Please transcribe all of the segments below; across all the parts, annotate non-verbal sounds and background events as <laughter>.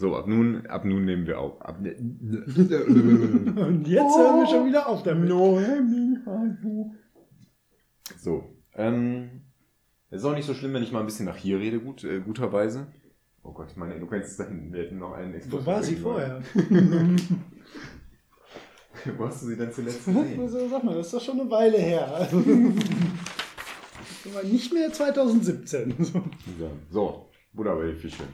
So, ab nun, ab nun nehmen wir auf. Ab, <laughs> Und jetzt hören wir schon wieder auf damit. so, ähm, es ist auch nicht so schlimm, wenn ich mal ein bisschen nach hier rede, gut, äh, guterweise. Oh Gott, meine Eloquenz ist dann, wir hätten noch einen Wo war sie vorher? <laughs> Wo hast du sie denn zuletzt gesehen? Sag mal, das ist doch schon eine Weile her. <laughs> Nicht mehr 2017. So. Ja. So, Buddha bei Fische.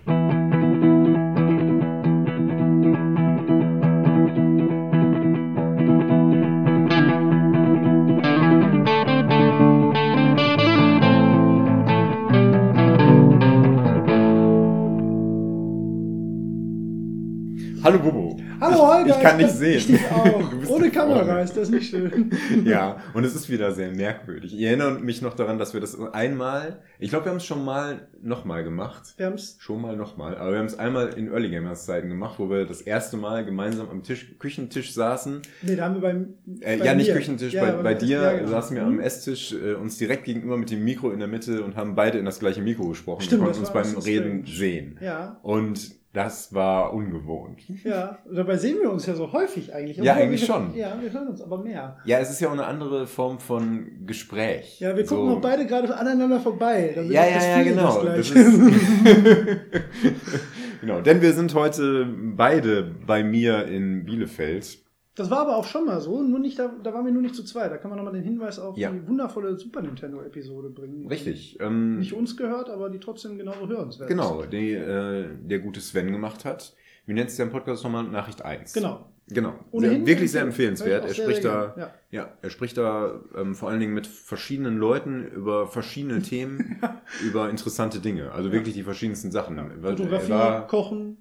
Holger. Ich kann ich nicht sehen. <laughs> Ohne Kamera ist das nicht schön. <laughs> Ja, und es ist wieder sehr merkwürdig. Ich erinnere mich noch daran, dass wir das einmal, ich glaube, wir haben es schon mal nochmal gemacht. Wir haben's. Schon mal nochmal, aber wir haben es einmal in Early Gamers Zeiten gemacht, wo wir das erste Mal gemeinsam am Tisch, Küchentisch saßen. Nee, da haben wir beim. Äh, bei ja, nicht mir. Küchentisch, Ja, bei, bei dir ja, genau. saßen wir Mhm. am Esstisch, äh, uns direkt gegenüber mit dem Mikro in der Mitte und haben beide in das gleiche Mikro gesprochen. Stimmt, wir konnten uns beim Reden strange. sehen. Ja, Und das war ungewohnt. ja. Dabei sehen wir uns ja so häufig eigentlich. Ja, Obwohl eigentlich wir, schon. Ja, wir hören uns aber mehr. Ja, es ist ja auch eine andere Form von Gespräch. Ja, wir gucken So- auch beide gerade aneinander vorbei. damit Ja, ja, das ja, genau. Das <laughs> <laughs> genau, denn wir sind heute beide bei mir in Bielefeld. Das war aber auch schon mal so, nur nicht, da, da waren wir nur nicht zu zweit. Da kann man nochmal den Hinweis auf Ja. die wundervolle Super Nintendo-Episode bringen. Richtig. Ähm, Nicht uns gehört, aber die trotzdem genauso hörenswert genau, die äh, der gute Sven gemacht hat. Wie nennt es der Podcast nochmal? Nachricht 1. Genau. Genau. Ohnehin sehr, wirklich sehr empfehlen- empfehlenswert. Er spricht da, gerne. ja, er spricht da ähm, vor allen Dingen mit verschiedenen Leuten über verschiedene <laughs> Themen, über interessante Dinge. Also wirklich die verschiedensten Sachen. Fotografie, Kochen,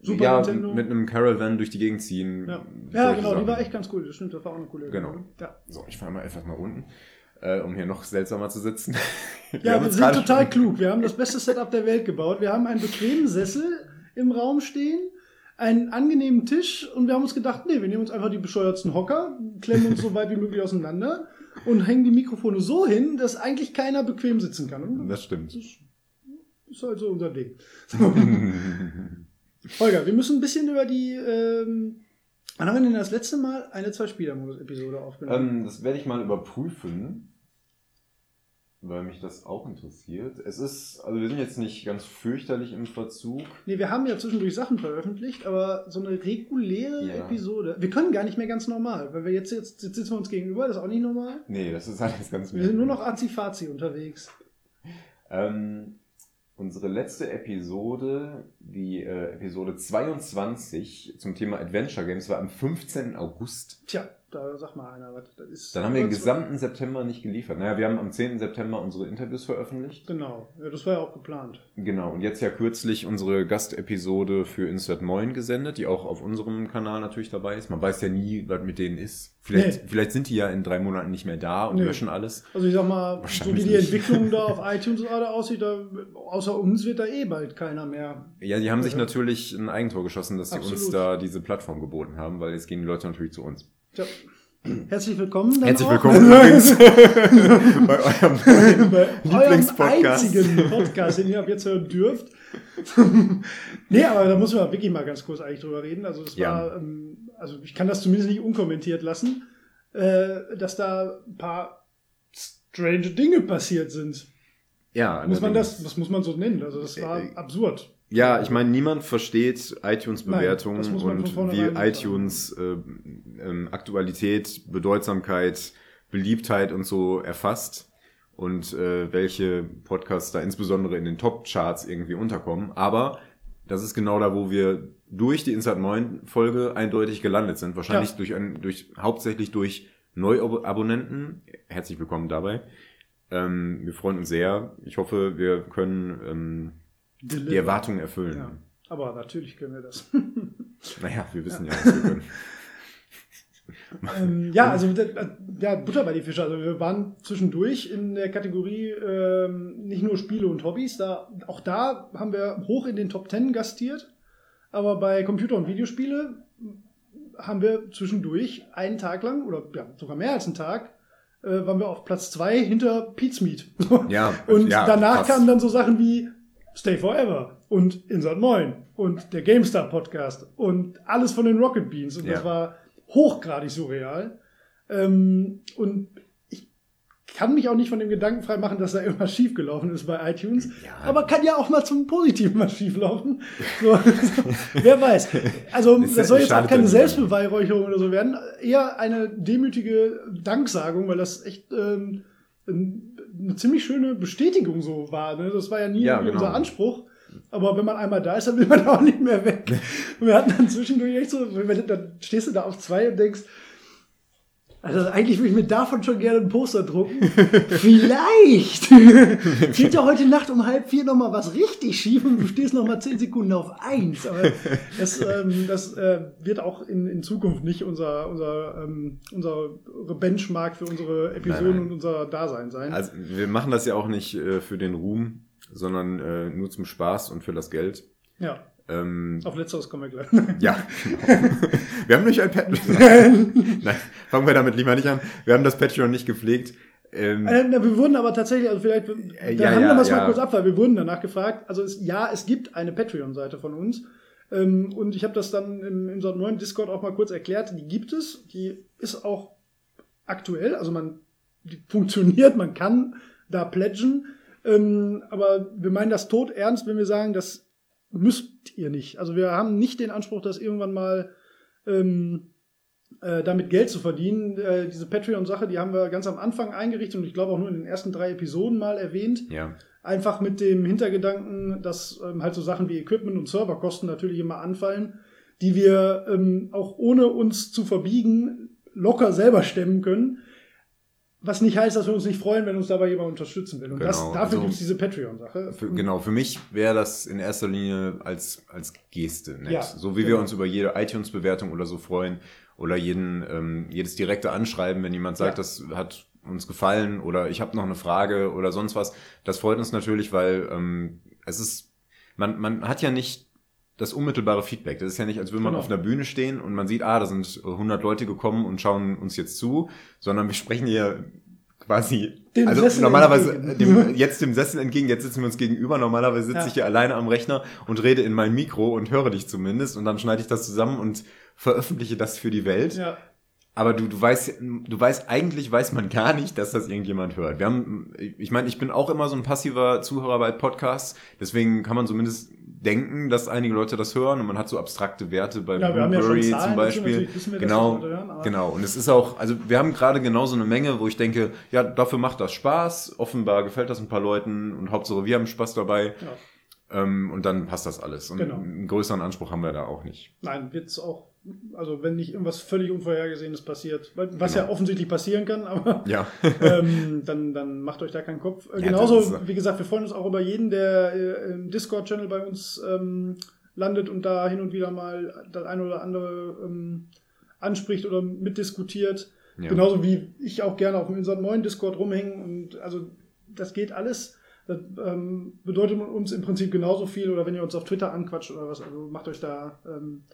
Super ja, Nintendo. mit einem Caravan durch die Gegend ziehen. ja, ja genau, die Sachen. war echt ganz cool. Das stimmt, das war auch eine coole Genau. Ja, So, ich fahre mal einfach mal unten, äh, um hier noch seltsamer zu sitzen. <laughs> ja haben wir sind total schon- klug. Wir haben das beste Setup der Welt gebaut. Wir haben einen bequemen Sessel im Raum stehen, einen angenehmen Tisch und wir haben uns gedacht, nee, wir nehmen uns einfach die bescheuertsten Hocker, klemmen uns so weit wie möglich auseinander und hängen die Mikrofone so hin, dass eigentlich keiner bequem sitzen kann. Und Das stimmt. das ist, ist halt so unser Ding. <laughs> Holger, wir müssen ein bisschen über die. Ähm, wann haben wir denn das letzte Mal eine Zwei-Spieler-Modus-Episode aufgenommen? ähm, das werde ich mal überprüfen, weil mich das auch interessiert. Es ist, also wir sind jetzt nicht ganz fürchterlich im Verzug. nee, wir haben ja zwischendurch Sachen veröffentlicht, aber so eine reguläre Ja. Episode. Wir können gar nicht mehr ganz normal, weil wir jetzt, jetzt, jetzt sitzen wir uns gegenüber, das ist auch nicht normal. Nee, das ist alles ganz Wir sind nur noch. Azi-Fazi unterwegs. Ähm, unsere letzte Episode, die äh, Episode 22 zum Thema Adventure Games, war am 15. August. Tja, da sag mal einer was. Das ist Dann haben wir den gesamten September nicht geliefert. Naja, wir haben am 10. September unsere Interviews veröffentlicht. Genau, ja, das war ja auch geplant. Genau, und jetzt ja kürzlich unsere Gastepisode für Insert Moin gesendet, die auch auf unserem Kanal natürlich dabei ist. Man weiß ja nie, was mit denen ist. Vielleicht, Nee. vielleicht sind die ja in drei Monaten nicht mehr da und Nee. löschen alles. Also ich sag mal, so wie die. Entwicklung da <laughs> auf iTunes gerade aussieht, da, außer uns wird da eh bald keiner mehr. Ja, die haben sich Ja. natürlich ein Eigentor geschossen, dass sie uns da diese Plattform geboten haben, weil jetzt gehen die Leute natürlich zu uns. Tja. Herzlich willkommen. Herzlich willkommen übrigens <laughs> bei eurem bei eurem Lieblingspodcast. einzigen Podcast, den ihr ab jetzt hören dürft. nee, aber da muss man wirklich mal ganz kurz eigentlich drüber reden. Also das Ja. war, ähm, also ich kann das zumindest nicht unkommentiert lassen, äh, dass da ein paar strange Dinge passiert sind. Ja, Muss man das, das muss man so nennen. Also das war Äh, absurd. Ja, ich meine, niemand versteht iTunes-Bewertungen und wie iTunes äh, ähm, Aktualität, Bedeutsamkeit, Beliebtheit und so erfasst und äh, welche Podcasts da insbesondere in den Top-Charts irgendwie unterkommen. Aber das ist genau da, wo wir durch die Insert 9 Folge eindeutig gelandet sind. Wahrscheinlich Ja. durch ein, durch, hauptsächlich durch Neuabonnenten. Herzlich willkommen dabei. Ähm, wir freuen uns sehr. Ich hoffe, wir können ähm, die Erwartungen erfüllen. Ja. Aber natürlich können wir das. <laughs> Naja, wir wissen ja, was wir können. ähm, ja, also ja, Butter bei die Fische. Also wir waren zwischendurch in der Kategorie ähm, nicht nur Spiele und Hobbys. Da, auch da haben wir hoch in den Top Ten gastiert. Aber bei Computer- und Videospiele haben wir zwischendurch einen Tag lang, oder ja, sogar mehr als einen Tag, äh, waren wir auf Platz zwei hinter Pete's Meat. Ja, <laughs> Und ja, danach krass. kamen dann so Sachen wie Stay Forever und Insert Moin und der GameStar Podcast und alles von den Rocket Beans. Und das Ja. war hochgradig surreal. Ähm, und ich kann mich auch nicht von dem Gedanken frei machen, dass da irgendwas schiefgelaufen ist bei iTunes. Ja. Aber kann ja auch mal zum Positiven was schieflaufen. <laughs> So, wer weiß. Also Ist- das soll jetzt auch keine. Selbstbeweihräucherung oder so werden. Eher eine demütige Danksagung, weil das echt ähm, ein- eine ziemlich schöne Bestätigung so war. Ne? Das war ja nie Ja, genau. unser Anspruch. Aber wenn man einmal da ist, dann will man <laughs> auch nicht mehr weg. Und <laughs> wir hatten dann zwischendurch echt so, wenn, dann stehst du da auf zwei und denkst, also eigentlich würde ich mir davon schon gerne ein Poster drucken. <laughs> Vielleicht <laughs> geht ja heute Nacht um halb vier nochmal was richtig schief und du stehst nochmal zehn Sekunden auf eins. Aber das, ähm, das äh, wird auch in, in Zukunft nicht unser, unser, ähm, unsere Benchmark für unsere Episoden Nein, nein. und unser Dasein sein. Also wir machen das ja auch nicht äh, für den Ruhm, sondern äh, nur zum Spaß und für das Geld. ja, Ähm, auf letzteres kommen wir gleich. ja, genau. <laughs> wir haben nicht ein Patreon. Nein, fangen wir damit lieber nicht an. Wir haben das Patreon nicht gepflegt. Ähm, Äh, na, wir wurden aber tatsächlich, also vielleicht, da ja, haben ja, wir mal ja. kurz ab, weil wir wurden danach gefragt. Also es, ja, es gibt eine Patreon-Seite von uns. Ähm, und ich habe das dann im, in so neuen Discord auch mal kurz erklärt. Die gibt es, die ist auch aktuell, also man, die funktioniert, man kann da pledgen. Ähm, aber wir meinen das tot ernst, wenn wir sagen, das müsst ihr nicht. Also wir haben nicht den Anspruch, dass irgendwann mal ähm, äh, damit Geld zu verdienen. Äh, diese Patreon-Sache, die haben wir ganz am Anfang eingerichtet und ich glaube auch nur in den ersten drei Episoden mal erwähnt. ja, Einfach mit dem Hintergedanken, dass ähm, halt so Sachen wie Equipment und Serverkosten natürlich immer anfallen, die wir ähm, auch ohne uns zu verbiegen locker selber stemmen können. Was nicht heißt, dass wir uns nicht freuen, wenn uns dabei jemand unterstützen will. Und das, Genau, dafür also gibt es diese Patreon-Sache. genau. Für mich wäre das in erster Linie als, als Geste nett. Ja, so wie genau. wir uns über jede iTunes-Bewertung oder so freuen oder jeden, ähm, jedes direkte Anschreiben, wenn jemand sagt, Ja. das hat uns gefallen oder ich habe noch eine Frage oder sonst was. Das freut uns natürlich, weil ähm, es ist, man, man hat ja nicht das unmittelbare Feedback. Das ist ja nicht, als würde man Genau. auf einer Bühne stehen und man sieht, ah, da sind 100 Leute gekommen und schauen uns jetzt zu, sondern wir sprechen hier quasi, Dem also Sessel normalerweise dem, <laughs> jetzt dem Sessel entgegen, jetzt sitzen wir uns gegenüber, normalerweise sitze Ja. ich hier alleine am Rechner und rede in mein Mikro und höre dich zumindest und dann schneide ich das zusammen und veröffentliche das für die Welt. Ja, Aber du, du weißt, du weißt, eigentlich weiß man gar nicht, dass das irgendjemand hört. Wir haben, ich meine, ich bin auch immer so ein passiver Zuhörer bei Podcasts, deswegen kann man zumindest denken, dass einige Leute das hören und man hat so abstrakte Werte bei Ja, ja Blueberry Zahlen zum Beispiel. wir, genau, hören, genau. Und es ist auch, also wir haben gerade genauso eine Menge, wo ich denke, ja, dafür macht das Spaß. Offenbar gefällt das ein paar Leuten und Hauptsache wir haben Spaß dabei. ja. Ähm, und dann passt das alles. Und Genau. einen größeren Anspruch haben wir da auch nicht. Nein, wird es auch, also wenn nicht irgendwas völlig Unvorhergesehenes passiert, was Genau. ja offensichtlich passieren kann, aber Ja. <laughs> ähm, dann, dann macht euch da keinen Kopf. Äh, Ja, Genauso, wie gesagt, wir freuen uns auch über jeden, der äh, im Discord-Channel bei uns ähm, landet und da hin und wieder mal das eine oder andere ähm, anspricht oder mitdiskutiert. Ja. Genauso wie ich auch gerne auf Insert Moin Discord rumhängen und also das geht alles. Das ähm, bedeutet uns im Prinzip genauso viel oder wenn ihr uns auf Twitter anquatscht oder was, also macht euch da ähm,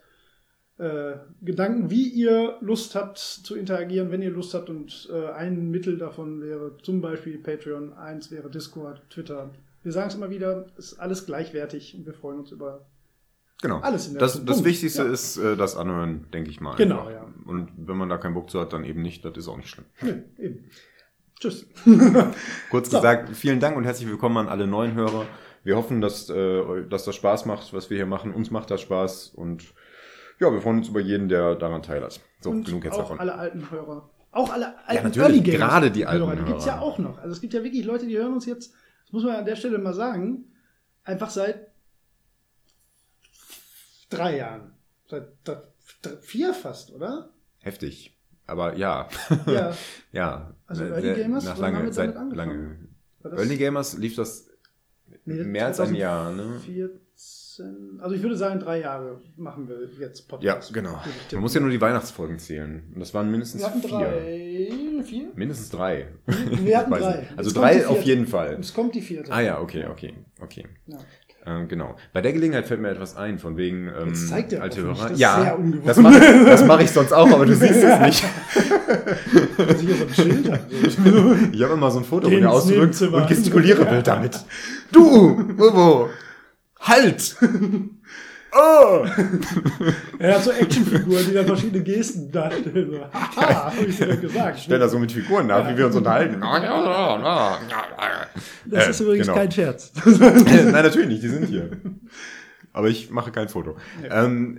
äh, Gedanken, wie ihr Lust habt zu interagieren, wenn ihr Lust habt und äh, ein Mittel davon wäre zum Beispiel Patreon, eins wäre Discord, Twitter. Wir sagen es immer wieder, ist alles gleichwertig und wir freuen uns über Genau. Alles in der das, das Wichtigste Ja. ist äh, das Anhören, denke ich mal. Genau, einfach. ja. Und wenn man da keinen Bock zu hat, dann eben nicht. Das ist auch nicht schlimm. Nö, eben. Tschüss. <laughs> Kurz So. gesagt, vielen Dank und herzlich willkommen an alle neuen Hörer. Wir hoffen, dass, äh, dass das Spaß macht, was wir hier machen. Uns macht das Spaß und ja, wir freuen uns über jeden, der daran teilhat. So, und genug jetzt auch davon. alle alten Hörer. Auch alle alten natürlich, Early Games gerade die alten Hörer. Die gibt es ja auch noch. Also es gibt ja wirklich Leute, die hören uns jetzt, das muss man an der Stelle mal sagen, einfach seit drei Jahren. Seit vier fast, oder? Heftig. Aber ja. Ja. <laughs> ja. Also Early Gamers, nach lange angefangen? lange. Early Gamers lief das Nee, das mehr als ein Jahr, ne? 2014. Also ich würde sagen, drei Jahre machen wir jetzt Ja, Podcast. genau. Würde ich Man muss ja nur die Weihnachtsfolgen zählen. Und das waren mindestens Wir hatten vier. drei, vier? Mindestens drei. Wir hatten <laughs> drei. nicht. Also die drei auf jeden Fall. Es kommt die vierte. Ah ja, okay, okay, okay. Ja. Ähm, genau. Bei der Gelegenheit fällt mir etwas ein, von wegen ähm, Jetzt zeigt er alte Hörer. das ist ja, das mache ich, mach ich sonst auch, aber du siehst es nicht. <laughs> Ich habe. Immer so ein Foto mir ausgedrückt Nebenzimmer. und gestikuliere wild damit. Du, Bobo. Halt! <laughs> oh! Er hat so Actionfiguren, die dann verschiedene Gesten darstellen. So, Haha, hab ich dir doch gesagt. Stell das so mit Figuren nach, wie wir uns unterhalten. Das Äh, ist übrigens genau. kein Scherz. <laughs> Nein, natürlich nicht, die sind hier. Aber ich mache kein Foto. Ähm,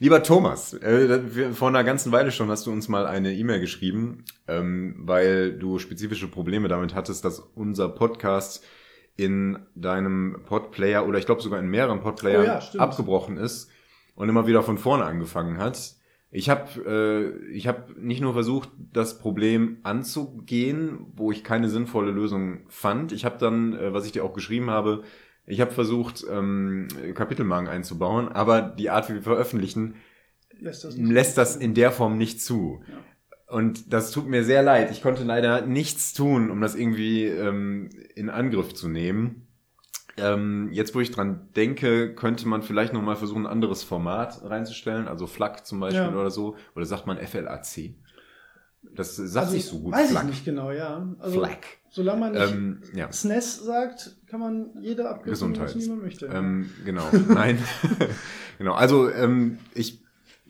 lieber Thomas, äh, vor einer ganzen Weile schon hast du uns mal eine E-Mail geschrieben, ähm, weil du spezifische Probleme damit hattest, dass unser Podcast in deinem Podplayer oder ich glaube sogar in mehreren Podplayern Oh ja, abgebrochen ist und immer wieder von vorne angefangen hat. Ich habe äh, ich hab nicht nur versucht, das Problem anzugehen, wo ich keine sinnvolle Lösung fand. Ich habe dann, äh, was ich dir auch geschrieben habe, ich habe versucht, ähm, Kapitelmarken einzubauen, aber die Art, wie wir veröffentlichen, Lässt das lässt das in der Form nicht zu. Und das tut mir sehr leid. Ich konnte leider nichts tun, um das irgendwie ähm, in Angriff zu nehmen. Ähm, jetzt, wo ich dran denke, könnte man vielleicht nochmal versuchen, ein anderes Format reinzustellen, also FLAC zum Beispiel Ja. oder so. Oder sagt man FLAC? Das sagt sich so gut. Also, Weiß FLAC. ich nicht genau, ja. Also, FLAC. solange man nicht Ähm, ja. SNES sagt, kann man jede nutzen, wie man möchte. Ähm, genau, nein. <laughs> genau, also ähm, ich,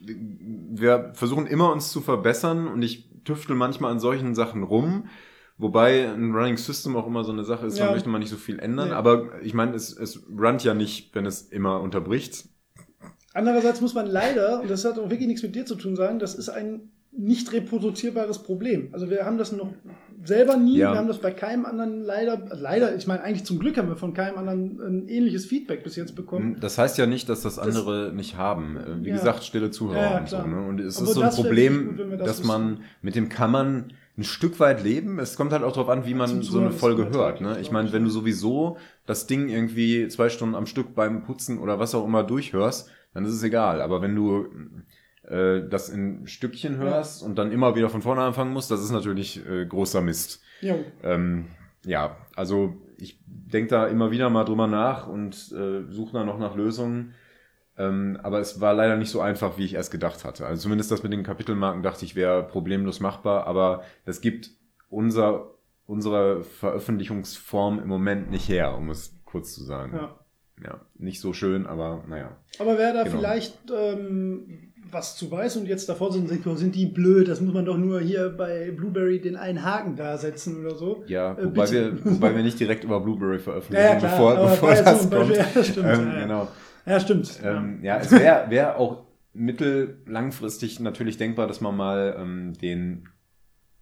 wir versuchen immer uns zu verbessern und ich tüftel manchmal an solchen Sachen rum. Wobei ein Running System auch immer so eine Sache ist, da Ja. möchte man nicht so viel ändern. Nee. Aber ich meine, es, es runnt ja nicht, wenn es immer unterbricht. Andererseits muss man leider, und das hat auch wirklich nichts mit dir zu tun, sagen, das ist ein nicht reproduzierbares Problem. Also wir haben das noch selber nie, Ja. wir haben das bei keinem anderen leider, leider, ich meine eigentlich zum Glück haben wir von keinem anderen ein ähnliches Feedback bis jetzt bekommen. Das heißt ja nicht, dass das andere nicht haben. Äh, Wie Ja. gesagt, stille Zuhörer Ja, und so. Ne? Und es Aber ist so ein das Problem, gut, das dass man mit dem kann man ein Stück weit leben. Es kommt halt auch darauf an, wie man so eine Folge hört. Ne? Ich meine, wenn du sowieso das Ding irgendwie zwei Stunden am Stück beim Putzen oder was auch immer durchhörst, dann ist es egal. Aber wenn du äh, das in Stückchen hörst und dann immer wieder von vorne anfangen musst, das ist natürlich äh, großer Mist. Jo. Ähm, ja, also ich denke da immer wieder mal drüber nach und äh, suche da noch nach Lösungen. Ähm, aber es war leider nicht so einfach, wie ich erst gedacht hatte. Also zumindest das mit den Kapitelmarken dachte ich wäre problemlos machbar, aber das gibt unser, unsere Veröffentlichungsform im Moment nicht her, um es kurz zu sagen. Ja. Ja, nicht so schön, aber naja. Aber wer da Genau. vielleicht ähm, was zu weiß und jetzt davor sind, sind, sind die blöd, das muss man doch nur hier bei Blueberry den einen Haken da setzen oder so. Ja, Äh, wobei, bitte. wir, wobei wir nicht direkt über Blueberry veröffentlichen, Ja, klar, bevor, bevor das so kommt. Beispiel. <laughs> Ja, stimmt, ähm, ja, ja. Genau. Ja, stimmt. Ähm, ja, es wäre wär auch mittellangfristig natürlich denkbar, dass man mal ähm, den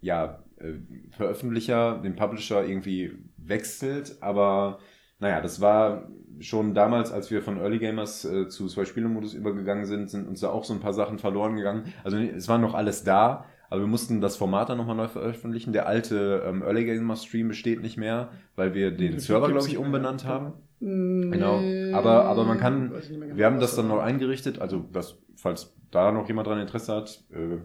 ja, äh, Veröffentlicher, den Publisher irgendwie wechselt, aber naja, das war schon damals, als wir von Early Gamers äh, zu zwei Spielemodus übergegangen sind, sind uns da auch so ein paar Sachen verloren gegangen. Also es war noch alles da, aber wir mussten das Format dann nochmal neu veröffentlichen. Der alte ähm, Early Gamers Stream besteht nicht mehr, weil wir den Den Server, glaube ich, umbenannt haben. Nee, Genau. Aber, aber man kann, genau, wir haben das dann neu eingerichtet, also das, falls da noch jemand dran Interesse hat, äh,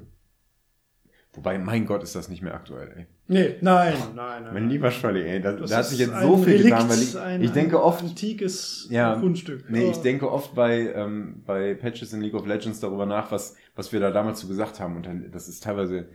wobei, mein Gott, ist das nicht mehr aktuell, ey. Nee, nein, nein, nein. Mein lieber Scholli, ey, da, Das da hat sich jetzt so viel Relikt, getan, weil ich, ein, ich denke ein oft, antikes Ja, Fundstück. nee, ich Aber- denke oft bei, ähm, bei Patches in League of Legends darüber nach, was, was wir da damals so gesagt haben und dann, das ist teilweise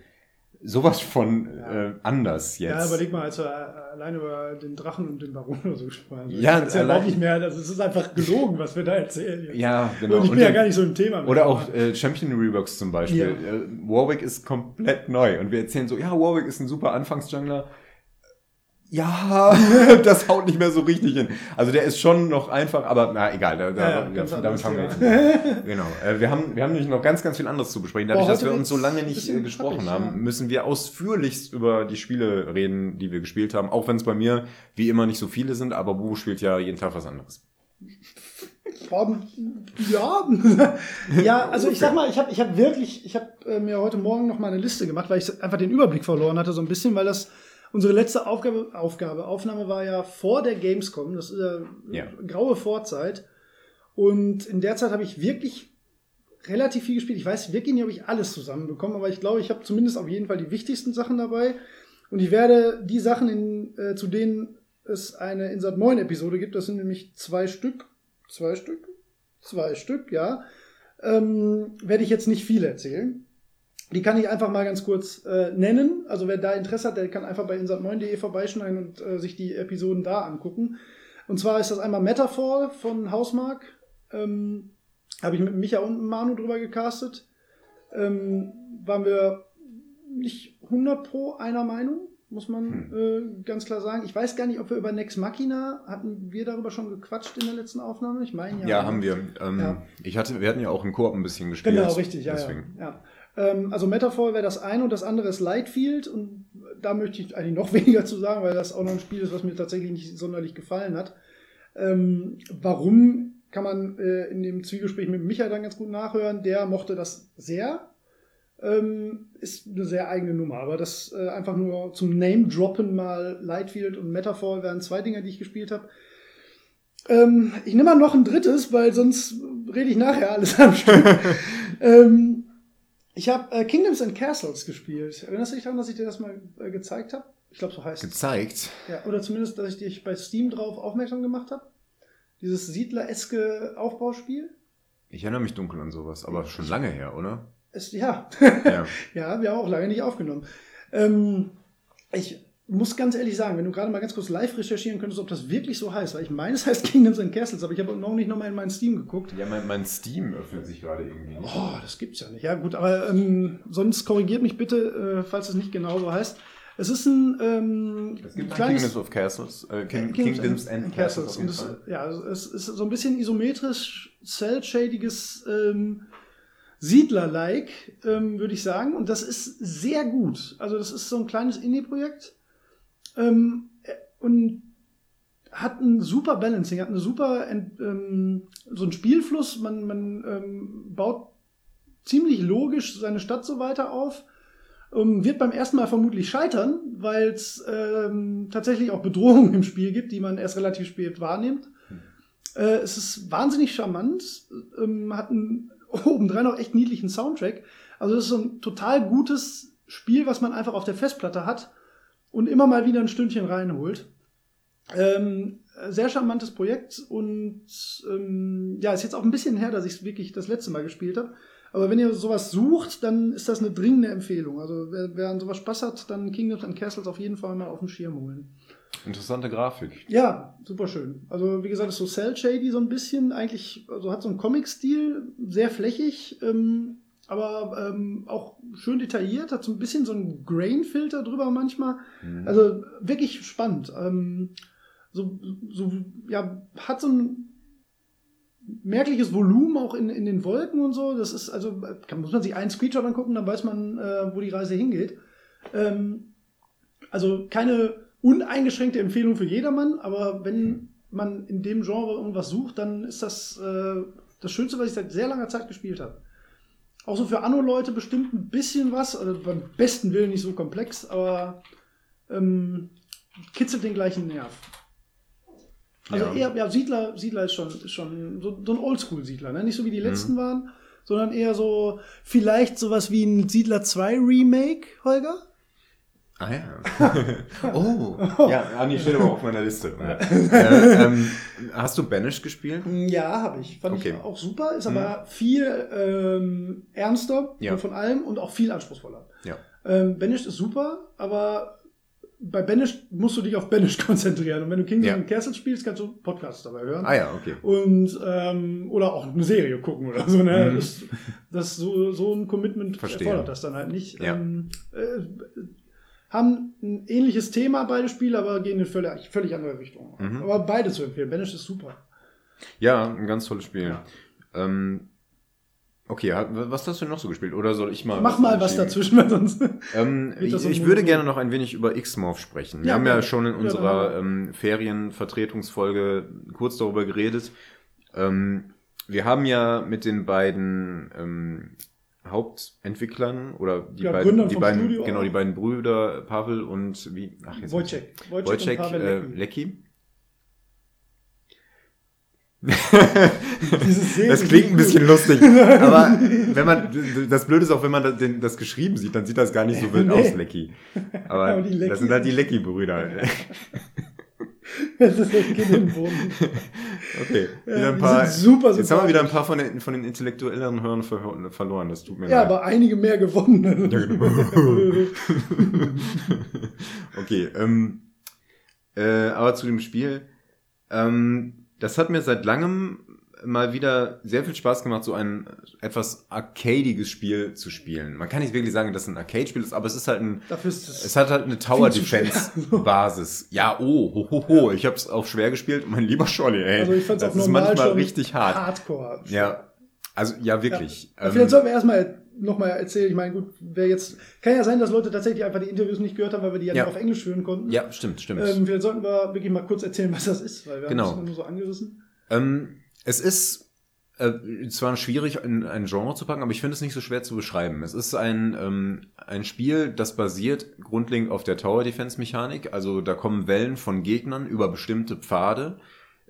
sowas von Ja. äh, anders jetzt. Ja, überleg mal, als wir äh, allein über den Drachen und den Baron oder so gesprochen haben. Ja, das ist ja überhaupt nicht mehr, das ist einfach gelogen, was wir da erzählen. jetzt. ja, genau. Und ich Und bin ja dann- gar nicht so im Thema. mit. Oder auch äh, Champion Reworks zum Beispiel. Ja. Äh, Warwick ist komplett neu und wir erzählen so, ja, Warwick ist ein super Anfangsjungler. Ja, <laughs> das haut nicht mehr so richtig hin. Also der ist schon noch einfach, aber na egal, da, da, Ja, ja, damit fangen wir an. <laughs> Genau. Äh, wir haben, wir haben nämlich noch ganz, ganz viel anderes zu besprechen. Dadurch, Boah, dass wir uns so lange nicht äh, gesprochen haben, ja. müssen wir ausführlichst über die Spiele reden, die wir gespielt haben. Auch wenn es bei mir wie immer nicht so viele sind, aber Bubu spielt ja jeden Tag was anderes. Ja, <laughs> ja, also ich sag mal, ich habe ich hab wirklich, ich habe äh, mir heute Morgen noch mal eine Liste gemacht, weil ich einfach den Überblick verloren hatte so ein bisschen, weil das unsere letzte Aufgabe, Aufgabe Aufnahme war ja vor der Gamescom, das ist ja, Ja. graue Vorzeit und in der Zeit habe ich wirklich relativ viel gespielt. Ich weiß wirklich nicht, ob ich alles zusammenbekomme, aber ich glaube, ich habe zumindest auf jeden Fall die wichtigsten Sachen dabei und ich werde die Sachen, in, äh, zu denen es eine Insert Moin Episode gibt, das sind nämlich zwei Stück, zwei Stück, zwei Stück, ja, ähm, werde ich jetzt nicht viel erzählen. Die kann ich einfach mal ganz kurz äh, nennen. Also wer da Interesse hat, der kann einfach bei insert9.de vorbeischneiden und äh, sich die Episoden da angucken. Und zwar ist das einmal Metafall von Hausmark. Ähm, Habe ich mit Micha und Manu drüber gecastet. Ähm, waren wir nicht 100 pro einer Meinung, muss man hm. äh, ganz klar sagen. Ich weiß gar nicht, ob wir über Nex Machina hatten wir darüber schon gequatscht in der letzten Aufnahme. Ich meine ja. Ja, haben wir. Ähm, ja. Ich hatte, wir hatten ja auch im Koop ein bisschen gespielt. Genau, richtig, ja. Deswegen. ja. ja. Ähm, also Metaphor wäre das eine und das andere ist Lightfield und da möchte ich eigentlich noch <laughs> weniger zu sagen, weil das auch noch ein Spiel ist, was mir tatsächlich nicht sonderlich gefallen hat. Ähm, warum kann man äh, in dem Zwiegespräch mit Micha dann ganz gut nachhören. Der mochte das sehr. Ähm, ist eine sehr eigene Nummer, aber das äh, einfach nur zum Name-Droppen mal Lightfield und Metaphor wären zwei Dinge, die ich gespielt habe. Ähm, ich nehme mal noch ein drittes, weil sonst rede ich nachher alles am Stück. <laughs> ähm, ich habe äh, Kingdoms and Castles gespielt. Erinnerst du dich daran, dass ich dir das mal äh, gezeigt habe? Ich glaube, so heißt es. Gezeigt? Ja, oder zumindest, dass ich dich bei Steam drauf aufmerksam gemacht habe. Dieses Siedler-eske Aufbauspiel. Ich erinnere mich dunkel an sowas, aber schon lange her, oder? Es, ja. ja. <laughs> ja, wir haben auch lange nicht aufgenommen. Ähm, ich muss ganz ehrlich sagen, wenn du gerade mal ganz kurz live recherchieren könntest, ob das wirklich so heißt, weil ich meine, es <laughs> heißt Kingdoms and Castles, aber ich habe noch nicht nochmal in meinen Steam geguckt. Ja, mein, mein Steam öffnet sich gerade irgendwie nicht. Oh, das gibt's ja nicht. Ja, gut, aber ähm, sonst korrigiert mich bitte, äh, falls es nicht genau so heißt. Es ist ein ähm, es gibt kleines, Kingdoms of Castles, äh, King, Kingdoms, Kingdoms and, and Castles. Und es, ja, es ist so ein bisschen isometrisch, cell-shadiges ähm, Siedler-like, ähm, würde ich sagen. Und das ist sehr gut. Also das ist so ein kleines Indie-Projekt ähm, und hat ein super Balancing, hat eine super ähm, so ein Spielfluss. Man, man ähm, baut ziemlich logisch seine Stadt so weiter auf. Ähm, wird beim ersten Mal vermutlich scheitern, weil es ähm, tatsächlich auch Bedrohungen im Spiel gibt, die man erst relativ spät wahrnimmt. Hm. Äh, es ist wahnsinnig charmant, ähm, hat einen, <laughs> obendrein auch echt niedlichen Soundtrack. Also es ist so ein total gutes Spiel, was man einfach auf der Festplatte hat und immer mal wieder ein Stündchen reinholt. Ähm, sehr charmantes Projekt und ähm, ja, ist jetzt auch ein bisschen her, dass ich es wirklich das letzte Mal gespielt habe. Aber wenn ihr sowas sucht, dann ist das eine dringende Empfehlung. Also wer, wer an sowas Spaß hat, dann Kingdoms and Castles auf jeden Fall mal auf den Schirm holen. Interessante Grafik. Ja, super schön. Also wie gesagt, ist so Cell Shady so ein bisschen. Eigentlich, also hat so einen Comic-Stil, sehr flächig, ähm, aber ähm, auch schön detailliert. Hat so ein bisschen so einen Grain-Filter drüber manchmal. Mhm. Also wirklich spannend. Ähm, so, so, ja, hat so ein merkliches Volumen auch in, in den Wolken und so. Das ist, also, kann, muss man sich einen Screenshot angucken, dann weiß man, äh, wo die Reise hingeht. Ähm, also keine uneingeschränkte Empfehlung für jedermann, aber wenn man in dem Genre irgendwas sucht, dann ist das äh, das Schönste, was ich seit sehr langer Zeit gespielt habe. Auch so für Anno-Leute bestimmt ein bisschen was, also beim besten Willen nicht so komplex, aber ähm, kitzelt den gleichen Nerv. Also ja. eher, ja, Siedler, Siedler ist schon, ist schon so, so ein Oldschool-Siedler, ne? Nicht so wie die mhm. letzten mhm. waren, sondern eher so, vielleicht sowas wie ein Siedler 2 Remake, Holger? Ah ja. <laughs> oh. <laughs> Ja, Anni steht aber auf meiner Liste. äh, ähm, hast du Banish gespielt? Ja, habe ich. Fand okay. ich auch super. Ist aber mhm. viel ähm, ernster ja. von allem und auch viel anspruchsvoller. Ja. Ähm, Banish ist super, aber bei Banish musst du dich auf Banish <laughs> konzentrieren. Und wenn du Kingdom ja. Castle spielst, kannst du Podcasts dabei hören. Ah ja, okay. Und ähm, oder auch eine Serie gucken oder so. Ne? Mhm. Das, das so, so ein Commitment Verstehe. erfordert das dann halt nicht. Ja. Ähm, äh, haben ein ähnliches Thema, beide Spiele, aber gehen in völlig, völlig andere Richtungen. Mhm. Aber beide zu empfehlen. Banish ist super. Ja, ein ganz tolles Spiel. Ja. Ähm, Okay, was hast du noch so gespielt? Oder soll ich mal. Mach mal was dazwischen, <laughs> weil sonst. Ähm, <laughs> ich, ich würde gerne noch ein wenig über X-Morph sprechen. Wir ja, haben ja, ja schon in unserer ähm, Ferienvertretungsfolge kurz darüber geredet. Ähm, wir haben ja mit den beiden ähm, Hauptentwicklern oder die beiden, die beiden Studio genau, die beiden Brüder Pavel und wie ach jetzt Wojciech, Wojciech, Wojciech und Pavel äh, Lecky <laughs> das klingt ein bisschen lustig. <laughs> Aber wenn man, das Blöde ist auch, wenn man das, den, das geschrieben sieht, dann sieht das gar nicht so wild nee. aus, Lecky. <laughs> Aber, Aber das sind halt die Lecky-Brüder. <laughs> Das ist echt Kind im Boden. <laughs> Okay. Ja, ein paar, super jetzt haben wir wieder ein paar von den, von den intellektuelleren Hörern ver verloren. Das tut mir ja, leid. Ja, aber einige mehr gewonnen. <laughs> Genau. okay. Ähm, äh, aber zu dem Spiel Ähm, das hat mir seit langem mal wieder sehr viel Spaß gemacht, so ein etwas arcadiges Spiel zu spielen. Man kann nicht wirklich sagen, dass es ein Arcade-Spiel ist, aber es ist halt ein, Dafür ist es es hat halt eine Tower-Defense-Basis. Ja, oh, ho, ho, ho. Ich habe es auf schwer gespielt, mein lieber Scholli, ey. Also ich fand's das auch ist manchmal schon richtig hart. Hardcore. Ja, also ja, wirklich. Ja. Ähm, Vielleicht sollten wir erstmal nochmal erzählen. Ich meine, gut, wer jetzt. Kann ja sein, dass Leute tatsächlich einfach die Interviews nicht gehört haben, weil wir die ja, Ja. auf Englisch hören konnten. ja, stimmt, stimmt. Ähm, vielleicht sollten wir wirklich mal kurz erzählen, was das ist, weil wir Genau. haben es nur so angerissen. Ähm, es ist äh, zwar schwierig, in ein Genre zu packen, aber ich finde es nicht so schwer zu beschreiben. Es ist ein, ähm, ein Spiel, das basiert grundlegend auf der Tower Defense Mechanik. Also da kommen Wellen von Gegnern über bestimmte Pfade,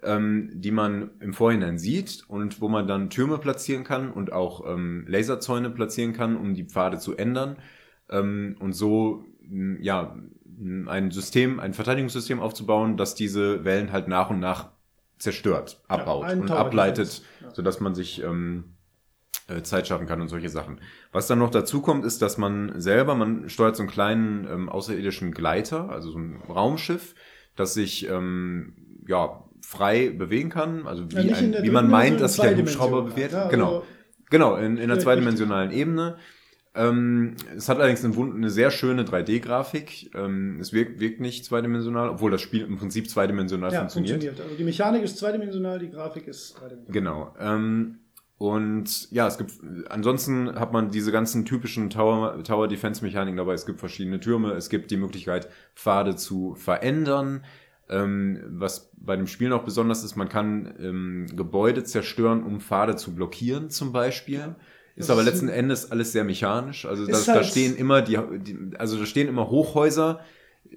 ähm, die man im Vorhinein sieht und wo man dann Türme platzieren kann und auch ähm, Laserzäune platzieren kann, um die Pfade zu ändern. Ähm, und so, ja, ein System, ein Verteidigungssystem aufzubauen, das diese Wellen halt nach und nach zerstört, abbaut ein und ableitet, ja. sodass man sich ähm, äh, Zeit schaffen kann und solche Sachen. Was dann noch dazu kommt, ist, dass man selber, man steuert so einen kleinen ähm, außerirdischen Gleiter, also so ein Raumschiff, das sich ähm, ja frei bewegen kann, also wie, Ja, ein, wie man meint, dass sich ein Hubschrauber halt, bewegt. ja, also genau. Genau, in, in einer zweidimensionalen Ebene. Ähm, es hat allerdings eine, eine sehr schöne 3D-Grafik. Ähm, es wirkt, wirkt nicht zweidimensional, obwohl das Spiel im Prinzip zweidimensional Ja, funktioniert. funktioniert. Also die Mechanik ist zweidimensional, die Grafik ist dreidimensional. Genau. Ähm, und ja, es gibt, ansonsten hat man diese ganzen typischen Tower, Tower Defense Mechaniken dabei. Es gibt verschiedene Türme, es gibt die Möglichkeit, Pfade zu verändern. Ähm, was bei dem Spiel noch besonders ist, man kann ähm, Gebäude zerstören, um Pfade zu blockieren, zum Beispiel. Ist aber letzten Endes alles sehr mechanisch. Also das, Ist da halt- stehen immer die, die, also da stehen immer Hochhäuser,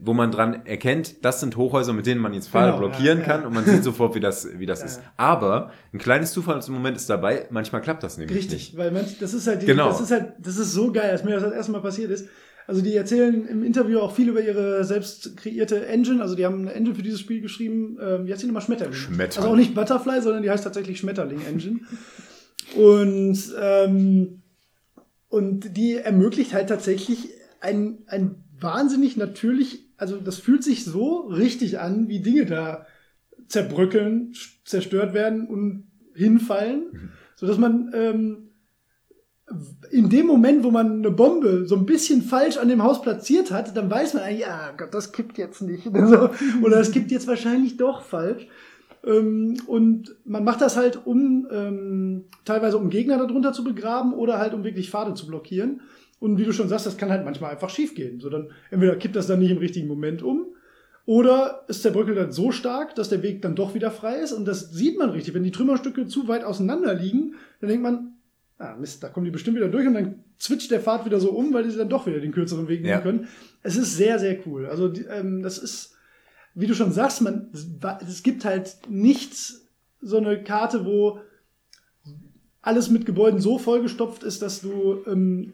wo man dran erkennt, das sind Hochhäuser, mit denen man jetzt Pfade Genau, blockieren ja, kann ja. und man sieht sofort, wie das, wie das Ja, ist. Aber ein kleines Zufallsmoment ist dabei, manchmal klappt das nämlich Richtig, nicht. weil man, das ist halt, die, Genau. das ist halt, das ist so geil, als mir das das erste Mal passiert ist. Also die erzählen im Interview auch viel über ihre selbst kreierte Engine. Also die haben eine Engine für dieses Spiel geschrieben. Ähm, wie heißt die nochmal? Schmetterling. Schmetterling. Also auch nicht Butterfly, sondern die heißt tatsächlich Schmetterling Engine. <laughs> und ähm, und die ermöglicht halt tatsächlich ein, ein wahnsinnig natürlich, also das fühlt sich so richtig an, wie Dinge da zerbröckeln, zerstört werden und hinfallen, so dass man ähm, in dem Moment, wo man eine Bombe so ein bisschen falsch an dem Haus platziert hat, dann weiß man eigentlich, ja Gott, das kippt jetzt nicht. <laughs> Also, oder es kippt jetzt wahrscheinlich doch falsch. Ähm, und man macht das halt, um ähm, teilweise um Gegner darunter zu begraben oder halt um wirklich Pfade zu blockieren. Und wie du schon sagst, das kann halt manchmal einfach schief gehen. So dann, entweder kippt das dann nicht im richtigen Moment um, oder es zerbröckelt dann so stark, dass der Weg dann doch wieder frei ist. Und das sieht man richtig. Wenn die Trümmerstücke zu weit auseinander liegen, dann denkt man, ah Mist, da kommen die bestimmt wieder durch und dann switcht der Pfad wieder so um, weil die dann doch wieder den kürzeren Weg nehmen Ja. können. Es ist sehr, sehr cool. Also die, ähm, das ist, wie du schon sagst, man, es gibt halt nichts, so eine Karte, wo alles mit Gebäuden so vollgestopft ist, dass du ähm,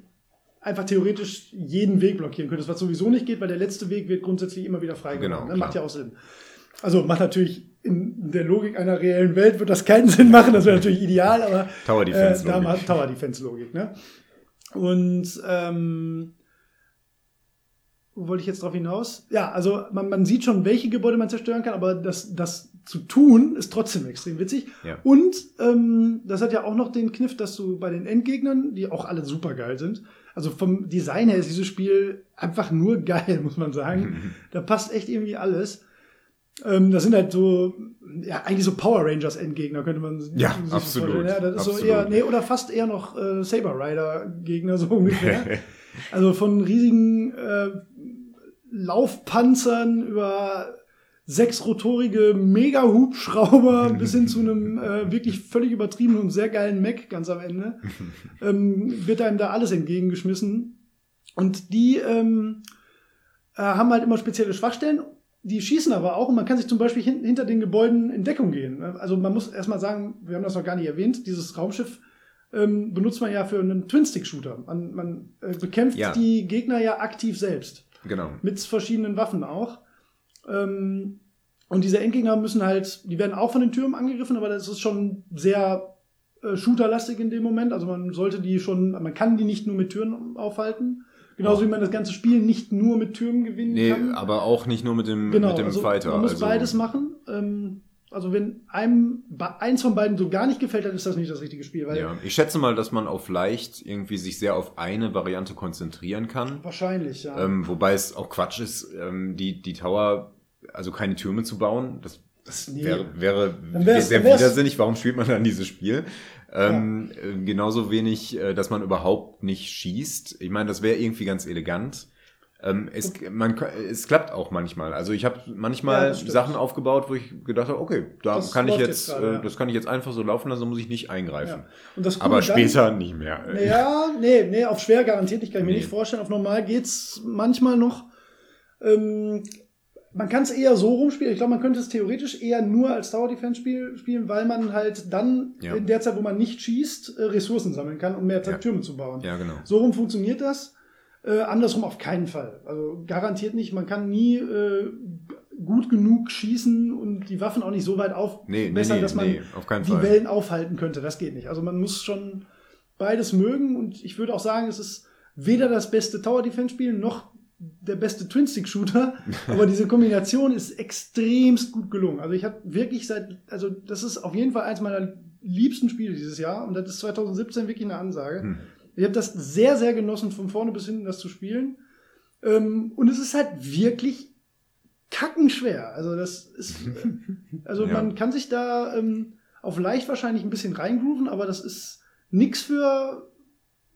einfach theoretisch jeden Weg blockieren könntest, was sowieso nicht geht, weil der letzte Weg wird grundsätzlich immer wieder freigelassen. Genau, Das macht ja auch Sinn. Also macht natürlich in der Logik einer reellen Welt wird das keinen Sinn machen, das wäre natürlich ideal, aber Tower Defense äh, Logik. mal Tower Defense Logik, ne? Und ähm, wo wollte ich jetzt drauf hinaus? Ja, also man, man sieht schon, welche Gebäude man zerstören kann, aber das, das zu tun ist trotzdem extrem witzig. Ja. Und ähm, das hat ja auch noch den Kniff, dass du bei den Endgegnern, die auch alle super geil sind, also vom Design her ist dieses Spiel einfach nur <laughs> geil, muss man sagen. <laughs> da passt echt irgendwie alles. Ähm, das sind halt so, ja, eigentlich so Power Rangers Endgegner, könnte man sich Ja, so absolut, vorstellen. Ja, das ist absolut. so eher, nee, oder fast eher noch äh, Saber Rider Gegner, so ungefähr. <laughs> also von riesigen äh, Laufpanzern über sechsrotorige Mega-Hubschrauber <laughs> bis hin zu einem äh, wirklich völlig übertriebenen und sehr geilen Mac ganz am Ende, <laughs> ähm, wird einem da alles entgegengeschmissen. Und die ähm, äh, haben halt immer spezielle Schwachstellen. Die schießen aber auch und man kann sich zum Beispiel hin, hinter den Gebäuden in Deckung gehen. Also man muss erstmal sagen, wir haben das noch gar nicht erwähnt, dieses Raumschiff ähm, benutzt man ja für einen Twin-Stick-Shooter. Man, man äh, bekämpft Ja. die Gegner ja aktiv selbst Genau. mit verschiedenen Waffen auch. Ähm, und diese Endgegner müssen halt, die werden auch von den Türmen angegriffen, aber das ist schon sehr äh, shooterlastig in dem Moment. Also man sollte die schon, man kann die nicht nur mit Türen aufhalten. Genauso wie man das ganze Spiel nicht nur mit Türmen gewinnen Nee, kann. aber auch nicht nur mit dem, genau, mit dem also Fighter. man muss also, beides machen. Ähm, Also wenn einem eins von beiden so gar nicht gefällt, dann ist das nicht das richtige Spiel. Weil ja, ich schätze mal, dass man auf leicht irgendwie sich sehr auf eine Variante konzentrieren kann. Wahrscheinlich, ja. Ähm, wobei es auch Quatsch ist, ähm, die, die Tower, also keine Türme zu bauen. Das, das nee. wäre, wäre sehr widersinnig. Warum spielt man dann dieses Spiel? Ähm, ja. Äh, genauso wenig, äh, dass man überhaupt nicht schießt. Ich meine, das wäre irgendwie ganz elegant. Ähm, es, man, es klappt auch manchmal. Also ich habe manchmal ja, Sachen aufgebaut, wo ich gedacht habe, okay, da das kann ich jetzt, jetzt grade, äh, ja. das kann ich jetzt einfach so laufen lassen, da muss ich nicht eingreifen. Ja. Aber später dann, nicht mehr. Ja, nee, nee, auf schwer garantiert nicht, kann ich nee. mir nicht vorstellen. Auf normal geht's manchmal noch. Ähm, man kann es eher so rumspielen. Ich glaube, man könnte es theoretisch eher nur als Tower Defense Spiel spielen, weil man halt dann in der Zeit, wo man nicht schießt, äh, Ressourcen sammeln kann, um mehr. Türme zu bauen. Ja, genau. So rum funktioniert das. Äh, andersrum auf keinen Fall. Also garantiert nicht. Man kann nie äh, gut genug schießen und die Waffen auch nicht so weit aufbessern, nee, nee, nee, dass man die Fall. Wellen aufhalten könnte. Das geht nicht. Also man muss schon beides mögen und ich würde auch sagen, es ist weder das beste Tower Defense Spiel noch der beste Twin-Stick-Shooter, <laughs> aber diese Kombination ist extremst gut gelungen. Also ich habe wirklich seit, also das ist auf jeden Fall eins meiner liebsten Spiele dieses Jahr und das ist 2017 wirklich eine Ansage. Hm. Ich habe das sehr, sehr genossen, von vorne bis hinten das zu spielen. Ähm, und es ist halt wirklich kackenschwer. Also das ist, <laughs> also ja. man kann sich da ähm, auf leicht wahrscheinlich ein bisschen reingrooven, aber das ist nix für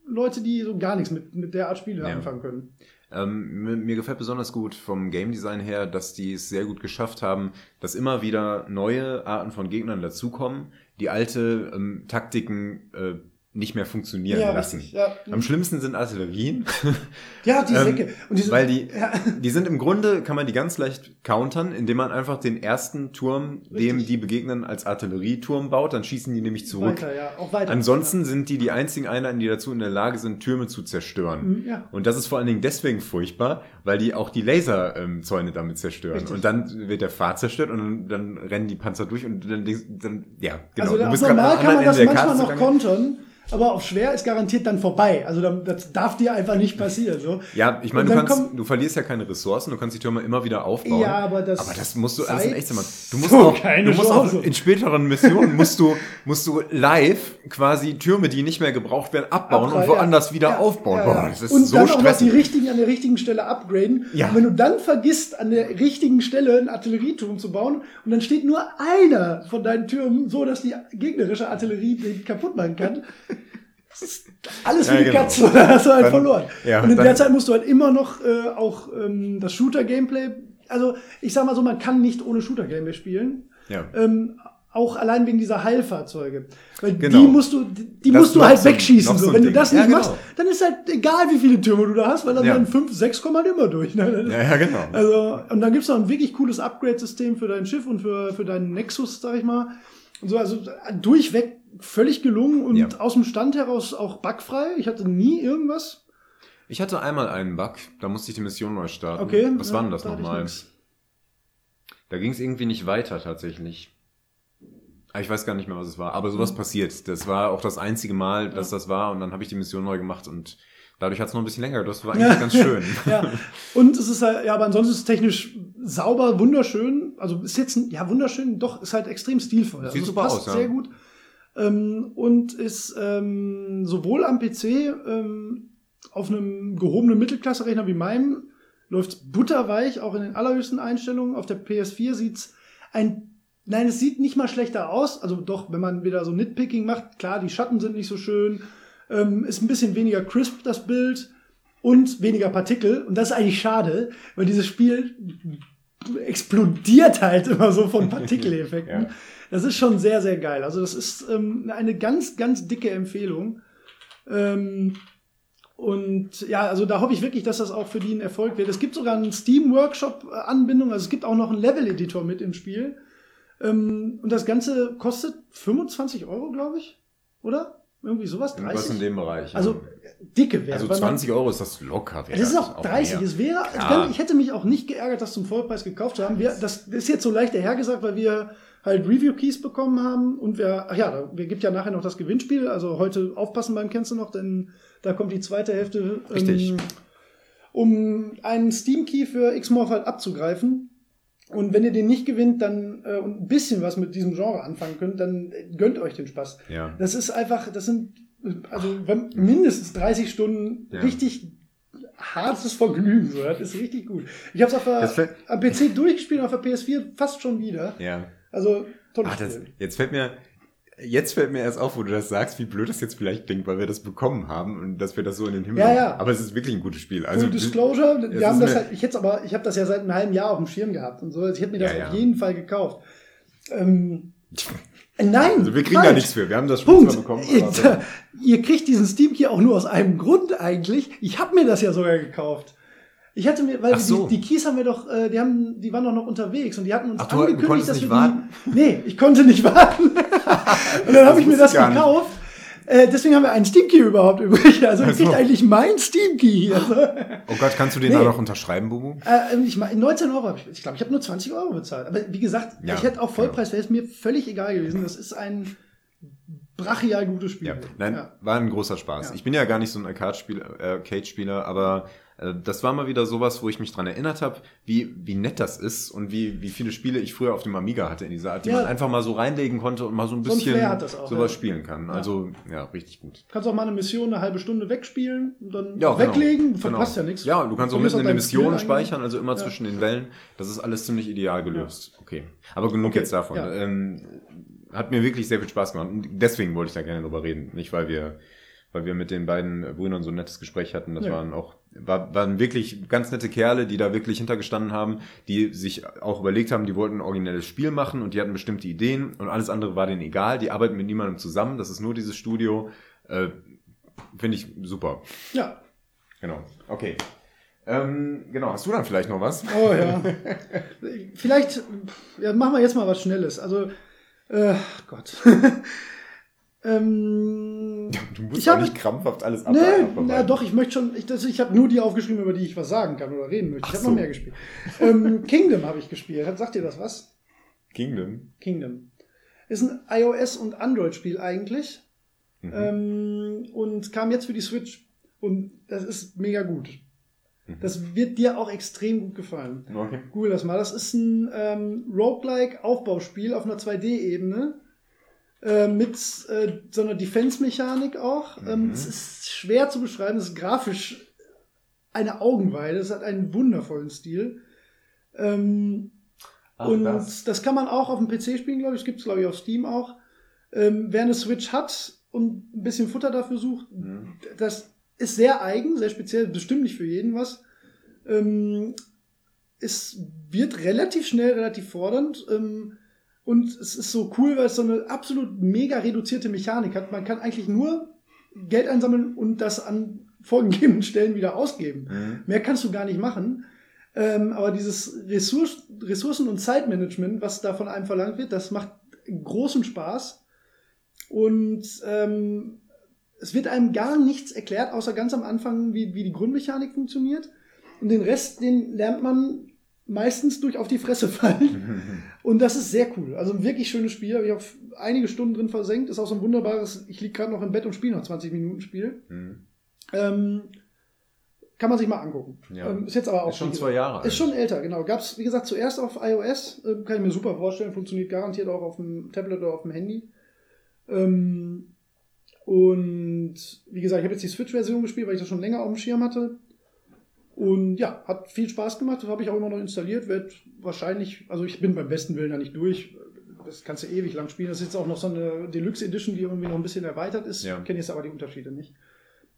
Leute, die so gar nichts mit, mit der Art Spiele ja. anfangen können. Ähm, mir, mir, gefällt besonders gut vom Game Design her, dass die es sehr gut geschafft haben, dass immer wieder neue Arten von Gegnern dazukommen, die alte ähm, Taktiken äh, nicht mehr funktionieren ja, lassen. Richtig, ja. Am schlimmsten sind Artillerien. <laughs> Ja, die Säcke. ähm, und die sind, weil die, ja. <laughs> die sind im Grunde, kann man die ganz leicht countern, indem man einfach den ersten Turm, richtig. dem die begegnen, als Artillerieturm baut, dann schießen die nämlich zurück. Weiter, ja. Auch weiter. Ansonsten sind die die einzigen Einheiten, die dazu in der Lage sind, Türme zu zerstören. Mhm, ja. Und das ist vor allen Dingen deswegen furchtbar, weil die auch die Laserzäune damit zerstören. Richtig. Und dann wird der Pfad zerstört und dann, rennen die Panzer durch und dann, dann ja, genau. Also du bist normal kann man das manchmal noch kontern aber auf schwer ist garantiert dann vorbei. Also das darf dir einfach nicht passieren. So. Ja, ich meine, du, kannst, du verlierst ja keine Ressourcen, du kannst die Türme immer wieder aufbauen. Ja, aber das, aber das musst du, also echt mal, du <laughs> musst, so auch, du musst auch in späteren Missionen musst du, musst du live quasi Türme, die nicht mehr gebraucht werden, abbauen Abfall, und woanders ja. wieder ja, aufbauen. Ja, Boah, das ist und so dann auch noch die richtigen an der richtigen Stelle upgraden. Ja. Und wenn du dann vergisst, an der richtigen Stelle einen Artillerieturm zu bauen und dann steht nur einer von deinen Türmen so, dass die gegnerische Artillerie den kaputt machen kann, alles für ja, die genau. Katze, <laughs> da hast du halt dann, verloren. Ja, und in der Zeit musst du halt immer noch äh, auch ähm, das Shooter-Gameplay, also ich sag mal so, man kann nicht ohne Shooter-Gameplay spielen. Ja. Ähm, auch allein wegen dieser Heilfahrzeuge. Weil genau. die musst du, die musst du halt so wegschießen. So. Wenn du das nicht ja, genau. machst, dann ist halt egal, wie viele Türme du da hast, weil dann ja. werden fünf, sechs kommen halt immer durch. Ne? Ja, ja, genau. Also, und dann gibt's noch ein wirklich cooles Upgrade-System für dein Schiff und für, für deinen Nexus, sag ich mal. So, also durchweg völlig gelungen und ja. aus dem Stand heraus auch bugfrei. Ich hatte nie irgendwas. Ich hatte einmal einen Bug, da musste ich die Mission neu starten. Okay. Was ja, war denn das da nochmal? Da ging es irgendwie nicht weiter tatsächlich. Ah, ich weiß gar nicht mehr, was es war. Aber sowas mhm. passiert. Das war auch das einzige Mal, dass ja. das war. Und dann habe ich die Mission neu gemacht und dadurch hat es noch ein bisschen länger. Das war <laughs> eigentlich ganz schön. ja. Und es ist halt, ja, aber ansonsten ist es technisch sauber, wunderschön. Also ist jetzt, ja, wunderschön, doch, ist halt extrem stilvoll. Sieht also super passt aus, ja. sehr gut ähm, und ist ähm, sowohl am PC ähm, auf einem gehobenen Mittelklasse-Rechner wie meinem läuft butterweich, auch in den allerhöchsten Einstellungen. Auf der PS4 sieht's ein Nein, es sieht nicht mal schlechter aus. Also doch, wenn man wieder so Nitpicking macht, klar, die Schatten sind nicht so schön, ähm, ist ein bisschen weniger crisp das Bild und weniger Partikel. Und das ist eigentlich schade, weil dieses Spiel explodiert halt immer so von <laughs> Partikeleffekten. ja. Das ist schon sehr, sehr geil. Also das ist ähm, eine ganz, ganz dicke Empfehlung. Ähm, und ja, also da hoffe ich wirklich, dass das auch für die ein Erfolg wird. Es gibt sogar eine Steam-Workshop-Anbindung, also es gibt auch noch einen Level-Editor mit im Spiel. Ähm, und das Ganze kostet 25 Euro, glaube ich. Oder? Irgendwie sowas, 30. Irgendwas in dem Bereich. Ja. Also dicke Wert. Also 20 Euro ist das locker. Das ist auch 30. Auch es wäre, ja. ich hätte mich auch nicht geärgert, das zum Vollpreis gekauft zu haben. Wir, das ist jetzt so leicht dahergesagt, weil wir halt Review-Keys bekommen haben und wir, ach ja, wir gibt ja nachher noch das Gewinnspiel, also heute aufpassen beim Kennst du noch, denn da kommt die zweite Hälfte, Richtig. Ähm, um einen Steam-Key für X-Morph halt abzugreifen. Und wenn ihr den nicht gewinnt, dann äh, und ein bisschen was mit diesem Genre anfangen könnt, dann gönnt euch den Spaß. Ja. Das ist einfach, das sind also wenn- mindestens 30 Stunden Ja. richtig hartes Vergnügen. So. Das ist richtig gut. Ich habe es auf der, am PC durchgespielt, auf der PS4 fast schon wieder. Ja. Also tolles Ach, das, jetzt fällt mir, jetzt fällt mir erst auf, wo du das sagst, wie blöd das jetzt vielleicht klingt, weil wir das bekommen haben und dass wir das so in den Himmel. Ja, ja. Aber es ist wirklich ein gutes Spiel. Full Also, Disclosure, es wir haben das halt, ich hätte aber, ich habe das ja seit einem halben Jahr auf dem Schirm gehabt und so. Also ich hätte mir das Ja, ja. auf jeden Fall gekauft. Ähm, äh, nein, also wir kriegen falsch. da nichts für. Wir haben das Punkt. zwar bekommen, ihr, aber ihr kriegt diesen Steam Key auch nur aus einem Grund eigentlich. Ich habe mir das ja sogar gekauft. Ich hatte mir, weil so. die, die Keys haben wir doch, äh, die haben, die waren doch noch unterwegs und die hatten uns Ach, angekündigt, dass nicht wir warten? die. Nee, ich konnte nicht <laughs> warten. Und dann habe ich mir das gekauft. Äh, deswegen haben wir einen Steam Key überhaupt übrig. Also ihr Ach so. kriegt eigentlich meinen Steam Key hier. Also, Oh Gott, kannst du den Nee. da noch unterschreiben, Bubu? äh, ich meine, 19 Euro habe ich, ich glaube, ich habe nur 20 Euro bezahlt. Aber wie gesagt, Ja, ich hätte auch Vollpreis, wäre es mir völlig egal gewesen. Das ist ein brachial gutes Spiel. Ja, nein, Ja. war ein großer Spaß. Ich bin ja gar nicht so ein Arcade-Spieler, äh, Arcade-Spieler, aber das war mal wieder sowas, wo ich mich dran erinnert habe, wie, wie nett das ist und wie, wie viele Spiele ich früher auf dem Amiga hatte in dieser Art, die Ja. man einfach mal so reinlegen konnte und mal so ein So bisschen das auch, sowas ja. spielen kann. Also, ja, richtig gut. kannst auch mal eine Mission eine halbe Stunde wegspielen und dann Ja, weglegen. Genau. Verpasst genau. ja nichts. Ja, du kannst auch mitten in der Mission speichern, also immer zwischen den Wellen. Das ist alles ziemlich ideal gelöst. Okay. Aber genug Okay, jetzt davon. Ähm, hat mir wirklich sehr viel Spaß gemacht. Und deswegen wollte ich da gerne drüber reden. Nicht, weil wir, weil wir mit den beiden Brüdern so ein nettes Gespräch hatten. Das waren auch, war, waren wirklich ganz nette Kerle, die da wirklich hintergestanden haben, die sich auch überlegt haben, die wollten ein originelles Spiel machen und die hatten bestimmte Ideen und alles andere war denen egal. Die arbeiten mit niemandem zusammen. Das ist nur dieses Studio. Äh, Finde ich super. Ja. Genau. Okay. Ähm, genau, hast du dann vielleicht noch was? Oh ja. <laughs> Vielleicht ja, machen wir jetzt mal was Schnelles. Also, äh, Gott. <laughs> ähm, Du musst Ich auch habe- nicht krampfhaft alles nee, abarbeiten. na doch, ich möchte schon, ich, das- ich habe nur die aufgeschrieben, über die ich was sagen kann oder reden möchte. Ich habe so. noch mehr gespielt. Ähm, <laughs> Kingdom habe ich gespielt. Sagt ihr das was? Kingdom. Kingdom. Ist ein iOS- und Android-Spiel eigentlich. Mhm. Ähm, und kam jetzt für die Switch. Und das ist mega gut. Mhm. Das wird dir auch extrem gut gefallen. Okay. Google das mal. Das ist ein ähm, Roguelike-Aufbauspiel auf einer 2D-Ebene. Äh, mit äh, so einer Defense-Mechanik auch. Ähm, Mhm. es ist schwer zu beschreiben. Es ist grafisch eine Augenweide. Es hat einen wundervollen Stil. Ähm, Ach, und das. das. kann man auch auf dem PC spielen, glaube ich. Das gibt es, glaube ich, auf Steam auch. Ähm, wer eine Switch hat und ein bisschen Futter dafür sucht, Mhm. das ist sehr eigen, sehr speziell, bestimmt nicht für jeden was. Ähm, es wird relativ schnell, relativ fordernd. Ähm, und es ist so cool, weil es so eine absolut mega reduzierte Mechanik hat. Man kann eigentlich nur Geld einsammeln und das an <laughs> vorgegebenen Stellen wieder ausgeben. Mhm. Mehr kannst du gar nicht machen. Ähm, aber dieses Ressourc Ressourcen- und Zeitmanagement, was da von einem verlangt wird, das macht großen Spaß. Und ähm, es wird einem gar nichts erklärt, außer ganz am Anfang, wie, wie die Grundmechanik funktioniert. Und den Rest, den lernt man meistens durch auf die Fresse fallen. <laughs> Und das ist sehr cool. Also ein wirklich schönes Spiel. Habe ich auch einige Stunden drin versenkt. Ist auch so ein wunderbares, ich liege gerade noch im Bett und spiele noch 20 Minuten Spiel. Mhm. Ähm, kann man sich mal angucken. Ja. Ähm, ist jetzt aber auch Ist schon zwei Jahre. Ist schon älter, genau. Gab es, wie gesagt, zuerst auf iOS. Äh, kann ich mir super vorstellen. Funktioniert garantiert auch auf dem Tablet oder auf dem Handy. Ähm, und wie gesagt, ich habe jetzt die Switch-Version gespielt, weil ich das schon länger auf dem Schirm hatte. Und ja, hat viel Spaß gemacht. Das habe ich auch immer noch installiert. Wird wahrscheinlich, also ich bin beim besten Willen da nicht durch. Das kannst du ewig lang spielen. Das ist jetzt auch noch so eine Deluxe Edition, die irgendwie noch ein bisschen erweitert ist. Ja. Ich kenne jetzt aber die Unterschiede nicht.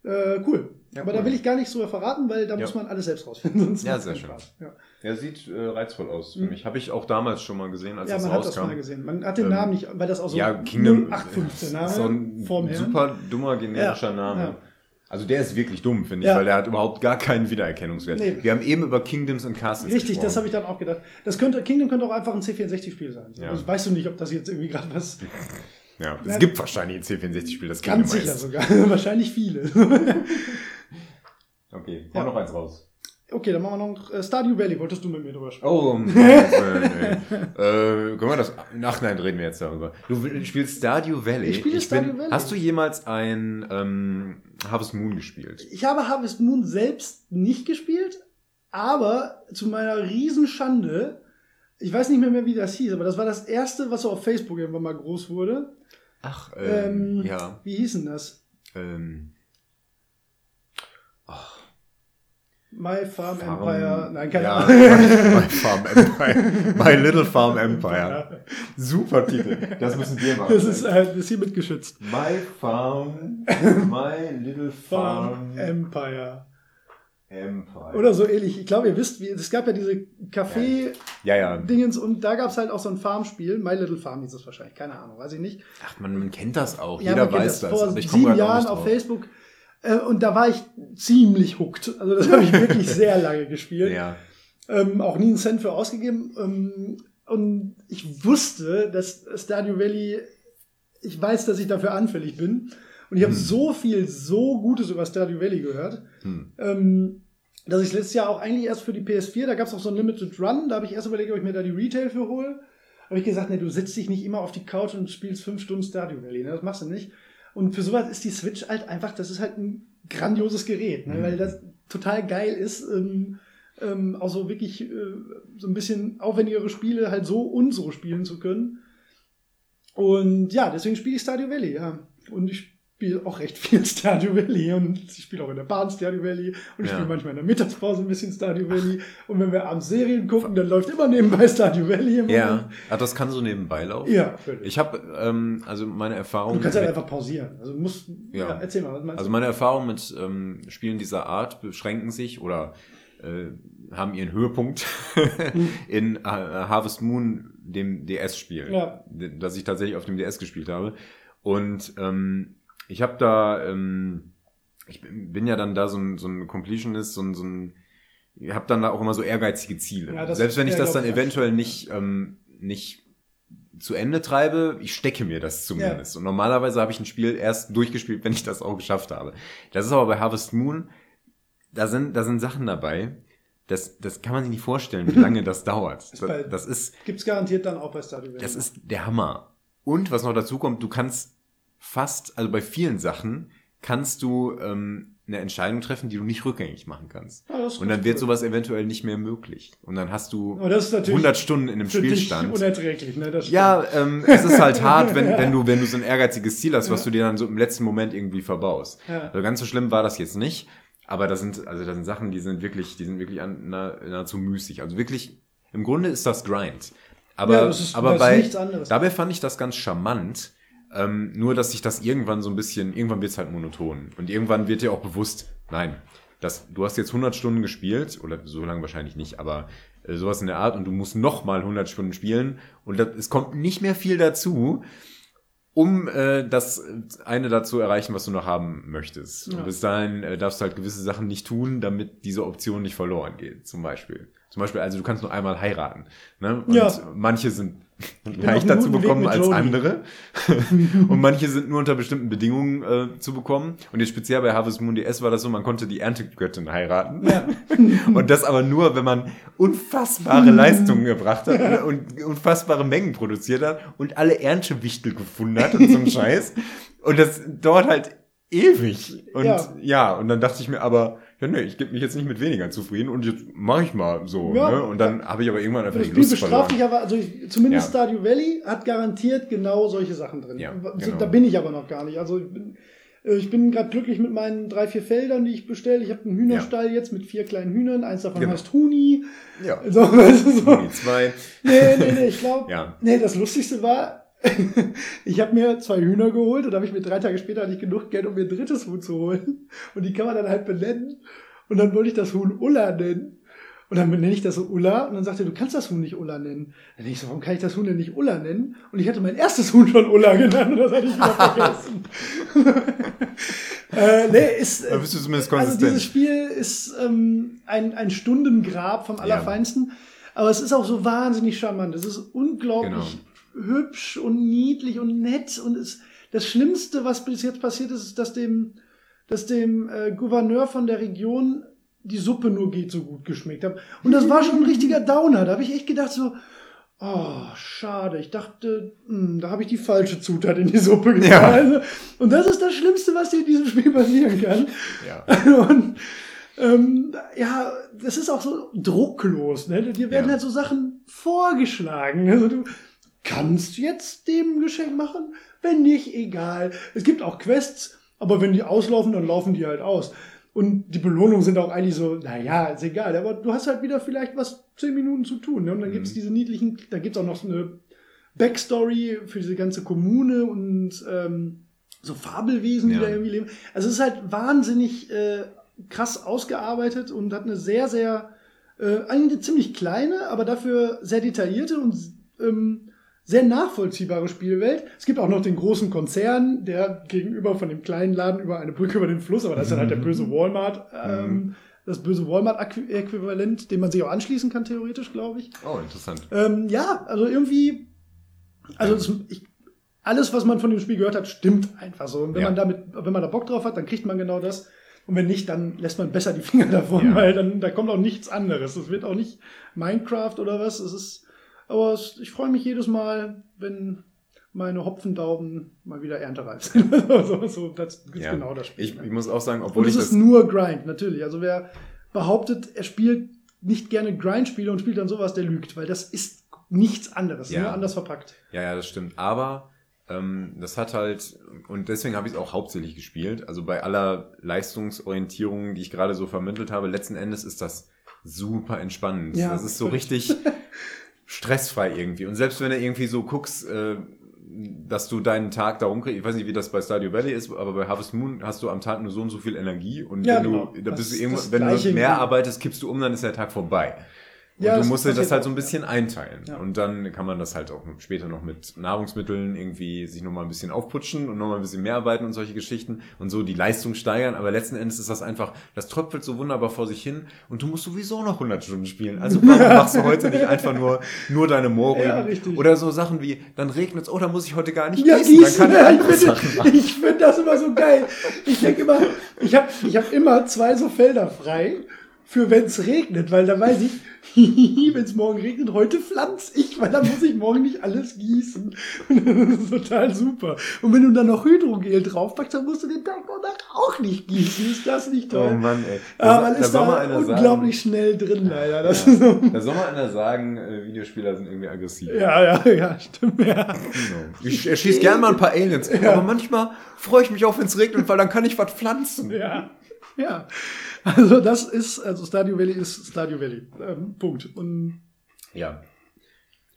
Äh, cool. Ja, aber cool. da will ich gar nicht so verraten, weil da Ja. muss man alles selbst rausfinden. <laughs> Sonst Ja, sehr schön. Spaß. Ja. Ja, sieht äh, reizvoll aus für Mhm. mich. Habe ich auch damals schon mal gesehen, als ja, das man hat das rauskam. mal gesehen. Man hat den Ähm, Namen nicht, weil das auch so ja, Kingdom 0815 Name so ein super dummer generischer Ja, Name. Also der ist wirklich dumm, finde ich, Ja. weil der hat überhaupt gar keinen Wiedererkennungswert. Nee. Wir haben eben über Kingdoms and Castles Richtig, das gesprochen. habe ich dann auch gedacht. Das könnte, Kingdom könnte auch einfach ein C64-Spiel sein. Ja. Also weißt du nicht, ob das jetzt irgendwie gerade was. Ja, es Ja. gibt wahrscheinlich ein C64-Spiel, das Ganz Kingdom sicher sogar. <laughs> Wahrscheinlich viele. <laughs> Okay, hau noch eins raus. Okay, dann machen wir noch äh, Stardew Valley. Wolltest du mit mir drüber sprechen? Oh, Mann, <laughs> äh, können wir das? Ach nein, reden wir jetzt darüber. Du spielst Stardew Valley. Ich spiele Stardew Valley. Hast du jemals ein ähm, Harvest Moon gespielt? Ich habe Harvest Moon selbst nicht gespielt, aber zu meiner Riesenschande ich weiß nicht mehr, mehr, wie das hieß, aber das war das erste, was so auf Facebook irgendwann mal groß wurde. Ach, ähm, Ähm, ja. Wie hieß denn das? Ähm, My Farm, Farm- Empire. Nein, keine ja, Ahnung. My Farm Empire. My Little Farm <laughs> Empire. Super Titel. Das müssen wir machen. Das ist, äh, das ist hiermit geschützt. My Farm, My Little Farm Farm Empire. Empire. Oder so ähnlich. Ich glaube, ihr wisst, wie, es gab ja diese ja, ja. Café-Dingens und da gab es halt auch so ein Farmspiel. My Little Farm hieß es wahrscheinlich. Keine Ahnung, weiß ich nicht. Ach, man, man kennt das auch. Ja, Jeder weiß das. Vor aber ich komm sieben Jahren auf. Facebook. Äh, und da war ich ziemlich hooked. Also das habe ich wirklich <laughs> sehr lange gespielt. Ja. Ähm, auch nie einen Cent für ausgegeben. Ähm, und ich wusste, dass Stardew Valley, ich weiß, dass ich dafür anfällig bin. Und ich habe so viel, so Gutes über Stardew Valley gehört, Hm. ähm, dass ich letztes Jahr auch eigentlich erst für die PS4, da gab es auch so ein Limited Run, da habe ich erst überlegt, ob ich mir da die Retail für hole. Habe ich gesagt, nee, du setzt dich nicht immer auf die Couch und spielst fünf Stunden Stardew Valley, ne? das machst du nicht. Und für sowas ist die Switch halt einfach, das ist halt ein grandioses Gerät, ne? Mhm. weil das total geil ist. Ähm, ähm, auch so wirklich äh, so ein bisschen aufwendigere Spiele halt so und so spielen zu können. Und ja, deswegen spiele ich Stardew Valley, ja. Und ich spiele auch recht viel <laughs> Stardew Valley und ich spiele auch in der Bahn Stardew Valley und ich Ja. spiele manchmal in der Mittagspause ein bisschen Stardew Valley. Und wenn wir abends Serien gucken, dann läuft immer nebenbei Stardew Valley im Ja. Ach, das kann so nebenbei laufen. Ja, völlig. Ich habe ähm, also meine Erfahrung. Du kannst halt einfach pausieren. Also musst, ja. Ja. erzähl mal, was meinst Also meine Erfahrungen mit ähm, Spielen dieser Art beschränken sich oder äh, haben ihren Höhepunkt <laughs> in äh, Harvest Moon, dem DS-Spiel, Ja. das ich tatsächlich auf dem DS gespielt habe. Und ähm, ich habe da, ähm, ich bin ja dann da so ein, so ein Completionist, so ein, so ein ich habe dann da auch immer so ehrgeizige Ziele. Ja, Selbst wenn ich ja, das dann eventuell nicht, ähm, nicht zu Ende treibe, ich stecke mir das zumindest. Und normalerweise habe ich ein Spiel erst durchgespielt, wenn ich das auch geschafft habe. Das ist aber bei Harvest Moon, da sind, da sind Sachen dabei, das, das kann man sich nicht vorstellen, wie lange das <laughs> dauert. Das, bei- das ist, Gibt's garantiert dann auch bei Stardew Valley. das ist der Hammer. Und was noch dazu kommt, du kannst fast, also bei vielen Sachen, kannst du ähm, eine Entscheidung treffen, die du nicht rückgängig machen kannst. Ist Und dann wird sowas eventuell nicht mehr möglich. Und dann hast du Aber das ist natürlich 100 Stunden in einem Spielstand. unerträglich, ne? Ja, ähm, es ist halt hart, wenn, <laughs> wenn du, wenn du so ein ehrgeiziges Ziel hast, was du dir dann so im letzten Moment irgendwie verbaust. Ja. Also ganz so schlimm war das jetzt nicht. Aber das sind, also das sind Sachen, die sind wirklich, die sind wirklich an, na, nahezu müßig. Also wirklich, im Grunde ist das Grind. Aber, Ja, ist- aber bei, dabei fand ich das ganz charmant. Ähm, nur, dass sich das irgendwann so ein bisschen, irgendwann wird's halt monoton. Und irgendwann wird dir auch bewusst, nein, das, du hast jetzt 100 Stunden gespielt, oder so lange wahrscheinlich nicht, aber äh, sowas in der Art, und du musst noch mal 100 Stunden spielen, und das, es kommt nicht mehr viel dazu, um äh, das eine dazu erreichen, was du noch haben möchtest. Ja. Und bis dahin äh, darfst du halt gewisse Sachen nicht tun, damit diese Option nicht verloren geht, zum Beispiel. Zum Beispiel, also du kannst nur einmal heiraten. Ne? Und Ja. manche sind <laughs> leichter zu bekommen als Jodie. andere. <laughs> und manche sind nur unter bestimmten Bedingungen äh, zu bekommen. Und jetzt speziell bei Harvest Moon DS war das so, man konnte die Erntegöttin heiraten. Ja. <laughs> Und das aber nur, wenn man unfassbare Leistungen gebracht hat und unfassbare Mengen produziert hat und alle Erntewichtel gefunden hat und so Scheiß. Und das dauert halt ewig. Und ja. Ja. und dann dachte ich mir aber, ja nee, ich gebe mich jetzt nicht mit weniger zufrieden und jetzt mache ich mal so. Ja. ne? Und dann habe ich aber irgendwann einfach Das die Lust bestraft verloren. aber, also ich, zumindest Ja. Stardew Valley hat garantiert genau solche Sachen drin. Ja, genau. Da bin ich aber noch gar nicht. Also ich bin, äh, ich bin gerade glücklich mit meinen drei, vier Feldern, die ich bestelle. Ich habe einen Hühnerstall jetzt mit vier kleinen Hühnern. Eins davon Genau. heißt Huni. Ja. So, <laughs> du, so. Die zwei. Nee, nee, nee, ich glaube, <laughs> Ja. nee, das Lustigste war, <laughs> ich habe mir zwei Hühner geholt und habe ich mir drei Tage später nicht genug Geld, um mir ein drittes Huhn zu holen. Und die kann man dann halt benennen. Und dann wollte ich das Huhn Ulla nennen. Und dann benenne ich das so Ulla. Und dann sagte er, du kannst das Huhn nicht Ulla nennen. Dann denke ich so, warum kann ich das Huhn denn nicht Ulla nennen? Und ich hatte mein erstes Huhn schon Ulla genannt und das hatte ich wieder <laughs> vergessen. <laughs> äh, nee, ist, Da bist du zumindest also konsistent. dieses Spiel ist ähm, ein, ein Stundengrab vom Allerfeinsten. Aber es ist auch so wahnsinnig charmant. Es ist unglaublich hübsch und niedlich und nett. Und es, das Schlimmste, was bis jetzt passiert ist, ist, dass dem, dass dem äh, Gouverneur von der Region die Suppe nur geht so gut geschmeckt hat. Und das war schon ein richtiger Downer. Da habe ich echt gedacht so, oh, schade. Ich dachte, hm, da habe ich die falsche Zutat in die Suppe getan. Ja. Also, und das ist das Schlimmste, was dir in diesem Spiel passieren kann. Ja. <laughs> Und ähm, ja, das ist auch so drucklos. Ne? Dir werden Ja. halt so Sachen vorgeschlagen. Also du kannst jetzt dem Geschenk machen, wenn nicht, egal. Es gibt auch Quests, aber wenn die auslaufen, dann laufen die halt aus. Und die Belohnungen sind auch eigentlich so, naja, ist egal, aber du hast halt wieder vielleicht was zehn Minuten zu tun. Ne? Und dann gibt's diese niedlichen, da gibt's auch noch so eine Backstory für diese ganze Kommune und ähm, so Fabelwesen, die Ja. da irgendwie leben. Also es ist halt wahnsinnig äh, krass ausgearbeitet und hat eine sehr, sehr, äh, eigentlich eine ziemlich kleine, aber dafür sehr detaillierte und ähm, sehr nachvollziehbare Spielwelt. Es gibt auch noch den großen Konzern, der gegenüber von dem kleinen Laden über eine Brücke über den Fluss, aber das ist dann halt der böse Walmart, ähm, das böse Walmart-Äquivalent, dem man sich auch anschließen kann, theoretisch, glaube ich. Oh, interessant. Ähm, ja, also irgendwie, also das, ich, alles, was man von dem Spiel gehört hat, stimmt einfach so. Und wenn Ja. man damit, wenn man da Bock drauf hat, dann kriegt man genau das. Und wenn nicht, dann lässt man besser die Finger davon, Ja. weil dann da kommt auch nichts anderes. Es wird auch nicht Minecraft oder was. Es ist, aber es, ich freue mich jedes Mal, wenn meine Hopfendauben mal wieder erntereif sind. <laughs> so, so, das ist Ja. genau das Spiel. Ich, ich muss auch sagen, Und obwohl es ich ist nur Grind, natürlich. Also wer behauptet, er spielt nicht gerne Grind-Spiele und spielt dann sowas, der lügt, weil das ist nichts anderes, Ja. nur anders verpackt. Ja, ja, das stimmt. Aber ähm, das hat halt, und deswegen habe ich es auch hauptsächlich gespielt. Also bei aller Leistungsorientierung, die ich gerade so vermittelt habe, letzten Endes ist das super entspannend. Ja, das ist so richtig <laughs> stressfrei irgendwie. Und selbst wenn du irgendwie so guckst, äh, dass du deinen Tag da rumkriegst, ich weiß nicht, wie das bei Stadio Valley ist, aber bei Harvest Moon hast du am Tag nur so und so viel Energie und Ja, wenn genau. du, da Das bist du ist irgendwann, das wenn du mehr wie- arbeitest, kippst du um, dann ist der Tag vorbei. Und Ja, du das musst dir das halt so ein bisschen einteilen. Ja. Und dann kann man das halt auch später noch mit Nahrungsmitteln irgendwie sich nochmal ein bisschen aufputschen und nochmal ein bisschen mehr arbeiten und solche Geschichten und so die Leistung steigern. Aber letzten Endes ist das einfach, das tröpfelt so wunderbar vor sich hin und du musst sowieso noch 100 Stunden spielen. Also <laughs> warum machst du heute nicht einfach nur, nur deine Moorrüben? Ja, richtig. Oder so Sachen wie, dann regnet es, oh, da muss ich heute gar nicht Ja, gießen. gießen, dann kann ja, ich finde <laughs> ich das immer so geil. Ich denke immer, ich habe ich hab immer zwei so Felder frei, für wenn es regnet, weil da weiß ich, <laughs> wenn es morgen regnet, heute pflanze ich, weil dann muss ich morgen nicht alles gießen. <laughs> Das ist total super. Und wenn du dann noch Hydrogel draufpackst, dann musst du den Tag danach auch nicht gießen. Ist das nicht toll? Oh Mann, ey. Aber man da ist soll da mal einer unglaublich schnell drin, leider. Das Ja. ist so, Da soll mal einer sagen, äh, Videospieler sind irgendwie aggressiv. ja, ja, ja, stimmt, ja. Genau. Ich erschieße gerne mal ein paar Aliens, aber manchmal freue ich mich auch, wenn es regnet, weil dann kann ich was pflanzen. Ja, ja. <laughs> Also das ist, also Stadio Valley ist Stadio Valley. Ähm, Punkt. Und Ja.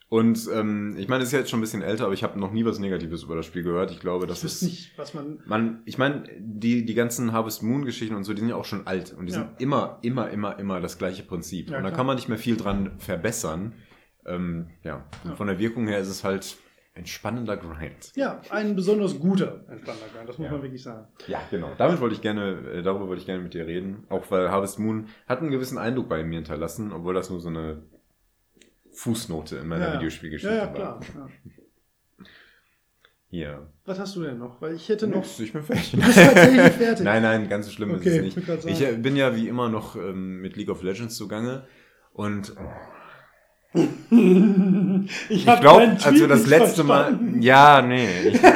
Und ähm, ich meine, es ist ja jetzt schon ein bisschen älter, aber ich habe noch nie was Negatives über das Spiel gehört. Ich glaube, das ich ist nicht, was man. Man, ich meine, die, die ganzen Harvest Moon Geschichten und so, die sind ja auch schon alt und die Ja. sind immer, immer, immer, immer das gleiche Prinzip. Ja, und da klar. kann man nicht mehr viel dran verbessern. Ähm, ja. Ja. von der Wirkung her ist es halt entspannender Grind. Ja, ein besonders guter entspannter Grind, das muss Ja. man wirklich sagen. Ja, genau. Damit wollte ich gerne, äh, darüber wollte ich gerne mit dir reden. Auch weil Harvest Moon hat einen gewissen Eindruck bei mir hinterlassen, obwohl das nur so eine Fußnote in meiner ja, ja. Videospielgeschichte Ja, ja, war. klar. <laughs> Ja. Hier. Was hast du denn noch? Weil ich hätte noch. Nix, ich bin fertig. Du bist tatsächlich fertig. <laughs> Nein, nein, ganz so schlimm Okay, ist es nicht. Ich äh, bin ja wie immer noch ähm, mit League of Legends zugange und ich ich glaube, als wir das letzte verstanden. Mal, ja, nee, ich, <laughs>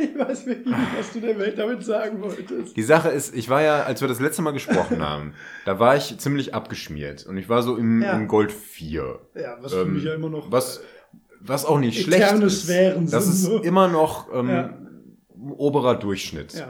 Ich weiß wirklich nicht, was du der Welt damit sagen wolltest. die Sache ist, ich war ja, als wir das letzte Mal gesprochen haben, da war ich ziemlich abgeschmiert und ich war so im, Ja. im Gold 4. Ja, was für Ähm, mich ja immer noch. Was, was auch nicht Eterne schlecht ist. Das ist so. immer noch ähm, Ja. oberer Durchschnitt. Ja.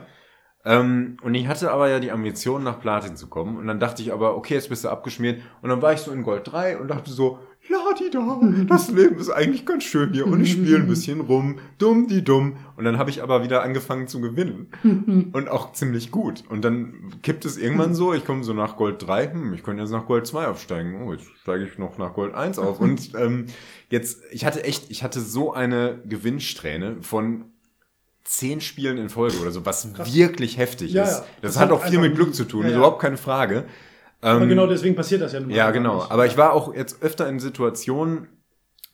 Ähm, und ich hatte aber ja die Ambition, nach Platin zu kommen. Und dann dachte ich aber, okay, jetzt bist du abgeschmiert. Und dann war ich so in Gold 3 und dachte so, Ladi da, das Leben ist eigentlich ganz schön hier. Und ich spiele ein <laughs> bisschen rum, dumm die dumm. Und dann habe ich aber wieder angefangen zu gewinnen. <laughs> Und auch ziemlich gut. Und dann kippt es irgendwann so, ich komme so nach Gold 3, hm, ich könnte jetzt nach Gold 2 aufsteigen. Oh, jetzt steige ich noch nach Gold 1 auf. Und <laughs> ähm, jetzt, ich hatte echt, ich hatte so eine Gewinnsträhne von zehn Spielen in Folge oder so, was wirklich heftig Ja, ist. Das, Das hat auch viel mit Glück zu tun, ja, ja. überhaupt keine Frage. Aber Ähm, genau deswegen passiert das ja nun ja, genau. nicht. Aber ich war auch jetzt öfter in Situationen,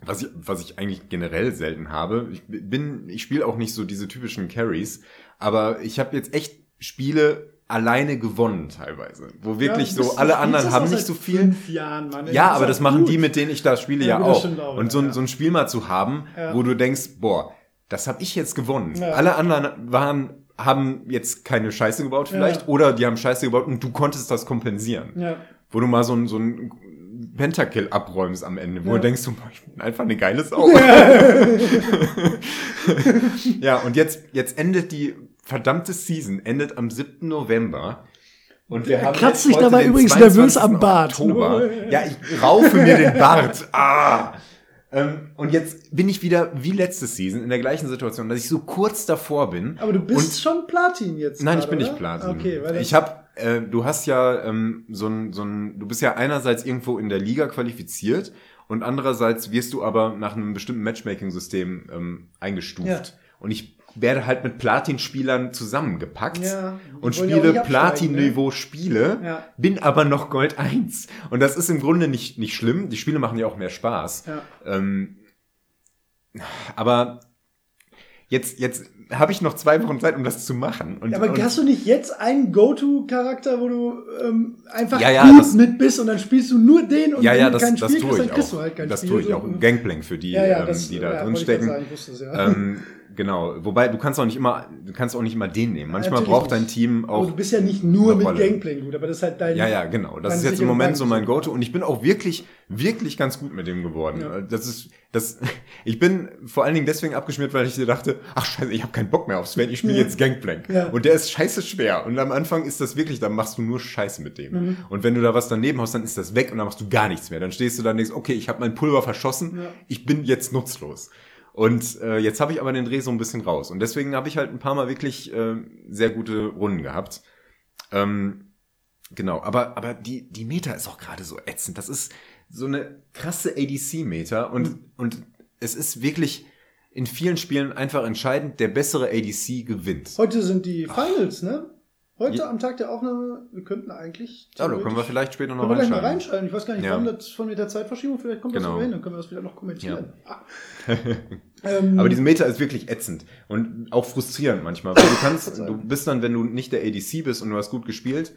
was ich, was ich eigentlich generell selten habe. Ich bin, ich spiele auch nicht so diese typischen Carries, aber ich habe jetzt echt Spiele alleine gewonnen teilweise, wo wirklich Ja, so alle anderen haben nicht so viel. Jahren, Mann. Ja, aber das machen gut. die, mit denen ich da spiele, Ja, ja, auch. auch, Und so, ein ja. so ein Spiel mal zu haben, wo du denkst, boah, das habe ich jetzt gewonnen. Alle anderen waren, haben jetzt keine Scheiße gebaut vielleicht Ja. oder die haben Scheiße gebaut und du konntest das kompensieren. Ja. Wo du mal so ein, so ein Pentakill abräumst am Ende, wo Ja. du denkst, boah, ich bin einfach eine geile Sau. <laughs> ja, und jetzt, jetzt endet die verdammte Season, endet am 7. November. Und wir Er haben kratzt sich dabei übrigens nervös 22. am Bart. Oktober. Ja, ich raufe mir den Bart. Ah! Ähm, und jetzt bin ich wieder wie letzte Season in der gleichen Situation, dass ich so kurz davor bin. Aber du bist schon Platin jetzt. Nein, ich gerade, bin oder? nicht Platin. Okay, weil ich habe, äh, du hast ja ähm, so ein, so ein, du bist ja einerseits irgendwo in der Liga qualifiziert und andererseits wirst du aber nach einem bestimmten Matchmaking-System ähm, eingestuft. Ja. Und ich werde halt mit Platin-Spielern zusammengepackt Ja, und spiele absteigen, Platin-Niveau-Spiele, Ja. bin aber noch Gold 1. Und das ist im Grunde nicht, nicht schlimm. Die Spiele machen ja auch mehr Spaß. Ja. Ähm, aber jetzt, jetzt habe ich noch zwei Wochen Zeit, um das zu machen. Und, aber und, hast du nicht jetzt einen Go-To-Charakter, wo du ähm, einfach Ja, ja, gut das- mit bist und dann spielst du nur den und ja, wenn ja, du das, kein das Spiel tue kriegst, ich dann kriegst du auch. halt kein das Spiel. tue ich auch. Gangplank für die, ähm, das, die da ja, drin wollte ich ich ähm, genau. Wobei du kannst auch nicht immer, du kannst auch nicht immer den nehmen. Manchmal Natürlich braucht dein. Team aber auch. du bist ja nicht nur mit. Gangplank gut, aber das ist halt dein. Ja, ja, genau. Das ist jetzt im Moment so mein Go-To und ich bin auch wirklich, wirklich ganz gut mit dem geworden. Ja. Das ist, das, <laughs> ich bin vor allen Dingen deswegen abgeschmiert, weil ich dir dachte, ach scheiße, ich habe keinen Bock mehr auf Sven, ich spiele Ja. jetzt Gangplank. Ja. Und der ist scheiße schwer. Und am Anfang ist das wirklich, dann machst du nur Scheiße mit dem. Mhm. Und wenn du da was daneben hast, dann ist das weg und dann machst du gar nichts mehr. Dann stehst du da und denkst, okay, ich habe mein Pulver verschossen, ich bin jetzt nutzlos. Und äh, jetzt habe ich aber den Dreh so ein bisschen raus. Und deswegen habe ich halt ein paar Mal wirklich äh, sehr gute Runden gehabt. Ähm, genau, aber, aber die, die Meta ist auch gerade so ätzend. Das ist so eine krasse ADC-Meta und, Mhm. und es ist wirklich in vielen Spielen einfach entscheidend, der bessere ADC gewinnt. Heute sind die Finals, ne? Heute Ja. am Tag der Aufnahme, wir könnten eigentlich. Ja, da können wir vielleicht später noch gleich mal reinschalten. reinschalten. Ich weiß gar nicht, Ja. das von mit der Zeitverschiebung, vielleicht kommt das Genau. sogar hin, dann können wir das wieder noch kommentieren. Ah. <laughs> Aber ähm, diese Meta ist wirklich ätzend und auch frustrierend manchmal, weil du kannst, <laughs> du bist dann, wenn du nicht der ADC bist und du hast gut gespielt,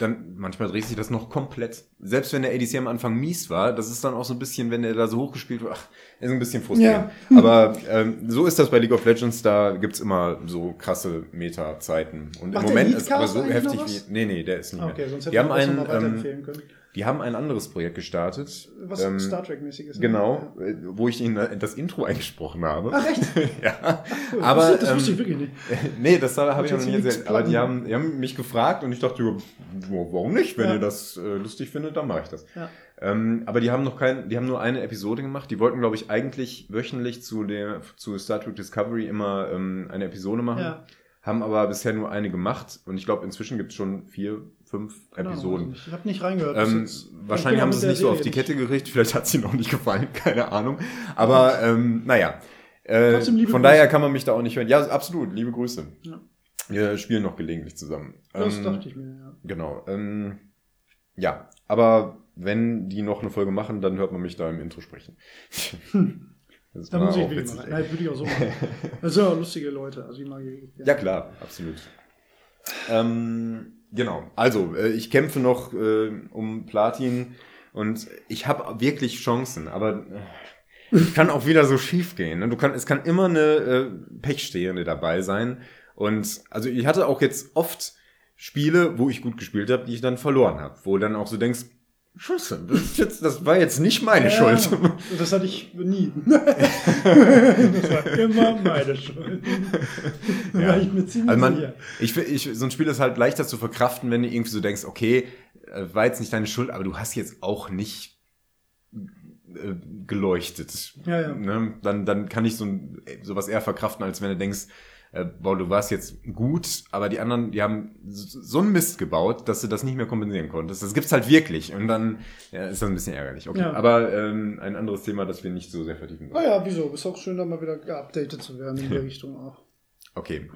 dann manchmal dreht sich das noch komplett. Selbst wenn der ADC am Anfang mies war, das ist dann auch so ein bisschen, wenn der da so hochgespielt wird, ach, ist ein bisschen frustrierend. <laughs> Aber ähm, so ist das bei League of Legends, da gibt's immer so krasse Meta-Zeiten. Und Macht im Moment ist aber so heftig wie. Nee, nee, der ist nicht Ah, okay, mehr. sonst hätte die haben ich das ein, noch mal ähm, weiterempfehlen können. Die haben ein anderes Projekt gestartet. Was ähm, Star Trek-mäßig ist. ne? Genau, äh, wo ich ihnen das Intro <laughs> eingesprochen habe. Ach, echt? <laughs> ja. Cool. Aber, das, das wusste ähm, ich wirklich nicht. <laughs> Nee, das habe ich noch nie erzählt. Aber die haben, die haben mich gefragt und ich dachte, ja, warum nicht? Wenn Ja. ihr das äh, lustig findet, dann mache ich das. Ja. Ähm, aber die haben noch kein, die haben nur eine Episode gemacht. Die wollten, glaube ich, eigentlich wöchentlich zu der, zu Star Trek Discovery immer ähm, eine Episode machen. Ja. Haben aber bisher nur eine gemacht und ich glaube, inzwischen gibt es schon vier, fünf Genau, Episoden. Ich habe nicht reingehört. Ähm, wahrscheinlich Ich haben sie es nicht so auf die Kette gekriegt, <laughs> vielleicht hat es ihnen auch nicht gefallen, <laughs> keine Ahnung. Aber ähm, naja. Äh, von Grüße. daher kann man mich da auch nicht hören. Ja, absolut, liebe Grüße. Ja. Wir spielen noch gelegentlich zusammen. Das Ähm, dachte ich mir, ja. Genau. Ähm, ja, aber wenn die noch eine Folge machen, dann hört man mich da im Intro sprechen. <laughs> Das Da muss ich wirklich mal. Nein, würde ich auch so machen. Das sind auch lustige Leute. Also ich mag die. Ja, klar, absolut. Ähm, genau. Also, äh, ich kämpfe noch äh, um Platin und ich habe wirklich Chancen, aber äh, kann auch wieder so schief gehen. Ne? Du kann, es kann immer eine äh, Pechstehende dabei sein. Und also ich hatte auch jetzt oft Spiele, wo ich gut gespielt habe, die ich dann verloren habe. Wo dann auch so denkst, Scheiße, das, jetzt, das war jetzt nicht meine Ja, Schuld. Das hatte ich nie. <laughs> das war immer meine Schuld. Da Ja. war ich mir ziemlich Also man, sicher. ich, ich, so ein Spiel ist halt leichter zu verkraften, wenn du irgendwie so denkst, okay, äh, war jetzt nicht deine Schuld, aber du hast jetzt auch nicht äh, geleuchtet. Ja, ja. Ne? Dann, dann kann ich so ein, sowas eher verkraften, als wenn du denkst, äh, boah, du warst jetzt gut, aber die anderen, die haben so einen Mist gebaut, dass du das nicht mehr kompensieren konntest. Das gibt's halt wirklich. Und dann ja, ist das ein bisschen ärgerlich. Okay. Ja. Aber ähm, ein anderes Thema, das wir nicht so sehr vertiefen wollen. Ah ja, wieso? Ist auch schön, da mal wieder geupdatet zu werden in der <laughs> Richtung auch. Okay.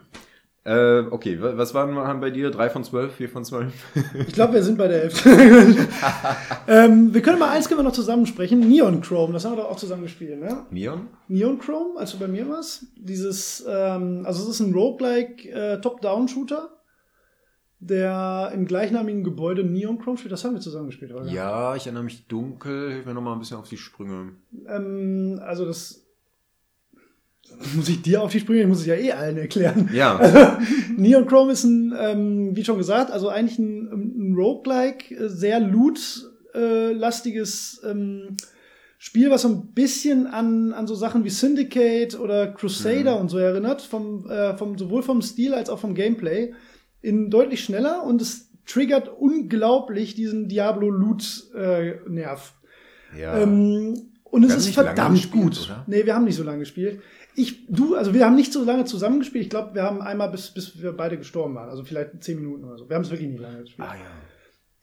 Äh, okay, wa- was waren wir bei dir? Drei von zwölf, vier von zwölf? Ich glaube, wir sind bei der Hälfte. <laughs> ähm, wir können mal eins können wir noch zusammen sprechen. Neon Chrome, das haben wir doch auch zusammen gespielt, ne? Neon? Neon Chrome, als du bei mir warst. Dieses, ähm, also es ist ein Roguelike äh, Top-Down-Shooter, der im gleichnamigen Gebäude Neon Chrome spielt. Das haben wir zusammen gespielt, oder? Ja, ich erinnere mich dunkel. Hilf mir noch mal ein bisschen auf die Sprünge. Ähm, also das muss ich dir auf die Sprünge, ich muss es ja eh allen erklären. Ja, <laughs> Neon Chrome ist ein, ähm, wie schon gesagt, also eigentlich ein, ein Roguelike, äh, sehr Loot Deckungsbauer-lastiges ähm, Spiel, was so ein bisschen an, an so Sachen wie Syndicate oder Crusader und so erinnert, vom, äh, vom, sowohl vom Stil als auch vom Gameplay, in deutlich schneller und es triggert unglaublich diesen Diablo-Loot-Nerv. Ja. Ähm, und es ist verdammt gespielt, gut. oder? Nee, wir haben nicht so lange gespielt. Ich, du, also wir haben nicht so lange zusammengespielt. Ich glaube, wir haben einmal bis, bis wir beide gestorben waren. Also vielleicht zehn Minuten oder so. Wir haben es wirklich nicht lange gespielt. ah ja.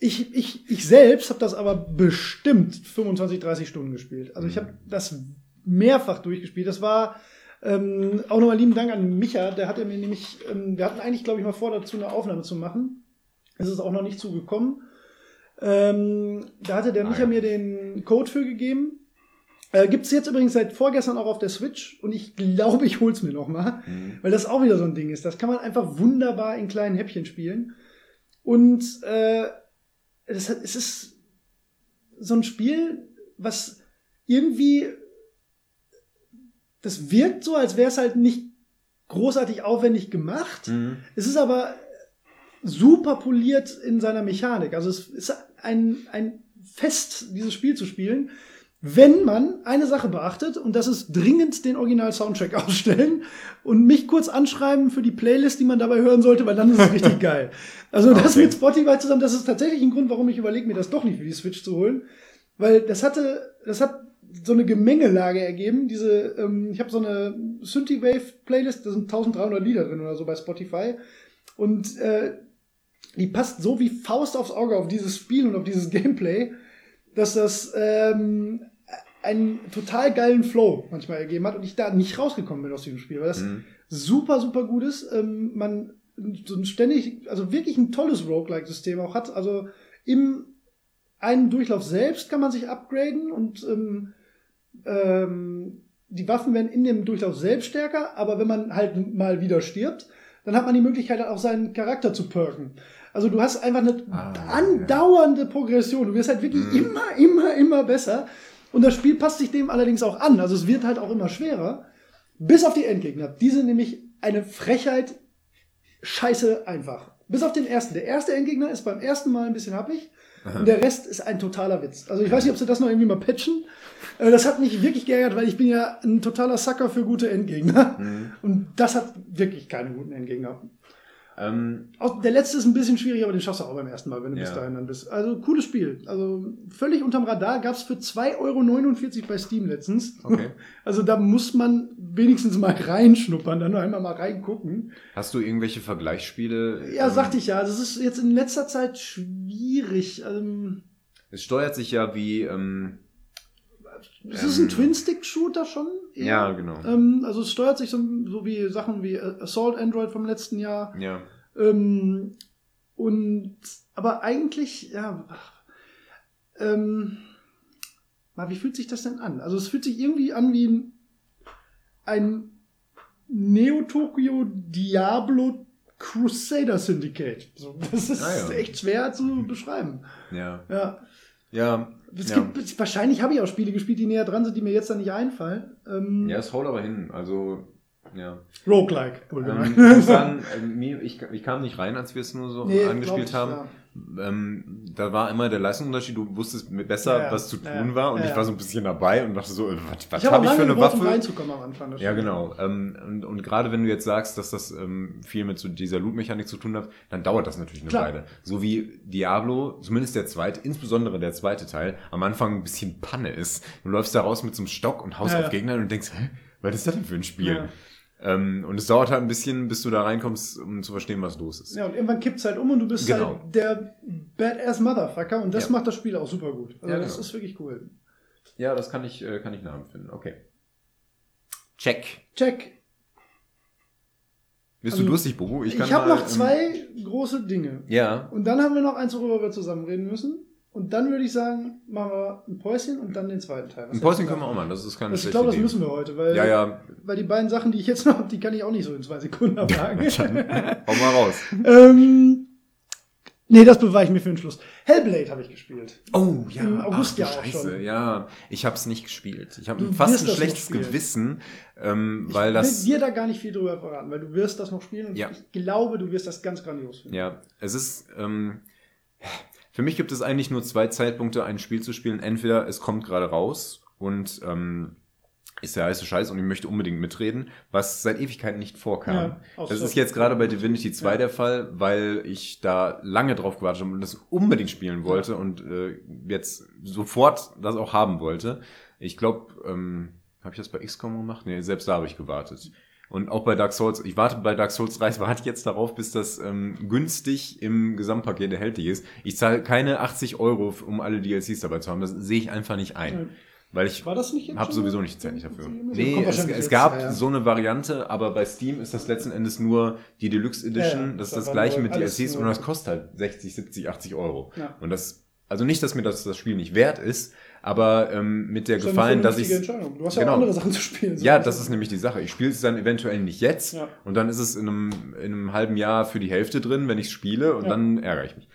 Ich, ich, ich selbst habe das aber bestimmt 25, 30 Stunden gespielt. Also ich habe das mehrfach durchgespielt. Das war ähm, auch nochmal lieben Dank an Micha. Der hatte mir nämlich, ähm, wir hatten eigentlich, glaube ich, mal vor, dazu eine Aufnahme zu machen. Es ist auch noch nicht zugekommen. Ähm, da hatte der Ah, Micha mir den Code für gegeben. Äh, Gibt es jetzt übrigens seit vorgestern auch auf der Switch und ich glaube, ich hol's mir noch mal, Mhm. weil das auch wieder so ein Ding ist. Das kann man einfach wunderbar in kleinen Häppchen spielen. Und äh, das es ist so ein Spiel, was irgendwie das wirkt so, als wäre es halt nicht großartig aufwendig gemacht. Mhm. Es ist aber super poliert in seiner Mechanik. Also es ist ein, ein Fest, dieses Spiel zu spielen, wenn man eine Sache beachtet, und das ist dringend den Original-Soundtrack <laughs> ausstellen und mich kurz anschreiben für die Playlist, die man dabei hören sollte, weil dann ist es richtig <laughs> geil. Also das Okay. mit Spotify zusammen, das ist tatsächlich ein Grund, warum ich überlege, mir das doch nicht für die Switch zu holen. Weil das hatte, das hat so eine Gemengelage ergeben. Diese, ähm, ich habe so eine Synthwave-Playlist, da sind 1300 Lieder drin oder so bei Spotify. Und äh, die passt so wie Faust aufs Auge auf dieses Spiel und auf dieses <laughs> Gameplay, dass das ähm, einen total geilen Flow manchmal ergeben hat und ich da nicht rausgekommen bin aus diesem Spiel, weil das Mhm. super, super gut ist. Ähm, man so ein ständig, also wirklich ein tolles Roguelike-System auch hat. Also im einen Durchlauf selbst kann man sich upgraden und ähm, ähm, die Waffen werden in dem Durchlauf selbst stärker, aber wenn man halt mal wieder stirbt, dann hat man die Möglichkeit, auch seinen Charakter zu perken. Also du hast einfach eine Ah, andauernde Progression. Du wirst halt wirklich Mhm. immer, immer, immer besser. Und das Spiel passt sich dem allerdings auch an. Also es wird halt auch immer schwerer. Bis auf die Endgegner. Die sind nämlich eine Frechheit scheiße einfach. Bis auf den ersten. Der erste Endgegner ist beim ersten Mal ein bisschen happig. Und der Rest ist ein totaler Witz. Also ich weiß nicht, ob sie das noch irgendwie mal patchen. Äh, Das hat mich wirklich geärgert, weil ich bin ja ein totaler Sucker für gute Endgegner. Mhm. Und das hat wirklich keine guten Endgegner. Ähm, Der letzte ist ein bisschen schwierig, aber den schaffst du auch beim ersten Mal, wenn du bis Ja. dahin dann bist. Also cooles Spiel. Also völlig unterm Radar. Gab es für 2,49 Euro bei Steam letztens. Okay. <laughs> Also da muss man wenigstens mal reinschnuppern, dann nur einmal mal reingucken. hast du irgendwelche Vergleichsspiele? Ja, Ähm, sagte ich ja. Also es ist jetzt in letzter Zeit schwierig. Ähm, Es steuert sich ja wie, ähm, es ist ein Twin-Stick-Shooter schon. eher. ja, genau. Ähm, also es steuert sich so, so wie Sachen wie Assault Android vom letzten Jahr. ja. Ähm, und aber eigentlich, ja, ähm, mal, wie fühlt sich das denn an? Also es fühlt sich irgendwie an wie ein, ein Neo-Tokyo Diablo Crusader Syndicate. So, <laughs> das ist Ah, ja. echt schwer zu <laughs> beschreiben. Ja. Ja. Ja. Es ja. gibt, wahrscheinlich habe ich auch Spiele gespielt, die näher dran sind, die mir jetzt dann nicht einfallen. Ähm, ja, es haut aber hin. Also, ja. Roguelike. Ähm, wohlgemerkt. ich muss sagen, <laughs> äh, mir, ich, ich kam nicht rein, als wir es nur so Nee, angespielt ich, haben. Ähm, da war immer der Leistungsunterschied, du wusstest besser, Ja, ja. was zu tun Ja, war. Und ich war so ein bisschen dabei und dachte so, äh, was, was habe hab ich für eine Waffe? am Anfang. Ja, genau. Ähm, und, und gerade wenn du jetzt sagst, dass das ähm, viel mit so dieser Loot-Mechanik zu tun hat, dann dauert das natürlich eine Klar. Weile. So wie Diablo, zumindest der zweite, insbesondere der zweite Teil, am Anfang ein bisschen Panne ist. Du läufst da raus mit so einem Stock und haust auf. Gegner und denkst, hä, was ist das denn für ein Spiel? Ähm, und es dauert halt ein bisschen, bis du da reinkommst, um zu verstehen, was los ist. Ja, und irgendwann kippt es halt um und du bist Genau. halt der Badass Motherfucker und das Ja. macht das Spiel auch super gut. Also Ja, das genau. ist wirklich cool. Ja, das kann ich, äh, kann ich nachempfinden. Okay. Check. Check. Bist Also, du durstig, Bobo? Ich, kann habe noch ähm, zwei große Dinge. ja. Und dann haben wir noch eins, worüber wir zusammen reden müssen. Und dann würde ich sagen, machen wir ein Päuschen und dann den zweiten Teil. Was Ein Päuschen können wir auch machen. Das ist keine Das, ich glaube, das Idee. müssen wir heute, weil, Ja, ja. weil die beiden Sachen, die ich jetzt noch habe, die kann ich auch nicht so in zwei Sekunden abhaken. <laughs> Hau mal raus. ähm, nee, das bewahre ich mir für den Schluss. Hellblade habe ich gespielt. Oh, ja. Im August Ach, ja auch Scheiße. schon. Ja, ich habe es nicht gespielt. Ich habe fast ein schlechtes. Gewissen, ähm, Ich weil das... will dir da gar nicht viel drüber verraten, weil du wirst das noch spielen und Ja. ich glaube, du wirst das ganz grandios finden. Ja, es ist... Ähm, Für mich gibt es eigentlich nur zwei Zeitpunkte, ein Spiel zu spielen. Entweder es kommt gerade raus und ähm, ist der heiße Scheiß und ich möchte unbedingt mitreden, was seit Ewigkeiten nicht vorkam. Ja, das ist jetzt gerade bei Divinity 2 ja. der Fall, weil ich da lange drauf gewartet habe und das unbedingt spielen wollte und äh, jetzt sofort das auch haben wollte. Ich glaube, ähm, habe ich das bei XCOM gemacht? Nee, selbst da habe ich gewartet. Und auch bei Dark Souls, ich warte bei Dark Souls 3, <laughs> warte ich jetzt darauf, bis das ähm, günstig im Gesamtpaket erhältlich ist. Ich zahle keine 80 Euro, um alle DLCs dabei zu haben. Das sehe ich einfach nicht ein. Weil ich habe sowieso nicht die Zeit nicht dafür. Nee, es, es gab ja, ja. so eine Variante, aber bei Steam ist das letzten Endes nur die Deluxe Edition. Ja, das ist das gleiche mit DLCs und das kostet halt 60, 70, 80 Euro. Und das, also nicht, dass mir das, das Spiel nicht wert ist, aber ähm, mit der das Gefallen, dass ich. Du hast ja genau. auch andere Sachen zu spielen. So ja, das ist nämlich die Sache. Ich spiele es dann eventuell nicht jetzt und dann ist es in einem, in einem halben Jahr für die Hälfte drin, wenn ich es spiele und dann ärgere ich mich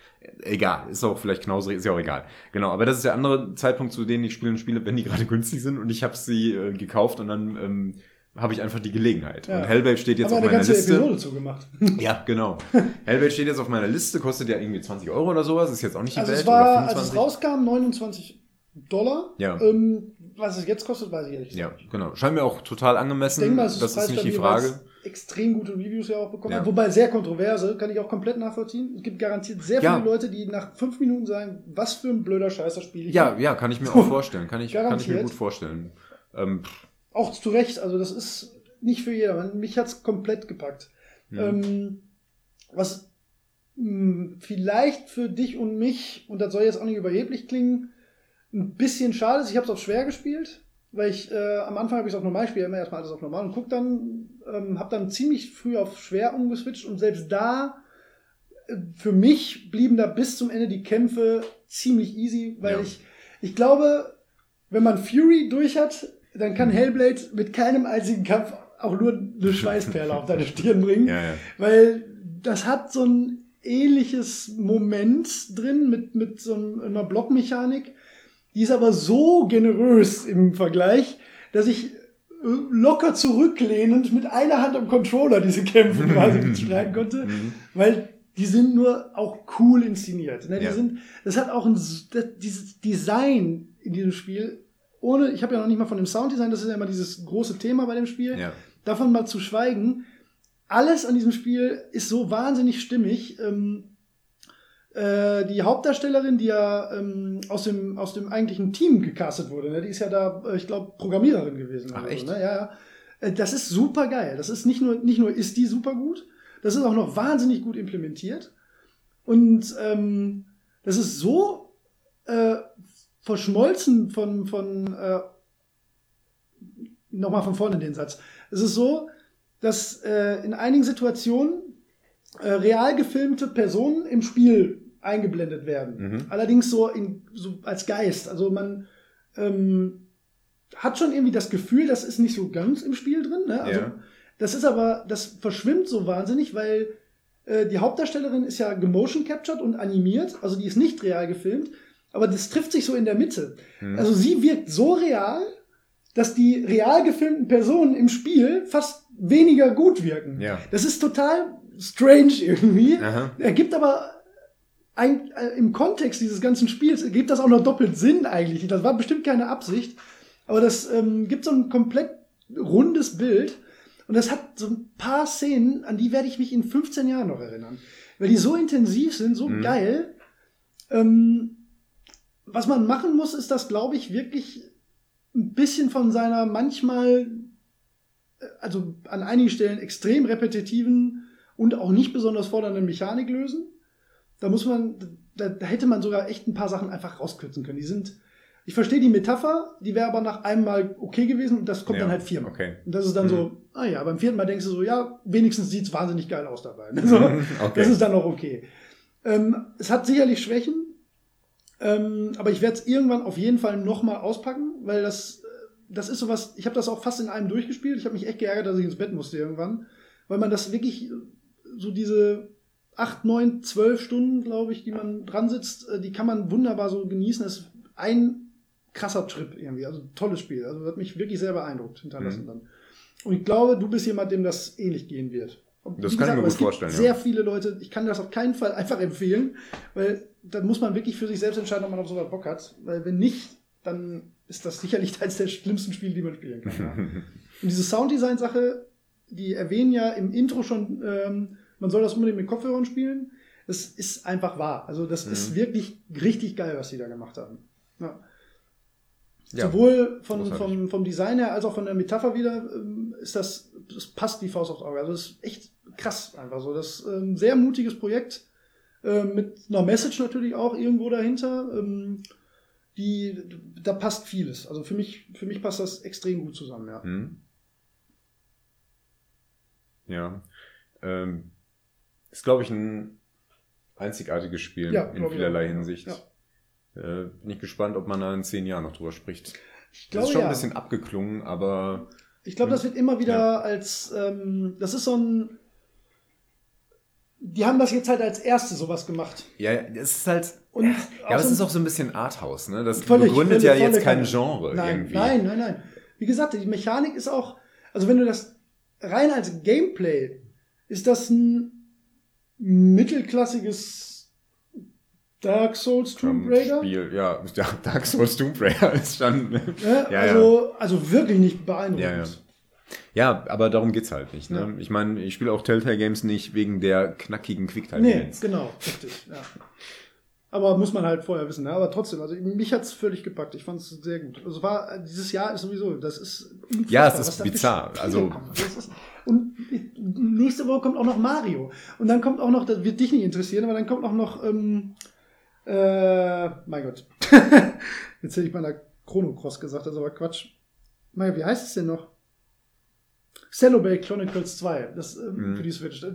egal, ist auch vielleicht knauserig, ist ja auch egal. Genau, aber das ist der andere Zeitpunkt, zu denen ich Spiele spiele, wenn die gerade <laughs> günstig sind und ich habe sie äh, gekauft und dann ähm, habe ich einfach die Gelegenheit. Ja. Und Hellblade steht jetzt auf meiner ganze Liste. Episode zugemacht. <laughs> ja, genau. Hellblade steht jetzt auf meiner Liste, kostet ja irgendwie 20 Euro oder sowas, ist jetzt auch nicht die also Welt. Es war, als es rauskam, 29 Dollar. Ja. Ähm, was es jetzt kostet, weiß ich nicht. Ja, genau. Scheint mir auch total angemessen. Ich denke mal, das ist nicht die Frage extrem gute Reviews ja auch bekommen ja. Wobei sehr kontroverse, kann ich auch komplett nachvollziehen. Es gibt garantiert sehr viele ja. Leute, die nach fünf Minuten sagen, was für ein blöder Scheiß das Spiel. Ja, ja, kann ich mir <laughs> auch vorstellen. Kann ich, kann ich mir gut vorstellen. Ähm, auch zu Recht, also das ist nicht für jedermann. Mich hat's komplett gepackt. Mhm. Ähm, was mh, hm, vielleicht für dich und mich, und das soll jetzt auch nicht überheblich klingen, ein bisschen schade ist, ich habe es auf schwer gespielt weil ich äh, am Anfang habe ich es auf normal spiele, immer erstmal alles auf normal und guck dann, ähm, habe dann ziemlich früh auf schwer umgeswitcht und selbst da äh, für mich blieben da bis zum Ende die Kämpfe ziemlich easy, weil ja. ich ich glaube, wenn man Fury durch hat, dann kann mhm. Hellblade mit keinem einzigen Kampf auch nur eine <laughs> Schweißperle auf deine Stirn bringen, ja, ja. weil das hat so ein ähnliches Moment drin mit mit so einer Blockmechanik die ist aber so generös im Vergleich, dass ich äh, locker zurücklehnend mit einer Hand am Controller diese Kämpfe <laughs> quasi bestreiten konnte, mhm. weil die sind nur auch cool inszeniert. Ne? Die ja. sind, das hat auch ein, das, dieses Design in diesem Spiel, ohne, ich habe ja noch nicht mal von dem Sounddesign, das ist ja immer dieses große Thema bei dem Spiel, ja. davon mal zu schweigen. Alles an diesem Spiel ist so wahnsinnig stimmig. Ähm, äh, die Hauptdarstellerin, die ja ähm, aus, dem, aus dem eigentlichen Team gecastet wurde, ne? die ist ja da, äh, ich glaube, Programmiererin gewesen. Ach, echt? So, ne? Ja, ja. Äh, das ist super geil. Das ist nicht nur, nicht nur ist die super gut, das ist auch noch wahnsinnig gut implementiert. Und ähm, das ist so äh, verschmolzen von, von äh, nochmal von vorne den Satz. Es ist so, dass äh, in einigen Situationen äh, real gefilmte Personen im Spiel eingeblendet werden. Mhm. Allerdings so, in, so als Geist. Also man ähm, hat schon irgendwie das Gefühl, das ist nicht so ganz im Spiel drin. Ne? Also ja. das ist aber, das verschwimmt so wahnsinnig, weil äh, die Hauptdarstellerin ist ja gemotion captured und animiert, also die ist nicht real gefilmt, aber das trifft sich so in der Mitte. Mhm. Also sie wirkt so real, dass die real gefilmten Personen im Spiel fast weniger gut wirken. Ja. Das ist total strange irgendwie. Aha. Er gibt aber ein, äh, im Kontext dieses ganzen Spiels gibt das auch noch doppelt Sinn eigentlich. Das war bestimmt keine Absicht, aber das ähm, gibt so ein komplett rundes Bild und das hat so ein paar Szenen, an die werde ich mich in 15 Jahren noch erinnern, weil die so intensiv sind, so mhm. geil. Ähm, was man machen muss, ist das, glaube ich, wirklich ein bisschen von seiner manchmal, äh, also an einigen Stellen extrem repetitiven und auch nicht besonders fordernden Mechanik lösen da muss man, da, da hätte man sogar echt ein paar Sachen einfach rauskürzen können. Die sind, ich verstehe die Metapher, die wäre aber nach einem Mal okay gewesen und das kommt ja, dann halt viermal. Okay. Und das ist dann mhm. so, ah ja, beim vierten Mal denkst du so, ja, wenigstens sieht's wahnsinnig geil aus dabei. <laughs> Also, okay. Das ist dann auch okay. Ähm, es hat sicherlich Schwächen, ähm, aber ich werde es irgendwann auf jeden Fall nochmal auspacken, weil das, das ist sowas, ich habe das auch fast in einem durchgespielt. Ich habe mich echt geärgert, dass ich ins Bett musste irgendwann, weil man das wirklich so diese acht, neun, zwölf Stunden, glaube ich, die man dran sitzt, äh, die kann man wunderbar so genießen. Das ist ein krasser Trip irgendwie. Also tolles Spiel. Also hat mich wirklich sehr beeindruckt hinterlassen mhm. dann. Und ich glaube, du bist jemand, dem das ähnlich gehen wird. Und Das kann ich mir gut vorstellen, ja. Sehr viele Leute, ich kann das auf keinen Fall einfach empfehlen, weil dann muss man wirklich für sich selbst entscheiden, ob man auf sowas Bock hat. Weil wenn nicht, dann ist das sicherlich <laughs> eines der schlimmsten Spiele, die man spielen kann. Ja. <laughs> Und diese Sounddesign-Sache, die erwähnen ja im Intro schon, ähm, man soll das unbedingt mit Kopfhörern spielen. Das ist einfach wahr. Also das ist wirklich richtig geil, was die da gemacht haben. Ja. Ja, Sowohl von, vom, vom Design her als auch von der Metapher wieder ähm, ist das, das passt wie Faust aufs Auge. Also das ist echt krass einfach so. Das ist ein sehr mutiges Projekt ähm, mit einer Message natürlich auch irgendwo dahinter. Ähm, die, da passt vieles. Also für mich, für mich passt das extrem gut zusammen, ja. Hm. Ja. Ähm, ist, glaube ich, ein einzigartiges Spiel Ja, in vielerlei ja. Hinsicht. Äh, bin ich gespannt, ob man da in zehn Jahren noch drüber spricht. Ich Das glaube ist schon ja. ein bisschen abgeklungen, aber Ich glaube, das wird immer wieder Ja. als, ähm, das ist so ein, die haben das jetzt halt als erste sowas gemacht. ja, es ist halt. Und ja, aber es ist auch so ein bisschen Arthouse, ne? Das Völlig, begründet völlig, ja jetzt kein. Genre Nein, irgendwie. nein, nein, nein. Wie gesagt, die Mechanik ist auch, also wenn du das rein als Gameplay, ist das ein mittelklassiges Dark Souls Tomb Raider. Spiel, ja, ja, <laughs> Dark Souls Tomb Raider ist schon. Ne? <laughs> Ja, also, also wirklich nicht beeindruckend. Ja, ja. Ja, aber darum geht's halt nicht. Ne? Ja. Ich meine, ich spiele auch Telltale Games nicht wegen der knackigen quicktime Nee, Events. genau, richtig. Ja. Aber muss man halt vorher wissen. Ne? Aber trotzdem, also mich hat's völlig gepackt. Ich fand es sehr gut. Also war dieses Jahr ist sowieso, das ist Ja, es ist bizarr. <laughs> Also-. Das ist, und nächste Woche kommt auch noch Mario. Und dann kommt auch noch, das wird dich nicht interessieren, aber dann kommt auch noch, ähm, äh, mein Gott. <laughs> Jetzt hätte ich mal der Chrono Cross gesagt, das ist aber Quatsch. Mein wie heißt es denn noch? Celebrate Chronicles 2, das ähm, Mhm. für die Switch. Da-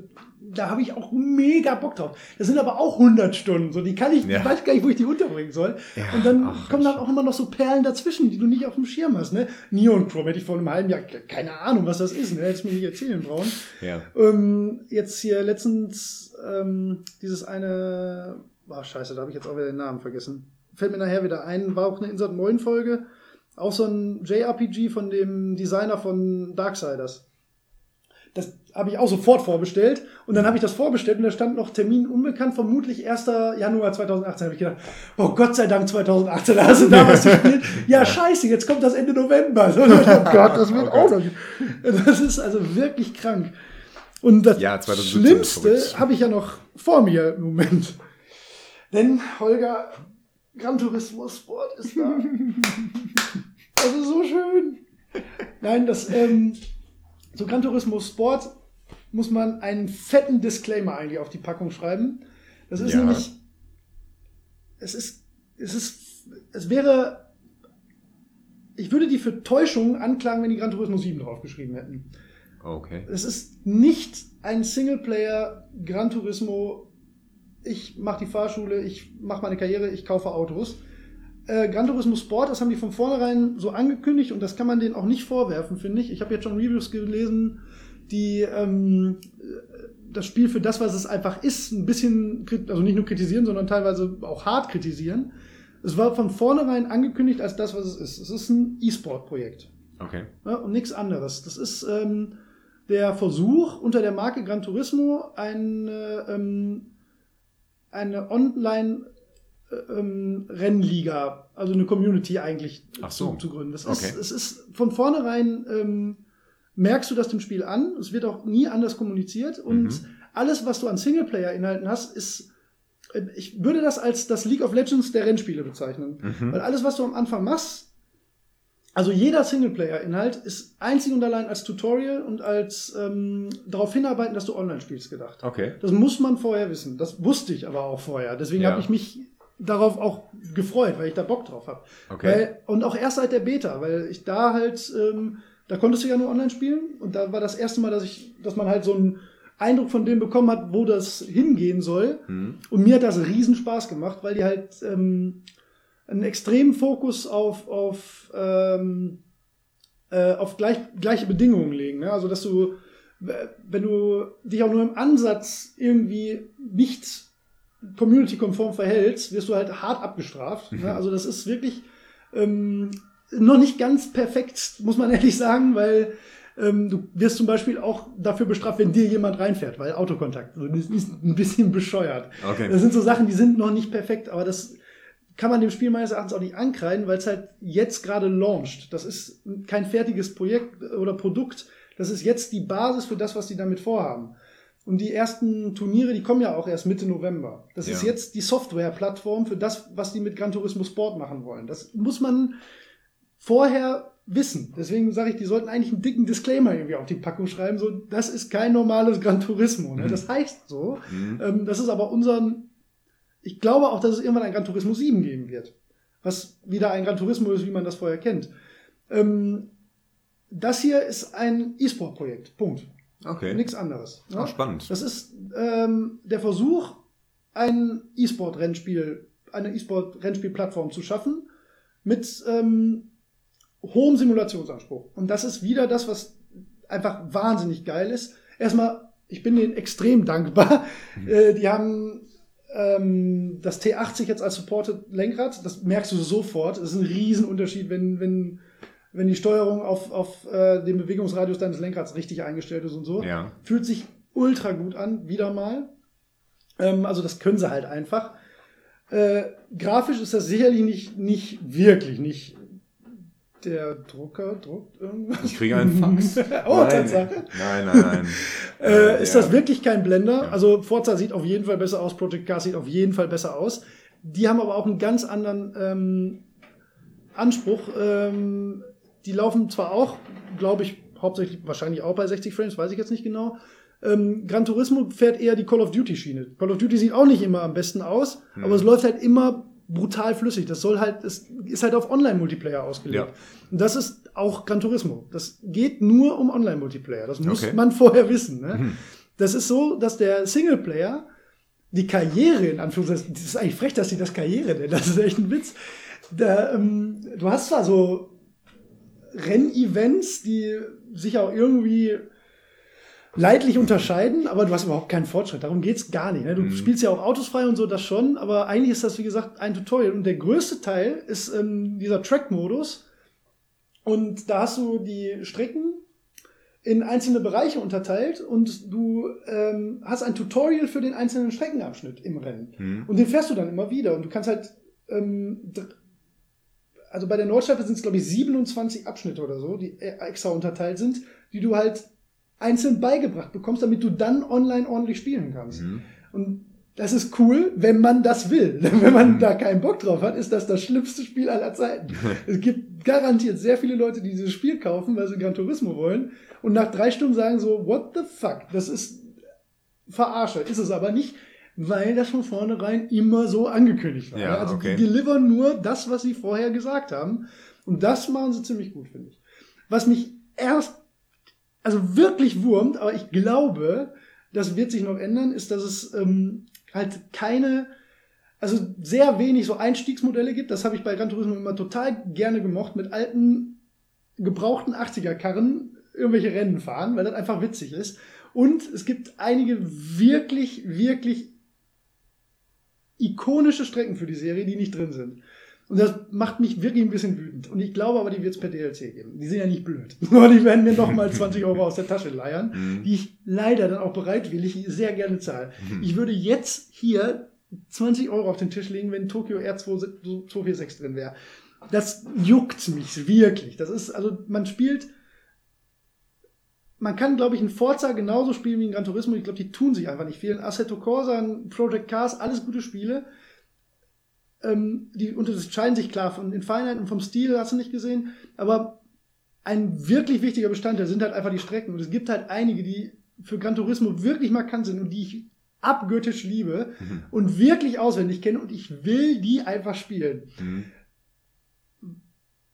Da habe ich auch mega Bock drauf. Das sind aber auch 100 Stunden, so die kann ich, Ja. ich weiß gar nicht, wo ich die unterbringen soll. Ja, und dann ach, kommen dann auch immer noch so Perlen dazwischen, die du nicht auf dem Schirm hast, ne? Neon Chrome hätte ich vor einem halben Jahr ke- keine Ahnung, was das ist, ne? Hätte es mir nicht erzählen brauchen. Ja. Ähm, jetzt hier letztens ähm, dieses eine, ach scheiße, da habe ich jetzt auch wieder den Namen vergessen. Fällt mir nachher wieder ein, war auch eine Insert 9 Folge, auch so ein JRPG von dem Designer von Darksiders. Das habe ich auch sofort vorbestellt und dann habe ich das vorbestellt und da stand noch Termin unbekannt, vermutlich 1. Januar 2018. habe ich gedacht, oh Gott sei Dank 2018, da hast du da was <laughs> gespielt. Ja, scheiße, jetzt kommt das Ende November. Oh Gott, das wird <laughs> Oh auch noch. Das ist also wirklich krank. Und das Ja, 2017 ist Schlimmste habe ich ja noch vor mir im Moment. Denn, Holger, Gran Turismo Sport ist da. <laughs> Das ist so schön. Nein, das, ähm, zu Gran Turismo Sport muss man einen fetten Disclaimer eigentlich auf die Packung schreiben. Das ist Ja. nämlich, es ist, es ist, es wäre, ich würde die für Täuschung anklagen, wenn die Gran Turismo 7 draufgeschrieben hätten. Okay. Es ist nicht ein Singleplayer Gran Turismo. Ich mache die Fahrschule, ich mache meine Karriere, ich kaufe Autos. Äh, Gran Turismo Sport, das haben die von vornherein so angekündigt und das kann man denen auch nicht vorwerfen, finde ich. Ich habe jetzt schon Reviews gelesen, die ähm, das Spiel für das, was es einfach ist, ein bisschen, also nicht nur kritisieren, sondern teilweise auch hart kritisieren. Es war von vornherein angekündigt als das, was es ist. Es ist ein E-Sport-Projekt. Okay. Ja, und nichts anderes. Das ist ähm, der Versuch, unter der Marke Gran Turismo eine, ähm, eine Online- äh, ähm, Rennliga, also eine Community eigentlich so. zu, zu gründen. Das Okay. ist, es ist von vornherein ähm, merkst du das dem Spiel an. Es wird auch nie anders kommuniziert und Mhm. alles, was du an Singleplayer-Inhalten hast, ist äh, ich würde das als das League of Legends der Rennspiele bezeichnen. Mhm. Weil alles, was du am Anfang machst, also jeder Singleplayer-Inhalt ist einzig und allein als Tutorial und als ähm, darauf hinarbeiten, dass du online spielst, gedacht. Okay. Das muss man vorher wissen. Das wusste ich aber auch vorher. Deswegen Ja. habe ich mich darauf auch gefreut, weil ich da Bock drauf habe. Okay. Weil, und auch erst seit der Beta, weil ich da halt, ähm, da konntest du ja nur online spielen und da war das erste Mal, dass ich, dass man halt so einen Eindruck von dem bekommen hat, wo das hingehen soll. Hm. Und mir hat das riesen Spaß gemacht, weil die halt ähm, einen extremen Fokus auf, auf, ähm, äh, auf gleich, gleiche Bedingungen legen. Ne? Also, dass du, wenn du dich auch nur im Ansatz irgendwie nicht community-konform verhältst, wirst du halt hart abgestraft. Ne? Also, das ist wirklich ähm, noch nicht ganz perfekt, muss man <laughs> ehrlich sagen, weil Ähm, du wirst zum Beispiel auch dafür bestraft, wenn dir jemand reinfährt, weil Autokontakt. Also das ist ein bisschen bescheuert. Okay. Das sind so Sachen, die sind noch nicht perfekt, aber das kann man dem Spiel meines Erachtens auch nicht ankreiden, weil es halt jetzt gerade launcht. Das ist kein fertiges Projekt oder Produkt. Das ist jetzt die Basis für das, was die damit vorhaben. Und die ersten Turniere, die kommen ja auch erst Mitte November. Das ist Ja. jetzt die Software-Plattform für das, was die mit Gran Turismo Sport machen wollen. Das muss man vorher wissen. Deswegen sage ich, die sollten eigentlich einen dicken Disclaimer irgendwie auf die Packung schreiben, so, das ist kein normales Gran Turismo. Ne? Mhm. Das heißt so. Mhm. Ähm, das ist aber unseren, ich glaube auch, dass es irgendwann ein Gran Turismo 7 geben wird. Was wieder ein Gran Turismo ist, wie man das vorher kennt. Ähm, das hier ist ein E-Sport-Projekt. Punkt. Okay. Nichts anderes. ne? Ah, spannend. Das ist ähm, der Versuch, ein E-Sport-Rennspiel, eine E-Sport-Rennspiel-Plattform zu schaffen mit ähm, hohem Simulationsanspruch. Und das ist wieder das, was einfach wahnsinnig geil ist. Erstmal, ich bin denen extrem <laughs> dankbar. Äh, die haben ähm, das T80 jetzt als Supported Lenkrad. Das merkst du sofort. Das ist ein Riesenunterschied, wenn, wenn, wenn die Steuerung auf, auf äh, den Bewegungsradius deines Lenkrads richtig eingestellt ist und so. Ja. Fühlt sich ultra gut an, wieder mal. Ähm, also das können sie halt einfach. Äh, grafisch ist das sicherlich nicht, nicht wirklich, nicht der Drucker druckt irgendwas. Ich kriege einen Fax. <laughs> oh, nein. Tatsache. Nein, nein, nein. <laughs> Äh, ist ja. das wirklich kein Blender? Ja. Also Forza sieht auf jeden Fall besser aus, Project Cars sieht auf jeden Fall besser aus. Die haben aber auch einen ganz anderen ähm, Anspruch. Ähm, die laufen zwar auch, glaube ich, hauptsächlich wahrscheinlich auch bei 60 Frames, weiß ich jetzt nicht genau. Ähm, Gran Turismo fährt eher die Call of Duty Schiene. Call of Duty sieht auch nicht immer am besten aus, Hm. aber es läuft halt immer brutal flüssig. Das soll halt, es ist halt auf Online-Multiplayer ausgelegt. Ja. Und das ist auch Gran Turismo. Das geht nur um Online-Multiplayer. Das muss Okay. man <laughs> vorher wissen. Ne? Mhm. Das ist so, dass der Singleplayer die Karriere in Anführungszeichen, das ist eigentlich frech, dass sie das Karriere nennen, das ist echt ein Witz. Da, ähm, du hast zwar so Rennevents, die sich auch irgendwie leidlich unterscheiden, aber du hast überhaupt keinen Fortschritt. Darum geht's gar nicht. Ne? Du Mhm. spielst ja auch Autos frei und so, das schon, aber eigentlich ist das, wie gesagt, ein Tutorial. Und der größte Teil ist ähm, dieser Track-Modus. Und da hast du die Strecken in einzelne Bereiche unterteilt und du ähm, hast ein Tutorial für den einzelnen Streckenabschnitt im Rennen. Hm. Und den fährst du dann immer wieder. Und du kannst halt, ähm, also bei der Nordschleife sind es, glaube ich, 27 Abschnitte oder so, die äh, extra unterteilt sind, die du halt einzeln beigebracht bekommst, damit du dann online ordentlich spielen kannst. Mhm. Und das ist cool, wenn man das will. <laughs> Wenn man Mhm. da keinen Bock drauf hat, ist das das schlimmste Spiel aller Zeiten. <laughs> es gibt garantiert sehr viele Leute, die dieses Spiel kaufen, weil sie Gran Turismo wollen und nach drei Stunden sagen so, what the fuck, das ist verarsche. Ist es aber nicht, weil das von vornherein immer so angekündigt war. Ja, also okay. die delivern nur das, was sie vorher gesagt haben. Und das machen sie ziemlich gut, finde ich. Was mich erst, also wirklich wurmt, aber ich glaube, das wird sich noch ändern, ist, dass es ähm, halt keine, also sehr wenig so Einstiegsmodelle gibt. Das habe ich bei Gran Turismo immer total gerne gemocht, mit alten, gebrauchten 80er-Karren irgendwelche Rennen fahren, weil das einfach witzig ist. Und es gibt einige wirklich, wirklich ikonische Strecken für die Serie, die nicht drin sind. Und das macht mich wirklich ein bisschen wütend. Und ich glaube aber, die wird es per DLC geben. Die sind ja nicht blöd. <laughs> Nur die werden mir nochmal 20 <laughs> Euro aus der Tasche leiern, Mhm. die ich leider dann auch bereitwillig sehr gerne zahle. Ich würde jetzt hier 20 Euro auf den Tisch legen, wenn Tokyo R246 drin wäre. Das juckt mich wirklich. Das ist, also man spielt, man kann, glaube ich, in Forza genauso spielen wie in Gran Turismo. Ich glaube, die tun sich einfach nicht viel. In Assetto Corsa, in Project Cars, alles gute Spiele. Ähm, die unterscheiden sich klar von in Feinheit und vom Stil, hast du nicht gesehen. Aber ein wirklich wichtiger Bestandteil sind halt einfach die Strecken. Und es gibt halt einige, die für Gran Turismo wirklich markant sind und die ich abgöttisch liebe Mhm. und wirklich auswendig kenne und ich will die einfach spielen. Mhm.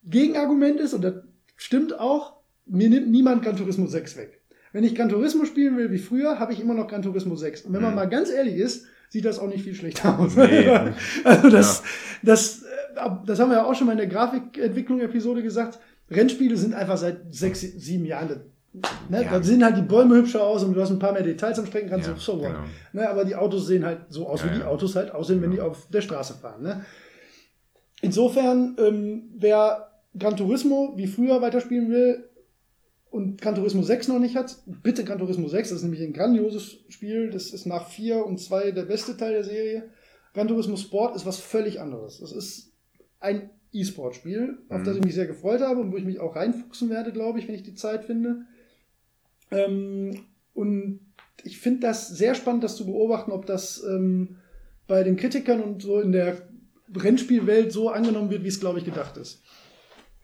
Gegenargument ist, und das stimmt auch, mir nimmt niemand Gran Turismo 6 weg. Wenn ich Gran Turismo spielen will wie früher, habe ich immer noch Gran Turismo 6. Und wenn man Mhm. mal ganz ehrlich ist, sieht das auch nicht viel schlechter aus. Nee. <laughs> also das, das, äh, das haben wir ja auch schon mal in der Grafikentwicklung-Episode gesagt. Rennspiele sind einfach seit sechs, sieben Jahren. Ne? Ja. Da sehen halt die Bäume hübscher aus und du hast ein paar mehr Details am Streckenrand. Ja, so, what. genau. Ne? Aber die Autos sehen halt so aus, Ja, wie die ja. Autos halt aussehen, wenn Ja. die auf der Straße fahren. Ne? Insofern, ähm, wer Gran Turismo wie früher weiterspielen will, und Gran Turismo 6 noch nicht hat, bitte Gran Turismo 6, das ist nämlich ein grandioses Spiel, das ist nach 4 und 2 der beste Teil der Serie. Gran Turismo Sport ist was völlig anderes. Das ist ein E-Sport-Spiel, auf Mhm. das ich mich sehr gefreut habe und wo ich mich auch reinfuchsen werde, glaube ich, wenn ich die Zeit finde. Ähm, und ich finde das sehr spannend, das zu beobachten, ob das ähm, bei den Kritikern und so in der Rennspielwelt so angenommen wird, wie es, glaube ich, gedacht ist.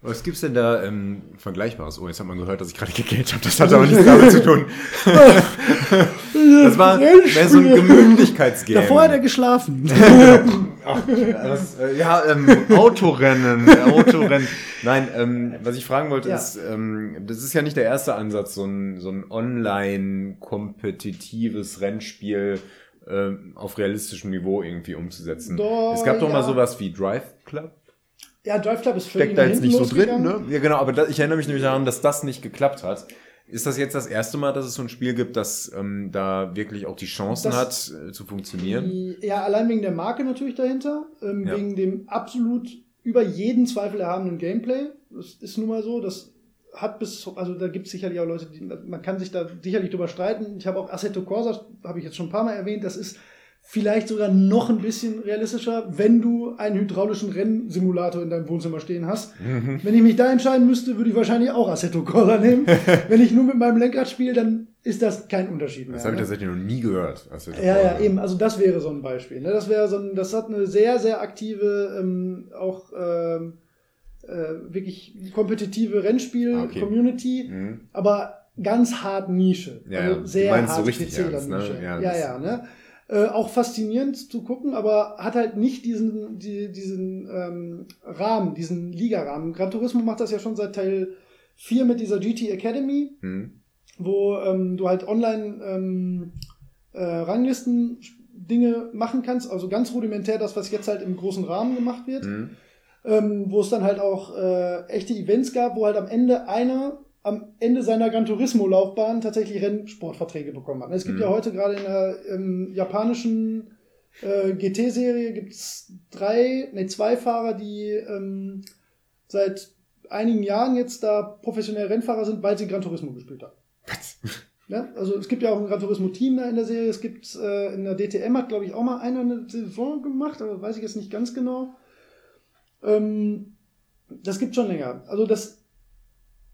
Was gibt's denn da ähm, Vergleichbares? Oh, jetzt hat man gehört, dass ich gerade gegelt habe. Das hat aber nichts damit zu tun. <laughs> Das war mehr so ein Gemütlichkeitsgame. Davor hat er geschlafen. <laughs> Ach, das, äh, ja, ähm, Autorennen, Autorennen. Nein, ähm, was ich fragen wollte Ja. ist, ähm, das ist ja nicht der erste Ansatz, so ein, so ein online-kompetitives Rennspiel ähm, auf realistischem Niveau irgendwie umzusetzen. Doch, es gab doch mal ja. sowas wie Drive Club. Ja, Drive Club ist Steckt da jetzt nicht so drin, ne? Ja, genau, aber da, ich erinnere mich nämlich daran, dass das nicht geklappt hat. Ist das jetzt das erste Mal, dass es so ein Spiel gibt, das ähm, da wirklich auch die Chancen Das- hat, äh, zu funktionieren? Die, ja, allein wegen der Marke natürlich dahinter, ähm, Ja. wegen dem absolut über jeden Zweifel erhabenen Gameplay. Das ist nun mal so, das hat bis, also da gibt es sicherlich auch Leute, die, man kann sich da sicherlich drüber streiten. Ich habe auch Assetto Corsa, habe ich jetzt schon ein paar Mal erwähnt, das ist vielleicht sogar noch ein bisschen realistischer, wenn du einen hydraulischen Rennsimulator in deinem Wohnzimmer stehen hast. Mhm. Wenn ich mich da entscheiden müsste, würde ich wahrscheinlich auch Assetto Corsa nehmen. <laughs> wenn ich nur mit meinem Lenkrad spiele, dann ist das kein Unterschied mehr. Das habe ich ne? tatsächlich noch nie gehört. Also, Ja, ja, eben. Also das wäre so ein Beispiel. Ne? Das wäre so ein, das hat eine sehr, sehr aktive, ähm, auch ähm, äh, wirklich kompetitive Ah, okay. Rennspiel-Community, Mhm. aber ganz hart Nische. Ja, also sehr meinst so hart richtig ernst, ne? Nische. Ja, Ja, ja, ne? Äh, auch faszinierend zu gucken, aber hat halt nicht diesen, die, diesen ähm, Rahmen, diesen Ligarahmen. Gran Turismo macht das ja schon seit Teil 4 mit dieser GT Academy Mhm. wo ähm, du halt online ähm, äh, Ranglisten Dinge machen kannst, also ganz rudimentär das, was jetzt halt im großen Rahmen gemacht wird, Mhm. wo es dann halt auch äh, echte Events gab, wo halt am Ende einer am Ende seiner Gran Turismo Laufbahn tatsächlich Rennsportverträge bekommen hat. Es gibt Mhm. ja heute gerade in der ähm, japanischen äh, GT-Serie gibt's drei, nee, zwei Fahrer, die ähm, seit einigen Jahren jetzt da professionell Rennfahrer sind, weil sie Gran Turismo gespielt haben. Was? <laughs> Ja, also es gibt ja auch ein Gran Turismo Team da in der Serie. Es gibt äh, in der DTM hat, glaube ich, auch mal einer eine Saison gemacht, aber weiß ich jetzt nicht ganz genau. Ähm, das gibt schon länger. Also das,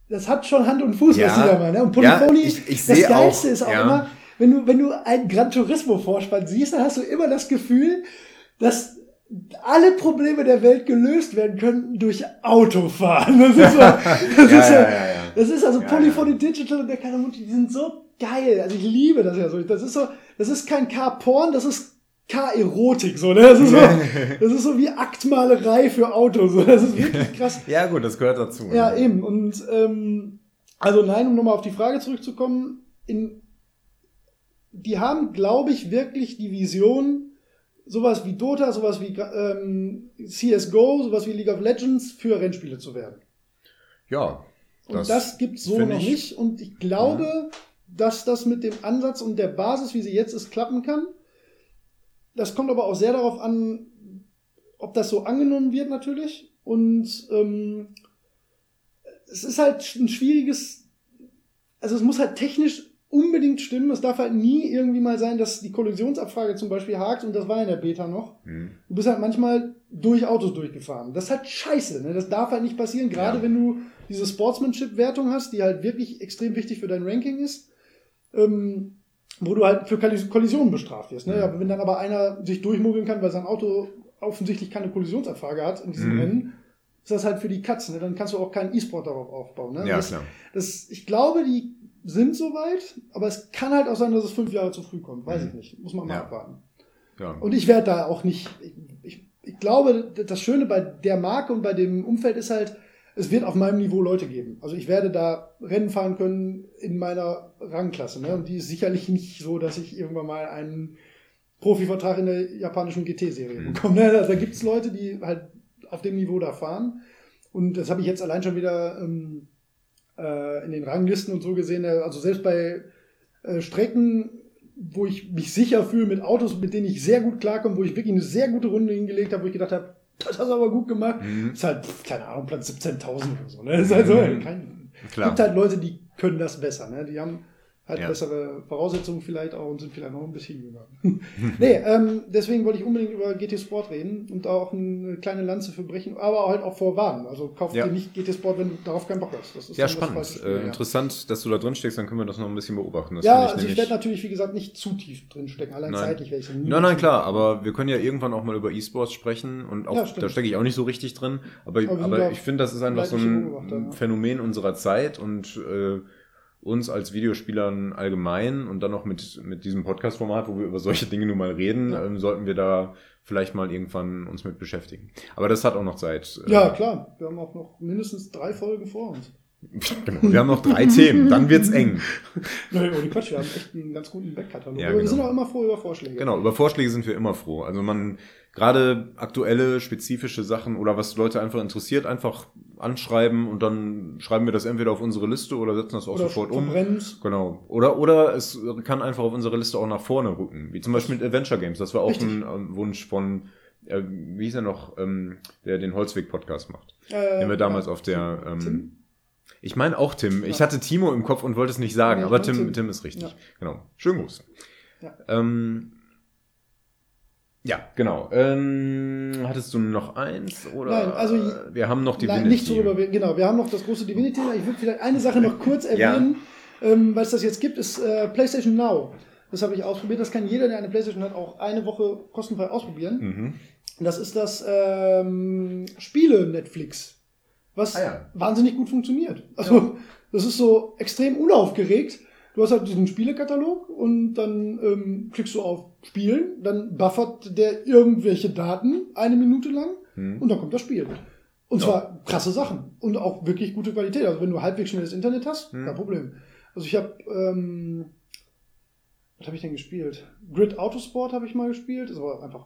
das hat schon Hand und Fuß, Ja. was die da machen. Ne? Und Ja, Polyphony, ich- ich das Geilste auch, ist auch ja. immer, wenn du, wenn du ein Gran Turismo Vorspann siehst, dann hast du immer das Gefühl, dass alle Probleme der Welt gelöst werden könnten durch Autofahren. Das ist so, <laughs> das Ja, ist ja, ja, ja. das ist also Ja, Polyphony Digital und der Kanamuti, die sind so geil. Also ich liebe das ja so. Das ist so, das ist kein K-Porn, das ist K-Erotik, so, ne? Das ist so, <laughs> das ist so wie Aktmalerei für Autos. So. Das ist <laughs> wirklich krass. Ja, gut, das gehört dazu. Ja, eben. Und ähm, also nein, um nochmal auf die Frage zurückzukommen, in, die haben, glaube ich, wirklich die Vision, sowas wie Dota, sowas wie ähm, CSGO, sowas wie League of Legends für Rennspiele zu werden. Ja. Und das, gibt's so noch ich- nicht. Und ich glaube, dass das mit dem Ansatz und der Basis, wie sie jetzt ist, klappen kann. Das kommt aber auch sehr darauf an, ob das so angenommen wird natürlich. Und ähm, es ist halt ein schwieriges, also es muss halt technisch unbedingt stimmen. Es darf halt nie irgendwie mal sein, dass die Kollisionsabfrage zum Beispiel hakt und das war in der Beta noch. Mhm. Du bist halt manchmal durch Autos durchgefahren. Das ist halt scheiße. Ne? Das darf halt nicht passieren, gerade Ja. wenn du diese Sportsmanship-Wertung hast, die halt wirklich extrem wichtig für dein Ranking ist, ähm, wo du halt für Kollis- Kollisionen bestraft wirst. Ne? Mhm. Wenn dann aber einer sich durchmogeln kann, weil sein Auto offensichtlich keine Kollisionsabfrage hat in diesem Mhm. Rennen, ist das halt für die Katz. Ne? Dann kannst du auch keinen E-Sport darauf aufbauen. Ne? Ja, das, klar. das, ich glaube, die sind soweit, aber es kann halt auch sein, dass es fünf Jahre zu früh kommt. Weiß Mhm. ich nicht. Muss man mal Ja. abwarten. Ja. Und ich werde da auch nicht. Ich, ich, ich glaube, das Schöne bei der Marke und bei dem Umfeld ist halt, es wird auf meinem Niveau Leute geben. Also ich werde da Rennen fahren können in meiner Rangklasse. Ne? Und die ist sicherlich nicht so, dass ich irgendwann mal einen Profivertrag in der japanischen GT-Serie Mhm. bekomme. Ne? Da gibt es Leute, die halt auf dem Niveau da fahren. Und das habe ich jetzt allein schon wieder ähm, äh, in den Ranglisten und so gesehen. Also selbst bei äh, Strecken, wo ich mich sicher fühle mit Autos, mit denen ich sehr gut klarkomme, wo ich wirklich eine sehr gute Runde hingelegt habe, wo ich gedacht habe, das hast du aber gut gemacht. Mhm. Ist halt, keine Ahnung, Platz 17.000 oder so. Ne? Ist halt so, Mhm. kein, Klar. gibt halt Leute, die können das besser. Ne? Die haben halt Ja. bessere Voraussetzungen vielleicht auch und sind vielleicht noch ein bisschen jünger. <laughs> nee, ähm, deswegen wollte ich unbedingt über GT Sport reden und auch eine kleine Lanze für brechen, aber halt auch vorwarnen. Also kauft Ja. dir nicht GT Sport, wenn du darauf keinen Bock hast. Das ist Ja, spannend. Spiel, Äh, ja. Interessant, dass du da drin steckst, dann können wir das noch ein bisschen beobachten. Das Ja, finde also ich werde natürlich, wie gesagt, nicht zu tief drin stecken. Allein Nein. zeitlich werde ich nie Nein, nein, klar, aber wir können ja irgendwann auch mal über E-Sports sprechen und auch, Ja, da stecke ich auch nicht so richtig drin, aber, Aber aber ich finde, das ist einfach so ein. Phänomen unserer Zeit und äh, uns als Videospielern allgemein und dann auch mit, mit diesem Podcast-Format, wo wir über solche Dinge nun mal reden, Ja. ähm, sollten wir da vielleicht mal irgendwann uns mit beschäftigen. Aber das hat auch noch Zeit. Äh, Ja, klar. Wir haben auch noch mindestens drei Folgen vor uns. <laughs> genau. Wir haben noch drei Themen, dann wird's <laughs> eng. Nein, ohne Quatsch, wir haben echt einen ganz guten Backkatalog. Ja, Aber wir genau. sind auch immer froh über Vorschläge. Genau, über Vorschläge sind wir immer froh. Also man, gerade aktuelle, spezifische Sachen oder was Leute einfach interessiert, einfach anschreiben und dann schreiben wir das entweder auf unsere Liste oder setzen das auch Oder sofort um. Genau. Oder, oder es kann einfach auf unsere Liste auch nach vorne rücken. Wie zum Beispiel mit Adventure Games. Das war auch Richtig. ein ähm, Wunsch von, äh, wie hieß er noch, ähm, der den Holzweg-Podcast macht. Äh, Den wir damals ja. auf der, ähm, Tim? ich meine auch Tim. Ich Ja. hatte Timo im Kopf und wollte es nicht sagen, Ja, ich aber Tim, Tim, Tim. ist richtig. Genau. Schönen Gruß. Ja. Ähm, ja, genau. Ähm, hattest du noch eins? Oder Nein, also- wir haben noch die Nein, nicht darüber. Genau, wir haben noch das große Divinity. Ich würde vielleicht eine Sache noch kurz Ja. erwähnen, ähm, weil es das jetzt gibt, ist äh, PlayStation Now. Das habe ich ausprobiert. Das kann jeder, der eine PlayStation hat, auch eine Woche kostenfrei ausprobieren. Mhm. Das ist das ähm, Spiele-Netflix, was Ah ja. wahnsinnig gut funktioniert. Also, das ist so extrem unaufgeregt. Du hast halt diesen Spielekatalog und dann ähm, klickst du auf Spielen, dann buffert der irgendwelche Daten eine Minute lang Mhm. und dann kommt das Spiel. Und zwar krasse Sachen und auch wirklich gute Qualität. Also wenn du halbwegs schnelles Internet hast, Mhm. kein Problem. Also ich habe, ähm, was habe ich denn gespielt? Grid Autosport habe ich mal gespielt. Das war einfach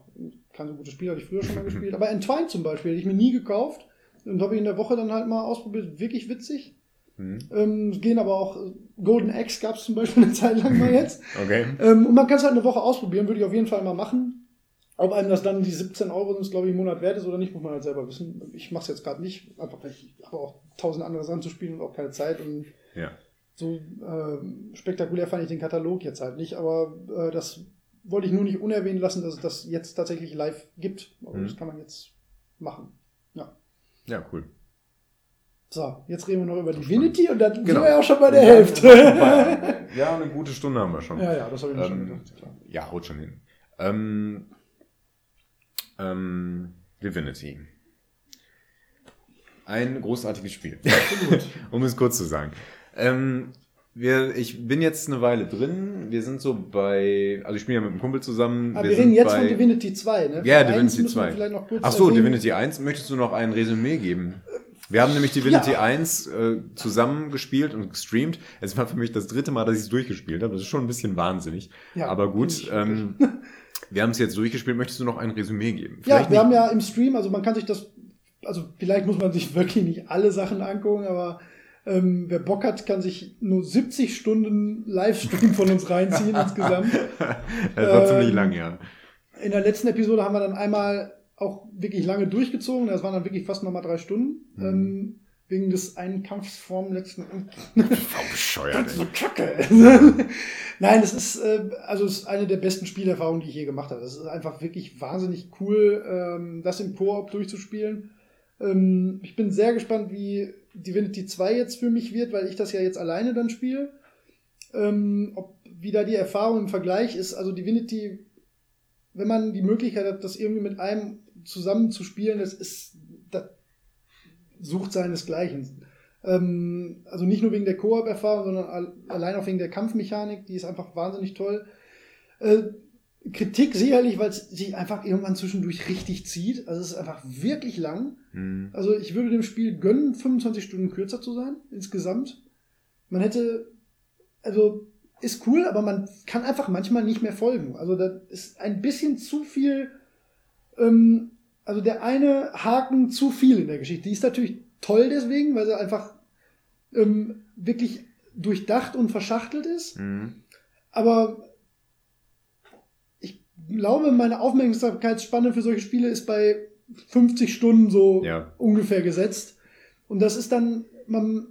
kein so gutes Spiel, hatte ich früher schon mal gespielt. <laughs> Aber Entwine zum Beispiel, hätte ich mir nie gekauft. Und habe ich in der Woche dann halt mal ausprobiert. Wirklich witzig. Mhm. Ähm, es gehen aber auch, äh, Golden Axe gab es zum Beispiel eine Zeit lang mal <laughs> jetzt. Okay. Ähm, und man kann es halt eine Woche ausprobieren, würde ich auf jeden Fall mal machen. Ob einem das dann die 17 Euro sind, glaube ich, im Monat wert ist oder nicht, muss man halt selber wissen. Ich mache es jetzt gerade nicht, einfach weil ich habe auch tausend andere Sachen zu spielen und auch keine Zeit. Und Ja. so ähm, spektakulär fand ich den Katalog jetzt halt nicht, aber äh, das wollte ich nur nicht unerwähnt lassen, dass es das jetzt tatsächlich live gibt. Aber Mhm. das kann man jetzt machen. Ja. Ja, cool. So, jetzt reden wir noch über Divinity und dann Genau. sind wir ja auch schon bei der Hälfte. <laughs> Ja, eine gute Stunde haben wir schon. ja, ja, das habe ich mir schon Ähm, gedacht. Klar. Ja, haut schon hin. Ähm, ähm, Divinity. Ein großartiges Spiel. <laughs> Um es kurz zu sagen. Ähm, wir, ich bin jetzt eine Weile drin. Wir sind so bei, also ich spiele ja mit einem Kumpel zusammen. Aber wir, sind reden jetzt bei, von Divinity 2, ne? Ja, Von Divinity eins müssen wir 2. Vielleicht noch kurz Ach so, erwähnen. Divinity 1. Möchtest du noch ein Resümee geben? Wir haben nämlich Divinity Ja. 1 äh, zusammen gespielt und gestreamt. Es war für mich das dritte Mal, dass ich es durchgespielt habe. Das ist schon ein bisschen wahnsinnig. Ja, Aber gut, ähm, <laughs> wir haben es jetzt durchgespielt. Möchtest du noch ein Resümee geben? Ja, Vielleicht wir haben nicht- ja im Stream, also man kann sich das, also vielleicht muss man sich wirklich nicht alle Sachen angucken, aber ähm, wer Bock hat, kann sich nur 70 Stunden Livestream von uns reinziehen <laughs> insgesamt. Das war ziemlich ähm, lang, ja. In der letzten Episode haben wir dann einmal auch wirklich lange durchgezogen. Das waren dann wirklich fast nochmal drei Stunden. Mhm. Ähm, wegen des einen Kampfs vorm letzten. <laughs> Bescheuert, so kacke. <laughs> Nein, das ist, äh, also es ist eine der besten Spielerfahrungen, die ich je gemacht habe. Das ist einfach wirklich wahnsinnig cool, ähm, das im Koop durchzuspielen. Ähm, ich bin sehr gespannt, wie Divinity 2 jetzt für mich wird, weil ich das ja jetzt alleine dann spiele. Ähm, ob, wie da die Erfahrung im Vergleich ist. Also Divinity, wenn man die Möglichkeit hat, das irgendwie mit einem zusammen zu spielen, das ist, das sucht seinesgleichen. Ähm, also nicht nur wegen der Koop-Erfahrung, sondern al allein auch wegen der Kampfmechanik, die ist einfach wahnsinnig toll. Äh, Kritik sicherlich, weil es sich einfach irgendwann zwischendurch richtig zieht. Also es ist einfach wirklich lang. Hm. Also ich würde dem Spiel gönnen, 25 Stunden kürzer zu sein, insgesamt. Man hätte, also ist cool, aber man kann einfach manchmal nicht mehr folgen. Also da ist ein bisschen zu viel, ähm, also der eine Haken zu viel in der Geschichte. Die ist natürlich toll deswegen, weil sie einfach ähm, wirklich durchdacht und verschachtelt ist. Hm. Aber ich glaube, meine Aufmerksamkeitsspanne für solche Spiele ist bei 50 Stunden so Ja. ungefähr gesetzt. Und das ist dann, man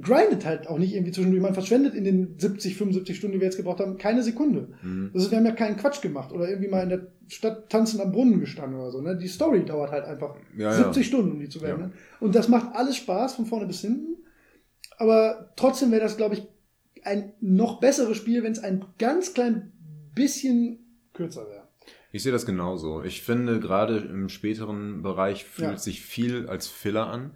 grindet halt auch nicht irgendwie zwischendurch. Man verschwendet in den 70, 75 Stunden, die wir jetzt gebraucht haben, keine Sekunde. Mhm. Das ist, wir haben ja keinen Quatsch gemacht oder irgendwie mal in der Stadt tanzen am Brunnen gestanden oder so. Ne? Die Story dauert halt einfach Ja, 70 ja. Stunden, um die zu werden. Ja. Und das macht alles Spaß von vorne bis hinten. Aber trotzdem wäre das, glaube ich, ein noch besseres Spiel, wenn es ein ganz klein bisschen kürzer wäre. Ich sehe das genauso. Ich finde, gerade im späteren Bereich fühlt sich viel als Filler an.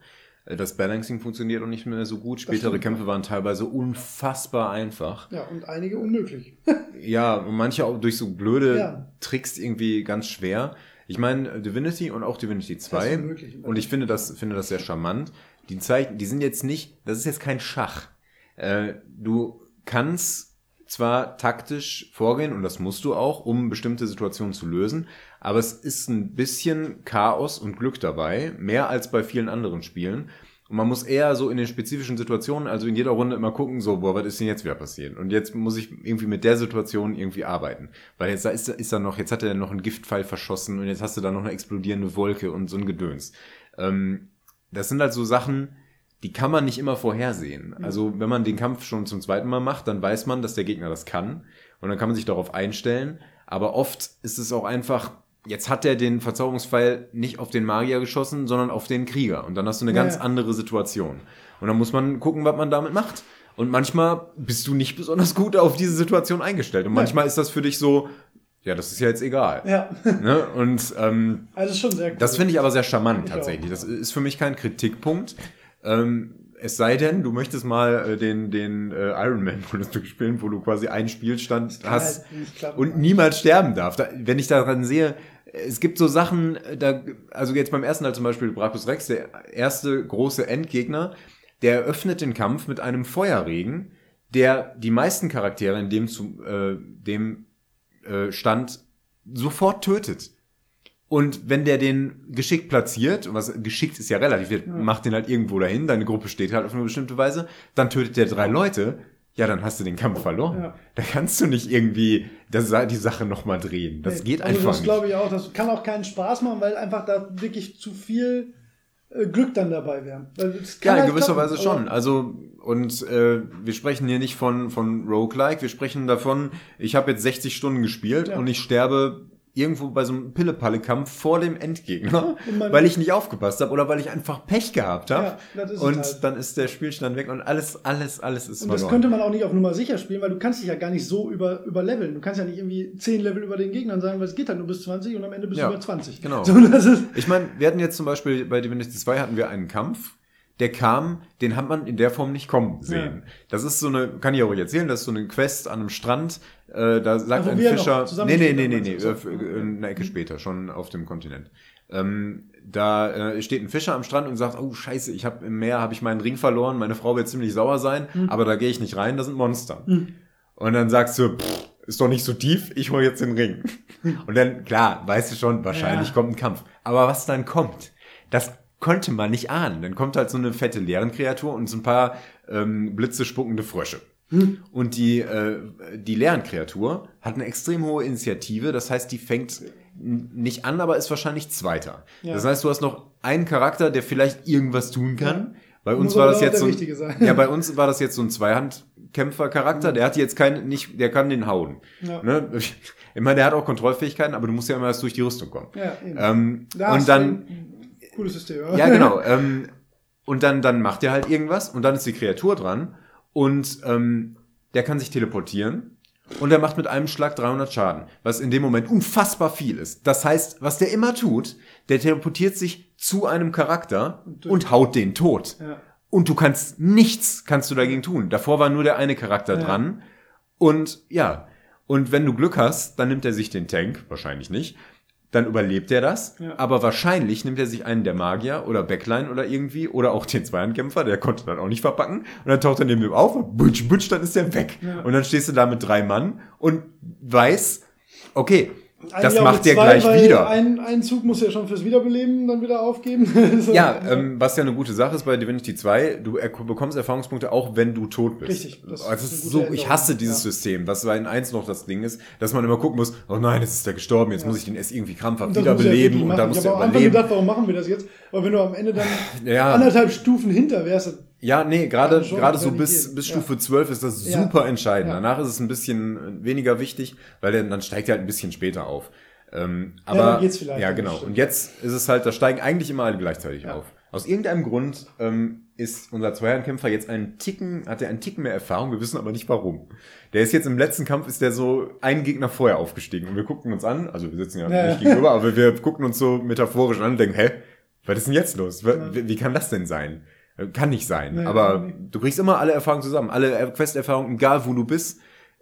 Das Balancing funktioniert auch nicht mehr so gut. Spätere. Kämpfe waren teilweise unfassbar einfach. Ja, und einige unmöglich. <laughs> Ja, und manche auch durch so blöde Ja. Tricks irgendwie ganz schwer. Ich meine, Divinity und auch Divinity 2. unmöglich. Und ich finde das, finde das sehr charmant. Die Zeichen, die sind jetzt nicht, das ist jetzt kein Schach. Äh, du kannst zwar taktisch vorgehen, und das musst du auch, um bestimmte Situationen zu lösen, aber es ist ein bisschen Chaos und Glück dabei, mehr als bei vielen anderen Spielen. Und man muss eher so in den spezifischen Situationen, also in jeder Runde immer gucken, so, boah, was ist denn jetzt wieder passiert? Und jetzt muss ich irgendwie mit der Situation irgendwie arbeiten. Weil jetzt ist, ist da noch, jetzt hat er noch einen Giftpfeil verschossen und jetzt hast du da noch eine explodierende Wolke und so ein Gedöns. Ähm, das sind halt so Sachen, die kann man nicht immer vorhersehen. Also wenn man den Kampf schon zum zweiten Mal macht, dann weiß man, dass der Gegner das kann und dann kann man sich darauf einstellen. Aber oft ist es auch einfach, jetzt hat er den Verzauberungspfeil nicht auf den Magier geschossen, sondern auf den Krieger und dann hast du eine Ja, ganz ja. andere Situation. Und dann muss man gucken, was man damit macht. Und manchmal bist du nicht besonders gut auf diese Situation eingestellt und manchmal ist das für dich so, ja, das ist ja jetzt egal. Ja, <laughs> Ne? Und ähm, also schon sehr cool. das finde ich aber sehr charmant Ich tatsächlich. auch. Das ist für mich kein Kritikpunkt. Ähm, es sei denn, du möchtest mal äh, den, den äh, Iron Man Modus spielen, wo du quasi einen Spielstand hast halt und niemals sterben darf. Da, wenn ich daran sehe, es gibt so Sachen, äh, da, also jetzt beim ersten Teil zum Beispiel Brachus Rex, der erste große Endgegner, der eröffnet den Kampf mit einem Feuerregen, der die meisten Charaktere in dem, zu, äh, dem äh, Stand sofort tötet. Und wenn der den geschickt platziert, und was geschickt ist ja relativ, der macht den halt irgendwo dahin, deine Gruppe steht halt auf eine bestimmte Weise, dann tötet der drei Leute, ja, dann hast du den Kampf verloren. Ja. Da kannst du nicht irgendwie das, die Sache nochmal drehen. Das Nee, geht also einfach Das glaube ich auch. Das kann auch keinen Spaß machen, weil einfach da wirklich zu viel äh, Glück dann dabei wäre. Nicht. Ja, in halt gewisser klappen, Weise schon. Also, und äh, wir sprechen hier nicht von, von Roguelike, wir sprechen davon, ich habe jetzt 60 Stunden gespielt Ja. und ich sterbe irgendwo bei so einem Pille-Palle-Kampf vor dem Endgegner, <laughs> weil ich nicht aufgepasst habe oder weil ich einfach Pech gehabt habe. Ja, und halt. dann ist der Spielstand weg und alles, alles, alles ist Und das könnte man auch nicht auf Nummer sicher spielen, weil du kannst dich ja gar nicht so über, überleveln. Du kannst ja nicht irgendwie 10 Level über den Gegnern sagen, weil es geht halt nur bis 20 und am Ende bist Ja, du über 20. genau. <laughs> So, Ich meine, wir hatten jetzt zum Beispiel bei Divinity 2 hatten wir einen Kampf, der kam, den hat man in der Form nicht kommen sehen. Das ist so eine, kann ich auch erzählen, das ist so eine Quest an einem Strand, äh, da sagt Also ein Fischer, nee, nee, nee, nee, nee, du? äh, eine Ecke später, schon auf dem Kontinent. Ähm, da äh, steht ein Fischer am Strand und sagt, oh scheiße, ich habe im Meer habe ich meinen Ring verloren, meine Frau wird ziemlich sauer sein, Hm. aber da gehe ich nicht rein, da sind Monster. Und dann sagst du, pff, ist doch nicht so tief, ich hole jetzt den Ring. <laughs> Und dann, klar, weißt du schon, wahrscheinlich Ja. kommt ein Kampf. Aber was dann kommt, das konnte man nicht ahnen. Dann kommt halt so eine fette Lehrenkreatur und so ein paar ähm, Blitze spuckende Frösche. Und die, äh, die Lehrenkreatur hat eine extrem hohe Initiative, das heißt, die fängt nicht an, aber ist wahrscheinlich Zweiter. Ja. Das heißt, du hast noch einen Charakter, der vielleicht irgendwas tun kann. Ja. Bei uns Muss war das jetzt so ein, ja, bei uns war das jetzt so ein Zweihandkämpfer-Charakter. Der hat jetzt keinen, nicht, der kann den hauen. Ja. Ne? Ich meine, der hat auch Kontrollfähigkeiten, aber du musst ja immer erst durch die Rüstung kommen. ja, eben. Ähm, Da und dann, Cooles System. oder? ja, genau. Ähm, und dann, dann macht er halt irgendwas und dann ist die Kreatur dran und ähm, der kann sich teleportieren und er macht mit einem Schlag 300 Schaden, was in dem Moment unfassbar viel ist. Das heißt, was der immer tut, der teleportiert sich zu einem Charakter und haut den tot. Ja. Und du kannst nichts kannst du dagegen tun. Davor war nur der eine Charakter Ja. dran und ja. Und wenn du Glück hast, dann nimmt er sich den Tank, wahrscheinlich nicht. Dann überlebt er das, Ja. aber wahrscheinlich nimmt er sich einen der Magier oder Backline oder irgendwie oder auch den Zweihandkämpfer, der konnte dann auch nicht verpacken und dann taucht er neben ihm auf und butsch, butsch, dann ist er weg. Ja. Und dann stehst du da mit drei Mann und weiß, okay, das Eigentlich auch macht zwei, gleich weil wieder. Ein, ein Zug muss ja schon fürs Wiederbeleben dann wieder aufgeben. <laughs> So. Ja, ähm, was ja eine gute Sache ist bei Divinity 2, du er bekommst Erfahrungspunkte auch, wenn du tot bist. Richtig, das Das, also ist so, ich hasse dieses ja. System, was bei in 1 noch das Ding ist, dass man immer gucken muss, oh nein, jetzt ist der gestorben, jetzt Ja. muss ich den erst irgendwie krampfhaft Und das muss er wiederbeleben und muss ich er habe am Anfang überleben. gedacht, warum machen wir das jetzt? Aber wenn du am Ende dann anderthalb Stufen hinter wärst, Ja, nee, gerade gerade so bis, bis Ja. Stufe 12 ist das Ja. super entscheidend. Ja. Danach ist es ein bisschen weniger wichtig, weil dann, dann steigt er halt ein bisschen später auf. Ähm, Ja, aber ja, ja, genau. Und jetzt ist es halt, da steigen eigentlich immer alle gleichzeitig Ja. auf. Aus irgendeinem Grund ähm, ist unser Zweihandkämpfer jetzt einen Ticken, hat er einen Ticken mehr Erfahrung, wir wissen aber nicht warum. Der ist jetzt im letzten Kampf, ist der so einen Gegner vorher aufgestiegen und wir gucken uns an, also wir sitzen ja, Ja, nicht ja. gegenüber, aber wir gucken uns so metaphorisch an und denken, hä, was ist denn jetzt los? Wie, wie kann das denn sein? Kann nicht sein. Nee, aber nee. du kriegst immer alle Erfahrungen zusammen, alle äh, Quest-Erfahrungen, egal wo du bist,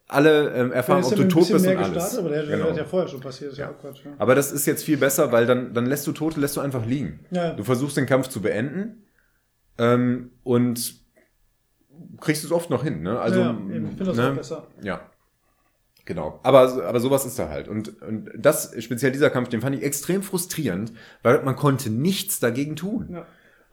alle ähm, Erfahrungen, ob du tot bist und alles. aber der, Genau. hat ja vorher schon passiert. Ja. Quatsch, ja. Aber das ist jetzt viel besser, weil dann, dann lässt du Tote, lässt du einfach liegen. Ja. Du versuchst den Kampf zu beenden ähm, und kriegst es oft noch hin. Ne? Also, ja, eben. ich finde das ne? auch besser. Ja. Genau. Aber, aber sowas ist da halt. Und, und das, speziell dieser Kampf, den fand ich extrem frustrierend, weil man konnte nichts dagegen tun. Ja.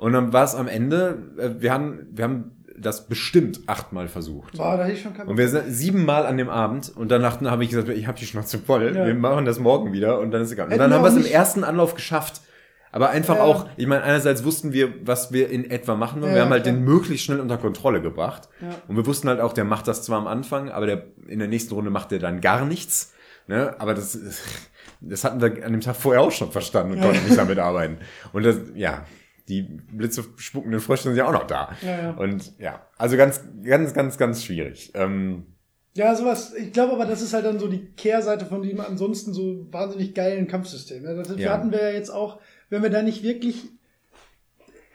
Und dann war es am Ende, äh, wir haben, wir haben das bestimmt achtmal versucht. Boah, da hätte ich schon keinen Und wir sind siebenmal an dem Abend und danach habe ich gesagt, ich habe die Schnauze voll, Ja. wir machen das morgen wieder und dann ist egal. Und dann haben wir es im ersten Anlauf geschafft. Aber einfach Ja. auch, ich meine, einerseits wussten wir, was wir in etwa machen wollen. Ja, wir haben halt klar. den möglichst schnell unter Kontrolle gebracht. Ja. Und wir wussten halt auch, der macht das zwar am Anfang, aber der, in der nächsten Runde macht der dann gar nichts. Ne? Aber das, <laughs> das hatten wir an dem Tag vorher auch schon verstanden und konnten nicht damit arbeiten. Und das, ja, die Blitze spuckenden Frösche sind ja auch noch da. Ja, ja. Und ja, also ganz, ganz, ganz, ganz schwierig. Ähm, Ja, sowas. Ich glaube aber, das ist halt dann so die Kehrseite von diesem ansonsten so wahnsinnig geilen Kampfsystem. Ja, das Ja. hatten wir ja jetzt auch, wenn wir da nicht wirklich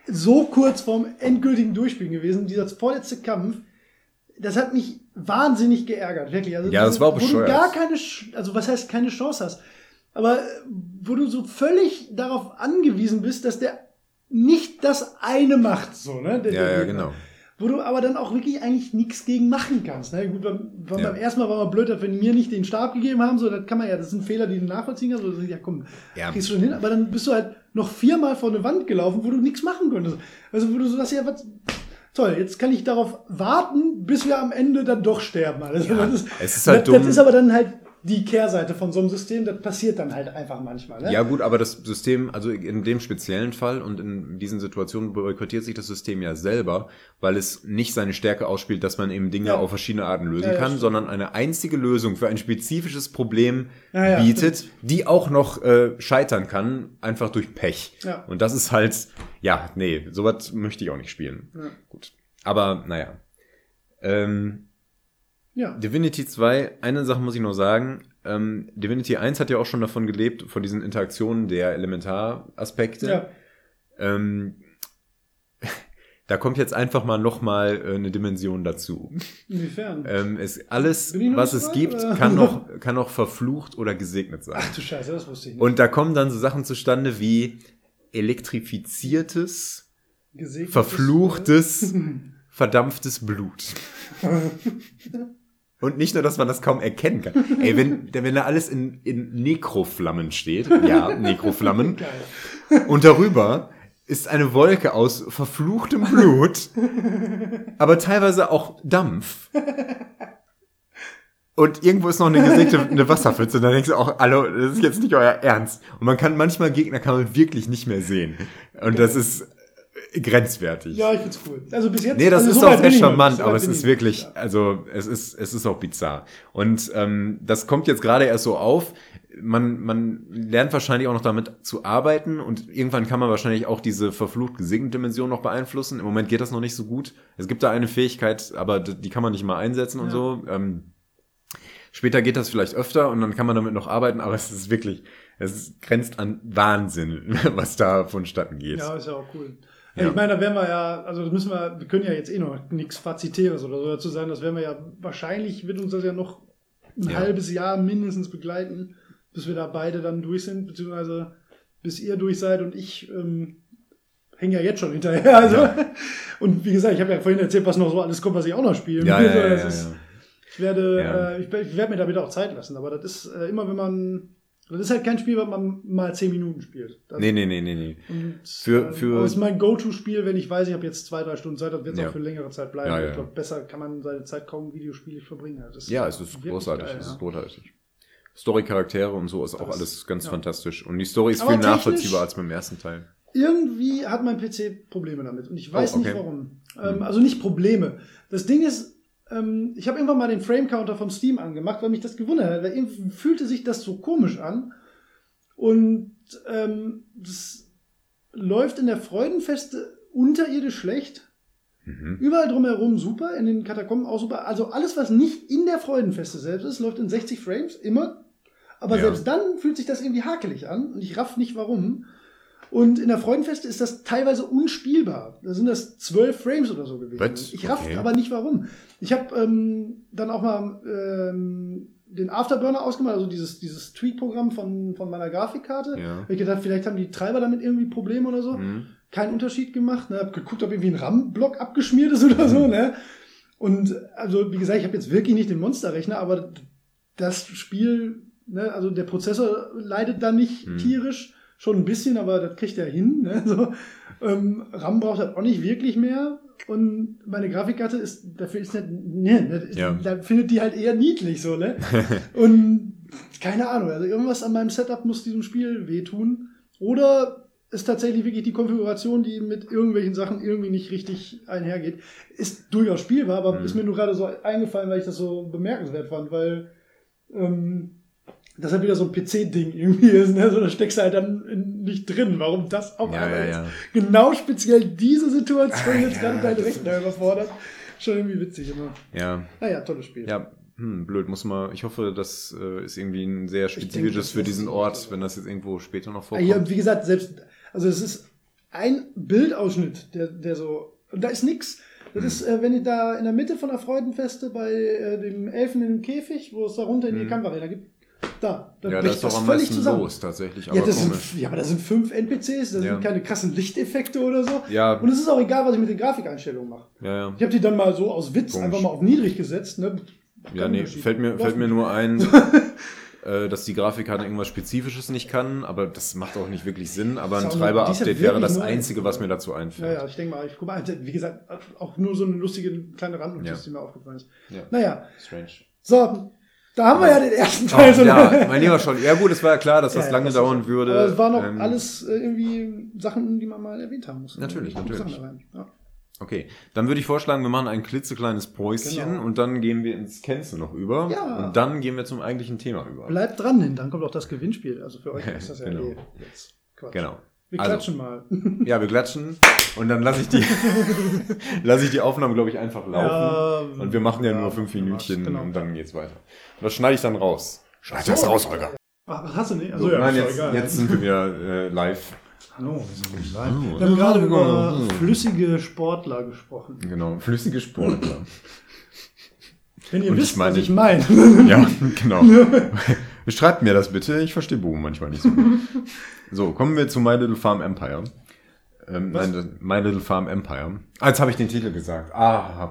so kurz vorm endgültigen Durchspielen gewesen, dieser vorletzte Kampf, das hat mich wahnsinnig geärgert, wirklich. Also, Ja, das war auch Wo bescheuert. du gar keine, also was heißt keine Chance hast, aber wo du so völlig darauf angewiesen bist, dass der nicht das eine macht, so, ne? Der- Ja, der ja, genau. Wo du aber dann auch wirklich eigentlich nichts gegen machen kannst. Ne? Gut, beim, beim, Ja. beim ersten Mal war man blöd, dass wir mir nicht den Stab gegeben haben, so, das kann man ja, das sind Fehler, die du nachvollziehen kannst, oder ja komm, Ja. kriegst du schon hin, aber dann bist du halt noch viermal vor eine Wand gelaufen, wo du nichts machen konntest. Also wo du so sagst, ja, was, toll, jetzt kann ich darauf warten, bis wir am Ende dann doch sterben. Also, Ja, ist, es ist halt das, dumm. Das ist aber dann halt die Kehrseite von so einem System, das passiert dann halt einfach manchmal. Ne? Ja gut, aber das System, also in dem speziellen Fall und in diesen Situationen boykottiert sich das System ja selber, weil es nicht seine Stärke ausspielt, dass man eben Dinge Ja. auf verschiedene Arten lösen Ja, kann, stimmt. sondern eine einzige Lösung für ein spezifisches Problem Ja, bietet, die auch noch äh, scheitern kann, einfach durch Pech. Ja. Und das ist halt, ja, nee, sowas möchte ich auch nicht spielen. Gut. Aber naja. Ähm, ja. Divinity 2, eine Sache muss ich noch sagen. Ähm, Divinity 1 hat ja auch schon davon gelebt, von diesen Interaktionen der Elementaraspekte. ja. Ähm, <laughs> da kommt jetzt einfach mal nochmal äh, eine Dimension dazu. Inwiefern? Ähm, es, alles, was es gibt, oder? kann noch, <laughs> kann noch verflucht oder gesegnet sein. Ach du Scheiße, das wusste ich nicht. Und da kommen dann so Sachen zustande wie elektrifiziertes, Gesegnetes- verfluchtes, verdampftes Blut. <laughs> Und nicht nur, dass man das kaum erkennen kann. Ey, wenn, wenn da alles in, in Nekroflammen steht, ja, Nekroflammen, und darüber ist eine Wolke aus verfluchtem Blut, aber teilweise auch Dampf. Und irgendwo ist noch eine gesägte eine Wasserpfütze. Und dann denkst du auch, hallo, das ist jetzt nicht euer Ernst. Und man kann manchmal Gegner kann man wirklich nicht mehr sehen. Und das ist grenzwertig. Ja, ich find's cool. Also bis jetzt. Nee, das also ist so auch sehr charmant, aber es ist ich wirklich, nicht. also es ist, es ist auch bizarr. Und ähm, das kommt jetzt gerade erst so auf. Man, man lernt wahrscheinlich auch noch damit zu arbeiten und irgendwann kann man wahrscheinlich auch diese verflucht gesegnete Dimension noch beeinflussen. Im Moment geht das noch nicht so gut. Es gibt da eine Fähigkeit, aber die kann man nicht mal einsetzen und Ja. so. Ähm, später geht das vielleicht öfter und dann kann man damit noch arbeiten, aber es ist wirklich, es grenzt an Wahnsinn, <laughs> was da vonstatten geht. Ja, ist ja auch cool. Ja. Ich meine, da werden wir ja, also das müssen wir, wir können ja jetzt eh noch nichts Fazitäres oder so dazu sagen, das werden wir ja, wahrscheinlich wird uns das ja noch ein Ja. halbes Jahr mindestens begleiten, bis wir da beide dann durch sind, beziehungsweise bis ihr durch seid und ich ähm, hänge ja jetzt schon hinterher. <laughs> Also, Und wie gesagt, ich habe ja vorhin erzählt, was noch so alles kommt, was ich auch noch spiele. Ja, ja, Also, ja, ja, ist, ja. Ich werde, Ja. äh, ich, ich werde mir da wieder auch Zeit lassen, aber das ist äh, immer, wenn man, das ist halt kein Spiel, was man mal zehn Minuten spielt. Das, Nee, nee, nee, nee, nee. und, Für- äh, für- aber es ist mein Go-To-Spiel, wenn ich weiß, ich habe jetzt zwei, drei Stunden Zeit, dann wird es Ja. auch für längere Zeit bleiben. Ja, ja. Ich glaube, besser kann man seine Zeit kaum videospielig verbringen. Das Ja, es ist großartig. geil, es ist großartig. Story-Charaktere und so ist auch Das- alles ganz fantastisch. Und die Story ist Aber viel nachvollziehbar als beim ersten Teil. Irgendwie hat mein PC Probleme damit und ich weiß Oh, okay. nicht warum. Ähm, also nicht Probleme. Das Ding ist, ähm, ich habe irgendwann mal den Frame-Counter von Steam angemacht, weil mich das gewundert hat, weil irgendwie fühlte sich das so komisch an. Und ähm, das läuft in der Freudenfeste unterirdisch schlecht. Mhm. Überall drumherum super, in den Katakomben auch super. Also alles, was nicht in der Freudenfeste selbst ist, läuft in 60 Frames, immer. Aber Ja. selbst dann fühlt sich das irgendwie hakelig an und ich raff nicht warum. Und in der Freudenfeste ist das teilweise unspielbar. Da sind das 12 Frames oder so gewesen. Was? Ich raff Okay. aber nicht warum. Ich habe ähm, dann auch mal ähm, den Afterburner ausgemacht, also dieses, dieses Tweak-Programm von, von meiner Grafikkarte. Ja. Ich gedacht, vielleicht haben die Treiber damit irgendwie Probleme oder so Mhm. keinen Unterschied gemacht. Ne? Hab geguckt, ob irgendwie ein RAM-Block abgeschmiert ist oder so. Ne? Und also, wie gesagt, ich habe jetzt wirklich nicht den Monsterrechner, aber das Spiel, ne, also der Prozessor leidet da nicht Mhm. tierisch, schon ein bisschen, aber das kriegt er hin. Ne? <laughs> So, ähm, RAM braucht er auch nicht wirklich mehr. Und meine Grafikkarte ist, dafür ist nicht, ne, Ja. da findet die halt eher niedlich so, ne? <laughs> Und keine Ahnung, also irgendwas an meinem Setup muss diesem Spiel wehtun. Oder ist tatsächlich wirklich die Konfiguration, die mit irgendwelchen Sachen irgendwie nicht richtig einhergeht. Ist durchaus spielbar, aber Mhm. ist mir nur gerade so eingefallen, weil ich das so bemerkenswert fand, weil ähm, das halt wieder so ein PC-Ding irgendwie ist. Ne? So, da steckst du halt dann nicht drin. Warum das auf Ja, ja, jetzt ja. genau speziell diese Situation jetzt Ja, gerade deinen Rechner überfordert. Schon irgendwie witzig immer. Ja, Naja, tolles Spiel. ja, hm, blöd, muss man. Ich hoffe, das äh, ist irgendwie ein sehr spezifisches für diesen Ort, wenn das jetzt irgendwo später noch Ah, vorkommt. Hier, wie gesagt, selbst, also es ist ein Bildausschnitt, der, der so, und da ist nix. Das Hm. ist, äh, wenn ihr da in der Mitte von der Freudenfeste bei äh, dem Elfen in dem Käfig, wo es da runter in die Hm. Kampfarena gibt, da, da ja, da bricht ist doch das am völlig meisten zusammen. los, tatsächlich. Aber Ja, das komisch. sind, ja, aber da sind fünf NPCs, da Ja. sind keine krassen Lichteffekte oder so. Ja, Und es ist auch egal, was ich mit den Grafikeinstellungen mache. ja, ja. Ich habe die dann mal so aus Witz Komisch. einfach mal auf niedrig gesetzt. Ne? Ja, nee, fällt mir, fällt mir nur ein, <laughs> äh, dass die Grafikkarte irgendwas Spezifisches nicht kann, aber das macht auch nicht wirklich Sinn. Aber ein Treiber-Update ja wäre das Einzige, was mir dazu Ja, einfällt. ja, ich denke mal, ich guck mal, wie gesagt, auch nur so eine lustige kleine Randnotiz, Ja. die mir aufgefallen ist. Ja. Naja, Strange. so, da haben wir ja den ersten Oh, Teil. so ja, mein lieber Scholli. Ja gut, es war ja klar, dass das <laughs> Ja, lange das dauern würde. Aber es waren noch Ähm, alles äh, irgendwie Sachen, die man mal erwähnt haben muss. Natürlich, natürlich. Ja. Okay, dann würde ich vorschlagen, wir machen ein klitzekleines Päuschen Genau. und dann gehen wir ins Kennze noch über. Ja. Und dann gehen wir zum eigentlichen Thema über. Bleibt dran, denn dann kommt auch das Gewinnspiel. Also für euch <laughs> ist das ja Genau. eh jetzt Quatsch. Genau. Wir Also- klatschen mal. Ja, wir klatschen <laughs> und dann lasse ich die, <laughs> lasse ich die Aufnahme, glaube ich, einfach laufen. Ja, und wir machen ja, ja, nur fünf wenn du Minütchen genau. und dann geht's weiter. Und das schneide ich dann raus. Schneid So. das raus, Holger. Ach, was hast du nicht? So, Also, ja, Nein, jetzt, egal. jetzt sind wir wieder äh, live. Hallo, wir sind nicht live. Oh. Wir haben gerade über flüssige Sportler gesprochen. Genau, flüssige Sportler. Wenn ihr Und ich wisst, meine- was ich meine. <laughs> ja, genau. Beschreibt mir das bitte, ich verstehe Bogen manchmal nicht so gut. So, kommen wir zu My Little Farm Empire. Ähm, nein, My Little Farm Empire. Ah, jetzt habe ich den Titel gesagt. Ah,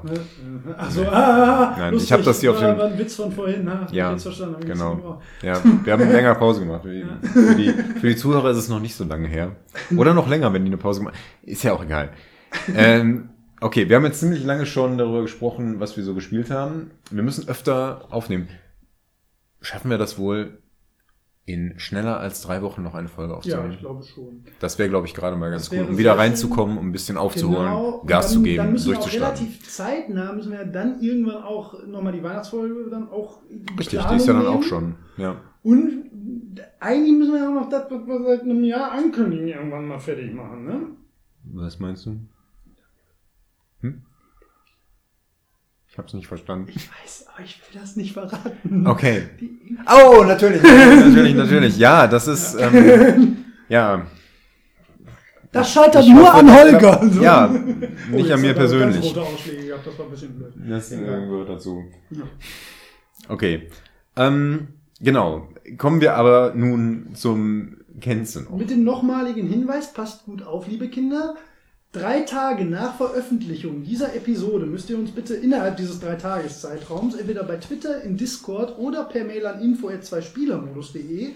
Achso, ah, Nein, lustig. ich hab das hier auf War- dem- war ein Witz von vorhin, ha? Ja, jetzt verstanden, hab ich genau. Ja, wir haben länger Pause gemacht. Für die, für die Zuhörer ist es noch nicht so lange her. Oder noch länger, wenn die eine Pause gemacht Ist ja auch egal. Ähm, okay, wir haben jetzt ziemlich lange schon darüber gesprochen, was wir so gespielt haben. Wir müssen öfter aufnehmen. Schaffen wir das wohl, in schneller als drei Wochen noch eine Folge Ja, aufzunehmen? ich glaube schon. das wäre, glaube ich, gerade mal ganz gut, um wieder reinzukommen, um ein bisschen aufzuholen, Genau, Gas dann, zu geben, Dann müssen wir auch relativ zeitnah, müssen wir ja dann irgendwann auch nochmal die Weihnachtsfolge dann auch Richtig, Planung die ist ja dann nehmen. auch schon. Ja. Und eigentlich müssen wir ja auch noch das, was wir seit einem Jahr ankündigen, irgendwann mal fertig machen, ne? Was meinst du? Hm? Ich hab's nicht verstanden. Ich weiß, aber ich will das nicht verraten. Okay. Oh, natürlich, natürlich, natürlich. Ja, das ist, ähm, ja, das scheitert Ich nur hoffe, an das Holger. klappt. Ja, Oh, nicht an mir er Ganz persönlich. rote Ausschläge gehabt, das war ein bisschen blöd. Das äh, gehört dazu. Ja. Okay. Ähm, genau. Kommen wir aber nun zum Kennzen. Mit dem nochmaligen Hinweis, passt gut auf, liebe Kinder. Drei Tage nach Veröffentlichung dieser Episode müsst ihr uns bitte innerhalb dieses drei Tages Zeitraums entweder bei Twitter, im Discord oder per Mail an info@zweispielermodus.de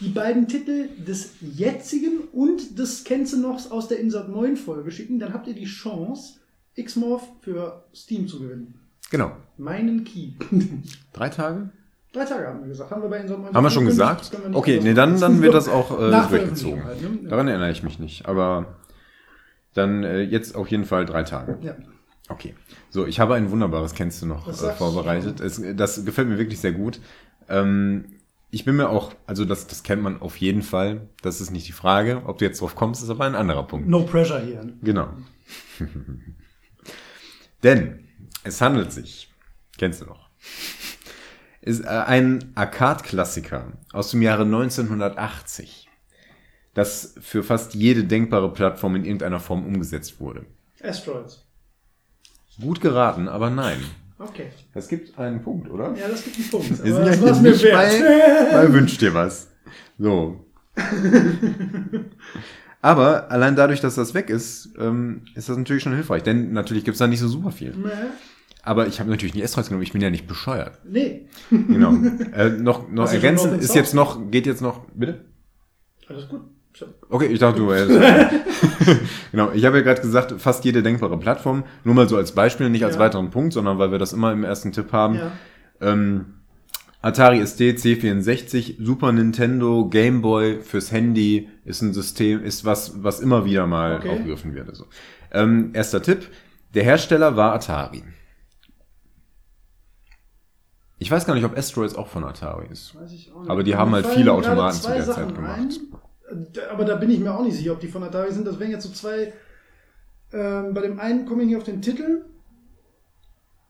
die beiden Titel des jetzigen und des Kennzenochs aus der Insert 9 Folge schicken. Dann habt ihr die Chance, Xmorph für Steam zu gewinnen. Genau. Meinen Key. <laughs> Drei Tage? drei Tage haben wir gesagt. Haben wir bei Insert 9 Haben wir schon gesagt? wir Okay, nee, dann, dann wird das auch äh, durchgezogen. Halt, ne? Daran erinnere ich mich nicht. Aber dann äh, jetzt auf jeden Fall drei Tage. Ja. Okay. So, ich habe ein wunderbares, kennst du noch, äh, vorbereitet. Es, das gefällt mir wirklich sehr gut. Ähm, ich bin mir auch, also das, das kennt man auf jeden Fall. Das ist nicht die Frage. Ob du jetzt drauf kommst, ist aber ein anderer Punkt. No pressure hier. Genau. <laughs> Denn es handelt sich, kennst du noch, ist äh, ein Arcade-Klassiker aus dem Jahre 1980, das für fast jede denkbare Plattform in irgendeiner Form umgesetzt wurde. Asteroids. Gut geraten, aber nein. Okay. Es gibt einen Punkt, oder? Ja, das gibt einen Punkt. Wir sind ja das mir nicht wert. bei, <laughs> bei Wünsch dir was. So. <laughs> Aber allein dadurch, dass das weg ist, ähm, ist das natürlich schon hilfreich. Denn natürlich gibt's da nicht so super viel. Nee. Aber ich habe natürlich nicht Asteroids genommen, ich bin ja nicht bescheuert. Nee. Genau. <laughs> äh, noch noch Hast du schon ergänzen Open ist jetzt noch, geht jetzt noch, bitte? Alles gut. Okay, ich dachte du. Äh, <laughs> genau, ich habe ja gerade gesagt, fast jede denkbare Plattform. Nur mal so als Beispiel, nicht als Ja. weiteren Punkt, sondern weil wir das immer im ersten Tipp haben. Ja. Ähm, Atari ST, C64, Super Nintendo, Game Boy fürs Handy ist ein System, ist was, was immer wieder mal Okay. aufgegriffen wird. Also. Ähm, erster Tipp. Der Hersteller war Atari. Ich weiß gar nicht, ob Asteroids auch von Atari ist. Weiß ich auch nicht. Aber die haben halt viele Automaten zu der Sachen Zeit gemacht. ein. Aber da bin ich mir auch nicht sicher, ob die von Atari sind. Das wären jetzt so zwei. Ähm, bei dem einen komme ich nicht auf den Titel.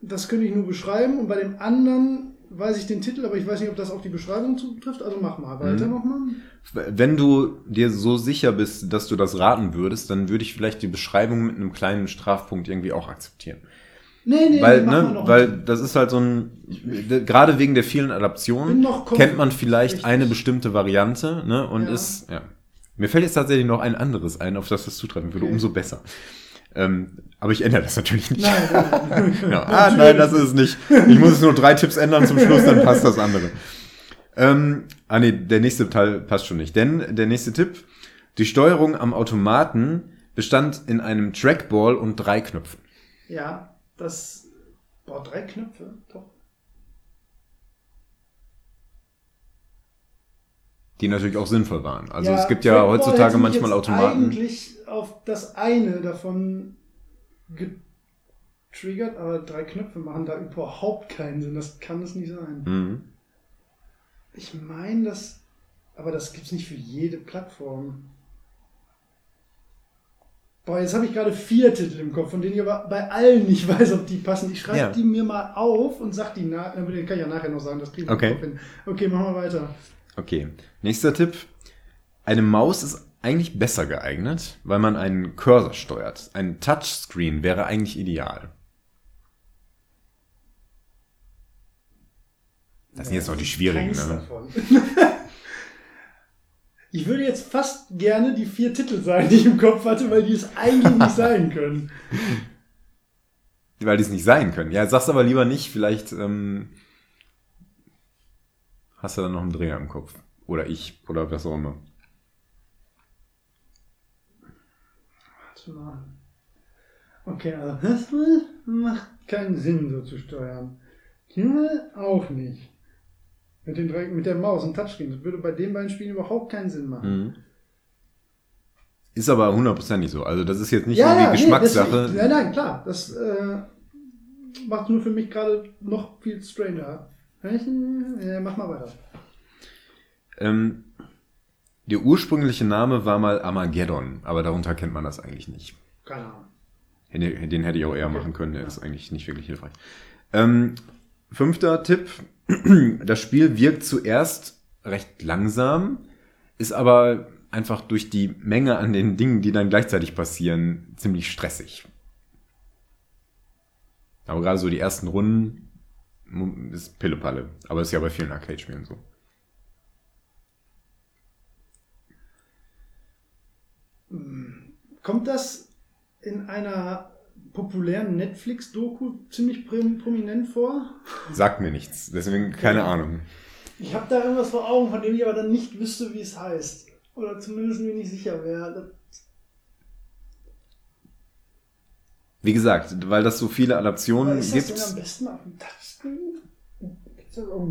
Das könnte ich nur beschreiben. Und bei dem anderen weiß ich den Titel, aber ich weiß nicht, ob das auf die Beschreibung zutrifft. Also mach mal weiter Mhm. nochmal. Wenn du dir so sicher bist, dass du das raten würdest, dann würde ich vielleicht die Beschreibung mit einem kleinen Strafpunkt irgendwie auch akzeptieren. Nee, nee, weil, ne, weil das ist halt so ein, gerade wegen der vielen Adaptionen, kennt man vielleicht Richtig. eine bestimmte Variante, ne, und Ja. ist, ja. Mir fällt jetzt tatsächlich noch ein anderes ein, auf das das zutreffen würde, Okay. umso besser. Ähm, aber ich ändere das natürlich nicht. Nein, nein. <laughs> Ja, <laughs> ah, nein, das ist es nicht. Ich muss es nur drei Tipps ändern zum Schluss, dann passt das andere. Ähm, ah nee, der nächste Teil passt schon nicht. Denn der nächste Tipp, die Steuerung am Automaten bestand in einem Trackball und drei Knöpfen. Ja, das. Boah, drei Knöpfe, doch. Die natürlich auch sinnvoll waren. Also Ja, es gibt ja Trackball heutzutage manchmal Automaten. eigentlich auf das eine davon getriggert, aber drei Knöpfe machen da überhaupt keinen Sinn. Das kann es nicht sein. Mhm. Ich meine, das. Aber das gibt's nicht für jede Plattform. Boah, jetzt habe ich gerade vier Titel im Kopf, von denen ich aber bei allen nicht <laughs> weiß, ob die passen. Ich schreibe Ja. die mir mal auf und sag die nach. Den kann ich ja nachher noch sagen, das kriegen wir Okay. hin. Okay, machen wir weiter. Okay, nächster Tipp. Eine Maus ist eigentlich besser geeignet, weil man einen Cursor steuert. Ein Touchscreen wäre eigentlich ideal. Das sind jetzt noch die schwierigen, Keins ne? davon. <laughs> Ich würde jetzt fast gerne die vier Titel sagen, die ich im Kopf hatte, weil die es eigentlich nicht sein <laughs> können. Weil die es nicht sein können. Ja, sag's aber lieber nicht, vielleicht ähm, hast du dann noch einen Dreher im Kopf. Oder ich, oder was auch immer. Warte mal. Okay, also das macht keinen Sinn, so zu steuern. Himmel auch nicht. Mit, den mit der Maus und Touchscreen. Das würde bei den beiden Spielen überhaupt keinen Sinn machen. Mhm. Ist aber hundertprozentig so. Also das ist jetzt nicht irgendwie nee, Geschmackssache. deswegen- nein, nein, klar. Das äh, macht nur für mich gerade noch viel stranger. Ja, mach mal weiter. Ähm, der ursprüngliche Name war mal Armageddon, aber darunter kennt man das eigentlich nicht. Keine Ahnung. Den, den hätte ich auch eher machen können, der Ja. ist eigentlich nicht wirklich hilfreich. Ähm, fünfter Tipp. Das Spiel wirkt zuerst recht langsam, ist aber einfach durch die Menge an den Dingen, die dann gleichzeitig passieren, ziemlich stressig. Aber gerade so die ersten Runden mu- ist Pillepalle. Aber ist ja bei vielen Arcade-Spielen so. Kommt das in einer populären Netflix-Doku ziemlich prom- prominent vor? Sagt mir nichts, deswegen keine. Ahnung. Ich habe da irgendwas vor Augen, von dem ich aber dann nicht wüsste, wie es heißt. Oder zumindest mir nicht sicher wäre. Wie gesagt, weil das so viele Adaptionen ist das gibt. denn am besten auf dem Touchscreen?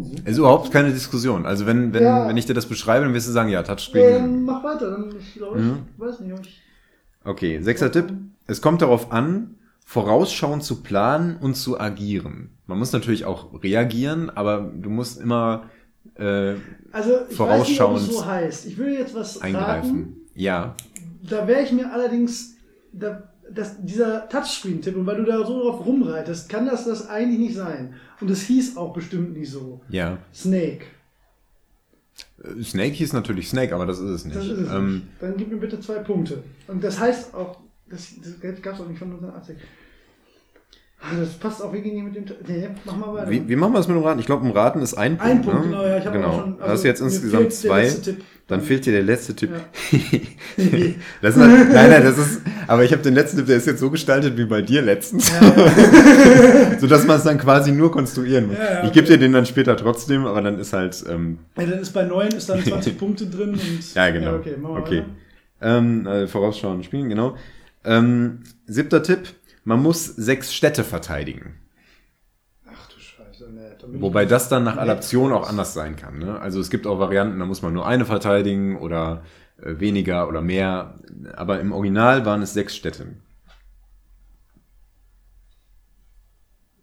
Sinn? ist überhaupt keine Diskussion. Also wenn, wenn, Ja. wenn ich dir das beschreibe, dann wirst du sagen, ja, Ja, Touchscreen. dann mach weiter. Dann ich glaube, ich Mhm. weiß nicht, ich. Okay, sechster Tipp. Es kommt darauf an, vorausschauend zu planen und zu agieren. Man muss natürlich auch reagieren, aber du musst immer äh, Also ich weiß nicht, so heißt. Ich will jetzt was eingreifen. raten. Ja. Da wäre ich mir allerdings, da, das, dieser Touchscreen-Tipp, und weil du da so drauf rumreitest, kann das das eigentlich nicht sein. Und es hieß auch bestimmt nicht so. Ja. Snake. Äh, Snake hieß natürlich Snake, aber das ist es nicht. Das ist es ähm, nicht. Dann gib mir bitte zwei Punkte. Und das heißt auch, das, das gab es auch nicht von 1980. Ah, Das passt auch wirklich nicht mit dem. Nee, mach mal weiter. Wie, wie machen wir das mit dem Raten? Ich glaube, im Raten ist ein Punkt. Ein Punkt, ne? genau, ja, ich genau. schon. das ist jetzt mir insgesamt fehlt der zwei. Dann fehlt dir der letzte Tipp. Ja. <laughs> das ist, halt- nein, nein, das ist. Aber ich habe den letzten Tipp, der ist jetzt so gestaltet wie bei dir letztens, Ja, ja. <laughs> so dass man es dann quasi nur konstruieren muss. Ja, ich gebe dir den dann später trotzdem, aber dann ist halt. Ähm, ja, dann ist bei 9 ist dann <laughs> 20 Punkte drin und. ja, genau. okay, okay. Ähm, äh, vorausschauend spielen, genau. Ähm, siebter Tipp: Man muss sechs Städte verteidigen. Ach du Scheiße, nee. Wobei das dann nach Adaption auch anders sein kann. Ne? Also es gibt auch Varianten, da muss man nur eine verteidigen oder äh, weniger oder mehr. Aber im Original waren es sechs Städte.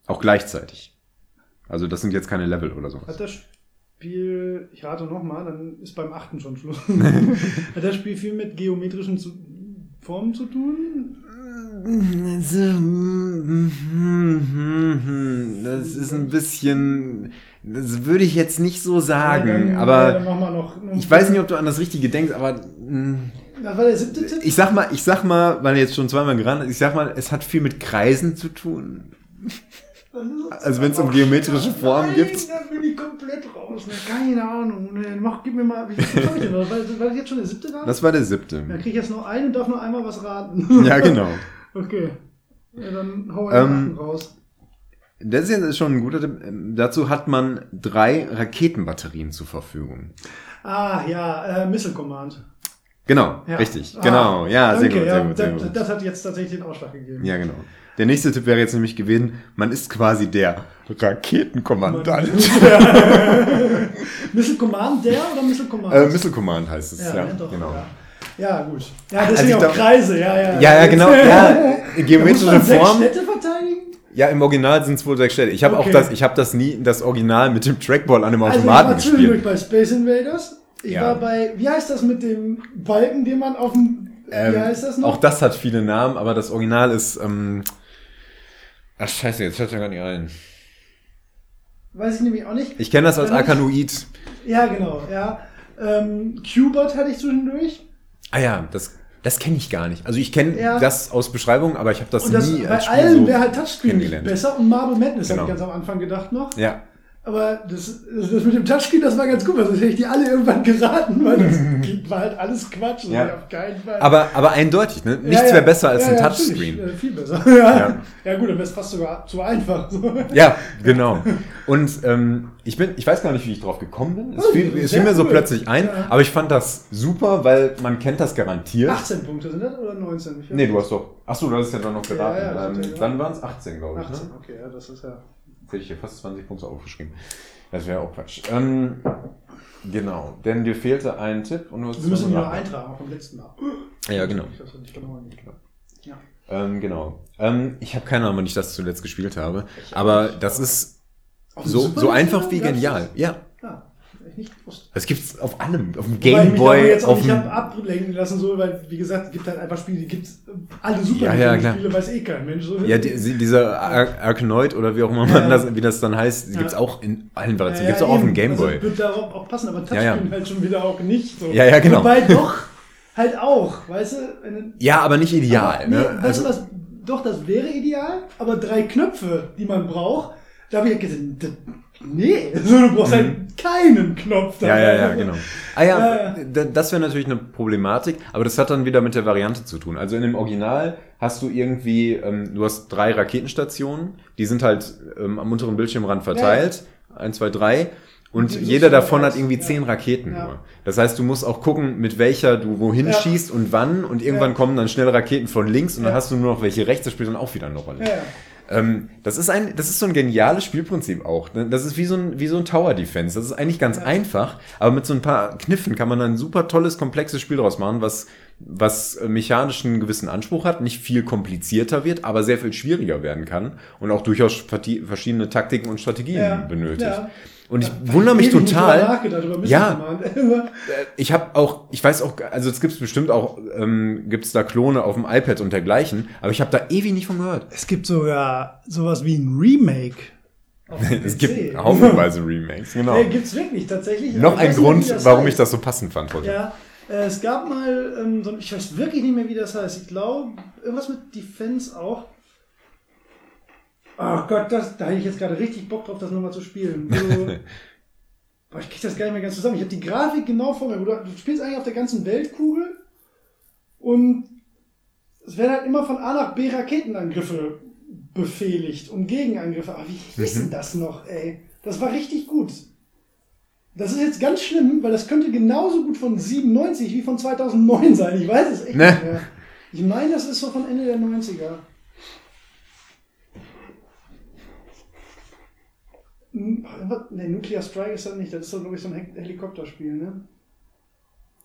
Auch gleichzeitig. Also das sind jetzt keine Level oder sowas. Hat das Spiel, ich rate nochmal, dann ist beim achten schon Schluss. <laughs> Hat das Spiel viel mit geometrischen zu, Formen zu tun? Das ist ein bisschen, das würde ich jetzt nicht so sagen, Ja, dann- ja, aber machen wir noch, noch ich weiß nicht, ob du an das Richtige denkst, aber Das war der siebte Tipp? ich sag mal, ich sag mal, weil er jetzt schon zweimal gerannt ist, ich sag mal, es hat viel mit Kreisen zu tun. Also wenn es um geometrische Formen Nein, gibt. Da bin ich komplett raus. Ne? Keine Ahnung. Ne? Mach, gib mir mal. Wie viel hab ich denn? War, war das jetzt schon der siebte Raten? Das war der Dann siebte. kriege ich jetzt noch einen und darf noch einmal was raten. <laughs> Ja, genau. Okay. Ja, dann hau einen Ähm, raus. Das ist jetzt schon ein guter Tipp. Ähm, Dazu hat man drei Raketenbatterien zur Verfügung. Ah, ja, äh, Missile Command. Genau, Ja. richtig. Ah, Genau, ja, sehr danke, gut, sehr ja, gut, sehr das, gut. das hat jetzt tatsächlich den Ausschlag gegeben. Ja, genau. Der nächste Tipp wäre jetzt nämlich gewesen, man ist quasi der Raketenkommandant. <laughs> Missile Command der oder Missile Command? Äh, Missile Command heißt es, ja, ja, doch, genau. Ja. Ja, gut. Ja, Also deswegen ich auch Kreise, ja, ja. Ja, ja, genau. Ja, <laughs> geometrische Form. Städte verteidigen? Ja, im Original sind es wohl sechs Städte. Ich habe Okay. auch das, ich habe das nie, das Original mit dem Trackball an dem Also ich Automaten war gespielt. bei Space Invaders. Ich Ja. war bei, wie heißt das mit dem Balken, den man auf dem, wie Ähm, heißt das noch? Auch das hat viele Namen, aber das Original ist, ähm, ach scheiße, jetzt fällt mir gar nicht ein. Weiß ich nämlich auch nicht. Ich kenne das als Arkanoid. Ja, genau, ja. Ähm, Qbot hatte ich zwischendurch. Ah ja, das, das kenne ich gar nicht. Also ich kenne Ja. das aus Beschreibung, aber ich habe das, Und das, nie bei als Spiel allen so wäre halt Touchscreen besser und Marble Madness Genau. habe ich ganz am Anfang gedacht noch. Ja, Aber das, das mit dem Touchscreen, das war ganz gut, weil sonst hätte ich die alle irgendwann geraten, weil das <laughs> war halt alles Quatsch. Ja. Auf keinen Fall. aber, aber eindeutig, ne? Nichts Ja, ja. wäre besser als ja, ein Touchscreen. äh, viel besser. <laughs> ja. Ja. gut, dann wäre es fast sogar zu einfach. So. <laughs> Ja, genau. Und ähm, ich bin, ich weiß gar nicht, wie ich drauf gekommen bin. Es Oh, fiel, es fiel mir so cool. plötzlich ein, aber ich fand das super, weil man kennt das garantiert. 18 Punkte sind das oder 19? Ich weiß Nee, du hast doch. Achso, du hast ja dann noch geraten. Ähm, dann waren es 18, glaube ich. 18, Ne? okay, ja, das ist ja. Hätte ich hier fast 20 Punkte aufgeschrieben. Das wäre auch Quatsch. Ähm, genau, denn dir fehlte ein Tipp und du Wir müssen ihn noch eintragen, vom letzten Mal. Ja, genau. Ich weiß nicht genau. Ja. Ähm, genau. Ähm, ich habe keine Ahnung, wann ich das zuletzt gespielt habe. Aber das ist so, so einfach wie genial. Ja. Ich nicht gewusst. Das gibt's auf allem. Auf dem ich Gameboy, nicht dem. hab ablenken lassen, so, weil, wie gesagt, es gibt halt einfach Spiele, die gibt alle Super Ja, ja. Spiele, weiß eh kein Mensch. So. Ja, die, dieser Ar Arkanoid oder wie auch immer man Ja. das, wie das dann heißt, die gibt's auch in allen Varianten. ja, gibt's auch auf dem eben. Gameboy. Also, wird darauf auch passen, aber Touchscreen halt schon wieder auch nicht. So. Ja, ja, genau. Wobei doch, halt auch, weißt du? Ja, aber nicht ideal. aber, nee, ne? weißt also, du was? Doch, das wäre ideal, aber drei Knöpfe, die man braucht, da habe ich gesagt, das- nee, <laughs> so, du brauchst halt keinen Knopf. Mhm. ja, ja, ja, genau. <laughs> Ah ja, Ja, ja. das wäre natürlich eine Problematik, aber das hat dann wieder mit der Variante zu tun. Also in dem Original hast du irgendwie, ähm, du hast drei Raketenstationen, die sind halt ähm, am unteren Bildschirmrand verteilt. Eins, zwei, drei. Und Die jeder davon hat irgendwie Ja. zehn Raketen Ja. nur. Das heißt, du musst auch gucken, mit welcher du wohin Ja. schießt und wann. Und irgendwann Ja. kommen dann schnell Raketen von links und dann Ja. hast du nur noch welche rechts. Das spielt dann auch wieder eine Rolle. Ähm, das ist ein, das ist so ein geniales Spielprinzip auch. Ne? Das ist wie so ein, wie so ein Tower Defense. Das ist eigentlich ganz Ja. einfach, aber mit so ein paar Kniffen kann man ein super tolles, komplexes Spiel draus machen, was was äh, mechanisch einen gewissen Anspruch hat, nicht viel komplizierter wird, aber sehr viel schwieriger werden kann und auch durchaus verschiedene Taktiken und Strategien Ja, benötigt. ja. Und ich Da- wundere mich nicht total. Ja. mal. <laughs> Ich habe auch, ich weiß auch, also es gibt bestimmt auch, ähm, gibt es da Klone auf dem iPad und dergleichen, aber ich habe da ewig nicht von gehört. Es gibt sogar sowas wie ein Remake. <laughs> Es gibt haufenweise Remakes, <laughs> genau. Nee, gibt's wirklich tatsächlich. Noch ein nicht, Grund, das warum heißt. ich das so passend fand heute. Ja, äh, es gab mal, ähm, so, ein- ich weiß wirklich nicht mehr, wie das heißt. Ich glaube, irgendwas mit Defense auch. Ach Gott, das, da hätte ich jetzt gerade richtig Bock drauf, das nochmal zu spielen. So, <laughs> boah, ich krieg das gar nicht mehr ganz zusammen. Ich habe die Grafik genau vor mir. Du, du spielst eigentlich auf der ganzen Weltkugel und es werden halt immer von A nach B Raketenangriffe befehligt und Gegenangriffe. Aber wie hieß denn das noch, ey? Das war richtig gut. Das ist jetzt ganz schlimm, weil das könnte genauso gut von 97 wie von 2009 sein. Ich weiß es echt Ne? nicht mehr. Ich meine, das ist so von Ende der 90er. Hm, was- Ne, Nuclear Strike ist das nicht. Das ist doch, glaube ich, so ein Hel- Helikopterspiel, ne?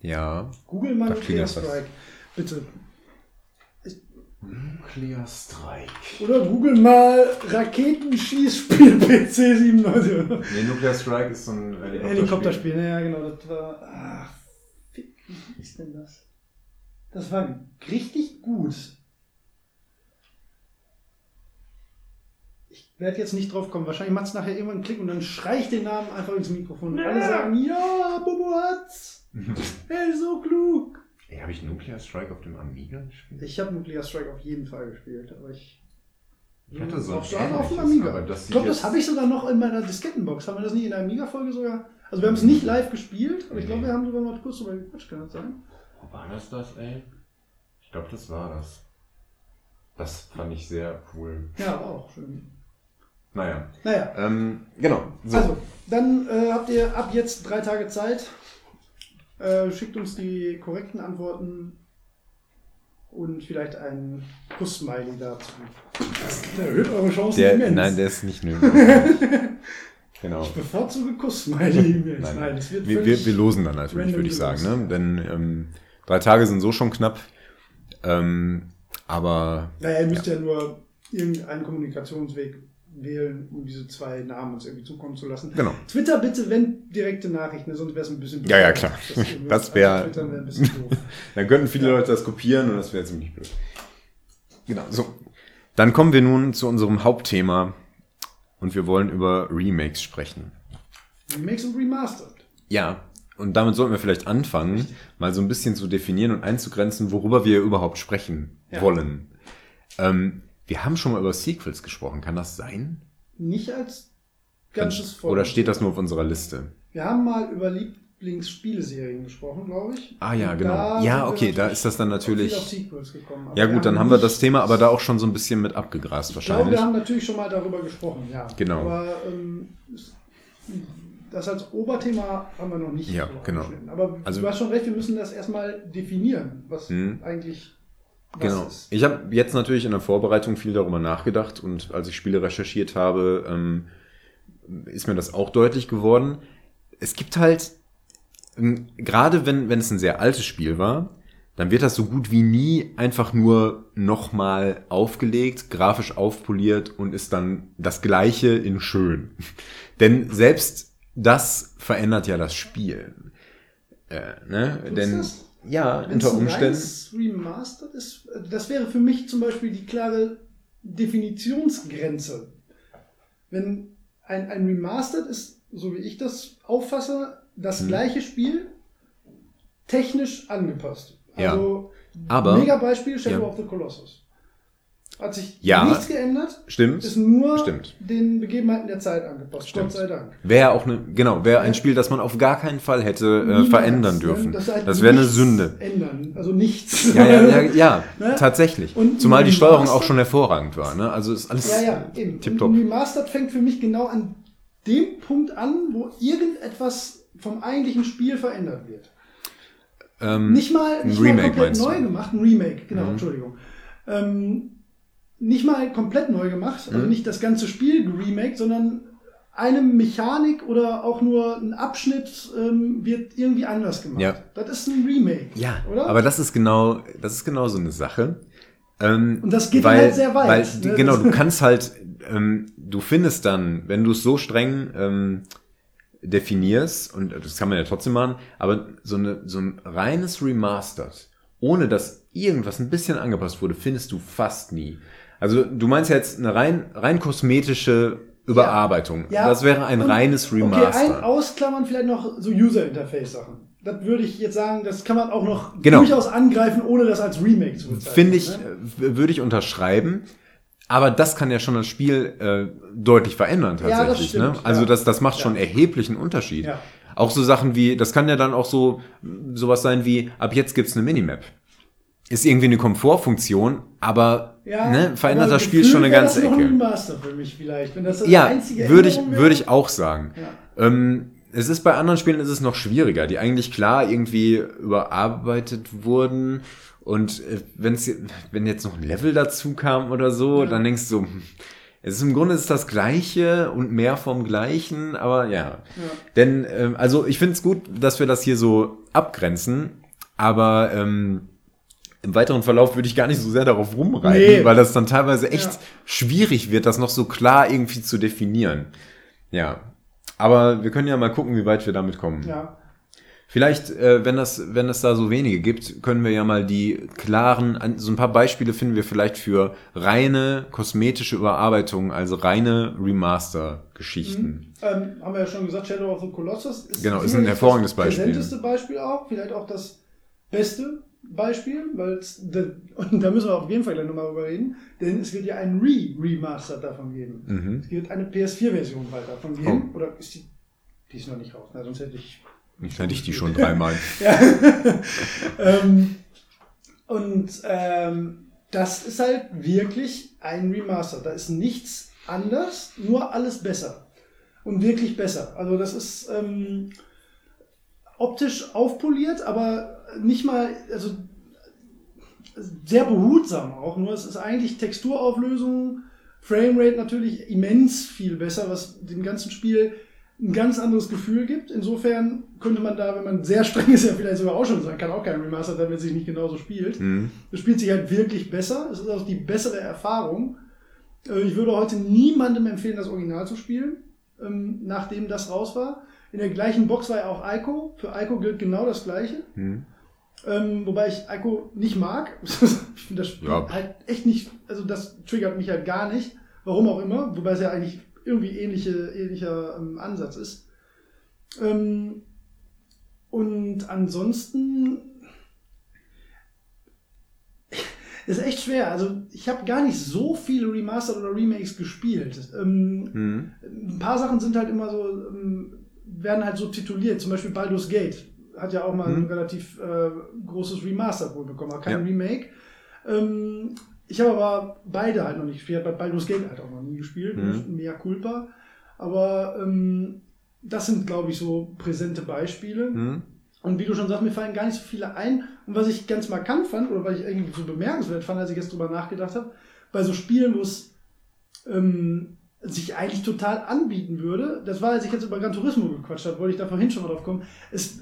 Ja. Google mal Nuclear klingelt was. Strike. Bitte. Nuclear Strike. Oder google mal Raketenschießspiel <laughs> PC 97. Nee, Nuclear Strike ist so ein Helikopterspiel, ne, ja, genau. Das war. Ach, wie hieß denn das? Das war richtig gut. Ich werde jetzt nicht drauf kommen. Wahrscheinlich macht es nachher irgendwann einen Klick und dann schrei ich den Namen einfach ins Mikrofon. Und alle sagen: Ja, Bobo hat's! <laughs> Er ist so klug! Ey, habe ich Nuclear Strike auf dem Amiga gespielt? Ich habe Nuclear Strike auf jeden Fall gespielt, aber ich. Ich hatte so ein auf, auf dem Amiga. ich glaube, das habe ich sogar noch in meiner Diskettenbox. Haben wir das nicht in der Amiga-Folge sogar? Also, wir haben es nicht live gespielt, aber ich glaube, wir haben sogar noch kurz drüber gequatscht, kann das sein? Wo war das das, ey? Ich glaube, das war das. Das fand ich sehr cool. Ja, war auch schön. Naja. Naja, Ähm, genau. So. also, dann äh, habt ihr ab jetzt drei Tage Zeit. Äh, schickt uns die korrekten Antworten und vielleicht einen Kuss-Smiley dazu. Das erhöht eure Chancen der, immens. nein, der ist nicht nötig. <laughs> genau. ich bevorzuge Kuss-Smiley <laughs> immens. Nein, Nein, das wird wir, wir, wir losen dann natürlich, würde ich sagen. Ne? Denn ähm, drei Tage sind so schon knapp. Ähm, aber Naja, ihr müsst ja. nur irgendeinen Kommunikationsweg wählen, um diese zwei Namen uns irgendwie zukommen zu lassen. genau. Twitter bitte, wenn direkte Nachrichten, sonst wäre es ein bisschen Ja, ja, klar. Das, Das wär- also wäre bisschen doof. <laughs> Dann könnten viele Ja. Leute das kopieren und das wäre ziemlich blöd. Genau, so. Dann kommen wir nun zu unserem Hauptthema und wir wollen über Remakes sprechen. Remakes und Remastered. Ja, und damit sollten wir vielleicht anfangen, mal so ein bisschen zu definieren und einzugrenzen, worüber wir überhaupt sprechen Ja. wollen. Ähm, wir haben schon mal über Sequels gesprochen, kann das sein? Nicht als ganzes Volk. Oder steht das nur auf unserer Liste? Wir haben mal über Lieblingsspieleserien gesprochen, glaube ich. Ah ja, Und genau. Ja, okay, da ist das dann natürlich- auf Sequels gekommen. Ja gut, dann haben wir das Thema aber da auch schon so ein bisschen mit abgegrast Ich glaube, wahrscheinlich. wir haben natürlich schon mal darüber gesprochen, ja. Genau. Aber ähm, das als Oberthema haben wir noch nicht Ja, genau. Aber Also- du hast schon recht, wir müssen das erstmal definieren, was Hm. eigentlich Genau. Ich habe jetzt natürlich in der Vorbereitung viel darüber nachgedacht und als ich Spiele recherchiert habe, ähm, ist mir das auch deutlich geworden. Es gibt halt, ähm, gerade wenn, wenn es ein sehr altes Spiel war, dann wird das so gut wie nie einfach nur nochmal aufgelegt, grafisch aufpoliert und ist dann das gleiche in schön. <laughs> Denn selbst das verändert ja das Spiel. Äh, ne? Denn das? Ja, Wenn's unter Umständen. Remastered ist, äh, das wäre für mich zum Beispiel die klare Definitionsgrenze. Wenn ein, ein Remastered ist, so wie ich das auffasse, das Hm. gleiche Spiel technisch angepasst. Ja. Also Aber- mega Beispiel Shadow ja. of the Colossus. Hat sich Ja. nichts geändert, Stimmt. ist nur Stimmt. den Begebenheiten der Zeit angepasst. Stimmt. Gott sei Dank. Wäre auch eine, genau, wäre ein. Spiel, das man auf gar keinen Fall hätte äh, verändern ne? dürfen. Das, halt Das wäre eine Sünde. Ändern. Also nichts. Ja, ja, ja, ja <laughs> Ne? tatsächlich. Und Zumal die ein Steuerung Remaster- auch schon hervorragend war. Ne? Also ist alles Ja, ja, eben. tipptopp. Und ein Remastered fängt für mich genau an dem Punkt an, wo irgendetwas vom eigentlichen Spiel verändert wird. Ähm, Nicht mal, ein nicht Remake mal komplett meinst du? neu gemacht, ein Remake, genau, Mhm. Entschuldigung. Ähm, nicht mal komplett neu gemacht, also Mhm. nicht das ganze Spiel geremaked, sondern eine Mechanik oder auch nur ein Abschnitt ähm, wird irgendwie anders gemacht. Ja. Das ist ein Remake. Ja, oder? aber das ist genau, das ist genau so eine Sache. Ähm, Und das geht dann halt sehr weit, Weil, ne? genau, du kannst halt, ähm, du findest dann, wenn du es so streng ähm, definierst, und das kann man ja trotzdem machen, aber so, eine, so ein reines Remastered, ohne dass irgendwas ein bisschen angepasst wurde, findest du fast nie. Also du meinst jetzt eine rein, rein kosmetische Überarbeitung. Ja. Das wäre ein Und- reines Okay, ein Remaster. Ausklammern vielleicht noch so User-Interface-Sachen. Das würde ich jetzt sagen, das kann man auch noch Genau. durchaus angreifen, ohne das als Remake zu bezeichnen. Finde ich, Ne? äh, würde ich unterschreiben. Aber das kann ja schon das Spiel äh, deutlich verändern Ja, das tatsächlich. stimmt, ne? Also ja. das, das macht Ja. schon erheblichen Unterschied. Ja. Auch so Sachen wie, das kann ja dann auch so sowas sein wie, ab jetzt gibt's eine Minimap. Ist irgendwie eine Komfortfunktion, aber Ja, ne, verändert das Spiel schon eine ganze noch ein Ecke. Remaster für mich vielleicht, wenn das, das Ja, einzige würde ich, würde ich auch sagen. Ja. Ähm, es ist bei anderen Spielen ist es noch schwieriger, die eigentlich klar irgendwie überarbeitet wurden. Und äh, wenn's, wenn jetzt noch ein Level dazu kam oder so, dann denkst du, hm, es ist im Grunde ist das Gleiche und mehr vom Gleichen, aber ja. Denn, ähm, also ich finde es gut, dass wir das hier so abgrenzen, aber ähm, im weiteren Verlauf würde ich gar nicht so sehr darauf rumreiten, Nee. weil das dann teilweise echt Ja. schwierig wird, das noch so klar irgendwie zu definieren. Ja. Aber wir können ja mal gucken, wie weit wir damit kommen. Ja. Vielleicht, äh, wenn das, wenn es da so wenige gibt, können wir ja mal die klaren, so ein paar Beispiele finden wir vielleicht für reine kosmetische Überarbeitungen, also reine Remaster-Geschichten. Ähm, haben wir ja schon gesagt, Shadow of the Colossus ist, Genau, ist ein hervorragendes das Beispiel. präsenteste Beispiel auch, vielleicht auch das beste Beispiel, weil und da müssen wir auf jeden Fall gleich nochmal drüber reden, denn es wird ja ein Re-Remaster davon geben. Mhm. Es wird eine PS4-Version bald davon geben, oder ist die, die ist noch nicht raus, na, sonst hätte ich Ich hätte ich die schon dreimal. <laughs> <laughs> ähm, und ähm, das ist halt wirklich ein Remaster. Da ist nichts anders, nur alles besser. Und wirklich besser. Also das ist ähm, optisch aufpoliert, aber nicht mal, also sehr behutsam auch. Nur es ist eigentlich Texturauflösung, Framerate natürlich immens viel besser, was dem ganzen Spiel ein ganz anderes Gefühl gibt. Insofern könnte man da, wenn man sehr streng ist, ja vielleicht sogar auch schon sagen, kann auch kein Remaster sein, wenn es sich nicht genauso spielt. Mhm. Es spielt sich halt wirklich besser. Es ist auch die bessere Erfahrung. Äh, Ich würde heute niemandem empfehlen, das Original zu spielen, ähm, nachdem das raus war. In der gleichen Box war ja auch Ico. Für Ico gilt genau das Gleiche. Mhm. Ähm, wobei ich Ico nicht mag. <laughs> ich finde das Ja. halt echt nicht, also das triggert mich halt gar nicht. Warum auch immer. Wobei es ja eigentlich irgendwie ähnliche, ähnlicher ähm, Ansatz ist. Ähm, und ansonsten <laughs> ist echt schwer. Also ich habe gar nicht so viele Remastered oder Remakes gespielt. Mhm. ein paar Sachen sind halt immer so, ähm, werden halt so tituliert. Zum Beispiel Baldur's Gate hat ja auch mal ein Mhm. relativ äh, großes Remaster wohl bekommen, aber kein Ja. Remake. Ähm, ich habe aber beide halt noch nicht gespielt. Ich habe Baldur's Gate halt auch noch nie gespielt. Mhm. Mea culpa. Aber ähm, das sind, glaube ich, so präsente Beispiele. Mhm. Und wie du schon sagst, mir fallen gar nicht so viele ein. Und was ich ganz markant fand, oder was ich irgendwie so bemerkenswert fand, als ich jetzt drüber nachgedacht habe, bei so Spielen, wo es ähm, sich eigentlich total anbieten würde, das war, als ich jetzt über Gran Turismo gequatscht habe, wollte ich da vorhin schon mal drauf kommen. Es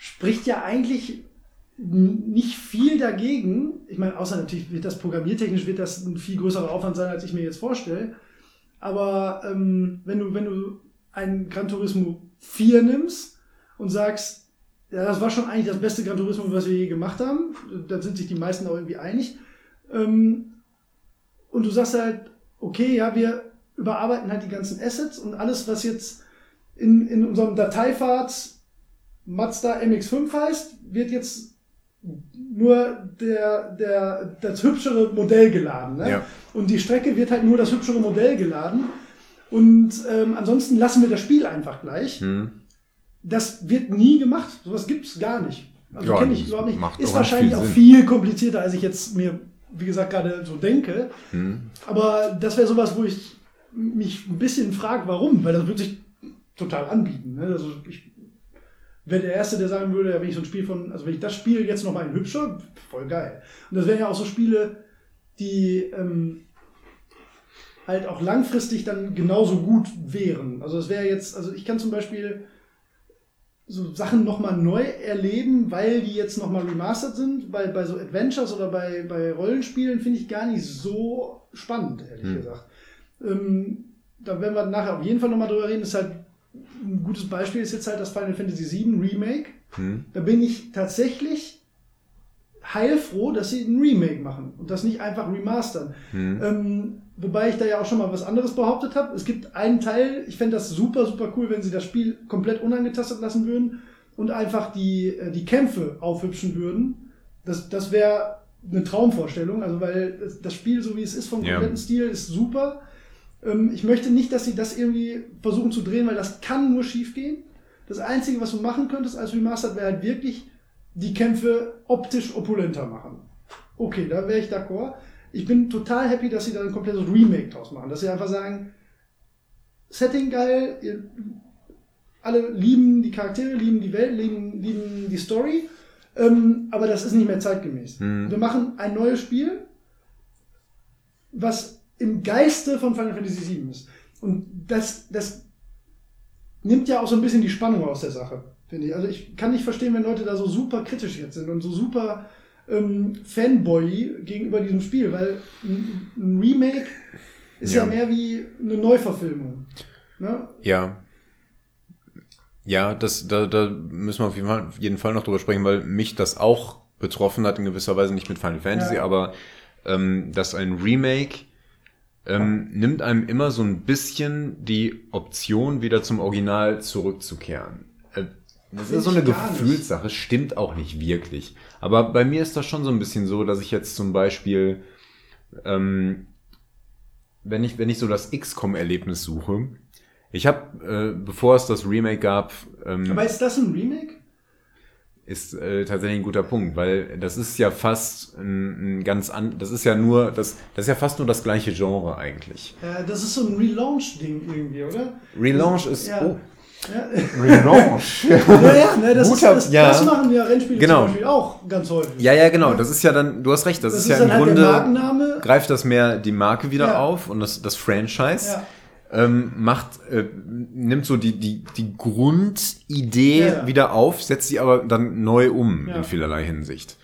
spricht ja eigentlich nicht viel dagegen. Ich meine, außer natürlich wird das programmiertechnisch wird das ein viel größerer Aufwand sein, als ich mir jetzt vorstelle. Aber ähm, wenn du, wenn du ein Gran Turismo 4 nimmst und sagst, ja, das war schon eigentlich das beste Gran Turismo, was wir je gemacht haben, da sind sich die meisten auch irgendwie einig. Ähm, und du sagst halt, okay, ja, wir überarbeiten halt die ganzen Assets und alles, was jetzt in, in unserem Dateifahrt Mazda MX5 heißt, wird jetzt nur der, der, das hübschere Modell geladen. Ne? Ja. Und die Strecke wird halt nur das hübschere Modell geladen. Und ähm, ansonsten lassen wir das Spiel einfach gleich. Mhm. Das wird nie gemacht. Sowas gibt es gar nicht. Also Ja, kenne ich überhaupt nicht. Ist wahrscheinlich nicht auch viel viel komplizierter, als ich jetzt mir, wie gesagt, gerade so denke. Mhm. Aber das wäre sowas, wo ich mich ein bisschen frage, warum, weil das würde sich total anbieten. Ne? Also ich wäre der Erste, der sagen würde, ja, wenn ich so ein Spiel von, also wenn ich das Spiel jetzt nochmal in hübscher, voll geil. Und das wären ja auch so Spiele, die, ähm, halt auch langfristig dann genauso gut wären. Also es wäre jetzt, also ich kann zum Beispiel so Sachen nochmal neu erleben, weil die jetzt nochmal remastered sind. Bei, bei so Adventures oder bei, bei Rollenspielen finde ich gar nicht so spannend, ehrlich hm. gesagt. Ähm, da werden wir nachher auf jeden Fall nochmal drüber reden. Das ist halt ein gutes Beispiel ist jetzt halt das Final Fantasy VII Remake. Hm. Da bin ich tatsächlich heilfroh, dass sie ein Remake machen und das nicht einfach remastern. Hm. Ähm, wobei ich da ja auch schon mal was anderes behauptet habe. Es gibt einen Teil, ich fände das super, super cool, wenn sie das Spiel komplett unangetastet lassen würden und einfach die, äh, die Kämpfe aufhübschen würden. Das, das wäre eine Traumvorstellung, also weil das Spiel, so wie es ist, vom kompletten ja. Stil, ist super. Ähm, ich möchte nicht, dass sie das irgendwie versuchen zu drehen, weil das kann nur schief gehen. Das Einzige, was du machen könntest als Remastered, wäre halt wirklich die Kämpfe optisch opulenter machen. Okay, da wäre ich d'accord. Ich bin total happy, dass sie da ein komplettes Remake draus machen. Dass sie einfach sagen, Setting geil, ihr, alle lieben die Charaktere, lieben die Welt, lieben, lieben die Story, ähm, aber das ist nicht mehr zeitgemäß. Mhm. Wir machen ein neues Spiel, was im Geiste von Final Fantasy VII ist. Und das, das nimmt ja auch so ein bisschen die Spannung aus der Sache, finde ich. Also ich kann nicht verstehen, wenn Leute da so super kritisch jetzt sind und so super ähm, Fanboy gegenüber diesem Spiel, weil ein, Remake ist ja. ja. mehr wie eine Neuverfilmung. Ne? Ja. Ja, das, da, da müssen wir auf jeden, Fall, jeden Fall noch drüber sprechen, weil mich das auch betroffen hat in gewisser Weise, nicht mit Final Fantasy, ja. aber ähm, dass ein Remake ähm, nimmt einem immer so ein bisschen die Option, wieder zum Original zurückzukehren. Äh, das ist so eine Gefühlssache, nicht. stimmt auch nicht wirklich. Aber bei mir ist das schon so ein bisschen so, dass ich jetzt zum Beispiel, ähm, wenn ich, wenn ich so das XCOM-Erlebnis suche, ich habe, äh, bevor es das Remake gab. Ähm, Aber ist das ein Remake? Ist äh, tatsächlich ein guter Punkt, weil das ist ja fast ein, ein ganz an, das ist ja nur das, das ist ja fast nur das gleiche Genre eigentlich. Ja, das ist so ein Relaunch-Ding irgendwie, oder? Relaunch ist ja. oh. Ja. Relaunch. <laughs> ja, ja, ne, das, Guter, ist, das, ja. das machen ja Rennspiele genau. zum Beispiel auch ganz häufig. Ja, ja, genau. Das ist ja dann, du hast recht, das, das ist, ist, ja im halt Grunde, greift das mehr die Marke wieder auf und das, das Franchise. Ja ähm, macht, äh, nimmt so die, die, die Grundidee ja, wieder auf, setzt sie aber dann neu um ja. in vielerlei Hinsicht.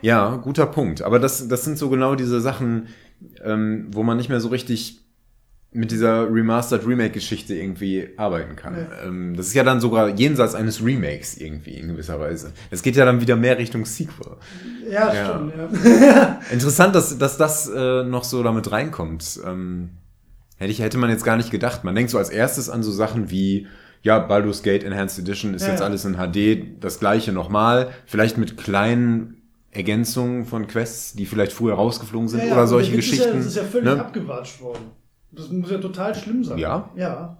Ja, guter Punkt. Aber das, das sind so genau diese Sachen, ähm, wo man nicht mehr so richtig mit dieser Remastered Remake-Geschichte irgendwie arbeiten kann. Ja. Ähm, das ist ja dann sogar jenseits eines Remakes irgendwie in gewisser Weise. Es geht ja dann wieder mehr Richtung Sequel. Ja, ja. stimmt. Ja. <laughs> Interessant, dass, dass das äh, noch so damit reinkommt. Ähm, Hätte, ich, hätte man jetzt gar nicht gedacht. Man denkt so als erstes an so Sachen wie, ja, Baldur's Gate Enhanced Edition ist ja, jetzt ja. alles in HD, das gleiche nochmal, vielleicht mit kleinen Ergänzungen von Quests, die vielleicht früher rausgeflogen sind ja, oder solche Geschichten. Ja, das ist ja völlig ne? abgewatscht worden. Das muss ja total schlimm sein. Ja? Ja.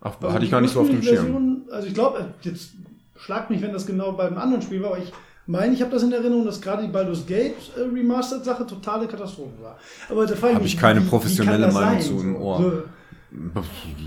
Ach, also hatte ich gar nicht so auf dem Schirm. Also ich glaube, jetzt schlagt mich, wenn das genau beim anderen Spiel war, aber ich meine, ich habe das in Erinnerung, dass gerade die Baldur's Gate äh, Remastered-Sache totale Katastrophe war. Aber da Habe ich keine wie, professionelle wie Meinung zu im Ohr. So,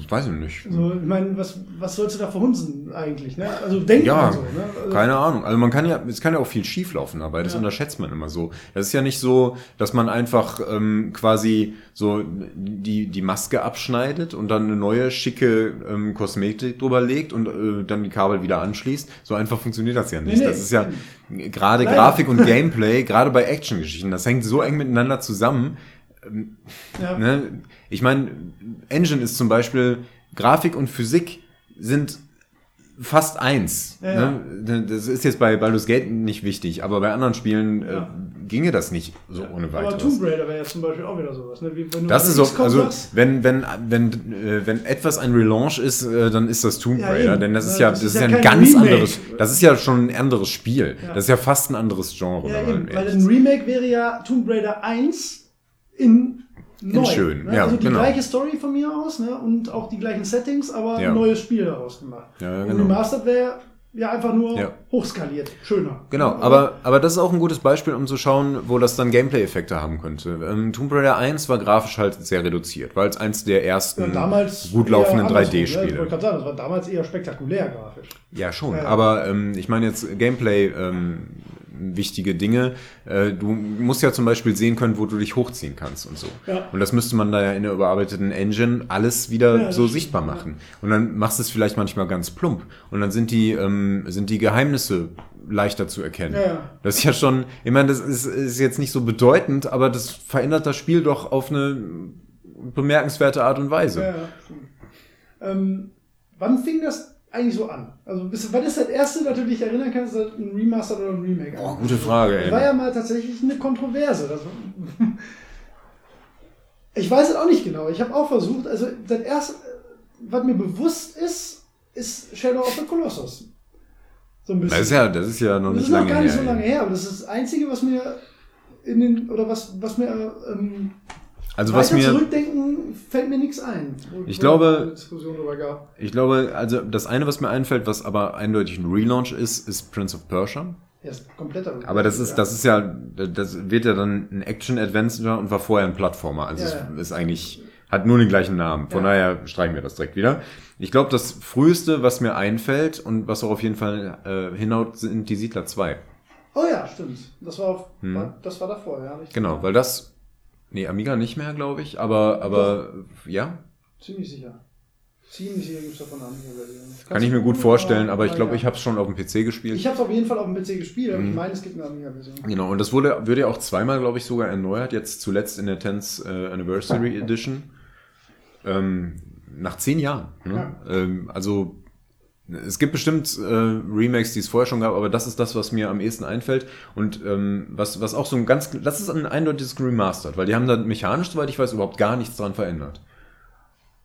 Weiß ich nicht. So, ich meine, was, was sollst du da verhunzen eigentlich? Ne? Also denkt ja, so. Ne? Also, keine Ahnung. Also man kann ja, es kann ja auch viel schieflaufen dabei. Das ja. unterschätzt man immer so. Das ist ja nicht so, dass man einfach ähm, quasi so die die Maske abschneidet und dann eine neue schicke ähm, Kosmetik drüber legt und äh, dann die Kabel wieder anschließt. So einfach funktioniert das ja nicht. Nee, nee, das ist ja gerade Grafik und Gameplay, gerade bei Action-Geschichten, das hängt so eng miteinander zusammen ja. ne? Ich meine, Engine ist zum Beispiel, Grafik und Physik sind fast eins. Ja. Ne? Das ist jetzt bei Baldur's Gate nicht wichtig, aber bei anderen Spielen äh, ja. äh, ginge das nicht so ohne weiteres. Aber Tomb Raider wäre ja zum Beispiel auch wieder sowas. Ne? Das ist so, also wenn wenn wenn äh, wenn etwas ein Relaunch ist, äh, dann ist das Tomb Raider, denn das ist ja das, das ist ja ein ganz Remake. anderes, das ist ja schon ein anderes Spiel. Das ist ja fast ein anderes Genre. Ja, weil ein Remake wäre ja Tomb Raider 1 in neu. In schön, ne? ja. Also die genau. gleiche Story von mir aus ne? und auch die gleichen Settings, aber ja. ein neues Spiel daraus gemacht. Ja, genau. Und Remastered wäre ja einfach nur ja. hochskaliert, schöner. Genau, aber, aber das ist auch ein gutes Beispiel, um zu schauen, wo das dann Gameplay-Effekte haben könnte. Ähm, Tomb Raider 1 war grafisch halt sehr reduziert, weil es eins der ersten ja, gut laufenden 3D-Spiele. Ne? Ich gerade sagen, das war damals eher spektakulär grafisch. Ja, schon, aber ähm, ich meine jetzt Gameplay, ähm, wichtige Dinge. Äh, du musst ja zum Beispiel sehen können, wo du dich hochziehen kannst und so. Ja. Und das müsste man da ja in der überarbeiteten Engine alles wieder Ja, so sichtbar machen. Und dann machst du es vielleicht manchmal ganz plump. Und dann sind die, ähm, sind die Geheimnisse leichter zu erkennen. Ja. Das ist ja schon, ich meine, das ist, ist jetzt nicht so bedeutend, aber das verändert das Spiel doch auf eine bemerkenswerte Art und Weise. Ja. Ähm, wann fing das eigentlich so an? Also, bis, wann ist das erste, das du dich erinnern kannst, dass ein Remaster oder ein Remake Boah, gute? Frage, Das ey. war ja mal tatsächlich eine Kontroverse. Das, <laughs> ich weiß es auch nicht genau. Ich habe auch versucht, also das erste, was mir bewusst ist, ist Shadow of the Colossus. So ein bisschen. Das ist ja, das ist ja noch das nicht ist noch lange gar nicht her. so lange her, aber das ist das Einzige, was mir in den, oder was, was mir ähm, Also was weiter mir, zurückdenken, fällt mir nichts ein. Ich glaube- ich glaube, also das eine, was mir einfällt, was aber eindeutig ein Relaunch ist, ist Prince of Persia. Ja, ist kompletter. Aber das ist, das ist ja, das wird ja dann ein Action-Adventure und war vorher ein Plattformer. Also Ja, es ja. ist eigentlich, hat nur den gleichen Namen. Von Ja. daher streichen wir das direkt wieder. Ich glaube, das früheste, was mir einfällt und was auch auf jeden Fall äh, hinhaut, sind die Siedler 2. Oh ja, stimmt. Das war, auf, Hm. war das war davor, ja. Richtig. Genau, weil das, nee, Amiga nicht mehr, glaube ich, aber, aber, ja, Ziemlich sicher. Ziemlich sicher gibt es davon eine Amiga-Version. kann ich mir gut vorstellen, aber ich glaube, ja. ich habe es schon auf dem PC gespielt. Ich habe es auf jeden Fall auf dem PC gespielt, aber Mhm. ich meine, es gibt eine Amiga-Version. Genau, und das wurde, würde ja auch zweimal, glaube ich, sogar erneuert, jetzt zuletzt in der 10th äh, Anniversary Edition. Ähm, nach zehn Jahren. Ne? Ähm, also es gibt bestimmt äh, Remakes, die es vorher schon gab, aber das ist das, was mir am ehesten einfällt. Und ähm, was, was auch so ein ganz, das ist ein eindeutiges Remastered, weil die haben da mechanisch, soweit ich weiß, überhaupt gar nichts dran verändert.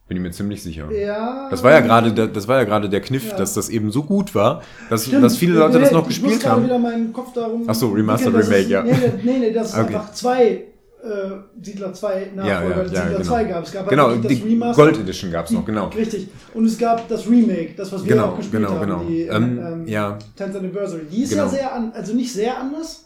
Bin ich mir ziemlich sicher. Ja. Das war ja gerade der, das war ja gerade der Kniff, Ja. dass das eben so gut war, dass, Stimmt. dass viele Leute Nee, das noch ich gespielt haben. wieder meinen Kopf darum. Ach so, Remastered Remake, es- ja. Nee, nee, nee, das ist Okay. einfach zwei äh, Siedler 2 Nachfolger. Ja, ja, ja, Siedler genau. 2 gab es. gab halt Genau, wirklich die Gold Edition gab's noch, genau. Richtig. Und es gab das Remake, das, was wir Genau, auch gespielt genau, haben. genau. Die, Ähm, ähm, ja. 10th Anniversary. Die ist Genau. ja sehr, an, also nicht sehr anders,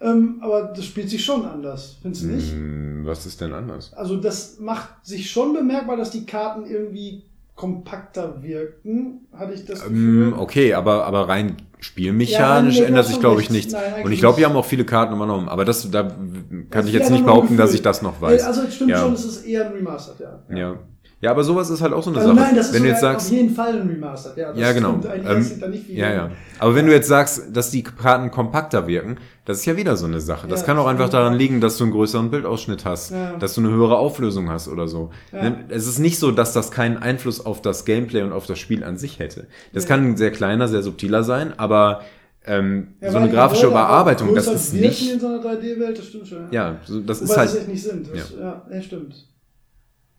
ähm, aber das spielt sich schon anders, findest du nicht? Hm, Was ist denn anders? Also das macht sich schon bemerkbar, dass die Karten irgendwie kompakter wirken, hatte ich das Gefühl. Ähm, okay, aber, aber rein spielmechanisch du ändert sich, glaube ich, nichts. Eigentlich Und ich glaube, die haben auch viele Karten übernommen. Aber das, da kann Das ich jetzt ja nicht behaupten, dass ich das noch weiß. Nee, also es stimmt ja. schon, es ist eher ein Remastered, ja. Ja. Ja, aber sowas ist halt auch so eine Also Sache. nein, das ist wenn du sogar jetzt sagst, auf jeden Fall ein Remastered, ja. Das ja, genau. Ähm, das ja, ja. Aber wenn du jetzt sagst, dass die Karten kompakter wirken, das ist ja wieder so eine Sache. Das Ja, kann auch einfach daran liegen, dass du einen größeren Bildausschnitt hast, Ja. dass du eine höhere Auflösung hast oder so. Ja. Ne? Es ist nicht so, dass das keinen Einfluss auf das Gameplay und auf das Spiel an sich hätte. Das Ja. kann sehr kleiner, sehr subtiler sein, aber ähm, Ja, so eine grafische Überarbeitung, das ist nicht. in so einer 3D-Welt, das stimmt schon. Ja, so, das Wobei ist das halt. echt nicht sind. Das, ja. Ja, stimmt.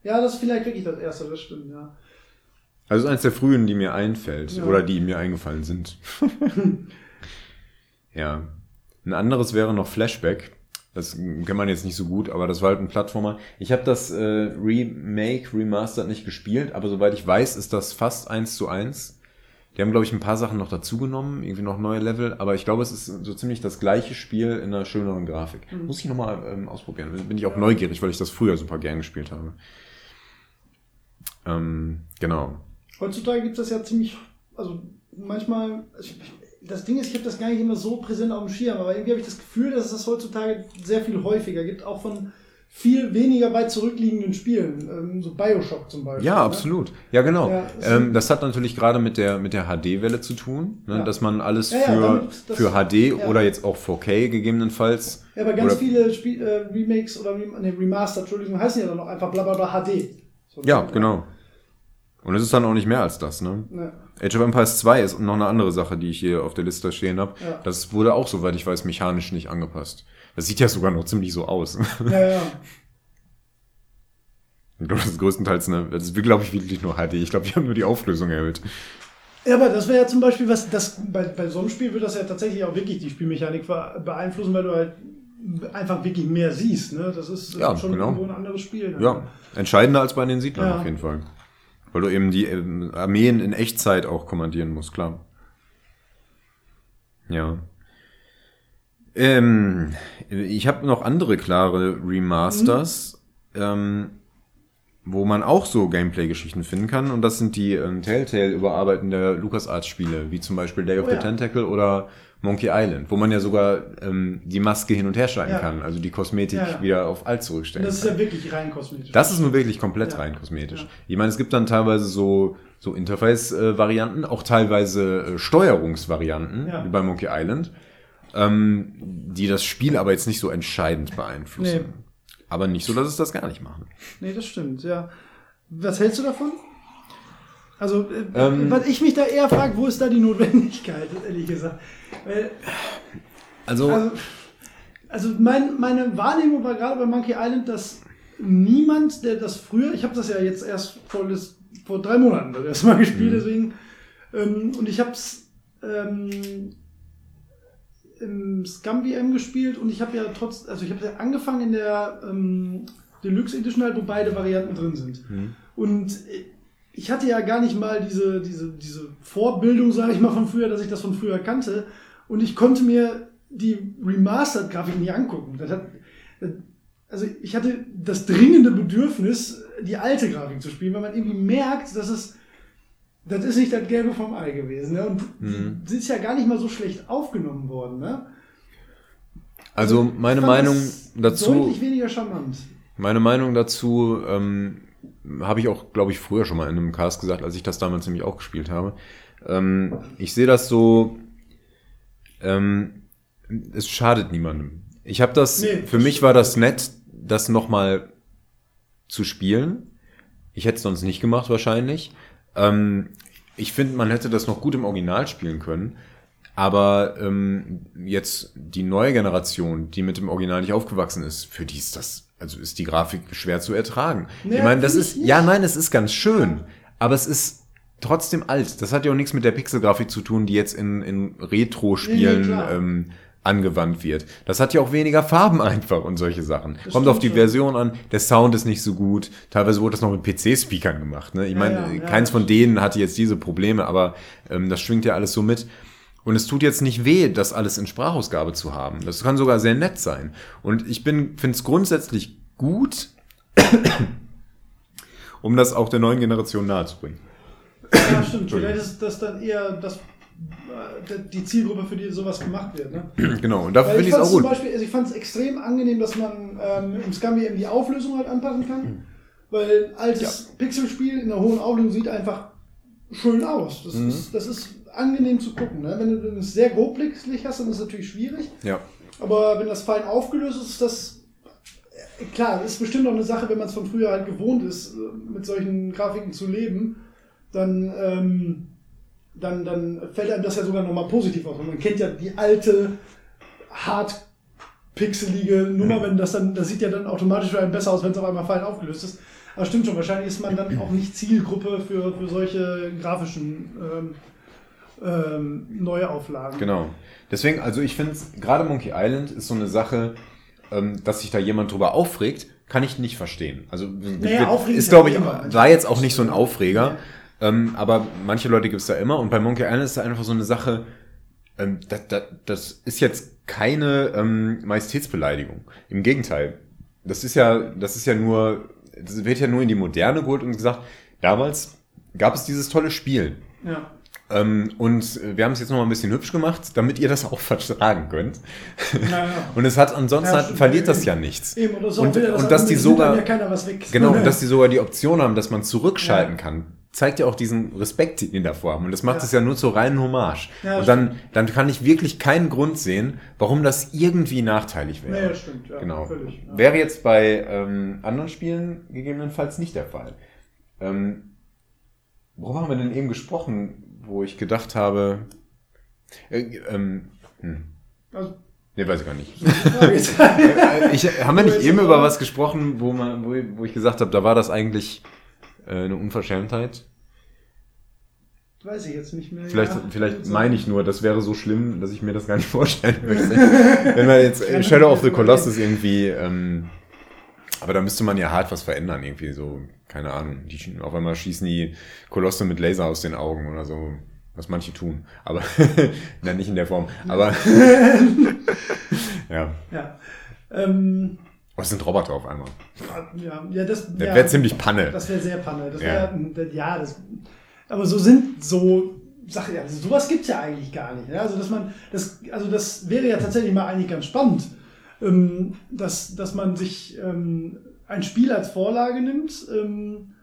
Ja, das ist vielleicht wirklich das erste, das stimmt, ja. Also eins der frühen, die mir einfällt Ja. oder die mir eingefallen sind. <laughs> ja. Ein anderes wäre noch Flashback. Das kennt man jetzt nicht so gut, aber das war halt ein Plattformer. Ich habe das äh, Remake, Remastered nicht gespielt, aber soweit ich weiß, ist das fast eins zu eins. Die haben, glaube ich, ein paar Sachen noch dazugenommen, irgendwie noch neue Level, aber ich glaube, es ist so ziemlich das gleiche Spiel in einer schöneren Grafik. Mhm. Muss ich nochmal ähm, ausprobieren. Bin ich auch neugierig, weil ich das früher super gern gespielt habe. Ähm, genau. Heutzutage gibt es das ja ziemlich, also manchmal, das Ding ist, ich habe das gar nicht immer so präsent auf dem Schirm, aber irgendwie habe ich das Gefühl, dass es das heutzutage sehr viel häufiger gibt, auch von viel weniger weit zurückliegenden Spielen, ähm, so Bioshock zum Beispiel. Ja, ne? absolut. Ja, genau. Ja, ähm, das hat natürlich gerade mit der, mit der HD-Welle zu tun, ne? Ja. dass man alles Ja, für, für HD oder jetzt auch 4K gegebenenfalls. Ja, aber ganz viele Spiel, äh, Remakes oder ne, Remaster, Entschuldigung, heißen ja dann auch einfach blablabla HD. So Ja, genau. Und es ist dann auch nicht mehr als das. Ne? Ja. Age of Empires 2 ist noch eine andere Sache, die ich hier auf der Liste stehen habe. Ja. Das wurde auch, soweit ich weiß, mechanisch nicht angepasst. Das sieht ja sogar noch ziemlich so aus. ja, ja. <laughs> Ich glaube, das ist größtenteils eine, das ist, glaube ich, wirklich nur HD. Ich glaube, die haben nur die Auflösung erhöht. Ja, aber das wäre ja zum Beispiel was, das bei, bei so einem Spiel wird das ja tatsächlich auch wirklich die Spielmechanik beeinflussen, weil du halt einfach wirklich mehr siehst. Ne? Das ist Ja, schon genau. irgendwo ein anderes Spiel. ne? Ja, entscheidender als bei den Siedlern Ja. auf jeden Fall. Weil du eben die ähm, Armeen in Echtzeit auch kommandieren musst, klar. Ja. Ähm, ich habe noch andere klare Remasters, ähm, wo man auch so Gameplay-Geschichten finden kann. Und das sind die ähm, Telltale-Überarbeiten der LucasArts-Spiele, wie zum Beispiel Day of Oh the ja. Tentacle oder, Monkey Island, wo man ja sogar ähm, die Maske hin und her schalten Ja. kann, also die Kosmetik Ja, ja. wieder auf alt zurückstellen Das ist ja wirklich rein kosmetisch. Das ist nun wirklich komplett rein kosmetisch. Ich meine, es gibt dann teilweise so, so Interface-Varianten, auch teilweise äh, Steuerungsvarianten, wie bei Monkey Island, ähm, die das Spiel aber jetzt nicht so entscheidend beeinflussen. Nee. Aber nicht so, dass es das gar nicht machen. Nee, das stimmt, ja. Was hältst du davon? Also, äh, Ähm. was ich mich da eher frage, wo ist da die Notwendigkeit, ehrlich gesagt? Weil, Also, also, also mein, meine Wahrnehmung war gerade bei Monkey Island, dass niemand, der das früher, ich habe das ja jetzt erst vor, vor drei Monaten das erste Mal gespielt, Mhm. deswegen, ähm, und ich habe es ähm, im Scum WM gespielt und ich habe ja trotz, also ich habe ja angefangen in der ähm, Deluxe Edition halt, wo beide Varianten drin sind. Mhm. Und äh, ich hatte ja gar nicht mal diese, diese, diese Vorbildung, sage ich mal, von früher, dass ich das von früher kannte. Und ich konnte mir die Remastered-Grafik nicht angucken. Das hat, also ich hatte das dringende Bedürfnis, die alte Grafik zu spielen, weil man irgendwie merkt, dass es das ist nicht das Gelbe vom Ei gewesen. Ne? Und Mhm. sie ist ja gar nicht mal so schlecht aufgenommen worden. Ne? also meine Meinung dazu, Deutlich weniger charmant. meine Meinung dazu ähm, habe ich auch, glaube ich, früher schon mal in einem Cast gesagt, als ich das damals nämlich auch gespielt habe. Ähm, ich sehe das so, ähm, es schadet niemandem. Ich habe das, Nee, für das mich war das nett, das nochmal zu spielen. Ich hätte es sonst nicht gemacht wahrscheinlich. Ähm, ich finde, man hätte das noch gut im Original spielen können. Aber ähm, jetzt die neue Generation, die mit dem Original nicht aufgewachsen ist, für die ist das, also ist die Grafik schwer zu ertragen. Nee, ich meine, das ist, ja, nein, es ist ganz schön, aber es ist trotzdem alt. Das hat ja auch nichts mit der Pixelgrafik zu tun, die jetzt in, in Retro-Spielen Nee, ähm, angewandt wird. Das hat ja auch weniger Farben <laughs> einfach und solche Sachen. Das Kommt auf die schon. Version an. Der Sound ist nicht so gut. Teilweise wurde das noch mit PC-Speakern gemacht. Ne? Ich Ja, meine, ja, ja, keins das von denen hatte jetzt diese Probleme, aber ähm, das schwingt ja alles so mit. Und es tut jetzt nicht weh, das alles in Sprachausgabe zu haben. Das kann sogar sehr nett sein. Und ich finde es grundsätzlich gut, <coughs> um das auch der neuen Generation nahezubringen. Ja, stimmt. Vielleicht ist das dann eher das, äh, die Zielgruppe, für die sowas gemacht wird. Ne? <coughs> genau, und dafür finde ich es fand auch gut. Beispiel, also ich fand es extrem angenehm, dass man ähm, im Scum eben die Auflösung halt anpassen kann. Weil ein altes Pixelspiel in der hohen Auflösung sieht einfach schön aus. Das, Mhm. ist, das ist angenehm zu gucken. Ne? Wenn du es sehr grobblicklich hast, dann ist es natürlich schwierig. Ja. Aber wenn das fein aufgelöst ist, ist das äh, klar, das ist bestimmt auch eine Sache, wenn man es von früher halt gewohnt ist, äh, mit solchen Grafiken zu leben, dann, ähm, dann, dann fällt einem das ja sogar nochmal positiv auf. Und man kennt ja die alte, hart pixelige Nummer, wenn das dann, das sieht ja dann automatisch für einen besser aus, wenn es auf einmal fein aufgelöst ist. Aber stimmt schon, wahrscheinlich ist man dann auch nicht Zielgruppe für, für solche grafischen ähm, ähm, Neuauflagen. Genau. Deswegen, also ich finde, gerade Monkey Island ist so eine Sache, ähm, dass sich da jemand drüber aufregt, kann ich nicht verstehen. Also Naja, wird- ist, glaube ja ich, immer. war jetzt auch nicht so ein Aufreger. Ähm, aber manche Leute gibt es da immer. Und bei Monkey Island ist da einfach so eine Sache, ähm, das, das, das ist jetzt keine ähm, Majestätsbeleidigung. Im Gegenteil. Das ist ja, das ist ja nur, das wird ja nur in die Moderne geholt und gesagt, damals gab es dieses tolle Spiel. Ja. Ähm, und wir haben es jetzt noch mal ein bisschen hübsch gemacht, damit ihr das auch <laughs> vertragen könnt. Naja. Und es hat ansonsten Ja, hat, verliert das ja nichts. Eben, und das ist auch Und- das und dass die sogar- ja. Genau, und dass die sogar die Option haben, dass man zurückschalten Ja. kann, zeigt ja auch diesen Respekt, den die davor haben. Und das macht Ja. es ja nur zur reinen Hommage. Ja, und dann, dann kann ich wirklich keinen Grund sehen, warum das irgendwie nachteilig wäre. Naja, stimmt, ja, genau. völlig, ja. Wäre jetzt bei ähm, anderen Spielen gegebenenfalls nicht der Fall. Ähm, worüber haben wir denn eben gesprochen, wo ich gedacht habe, äh, ähm, hm. Also, Nee, weiß ich gar nicht. Jetzt. <laughs> Äh, ich, haben wir nicht eben er? über was gesprochen, wo, man, wo, wo ich gesagt habe, da war das eigentlich äh, eine Unverschämtheit? Weiß ich jetzt nicht mehr. Vielleicht, ja. vielleicht So. meine ich nur, das wäre so schlimm, dass ich mir das gar nicht <laughs> vorstellen <laughs> möchte. Wenn man jetzt äh, Shadow of the Colossus irgendwie, ähm, aber da müsste man ja hart was verändern, irgendwie so, keine Ahnung. Die, auf einmal schießen die Kolosse mit Laser aus den Augen oder so, was manche tun. Aber, <laughs> nein, nicht in der Form. Aber, ja. Ja. Ähm, Oh, es sind Roboter auf einmal. ja, ja, das Das ja, wäre ziemlich Panne. Das wäre sehr Panne. Das Ja. wär, ja, das, aber so sind so Sache, ja, also sowas gibt es ja eigentlich gar nicht. Ne? Also, dass man, das, also das wäre ja tatsächlich mal eigentlich ganz spannend, ähm, dass, dass man sich ähm, ein Spiel als Vorlage nimmt ähm,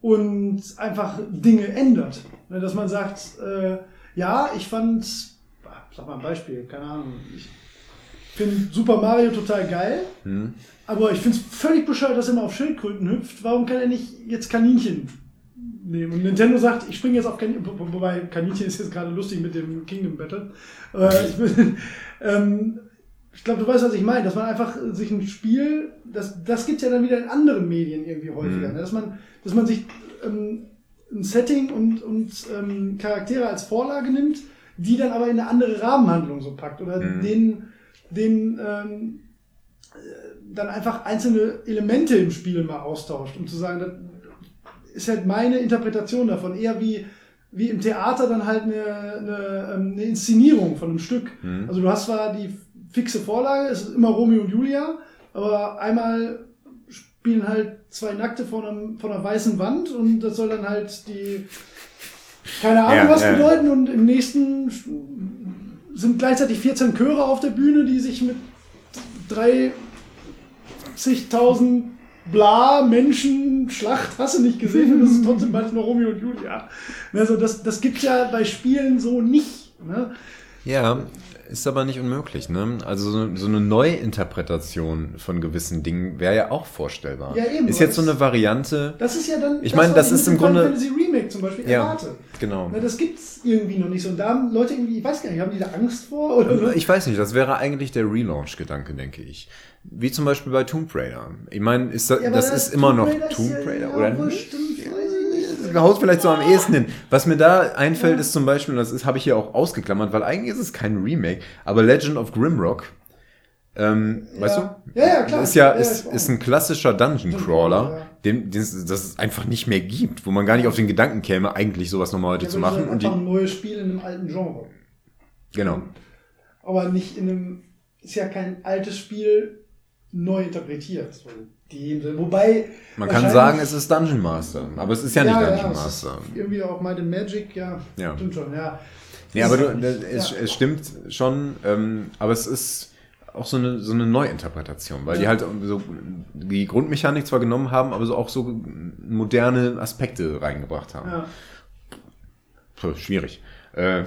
und einfach Dinge ändert. Ne? Dass man sagt, äh, ja, ich fand, sag mal ein Beispiel, keine Ahnung, ich finde Super Mario total geil, Hm. aber ich finde es völlig bescheuert, dass er immer auf Schildkröten hüpft. Warum kann er nicht jetzt Kaninchen nehmen? Und Nintendo sagt, ich springe jetzt auf Kaninchen, wo- wobei Kaninchen ist jetzt gerade lustig mit dem Kingdom Battle. Äh, ich <laughs> ähm, ich glaube, du weißt, was ich meine, dass man einfach sich ein Spiel, das, das gibt es ja dann wieder in anderen Medien irgendwie häufiger, Mhm. ne? dass, man, dass man sich ähm, ein Setting und, und ähm, Charaktere als Vorlage nimmt, die dann aber in eine andere Rahmenhandlung so packt oder Mhm. den, den ähm, äh, dann einfach einzelne Elemente im Spiel mal austauscht, um zu sagen, das ist halt meine Interpretation davon, eher wie, wie im Theater dann halt eine, eine, ähm, eine Inszenierung von einem Stück. Mhm. Also du hast zwar die fixe Vorlage, es ist immer Romeo und Julia, aber einmal spielen halt zwei Nackte vor, einem, vor einer weißen Wand und das soll dann halt die keine Ahnung Ja, was ja. bedeuten und im nächsten sind gleichzeitig 14 Chöre auf der Bühne, die sich mit 30.000 bla Menschen Schlacht hast du nicht gesehen und das ist trotzdem <laughs> bald nur Romeo und Julia. Also das, das gibt ja bei Spielen so nicht. Ne? Ja, ist aber nicht unmöglich. Ne? Also so, so eine Neuinterpretation von gewissen Dingen wäre ja auch vorstellbar. Ja, eben, ist jetzt so eine Variante. Das ist ja dann Ich meine, das was ist im Grunde- Fantasy Remake zum Beispiel Ja, erwarte. genau. Na, das gibt's irgendwie noch nicht so. Und da haben Leute irgendwie, ich weiß gar nicht, haben die da Angst vor? Oder so? Ich weiß nicht, das wäre eigentlich der Relaunch-Gedanke, denke ich. Wie zum Beispiel bei Tomb Raider. Ich meine, ist das, Ja, das das ist immer noch Tomb Raider Tomb ja- Raider, ja, oder nicht? stimmt. Haut vielleicht so am ehesten hin. Was mir da einfällt, ist zum Beispiel, und das habe ich hier auch ausgeklammert, weil eigentlich ist es kein Remake, aber Legend of Grimrock, ähm, weißt du? Ja, ja, klar. Ist ja, Ja, ist, ein klassischer Dungeon Crawler, ja. den, den es das es einfach nicht mehr gibt, wo man gar nicht auf den Gedanken käme, eigentlich sowas nochmal heute Ja, zu machen. ist Und die, ein neues Spiel in einem alten Genre. genau. Aber nicht in einem, ist ja kein altes Spiel neu interpretiert. So Sinne. Wobei. Man kann sagen, es ist Dungeon Master, aber es ist ja nicht Dungeon ist Master. Irgendwie auch Might Magic, ja. Ja. Stimmt schon, ja. Nee, aber es du, nicht. es, ja. es stimmt schon, ähm, aber es ist auch so eine, so eine Neuinterpretation, weil die Ja. halt so die Grundmechanik zwar genommen haben, aber so auch so moderne Aspekte reingebracht haben. ja. Puh, schwierig. Äh,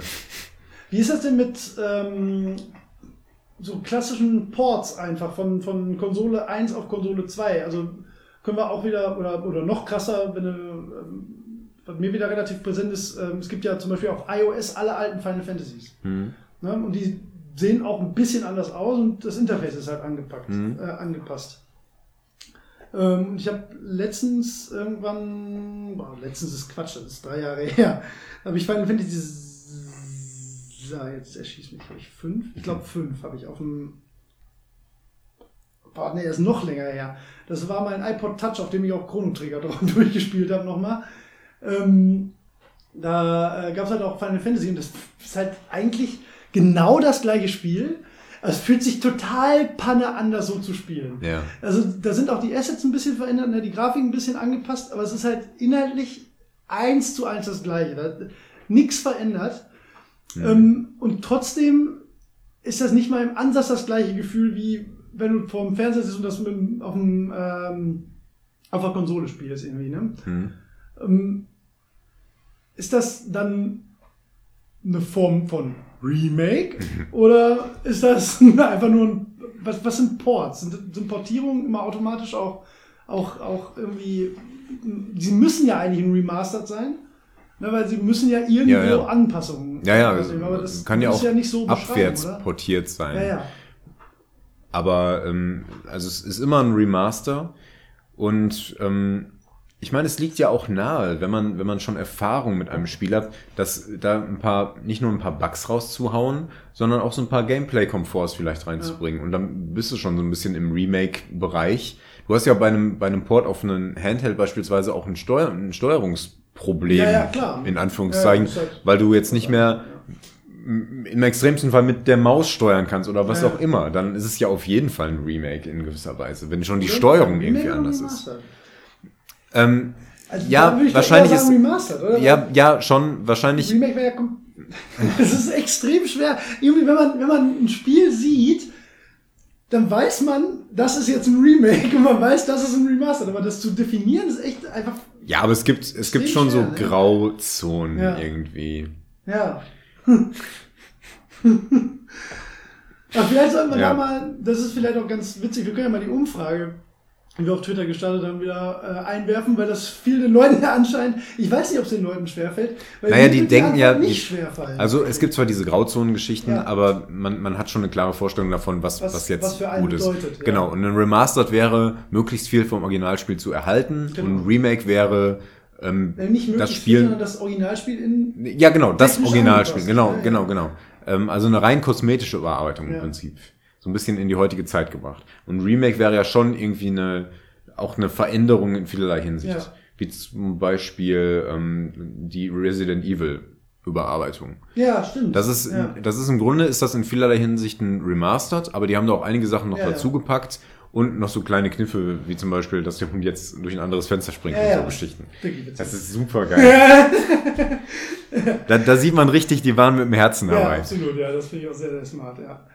Wie ist das denn mit ähm, so klassischen Ports einfach von, von Konsole 1 auf Konsole 2? Also können wir auch wieder, oder, oder noch krasser, wenn du, ähm, was mir wieder relativ präsent ist, ähm, es gibt ja zum Beispiel auf iOS alle alten Final Fantasies. hm, Ne? Und die sehen auch ein bisschen anders aus und das Interface ist halt angepackt, Mhm. äh, angepasst. Ähm, ich habe letztens irgendwann, boah, letztens ist Quatsch, das ist drei Jahre <laughs> her, habe ich Final Fantasy, s- ja, jetzt erschießt mich, habe ich fünf? Ich glaube fünf habe ich auf dem, boah, nee, ist noch länger her. Das war mein iPod Touch, auf dem ich auch Chrono Trigger <laughs> drauf durchgespielt habe nochmal. Ähm, da äh, gab es halt auch Final Fantasy und das ist halt eigentlich genau das gleiche Spiel. Es fühlt sich total panne an, das so zu spielen. ja. Also da sind auch die Assets ein bisschen verändert, ne, die Grafik ein bisschen angepasst, aber es ist halt inhaltlich eins zu eins das gleiche. Da, nichts verändert. Ähm, und trotzdem ist das nicht mal im Ansatz das gleiche Gefühl, wie wenn du vor dem Fernseher sitzt und das mit, auf, dem, ähm, auf der Konsole spielst irgendwie. Ne? Hm. Ähm, ist das dann eine Form von Remake oder ist das <laughs> einfach nur ein, was, was sind Ports? Sind, sind Portierungen immer automatisch auch, auch, auch irgendwie, sie müssen ja eigentlich ein Remastered sein, ne, weil sie müssen ja irgendwo Ja, ja. Anpassungen Ja, ja, aber das kann ja auch nicht so abwärts portiert sein. Ja, ja. Aber ähm, also es ist immer ein Remaster und ähm, ich meine, es liegt ja auch nahe, wenn man, wenn man schon Erfahrung mit einem Spiel hat, dass da ein paar, nicht nur ein paar Bugs rauszuhauen, sondern auch so ein paar Gameplay-Komforts vielleicht reinzubringen. Und dann bist du schon so ein bisschen im Remake-Bereich. Du hast ja bei einem, bei einem Port auf einen Handheld beispielsweise auch ein, Steuer, ein Steuerungsproblem, Ja, ja, in Anführungszeichen, Ja, halt- weil du jetzt nicht mehr im extremsten Fall mit der Maus steuern kannst oder was auch immer, dann ist es ja auf jeden Fall ein Remake in gewisser Weise, wenn schon die Steuerung irgendwie anders ist. Ähm, Also Ja, wahrscheinlich ist- Remastered, oder? Ja, ja, schon, wahrscheinlich. Remake wäre ja Das <laughs> ist extrem schwer. Irgendwie, wenn man, wenn man ein Spiel sieht, dann weiß man, das ist jetzt ein Remake und man weiß, das ist ein Remastered. Aber das zu definieren ist echt einfach. Ja, aber es gibt, es gibt schon so ne? Grauzonen Ja. irgendwie. Ja. <laughs> Aber vielleicht sollten wir Ja. da mal, das ist vielleicht auch ganz witzig, wir können ja mal die Umfrage, wir auf Twitter gestartet haben, wieder äh, einwerfen, weil das vielen Leuten ja anscheinend, ich weiß nicht, ob es den Leuten schwerfällt. Weil Naja, die denken ja, nicht schwerfallen. Also es gibt zwar diese Grauzonengeschichten, Ja. aber man, man hat schon eine klare Vorstellung davon, was, Was- was, jetzt was für einen gut ist. bedeutet, ja. Genau, und ein Remastered wäre, möglichst viel vom Originalspiel zu erhalten Genau. und ein Remake wäre ähm, Äh, nicht möglichst das Spiel. sondern das Originalspiel in. Ja, genau, das Originalspiel. Genau, ja, genau, genau. Ähm, also eine rein kosmetische Überarbeitung im Prinzip. So ein bisschen in die heutige Zeit gebracht. Und Remake wäre ja schon irgendwie eine, auch eine Veränderung in vielerlei Hinsicht. Ja. Wie zum Beispiel ähm, die Resident Evil Überarbeitung. Ja, stimmt. Das ist, Ja. das ist im Grunde ist das in vielerlei Hinsicht ein Remastered, aber die haben da auch einige Sachen noch Ja, ja. dazugepackt und noch so kleine Kniffe, wie zum Beispiel, dass der Hund jetzt durch ein anderes Fenster springt Ja, und ja. so Geschichten. Das ist super geil. <laughs> da, da sieht man richtig, die waren mit dem Herzen Ja, dabei. absolut, ja, das finde ich auch sehr, sehr smart, ja.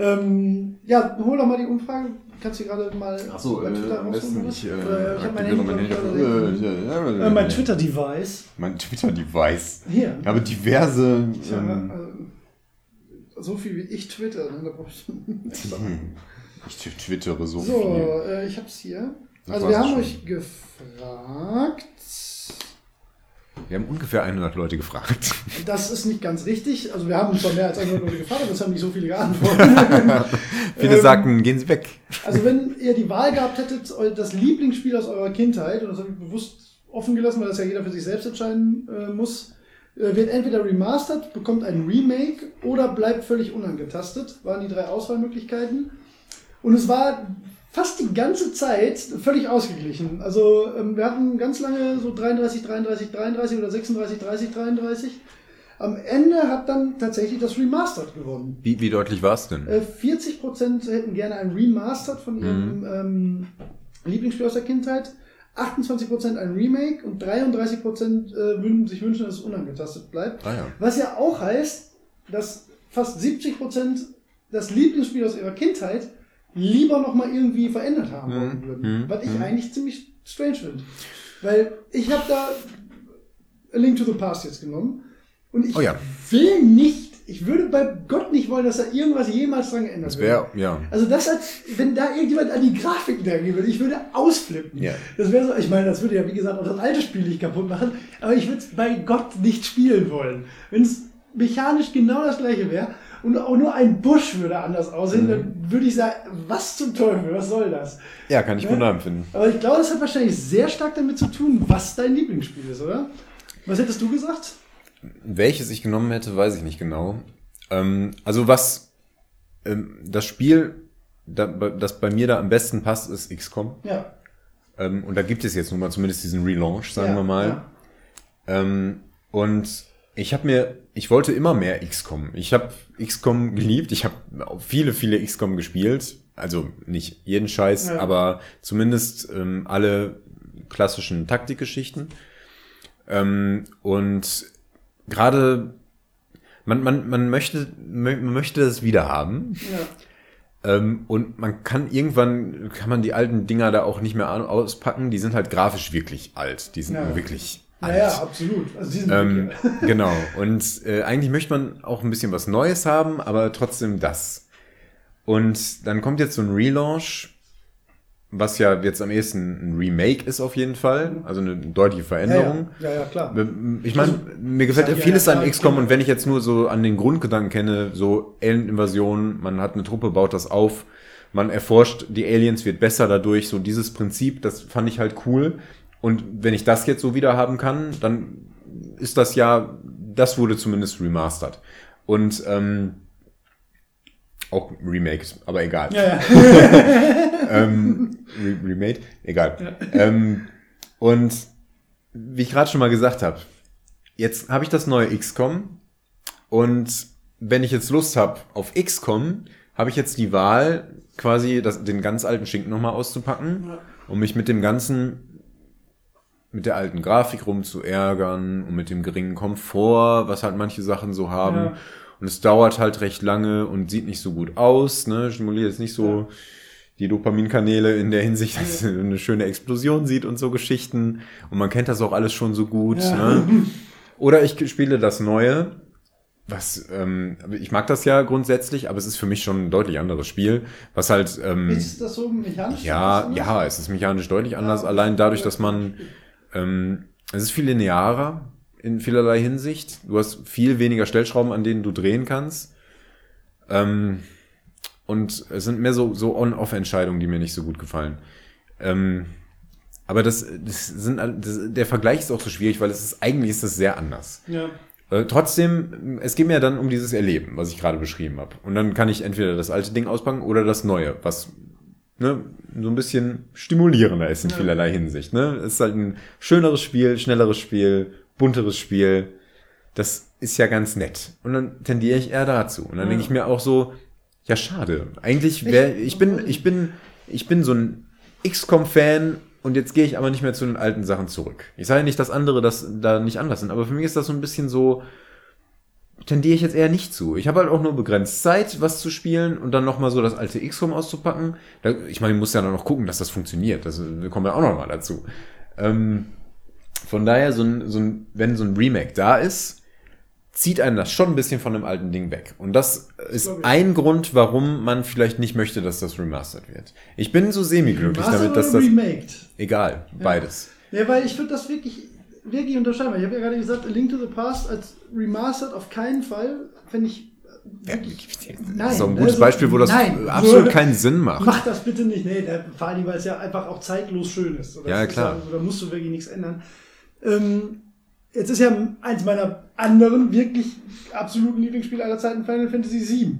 Ähm, ja, hol doch mal die Umfrage. Kannst du gerade mal Achso, äh, am besten ich, äh, Oder ich habe mein aktiviere Handy, mein glaub Handy. ich, Äh, äh, äh, äh, mein äh, Twitter-Device. Mein Twitter-Device. Hier. Ich habe diverse. Tja, Ähm, äh, so viel wie ich twitter, ne? da brauch <laughs> ich ich twittere so, So, viel. äh, ich hab's hier. Das Also wir haben schon. euch gefragt. Wir haben ungefähr 100 Leute gefragt. <laughs> Das ist nicht ganz richtig. Also wir haben zwar mehr als 100 Leute gefragt, aber es haben nicht so viele geantwortet. <laughs> Viele Ähm, sagten, gehen Sie weg. Also wenn ihr die Wahl gehabt hättet, das Lieblingsspiel aus eurer Kindheit, und das habe ich bewusst offen gelassen, weil das ja jeder für sich selbst entscheiden äh, muss, äh, wird entweder remastered, bekommt ein Remake oder bleibt völlig unangetastet, waren die drei Auswahlmöglichkeiten. Und es war fast die ganze Zeit völlig ausgeglichen. Also ähm, wir hatten ganz lange so 33, 33, 33 oder 36, 30, 33. Am Ende hat dann tatsächlich das Remastered gewonnen. Wie, wie deutlich war es denn? Äh, 40% hätten gerne ein Remastered von ihrem ähm, Lieblingsspiel aus der Kindheit, 28% ein Remake und 33% äh, würden sich wünschen, dass es unangetastet bleibt. Ah ja. Was ja auch heißt, dass fast 70% das Lieblingsspiel aus ihrer Kindheit lieber nochmal irgendwie verändert haben wollen Mhm. würden. Mhm. Was ich Mhm. eigentlich ziemlich strange finde. Weil ich habe da A Link to the Past jetzt genommen und ich Oh ja. will nicht, ich würde bei Gott nicht wollen, dass da irgendwas jemals dran geändert wird. wäre, ja. Also das hat, wenn da irgendjemand an die Grafiken denken würde, ich würde ausflippen. Ja. Das wäre so, ich meine, das würde ja wie gesagt auch das alte Spiel nicht kaputt machen, aber ich würde es bei Gott nicht spielen wollen. Wenn es mechanisch genau das gleiche wäre und auch nur ein Busch würde anders aussehen, Mhm. dann würde ich sagen, was zum Teufel, was soll das? Ja, kann ich Ja. gut nachempfinden. Aber ich glaube, das hat wahrscheinlich sehr stark damit zu tun, was dein Lieblingsspiel ist, oder? Was hättest du gesagt? Welches ich genommen hätte, weiß ich nicht genau. Ähm, also was ähm, das Spiel, da, das bei mir da am besten passt, ist XCOM. Ja. Ähm, und da gibt es jetzt nun mal zumindest diesen Relaunch, sagen ja, wir mal. Ja. Ähm, und ich habe mir, ich wollte immer mehr XCOM. Ich habe XCOM geliebt. Ich habe viele, viele XCOM gespielt. Also nicht jeden Scheiß, Ja. aber zumindest ähm, alle klassischen Taktikgeschichten. Ähm, und gerade man, man, man möchte, man möchte es wieder haben. ja. Ähm, und man kann irgendwann, kann man die alten Dinger da auch nicht mehr auspacken. Die sind halt grafisch wirklich alt. Die sind Ja. wirklich Ja, alt. ja, absolut. Also die sind Ähm, <laughs> genau. Und äh, eigentlich möchte man auch ein bisschen was Neues haben, aber trotzdem das. Und dann kommt jetzt so ein Relaunch, was ja jetzt am ehesten ein Remake ist auf jeden Fall. Also eine deutliche Veränderung. Ja, ja, ja, ja klar. Ich meine, mir gefällt ja vieles an XCOM und wenn ich jetzt nur so an den Grundgedanken kenne, so Alien-Invasion, man hat eine Truppe, baut das auf, man erforscht, die Aliens wird besser dadurch, so dieses Prinzip, das fand ich halt cool. Und wenn ich das jetzt so wieder haben kann, dann ist das ja, das wurde zumindest remastered. Und ähm, auch remaked, aber egal Ja, ja. <laughs> ähm, re remade, egal. Ähm, und wie ich gerade schon mal gesagt habe, jetzt habe ich das neue XCOM und wenn ich jetzt Lust habe auf XCOM, habe ich jetzt die Wahl, quasi das, den ganz alten Schinken nochmal auszupacken Ja. und mich mit dem ganzen mit der alten Grafik rumzuärgern und mit dem geringen Komfort, was halt manche Sachen so haben. Ja. Und es dauert halt recht lange und sieht nicht so gut aus, ne? Stimuliert jetzt nicht so die Dopaminkanäle in der Hinsicht, dass man <laughs> eine schöne Explosion sieht und so Geschichten. Und man kennt das auch alles schon so gut, Ja. ne? Oder ich spiele das Neue, was, ähm, ich mag das ja grundsätzlich, aber es ist für mich schon ein deutlich anderes Spiel, was halt, ähm, Ist das so mechanisch? ja, ja, es ist mechanisch deutlich anders, Ja. allein dadurch, dass man, ähm, es ist viel linearer in vielerlei Hinsicht. Du hast viel weniger Stellschrauben, an denen du drehen kannst. Ähm, und es sind mehr so, so On-Off-Entscheidungen, die mir nicht so gut gefallen. Ähm, aber das, das sind, das, der Vergleich ist auch so schwierig, weil es ist, eigentlich ist das sehr anders. Ja. Äh, trotzdem, es geht mir dann um dieses Erleben, was ich gerade beschrieben habe. Und dann kann ich entweder das alte Ding auspacken oder das neue, was ne, so ein bisschen stimulierender ist in Ja. vielerlei Hinsicht. Ne? Es ist halt ein schöneres Spiel, schnelleres Spiel, bunteres Spiel. Das ist ja ganz nett. Und dann tendiere ich eher dazu. Und dann Ja. denke ich mir auch so, ja schade. Eigentlich wäre, ich bin, ich bin, ich bin so ein XCOM-Fan und jetzt gehe ich aber nicht mehr zu den alten Sachen zurück. Ich sage nicht, dass andere das da nicht anders sind, aber für mich ist das so ein bisschen so, tendiere ich jetzt eher nicht zu. Ich habe halt auch nur begrenzt Zeit, was zu spielen und dann nochmal so das alte XCOM auszupacken. Da, ich meine, ich muss ja dann noch gucken, dass das funktioniert. Das wir kommen ja auch nochmal dazu. Ähm, von daher, so ein, so ein, wenn so ein Remake da ist, zieht einen das schon ein bisschen von dem alten Ding weg. Und das ist ein Grund, warum man vielleicht nicht möchte, dass das remastered wird. Ich bin so semi-glücklich damit, dass das... remaked? Egal, beides. Ja, weil ich würde das wirklich, wirklich unterscheiden. Weil ich habe ja gerade gesagt, A Link to the Past als remastered auf keinen Fall, wenn ich Ja, ist so ein gutes also, Beispiel, wo das nein. absolut keinen Sinn macht. Mach das bitte nicht. Nee, der, vor allem, weil es ja einfach auch zeitlos schön ist. So, das Ja, ist klar. also, da musst du wirklich nichts ändern. Ähm, jetzt ist ja eins meiner anderen wirklich absoluten Lieblingsspiele aller Zeiten Final Fantasy VII.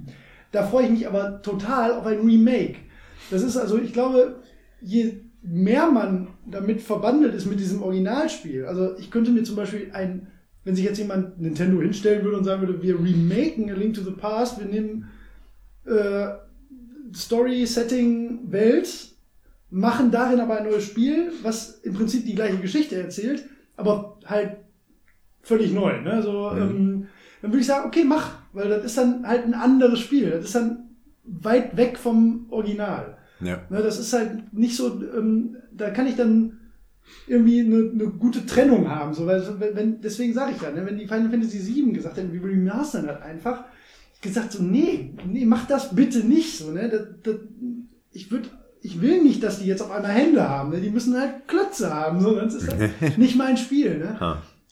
Da freue ich mich aber total auf ein Remake. Das ist also, ich glaube, je mehr man damit verbandelt ist mit diesem Originalspiel, also ich könnte mir zum Beispiel ein, wenn sich jetzt jemand Nintendo hinstellen würde und sagen würde, wir remaken A Link to the Past, wir nehmen äh, Story, Setting, Welt, machen darin aber ein neues Spiel, was im Prinzip die gleiche Geschichte erzählt, aber halt völlig neu. Ne? So, Mhm. ähm, dann würde ich sagen, okay, mach, weil das ist dann halt ein anderes Spiel. Das ist dann weit weg vom Original. Ja. Ne, das ist halt nicht so, ähm, da kann ich dann irgendwie eine, eine gute Trennung haben. So, weil, wenn, deswegen sage ich ja, ne, wenn die Final Fantasy VII gesagt hätten, wir remastern das einfach, gesagt so, nee, nee, mach das bitte nicht. So, ne? das, das, ich würde ich will nicht, dass die jetzt auf einmal Hände haben. Ne? Die müssen halt Klötze haben. So, das ist <laughs> halt nicht mein Spiel. Ne?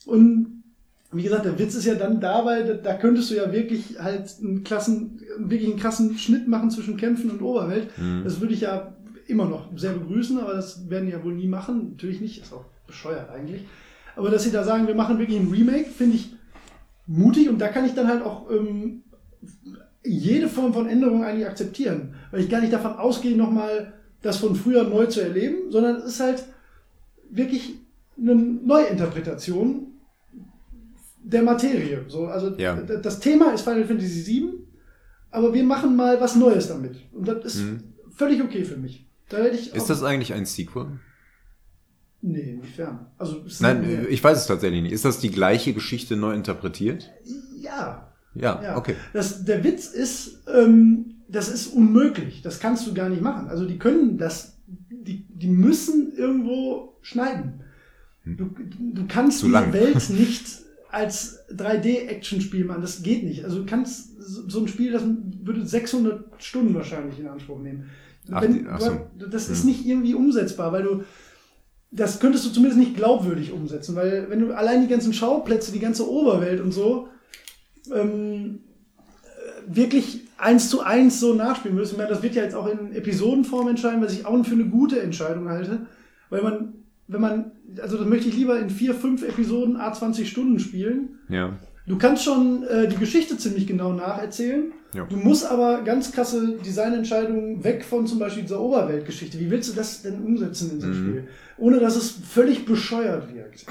Und wie gesagt, der Witz ist ja dann da, weil da, da könntest du ja wirklich halt einen klassen, wirklich einen krassen Schnitt machen zwischen Kämpfen und Oberwelt. Mhm. Das würde ich ja immer noch sehr begrüßen, aber das werden die ja wohl nie machen. Natürlich nicht, ist auch bescheuert eigentlich. Aber dass sie da sagen, wir machen wirklich ein Remake, finde ich mutig und da kann ich dann halt auch ähm, jede Form von Änderung eigentlich akzeptieren. Weil ich gar nicht davon ausgehe, nochmal das von früher neu zu erleben, sondern es ist halt wirklich eine Neuinterpretation der Materie. So, also Ja. das Thema ist Final Fantasy VII, aber wir machen mal was Neues damit. Und das ist Mhm. völlig okay für mich. Da Ist das eigentlich ein Sequel? Nee, inwiefern? Also, ist Nein, äh, ich weiß es tatsächlich nicht. Ist das die gleiche Geschichte neu interpretiert? ja. Ja, Ja. okay. Das, der Witz ist, ähm, das ist unmöglich. Das kannst du gar nicht machen. Also die können das, die, die müssen irgendwo schneiden. Du, du kannst Zu die lang. Welt <laughs> nicht als 3D-Action-Spiel machen. Das geht nicht. Also du kannst so ein Spiel, das würde 600 Stunden wahrscheinlich in Anspruch nehmen. Ach, Wenn, ach so. Das ist nicht irgendwie umsetzbar, weil du das könntest du zumindest nicht glaubwürdig umsetzen, weil wenn du allein die ganzen Schauplätze, die ganze Oberwelt und so ähm, äh, wirklich eins zu eins so nachspielen würdest. Ich meine, das wird ja jetzt auch in Episodenform entscheiden, was ich auch für eine gute Entscheidung halte, weil man, wenn man, also das möchte ich lieber in vier, fünf Episoden a 20 Stunden spielen. Ja. Du kannst schon äh, die Geschichte ziemlich genau nacherzählen. Ja. Du musst aber ganz krasse Designentscheidungen weg von zum Beispiel dieser Oberweltgeschichte. Wie willst du das denn umsetzen in so einem Mhm. Spiel? Ohne dass es völlig bescheuert wirkt.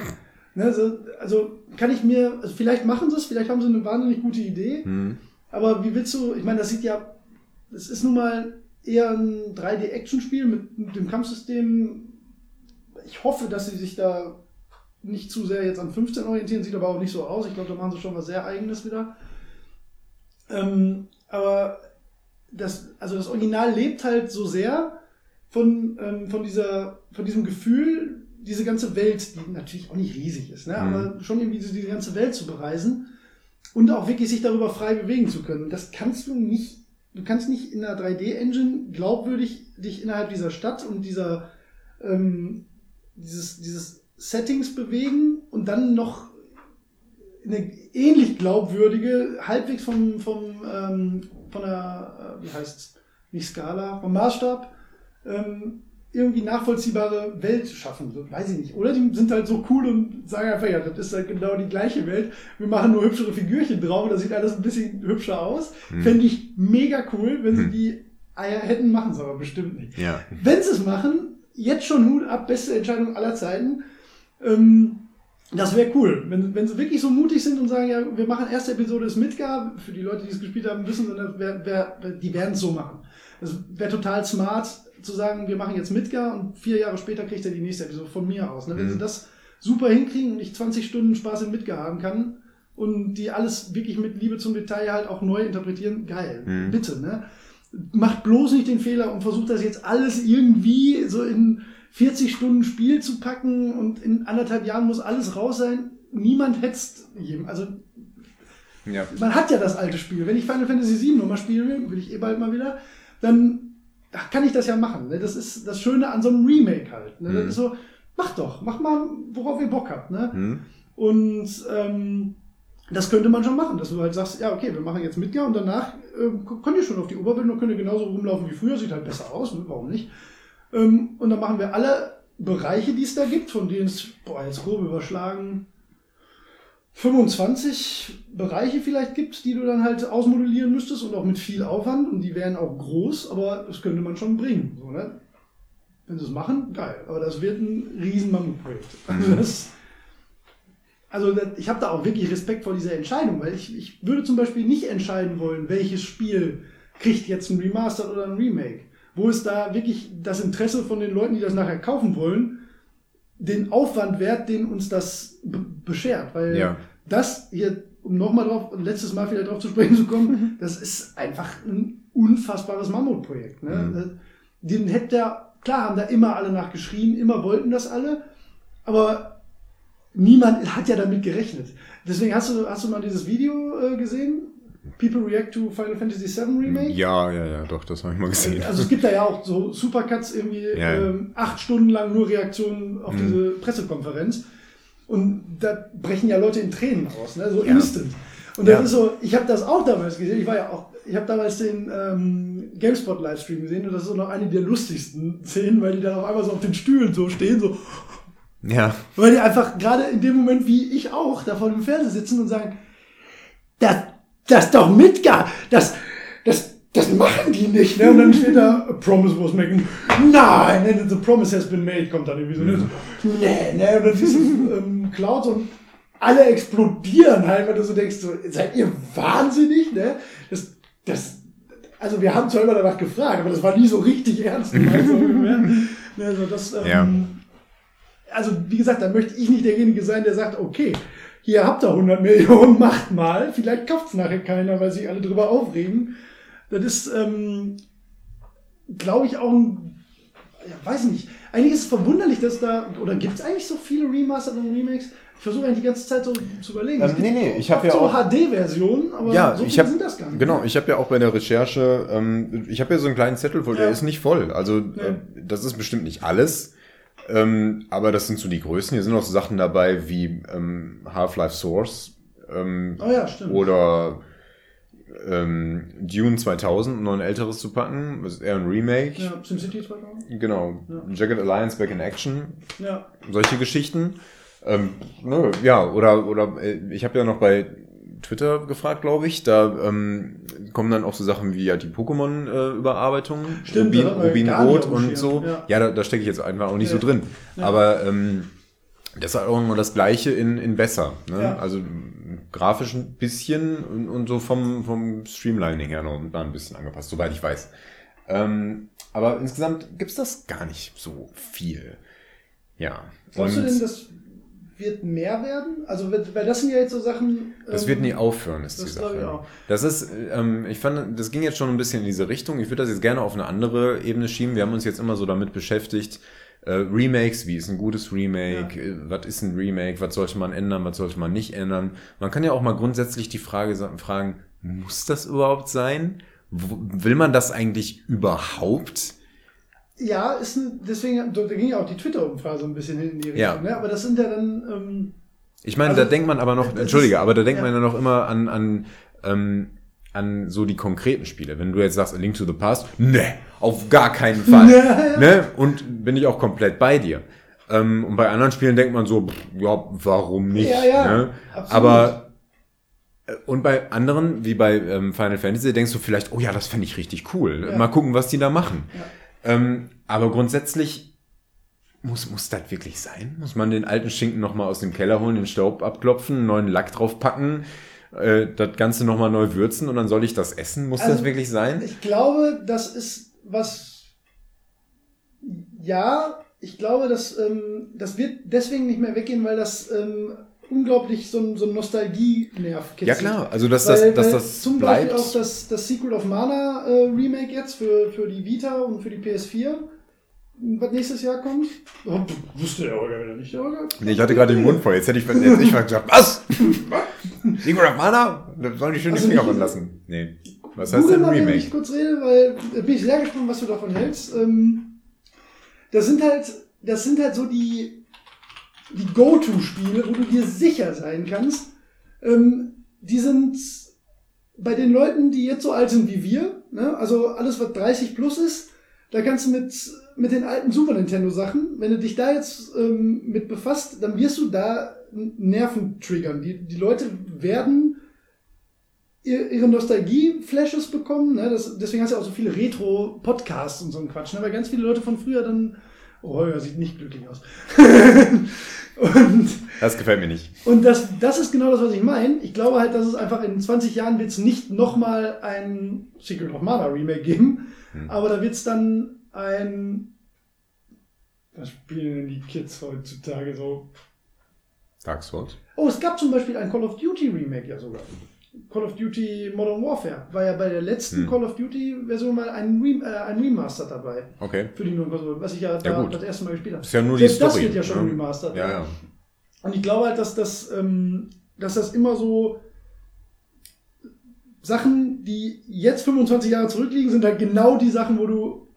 Ne, also, also kann ich mir, also vielleicht machen sie es, vielleicht haben sie eine wahnsinnig gute Idee, Hm. aber wie willst du, ich meine, das sieht ja, das ist nun mal eher ein 3D-Action-Spiel mit, mit dem Kampfsystem. Ich hoffe, dass sie sich da nicht zu sehr jetzt an 15 orientieren, sieht aber auch nicht so aus. Ich glaube, da machen sie schon was sehr Eigenes wieder. Ähm, aber das, also das Original lebt halt so sehr von, ähm, von, dieser, von diesem Gefühl, diese ganze Welt, die natürlich auch nicht riesig ist, ne? Mhm. aber schon irgendwie diese, diese ganze Welt zu bereisen und auch wirklich sich darüber frei bewegen zu können. Das kannst du nicht, du kannst nicht in einer 3D-Engine glaubwürdig dich innerhalb dieser Stadt und dieser, ähm, dieses, dieses Settings bewegen und dann noch eine ähnlich glaubwürdige, halbwegs vom, vom, ähm, von der, äh, wie heißt's, nicht Skala, vom Maßstab, ähm, irgendwie nachvollziehbare Welt schaffen. So, weiß ich nicht. Oder die sind halt so cool und sagen einfach, ja, das ist halt genau die gleiche Welt. Wir machen nur hübschere Figürchen drauf, das sieht alles ein bisschen hübscher aus. Hm. Fände ich mega cool, wenn sie hm. die Eier hätten, machen sie aber bestimmt nicht. Ja. Wenn sie es machen, jetzt schon Hut ab, beste Entscheidung aller Zeiten. Ähm, das wäre cool, wenn, wenn sie wirklich so mutig sind und sagen, ja, wir machen erste Episode des Midgar. Für die Leute, die es gespielt haben, wissen, wer, wer, die werden es so machen. Das wäre total smart zu sagen, wir machen jetzt Midgar und vier Jahre später kriegt er die nächste Episode von mir aus. Ne? Wenn mhm. sie das super hinkriegen und ich 20 Stunden Spaß in Midgar haben kann und die alles wirklich mit Liebe zum Detail halt auch neu interpretieren, geil. Mhm. Bitte, ne? Macht bloß nicht den Fehler und versucht das jetzt alles irgendwie so in 40 Stunden Spiel zu packen und in anderthalb Jahren muss alles raus sein. Niemand hetzt jedem. Also ja. man hat ja das alte Spiel. Wenn ich Final Fantasy VII nochmal spielen will, will ich eh bald mal wieder, dann kann ich das ja machen. Ne? Das ist das Schöne an so einem Remake halt. Ne? Das mhm. ist so, mach doch, mach mal, worauf ihr Bock habt. Ne? Mhm. Und ähm, das könnte man schon machen, dass du halt sagst, ja, okay, wir machen jetzt Midgar und danach äh, könnt ihr schon auf die Oberwelt und könnt ihr genauso rumlaufen wie früher, sieht halt besser aus, ne? warum nicht? Ähm, und dann machen wir alle Bereiche, die es da gibt, von denen es, boah, jetzt grob überschlagen, 25 Bereiche vielleicht gibt, die du dann halt ausmodellieren müsstest und auch mit viel Aufwand und die wären auch groß, aber das könnte man schon bringen. So, ne? Wenn sie es machen, geil. Aber das wird ein riesen Mammutprojekt. Also, <laughs> das, also ich habe da auch wirklich Respekt vor dieser Entscheidung, weil ich, ich würde zum Beispiel nicht entscheiden wollen, welches Spiel kriegt jetzt ein Remastered oder ein Remake. Wo ist da wirklich das Interesse von den Leuten, die das nachher kaufen wollen, den Aufwand wert, den uns das beschert. Weil ja. das hier, um nochmal drauf, letztes Mal wieder drauf zu sprechen zu kommen, <laughs> das ist einfach ein unfassbares Mammutprojekt. Ne? Mhm. Den hätte der, klar haben da immer alle nachgeschrien, immer wollten das alle, aber niemand hat ja damit gerechnet. Deswegen hast du, hast du mal dieses Video äh, gesehen, People React to Final Fantasy VII Remake? Ja, ja, ja, doch, das habe ich mal gesehen. Also es gibt da ja auch so Supercuts irgendwie ja, ja. Ähm, acht Stunden lang nur Reaktionen auf mhm. diese Pressekonferenz. Und da brechen ja Leute in Tränen aus, ne? so ja. instant. Und das ist so, ich habe das auch damals gesehen. Ich war ja auch, ich habe damals den ähm, GameSpot Livestream gesehen und das ist so noch eine der lustigsten Szenen, weil die dann auf einmal so auf den Stühlen so stehen, so. Ja. Weil die einfach gerade in dem Moment, wie ich auch, da vor dem Fernseher sitzen und sagen, das das ist doch Midgar. Das, das, das machen die nicht. Ne? Und dann steht da, a promise was making. Nein, and the promise has been made, kommt dann irgendwie so. Ne? Nee, ne? Und dann diese ähm, Clouds und alle explodieren halt, weil du so denkst, so, seid ihr wahnsinnig? Ne? Das, das, also wir haben zwar immer danach gefragt, aber das war nie so richtig ernst. also <laughs> das, ähm, ja. Also wie gesagt, da möchte ich nicht derjenige sein, der sagt, okay, hier habt ihr 100 Millionen, <laughs> macht mal. Vielleicht kauft es nachher keiner, weil sich alle drüber aufregen. Das ist, ähm, glaube ich, auch ein, ja, weiß nicht. Eigentlich ist es verwunderlich, dass da, oder gibt es eigentlich so viele Remastered und Remakes? Ich versuche eigentlich die ganze Zeit so zu überlegen. Ähm, nee, nee, ich habe ja so auch HD-Versionen, aber ja, so viele hab, sind das gar nicht. Genau, ich habe ja auch bei der Recherche, ähm, ich habe ja so einen kleinen Zettel voll, ja. der ist nicht voll. Also ja. äh, das ist bestimmt nicht alles. Ähm, aber das sind so die Größen. Hier sind noch so Sachen dabei wie ähm, Half-Life Source. Ähm, oh ja, stimmt. Oder ähm, Dune 2000, um noch ein älteres zu packen. Das ist eher ein Remake. Ja, SimCity 2000. Genau. Ja. Jagged Alliance Back in Action. Ja. Solche Geschichten. Ähm, ne, ja, oder, oder äh, ich habe ja noch bei Twitter gefragt, glaube ich. Da ähm, kommen dann auch so Sachen wie ja die Pokémon-Überarbeitung, äh, Rubin, Rubin Rot und so. Ja, ja da, da stecke ich jetzt einfach auch nicht ja. so drin. Ja. Aber ähm, das ist halt auch immer das Gleiche in, in besser. Ne? Also grafisch ein bisschen und, und, so vom, vom Streamlining her noch ein bisschen angepasst, soweit ich weiß. Ähm, aber insgesamt gibt's das gar nicht so viel. Ja. Glaubst du denn, dass wird mehr werden? Also, weil das sind ja jetzt so Sachen. Das ähm, wird nie aufhören, ist das die glaub ich Sache. auch. Das ist, ähm, ich fand, das ging jetzt schon ein bisschen in diese Richtung. Ich würde das jetzt gerne auf eine andere Ebene schieben. Wir haben uns jetzt immer so damit beschäftigt, äh, Remakes, wie ist ein gutes Remake, äh, was ist ein Remake, was sollte man ändern, was sollte man nicht ändern. Man kann ja auch mal grundsätzlich die Frage fragen, muss das überhaupt sein? Will man das eigentlich überhaupt? Ja, ist ein, deswegen, da ging ja auch die Twitter-Umfrage so ein bisschen hin in die Richtung. Ja. Ne? Aber das sind ja dann. Ähm, Ich meine, Also, da denkt man aber noch, das entschuldige, ist- aber da denkt ja. man ja noch immer an, an, ähm, an so die konkreten Spiele. Wenn du jetzt sagst, A Link to the Past, ne, auf gar keinen Fall. <laughs> Ja. Ne? Und bin ich auch komplett bei dir. Ähm, und bei anderen Spielen denkt man so, pff, ja, warum nicht? Ja, ja, ne? absolut. Aber äh, und bei anderen, wie bei ähm, Final Fantasy, denkst du vielleicht, oh ja, das fände ich richtig cool. Ja. Mal gucken, was die da machen. Ja. Ähm, aber grundsätzlich muss, muss das wirklich sein? Muss man den alten Schinken nochmal aus dem Keller holen, den Staub abklopfen, einen neuen Lack draufpacken, äh, das Ganze nochmal neu würzen und dann soll ich das essen? Muss das Also, wirklich sein? Ich glaube, das ist was. Ja, ich glaube, dass ähm, das wird deswegen nicht mehr weggehen, weil das ähm, unglaublich so ein, so ein Nostalgie-Nerv Ja kitzelt. klar, also dass Weil, das, dass weil das zum bleibt. Beispiel auch das, das Sequel of Mana äh, Remake jetzt für, für die Vita und für die PS4, was nächstes Jahr kommt. Oh, wusste der Holger wieder nicht, der Holger? Nee, ich hatte gerade den Mund voll. Jetzt hätte ich, jetzt ich mal gesagt, was? Secret of Mana? Das soll ich schön die Also Finger nicht- von lassen. Nee. Was heißt Google denn mal, wenn ich Remake? kurz rede, weil da bin ich sehr gespannt, was du davon hältst. Ähm, das sind halt, das sind halt so die, die Go-To-Spiele, wo du dir sicher sein kannst. Ähm, die sind bei den Leuten, die jetzt so alt sind wie wir, ne? also alles, was 30 plus ist, da kannst du mit, mit den alten Super Nintendo Sachen, wenn du dich da jetzt ähm, mit befasst, dann wirst du da Nerven triggern. Die, die Leute werden ihr- ihre Nostalgie-Flashes bekommen. Ne? Das, deswegen hast du ja auch so viele Retro-Podcasts und so ein Quatsch. Ne? Weil ganz viele Leute von früher dann, oh, Holger sieht nicht glücklich aus. <laughs> und Das gefällt mir nicht. und das, das ist genau das, was ich meine. Ich glaube halt, dass es einfach in 20 Jahren wird es nicht nochmal ein Secret of Mana Remake geben, Hm. aber da wird es dann ein. Was spielen denn die Kids heutzutage so? Dark Souls. Oh, es gab zum Beispiel ein Call of Duty Remake ja sogar. Call of Duty Modern Warfare war ja bei der letzten Hm. Call of Duty Version mal ein, Rem äh, ein Remaster dabei Okay. für die neuen Konsolen, was ich ja, da gut. das erste Mal gespielt habe. Ist ja nur Selbst die das Story. wird ja schon ne? remastert. Ja, ja. Und ich glaube halt, dass das, ähm, dass das immer so Sachen, die jetzt 25 Jahre zurückliegen, sind halt genau die Sachen, wo du,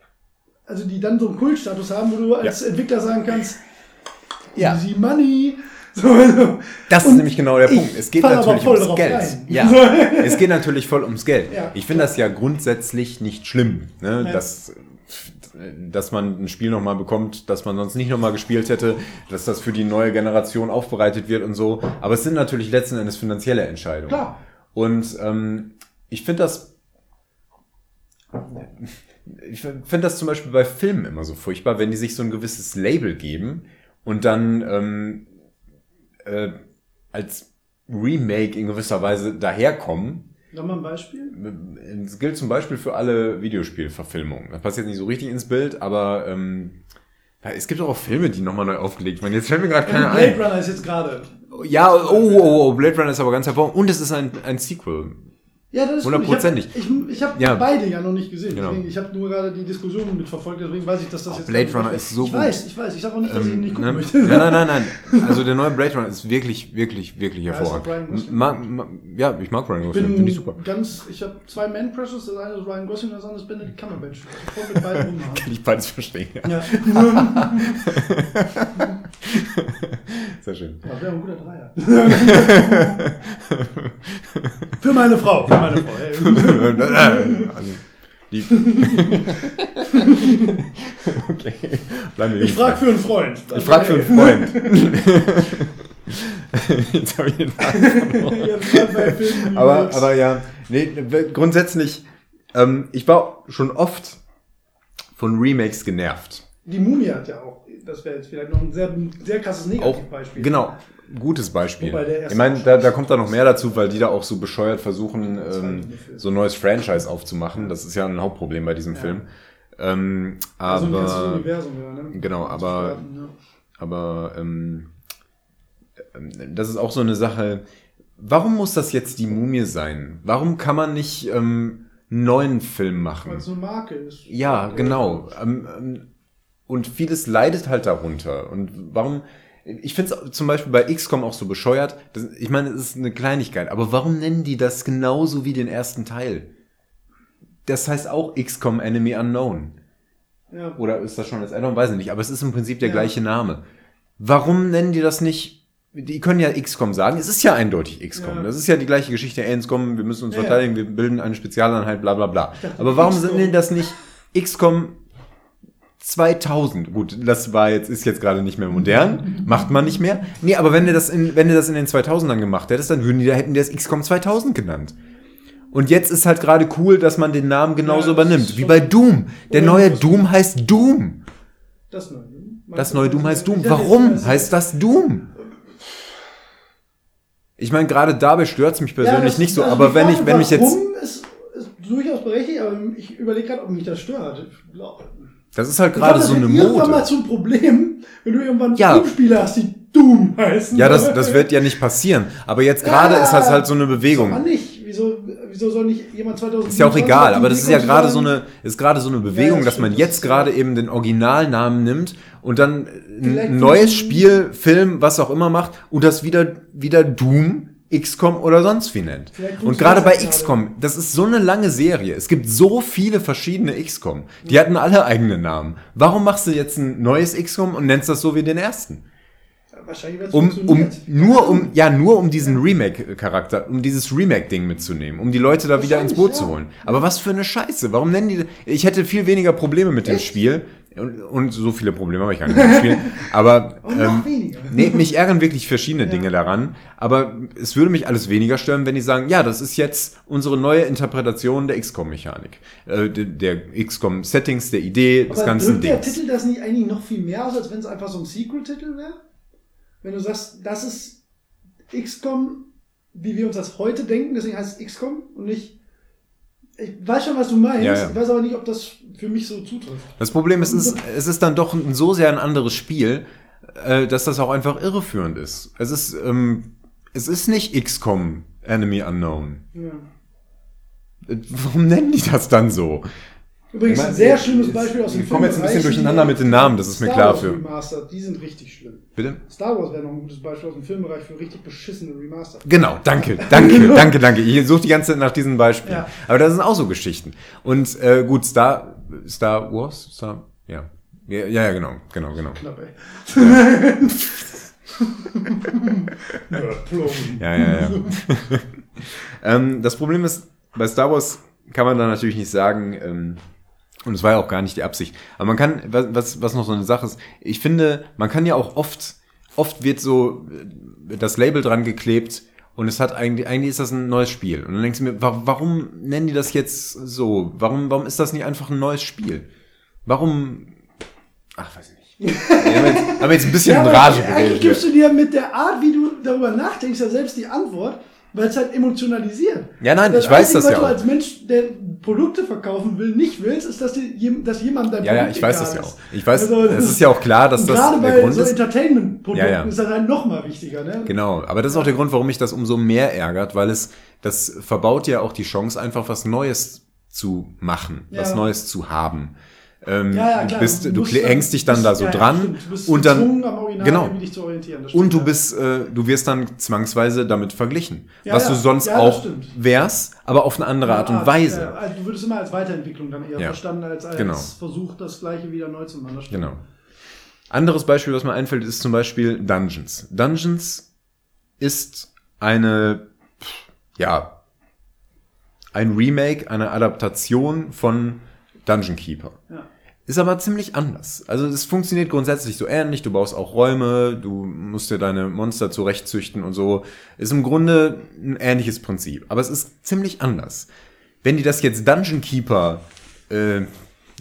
also die dann so einen Kultstatus haben, wo du als Entwickler sagen kannst, Ja. easy money. <laughs> So, also, Das ist nämlich genau der Punkt. Es geht natürlich ums Geld. rein. Ja, <laughs> es geht natürlich voll ums Geld. Ja. Ich finde das ja grundsätzlich nicht schlimm, ne? Ja. dass, dass man ein Spiel nochmal bekommt, das man sonst nicht nochmal gespielt hätte, dass das für die neue Generation aufbereitet wird und so. Aber es sind natürlich letzten Endes finanzielle Entscheidungen. Klar. Und ähm, ich finde das ich finde das zum Beispiel bei Filmen immer so furchtbar, wenn die sich so ein gewisses Label geben und dann ähm, äh, als Remake in gewisser Weise daherkommen. Noch mal ein Beispiel. Es gilt zum Beispiel für alle Videospielverfilmungen. Das passt jetzt nicht so richtig ins Bild, aber ähm, es gibt auch Filme, die nochmal neu aufgelegt werden. Jetzt fällt mir gerade Blade ein. Runner ist jetzt gerade. Ja, oh, oh, oh, Blade Runner ist aber ganz hervorragend. Und es ist ein, ein Sequel. Ja, das ist. Hundertprozentig. Ich habe ich, ich hab Ja. beide ja noch nicht gesehen. Genau. Deswegen, ich habe nur gerade die Diskussion mitverfolgt, deswegen weiß ich, dass das Oh, jetzt. Blade Runner ist so ich gut. weiß, ich weiß. Ich sage auch nicht, dass ich ihn nicht gucken ne? möchte. Ja, nein, nein, nein. <laughs> Also der neue Blade Runner ist wirklich, wirklich, wirklich Ja, hervorragend. Ma, ma, ja, ich mag Ryan Ich Gosling, bin finde ich super. ganz, ich habe zwei Man Crushes, das eine ist Ryan Gosling, das andere ist Benedict Cumberbatch. Ich mit beiden rumhaben. Kann ich beides verstehen. Ja. Ja, <laughs> Sehr schön. das wäre ein guter Dreier. <laughs> für meine Frau, meine Frau. Hey. also, die okay. Bleiben wir Ich frage für einen Freund. ich frag für einen Freund. <laughs> Jetzt habe ich den Namen aber, aber ja, nee, grundsätzlich, ähm, ich war schon oft von Remakes genervt. Die Mumie hat ja auch, das wäre jetzt vielleicht noch ein sehr, sehr krasses Negativbeispiel. genau, gutes Beispiel. Ich meine, da, da kommt da noch mehr dazu, weil die da auch so bescheuert versuchen, ähm, so ein neues Franchise aufzumachen. Das ist ja ein Hauptproblem bei diesem Film. Ähm, Also ein ganzes aber, Universum, ja, ne? genau, aber- Ja. aber ähm, ähm, das ist auch so eine Sache. Warum muss das jetzt die Mumie sein? Warum kann man nicht ähm, einen neuen Film machen? Weil es so eine Marke ist. Ja, genau. Ähm, ähm, und vieles leidet halt darunter. Und warum, ich finde es zum Beispiel bei XCOM auch so bescheuert. Das, ich meine, es ist eine Kleinigkeit, aber warum nennen die das genauso wie den ersten Teil? Das heißt auch XCOM Enemy Unknown. Ja. Oder ist das schon das Addon? Weiß ich nicht, aber es ist im Prinzip der Ja. gleiche Name. Warum nennen die das nicht? Die können ja XCOM sagen. Es ist ja eindeutig XCOM. Ja. Das ist ja die gleiche Geschichte. XCOM, wir müssen uns verteidigen, wir bilden eine Spezialeinheit, bla bla bla. dachte, Aber warum nennen die das nicht XCOM 2000? Gut, das war jetzt, ist jetzt gerade nicht mehr modern. Macht man nicht mehr. Nee, aber wenn du das in, wenn du das in den 2000ern gemacht hättest, dann würden die, da hätten die das XCOM 2000 genannt. Und jetzt ist halt gerade cool, dass man den Namen genauso Ja, übernimmt. Wie bei Doom. Der neue Doom heißt Doom. Das neue Doom. Das neue Doom heißt Doom. Ich Warum heißt das Doom? Ich meine, gerade dabei stört es mich persönlich das- nicht so, also aber wenn ich, wenn mich jetzt, Warum ist, ist durchaus berechtigt, aber ich überlege gerade, ob mich das stört. Ich glaub- das ist halt gerade so das eine wird Irgendwann mal Mode. zum Problem, wenn du irgendwann Ja. Doom-Spiele hast, die Doom heißen. Ja, das, das wird ja nicht passieren. Aber jetzt gerade ist das halt so eine Aber Bewegung. nicht. Wieso, wieso soll nicht jemand 2000 Ist ja auch egal, aber das ist ja gerade so eine ist gerade so eine Bewegung, das dass man jetzt gerade eben den Originalnamen nimmt und dann Vielleicht ein neues Spiel, Film, was auch immer macht und das wieder, wieder Doom, XCOM oder sonst wie nennt. Und gerade bei XCOM, das ist so eine lange Serie. Es gibt so viele verschiedene XCOM. Die hatten alle eigene Namen. Warum machst du jetzt ein neues XCOM und nennst das so wie den ersten? Wahrscheinlich Um, um, nur um, ja, nur um diesen Remake-Charakter, um dieses Remake-Ding mitzunehmen, um die Leute da wieder ins Boot Wahrscheinlich, zu ja. holen. Aber was für eine Scheiße. Warum nennen die, ich hätte viel weniger Probleme mit dem Spiel. Und, und so viele Probleme habe ich gar nicht dem Spiel. <laughs> Aber, Und noch ähm, weniger. nee, mich ärgern wirklich verschiedene Dinge daran. Aber es würde mich alles weniger stören, wenn die sagen, ja, das ist jetzt unsere neue Interpretation der XCOM-Mechanik. Äh, der, der XCOM-Settings, der Idee, des Aber ganzen drückt der Dings. Titel das nicht eigentlich noch viel mehr aus, als wenn es einfach so ein Sequel-Titel wäre? Wenn du sagst, das ist XCOM, wie wir uns das heute denken, deswegen heißt es XCOM und nicht. Ich weiß schon, was du meinst, Ja, ja. ich weiß aber nicht, ob das für mich so zutrifft. Das Problem ist, es ist, es ist dann doch ein, so sehr ein anderes Spiel, äh, dass das auch einfach irreführend ist. Es ist, ähm, es ist nicht XCOM Enemy Unknown. Ja. Äh, Warum nennen die das dann so? Übrigens ein sehr schlimmes Beispiel aus dem ich komme jetzt ein bisschen durcheinander mit den Namen, das ist mir Star klar Wars für- Remaster, die sind richtig schlimm. Bitte? Star Wars wäre noch ein gutes Beispiel aus dem Filmbereich für richtig beschissene Remaster. Genau, danke, danke, <laughs> danke, danke. Ich suche die ganze Zeit nach diesen Beispielen. Ja. Aber das sind auch so Geschichten. Und äh, gut, Star, Star Wars? Star, ja. Ja, ja, ja, genau, genau, genau. Knapp, ey. Nerdplum. Ja, ja, ja. <laughs> ähm, das Problem ist, bei Star Wars kann man da natürlich nicht sagen, ähm, und es war ja auch gar nicht die Absicht. Aber man kann, was, was, was noch so eine Sache ist, ich finde, man kann ja auch oft, oft wird so äh, das Label dran geklebt und es hat eigentlich, eigentlich ist das ein neues Spiel. Und dann denkst du mir, wa warum nennen die das jetzt so? Warum, warum ist das nicht einfach ein neues Spiel? Warum, ach, weiß ich nicht. <laughs> Wir haben jetzt, haben jetzt ein bisschen aber Rage eigentlich geredet. gibst du dir mit der Art, wie du darüber nachdenkst, ja selbst die Antwort, weil es halt emotionalisiert. Ja, nein, ich weiß das was ja du auch. als Mensch, der Produkte verkaufen will, nicht willst, ist, dass, die, dass jemand dein Ja, ja, Produkt ich weiß das ja auch. Ich weiß, Also, es ist ja auch klar, dass das Gerade der bei Grund so ist. Entertainment-Produkten Ja, ja. ist das halt noch mal wichtiger. Ne? Genau, aber das ist auch der Grund, warum mich das umso mehr ärgert, weil es, das verbaut ja auch die Chance, einfach was Neues zu machen, Ja. was Neues zu haben. Ähm, Ja, ja, du bist, du, kle- hängst dich dann bist- da so ja, dran. Du und dann gezwungen, am Original genau. irgendwie dich zu orientieren. das und du bist, äh, du wirst dann zwangsweise damit verglichen, was du sonst auch stimmt. wärst, aber auf eine andere Art und Weise. Ja, also du würdest immer als Weiterentwicklung dann eher verstanden, als als Genau. Versuch, das Gleiche wieder neu zu machen. Genau. Anderes Beispiel, was mir einfällt, ist zum Beispiel Dungeons. Dungeons ist eine, ja, ein Remake, eine Adaptation von Dungeon Keeper. Ja. Ist aber ziemlich anders. Also es funktioniert grundsätzlich so ähnlich. Du baust auch Räume, du musst dir deine Monster zurechtzüchten und so. Ist im Grunde ein ähnliches Prinzip. Aber es ist ziemlich anders. Wenn die das jetzt Dungeon Keeper, äh,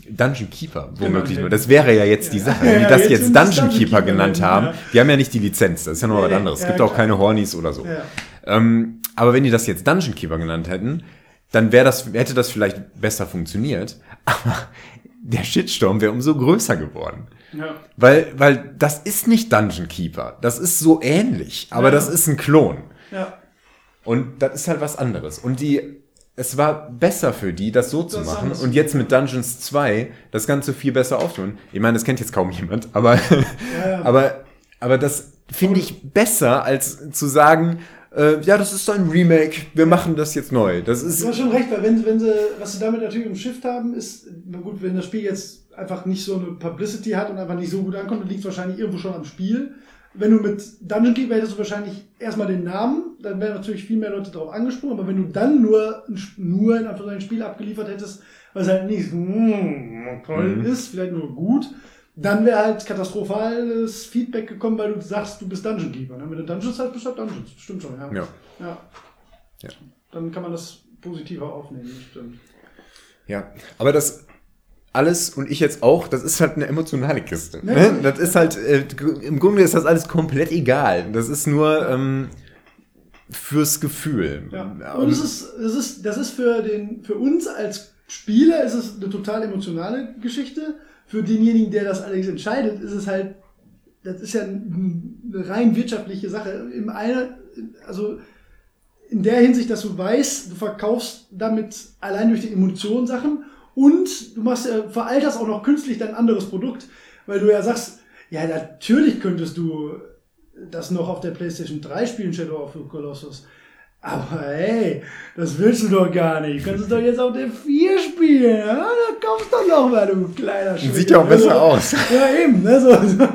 Dungeon Keeper, womöglich Genau. nur, das wäre ja jetzt die Sache. Wenn die Ja, das jetzt jetzt es Dungeon Dungeon Keeper genannt nennen, haben, ja. die haben ja nicht die Lizenz, das ist ja noch was anderes. Es ja, gibt auch keine Hornies oder so. Ja. Ähm, aber wenn die das jetzt Dungeon Keeper genannt hätten, dann wäre das, hätte das vielleicht besser funktioniert. Aber der Shitstorm wäre umso größer geworden. Ja. Weil, weil das ist nicht Dungeon Keeper. Das ist so ähnlich, aber Ja. das ist ein Klon. Ja. Und das ist halt was anderes. Und die, es war besser für die, das so zu Das machen. anders. Und jetzt mit Dungeons 2 das Ganze viel besser auftun. Ich meine, das kennt jetzt kaum jemand, aber, ja. aber, aber das finde ich besser, als zu sagen, äh, ja, das ist so ein Remake, wir machen das jetzt neu. Das ist, Du hast schon recht, weil wenn, wenn sie, was sie damit natürlich im Shift haben, ist, na gut, wenn das Spiel jetzt einfach nicht so eine Publicity hat und einfach nicht so gut ankommt, dann liegt es wahrscheinlich irgendwo schon am Spiel. Wenn du mit Dungeon Keeper hättest du wahrscheinlich erstmal den Namen, dann wären natürlich viel mehr Leute darauf angesprungen, aber wenn du dann nur, nur in Anführungszeichen ein Spiel abgeliefert hättest, was halt nicht mm, toll Mhm. ist, vielleicht nur gut, dann wäre halt katastrophales Feedback gekommen, weil du sagst, du bist Dungeon Keeper. Ne? Wenn du Dungeons hast, bist du Dungeons. Stimmt schon, ja. ja. Ja. Ja. Dann kann man das positiver aufnehmen, stimmt. Ja, aber das alles und ich jetzt auch, das ist halt eine emotionale Kiste. Ne? ja. Das ist halt, äh, im Grunde ist das alles komplett egal. Das ist nur ähm, fürs Gefühl. Ja. Und es ist, es ist, das ist für, den, für uns als Spieler ist es eine total emotionale Geschichte. Für denjenigen, der das allerdings entscheidet, ist es halt, das ist ja eine rein wirtschaftliche Sache. Im eine, also in der Hinsicht, dass du weißt, du verkaufst damit allein durch die Emotionen Sachen und du machst ja, veralterst auch noch künstlich dein anderes Produkt, weil du ja sagst, ja, natürlich könntest du das noch auf der PlayStation 3 spielen, Shadow of the Colossus. Aber hey, das willst du doch gar nicht. Du kannst es doch jetzt auf der 4 spielen. Ja? Da kommst doch noch mal, du kleiner Schwede. Sieht ja auch besser aus. <laughs> Ja, eben. Ne? So, so.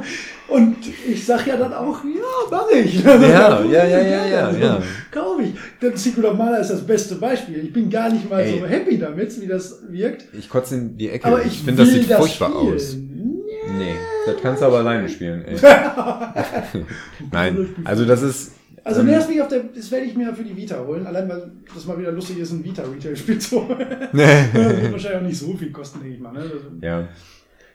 Und ich sag ja dann auch, ja, mach ich. Ja, <laughs> ja, ja, ja, ja, ja. Kauf ich. Das Secret of Mana ist das beste Beispiel. Ich bin gar nicht mal Ey. so happy damit, wie das wirkt. Ich kotze in die Ecke. Aber ich, finde, das sieht furchtbar spielen. aus. Nee, das kannst du aber alleine spielen. Ey. <laughs> Nein, also das ist. Also ähm, nee, das, will ich auf der, das werde ich mir für die Vita holen. Allein weil das mal wieder lustig ist, ein Vita-Retail-Spiel zu holen. <laughs> Das wird wahrscheinlich auch nicht so viel kosten, denke ich mal. Ne? Das, Ja.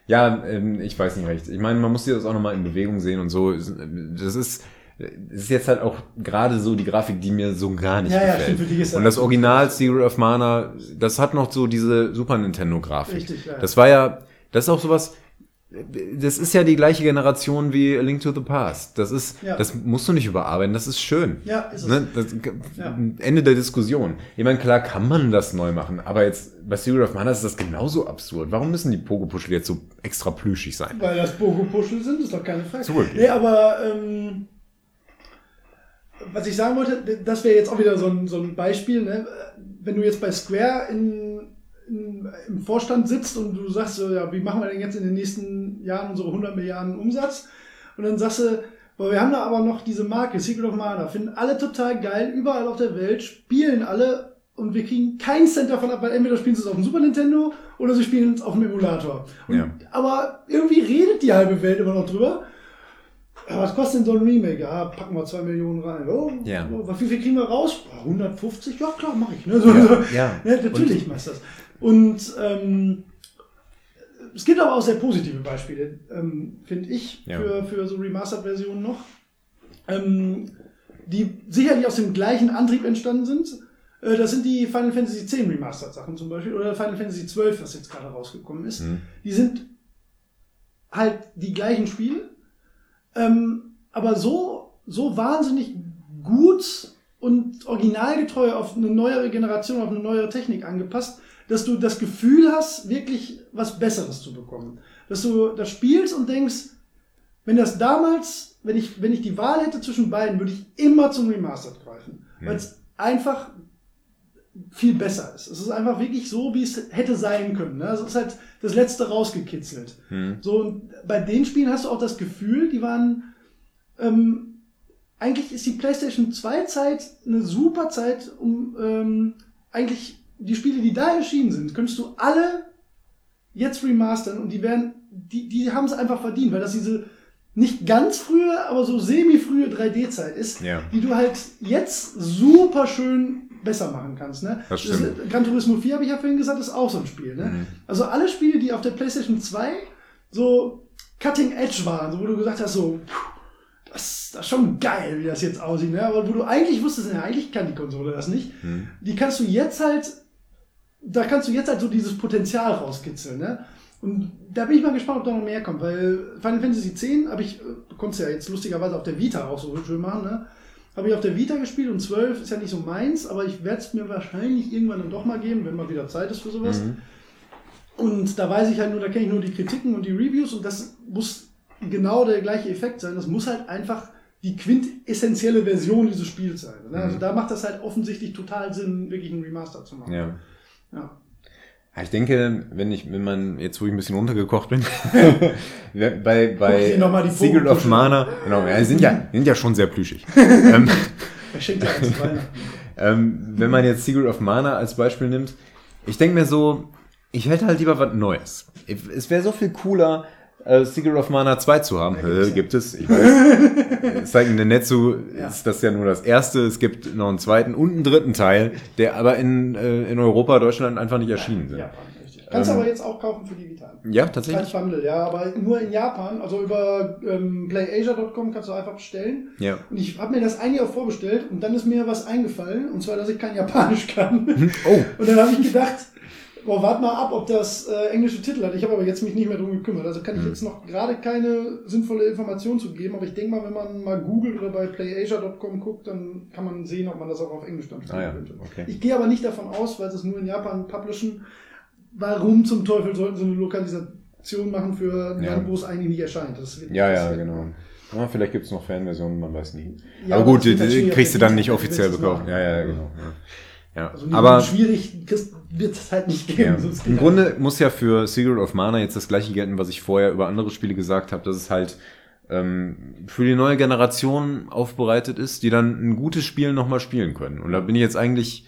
Ja, ähm, ich weiß nicht recht. Ich meine, man muss das auch nochmal in Bewegung sehen und so. Das ist, das ist jetzt halt auch gerade so die Grafik, die mir so gar nicht Ja, ja, gefällt. stimmt, für dich ist und das- Original Secret of Mana, das hat noch so diese Super Nintendo-Grafik. Richtig, ja. Das war ja, das ist auch sowas, das ist ja die gleiche Generation wie A Link to the Past. Das ist, Ja. das musst du nicht überarbeiten, das ist schön. Ja, ist es. Ne? Das, Ja. Ende der Diskussion. Ich meine, klar kann man das neu machen, aber jetzt bei Secret of Mana ist das genauso absurd. Warum müssen die Pogo-Puschel jetzt so extra plüschig sein? Weil das Bogo-Puschel sind, ist doch keine Frage. Zugegeben. Nee, aber ähm, was ich sagen wollte, das wäre jetzt auch wieder so ein, so ein Beispiel, ne? wenn du jetzt bei Square in, im Vorstand sitzt und du sagst, so, ja, wie machen wir denn jetzt in den nächsten Jahren unsere 100 Milliarden Umsatz? Und dann sagst du, boah, wir haben da aber noch diese Marke, Secret of Mana, finden alle total geil, überall auf der Welt, spielen alle und wir kriegen keinen Cent davon ab, weil entweder spielen sie es auf dem Super Nintendo oder sie spielen es auf dem Emulator. Und, Ja. Aber irgendwie redet die halbe Welt immer noch drüber. Was kostet denn so ein Remake? Ja, packen wir zwei Millionen rein. Oh, Ja. oh, wie viel kriegen wir raus? Ja, 150? Ja, klar, mache ich. Ne? So, Ja, so. ja. Ja, natürlich machst du das. Und ähm, es gibt aber auch sehr positive Beispiele, ähm, finde ich, Ja. für, für so Remastered-Versionen noch, ähm, die sicherlich aus dem gleichen Antrieb entstanden sind. Äh, das sind die Final Fantasy X Remastered-Sachen zum Beispiel oder Final Fantasy XII, was jetzt gerade rausgekommen ist. Mhm. Die sind halt die gleichen Spiele, ähm, aber so, so wahnsinnig gut und originalgetreu auf eine neuere Generation, auf eine neuere Technik angepasst, dass du das Gefühl hast, wirklich was Besseres zu bekommen. Dass du das spielst und denkst, wenn das damals, wenn ich, wenn ich die Wahl hätte zwischen beiden, würde ich immer zum Remastered greifen. Weil es einfach viel besser ist. Es ist einfach wirklich so, wie es hätte sein können. Ne? Also es ist halt das Letzte rausgekitzelt. Hm. So, und bei den Spielen hast du auch das Gefühl, die waren, ähm, eigentlich ist die PlayStation 2 Zeit eine super Zeit, um ähm, eigentlich die Spiele, die da erschienen sind, könntest du alle jetzt remastern und die werden, die, die haben es einfach verdient, weil das diese nicht ganz frühe, aber so semi-frühe 3D-Zeit ist, Ja. die du halt jetzt super schön besser machen kannst. Ne? Das stimmt. Gran Turismo 4, habe ich ja vorhin gesagt, ist auch so ein Spiel. Ne? Mhm. Also alle Spiele, die auf der PlayStation 2 so cutting edge waren, so wo du gesagt hast, so, das, das ist schon geil, wie das jetzt aussieht. Ne? Aber wo du eigentlich wusstest, ja, eigentlich kann die Konsole das nicht. Die kannst du jetzt halt, da kannst du jetzt halt so dieses Potenzial rauskitzeln. Ne? Und da bin ich mal gespannt, ob da noch mehr kommt, weil Final Fantasy X habe ich, du konntest ja jetzt lustigerweise auf der Vita auch so schön machen, ne? Habe ich auf der Vita gespielt und 12 ist ja nicht so meins, aber ich werde es mir wahrscheinlich irgendwann dann doch mal geben, wenn mal wieder Zeit ist für sowas. Mhm. Und da weiß ich halt nur, da kenne ich nur die Kritiken und die Reviews und das muss genau der gleiche Effekt sein. Das muss halt einfach die quintessentielle Version dieses Spiels sein. Ne? Also Mhm. da macht das halt offensichtlich total Sinn, wirklich einen Remaster zu machen. Ja. Ja. Ja, Ich denke, wenn ich, wenn man, jetzt wo ich ein bisschen runtergekocht bin, <laughs> bei, bei die Secret of. Mana, genau, ja, die sind ja, sind ja schon sehr plüschig. <laughs> ähm, ähm, wenn man jetzt Secret of Mana als Beispiel nimmt, ich denke mir so, ich hätte halt lieber was Neues. Es wäre so viel cooler, äh, Secret of Mana 2 zu haben. Ja, Äh, gibt es, ich weiß. <laughs> Der Netzu Ja. ist das ja nur das erste. Es gibt noch einen zweiten und einen dritten Teil, der aber in, äh, in Europa, Deutschland einfach nicht erschienen sind. Japan, richtig. Kannst Ähm, aber jetzt auch kaufen für die Vita. Ja, Als tatsächlich. Bundle, ja, aber nur in Japan. Also über ähm, playasia.com kannst du einfach bestellen. Ja. Und ich habe mir das ein Jahr vorbestellt und dann ist mir was eingefallen, und zwar, dass ich kein Japanisch kann. <laughs> Oh, Und dann habe ich gedacht, boah, warte mal ab, ob das äh, englische Titel hat. Ich habe aber jetzt mich nicht mehr drum gekümmert. Also kann ich Hm. jetzt noch gerade keine sinnvolle Information zu geben. Aber ich denke mal, wenn man mal googelt oder bei playasia.com guckt, dann kann man sehen, ob man das auch auf Englisch dann spielen Ah ja, könnte. okay. Ich gehe aber nicht davon aus, weil sie es nur in Japan publishen. Warum zum Teufel sollten sie eine Lokalisation machen für ein Ja. Land, wo es eigentlich nicht erscheint? Ja, ja, genau. Ja, vielleicht gibt es noch Fanversionen, man weiß nie. Aber gut, die, natürlich kriegst du dann nicht offiziell machen. Ja, ja, genau. Ja. Also aber schwierig kriegst- wird es halt nicht geben. ja. geht im halt Grunde muss ja für Secret of Mana jetzt das gleiche gelten, was ich vorher über andere Spiele gesagt habe, dass es halt ähm, für die neue Generation aufbereitet ist, die dann ein gutes Spiel nochmal spielen können. Und da bin ich jetzt eigentlich,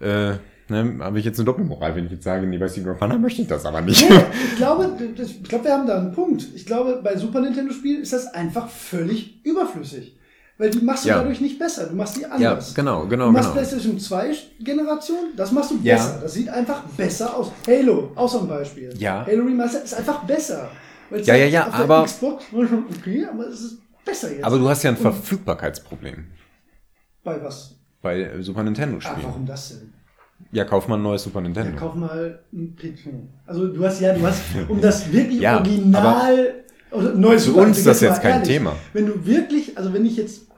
äh, ne, habe ich jetzt eine Doppelmoral, wenn ich jetzt sage, nee, bei Secret of Mana möchte ich das aber nicht. Ja, <laughs> ich glaube, ich glaube, wir haben da einen Punkt. Ich glaube, bei Super Nintendo Spielen ist das einfach völlig überflüssig. Weil die machst du Ja. dadurch nicht besser. Du machst die ja, anders. genau, Du genau, machst genau. PlayStation 2 Generation, das machst du Ja. besser. Das sieht einfach besser aus. Halo, auch so ein Beispiel. Ja. Halo Remastered ist einfach besser. Ja, ja, ja, aber- Xbox okay, aber es ist besser jetzt. Aber du hast ja ein Und- Verfügbarkeitsproblem Bei was? bei äh, Super Nintendo Ah, warum das denn? Ja, kauf mal ein neues Super Ja, Nintendo. kauf mal ein PC. Also du hast ja, du hast, um das <laughs> wirklich Ja, original, also neues Für Super uns ist das jetzt kein ehrlich, Thema. Wenn du wirklich, also wenn ich jetzt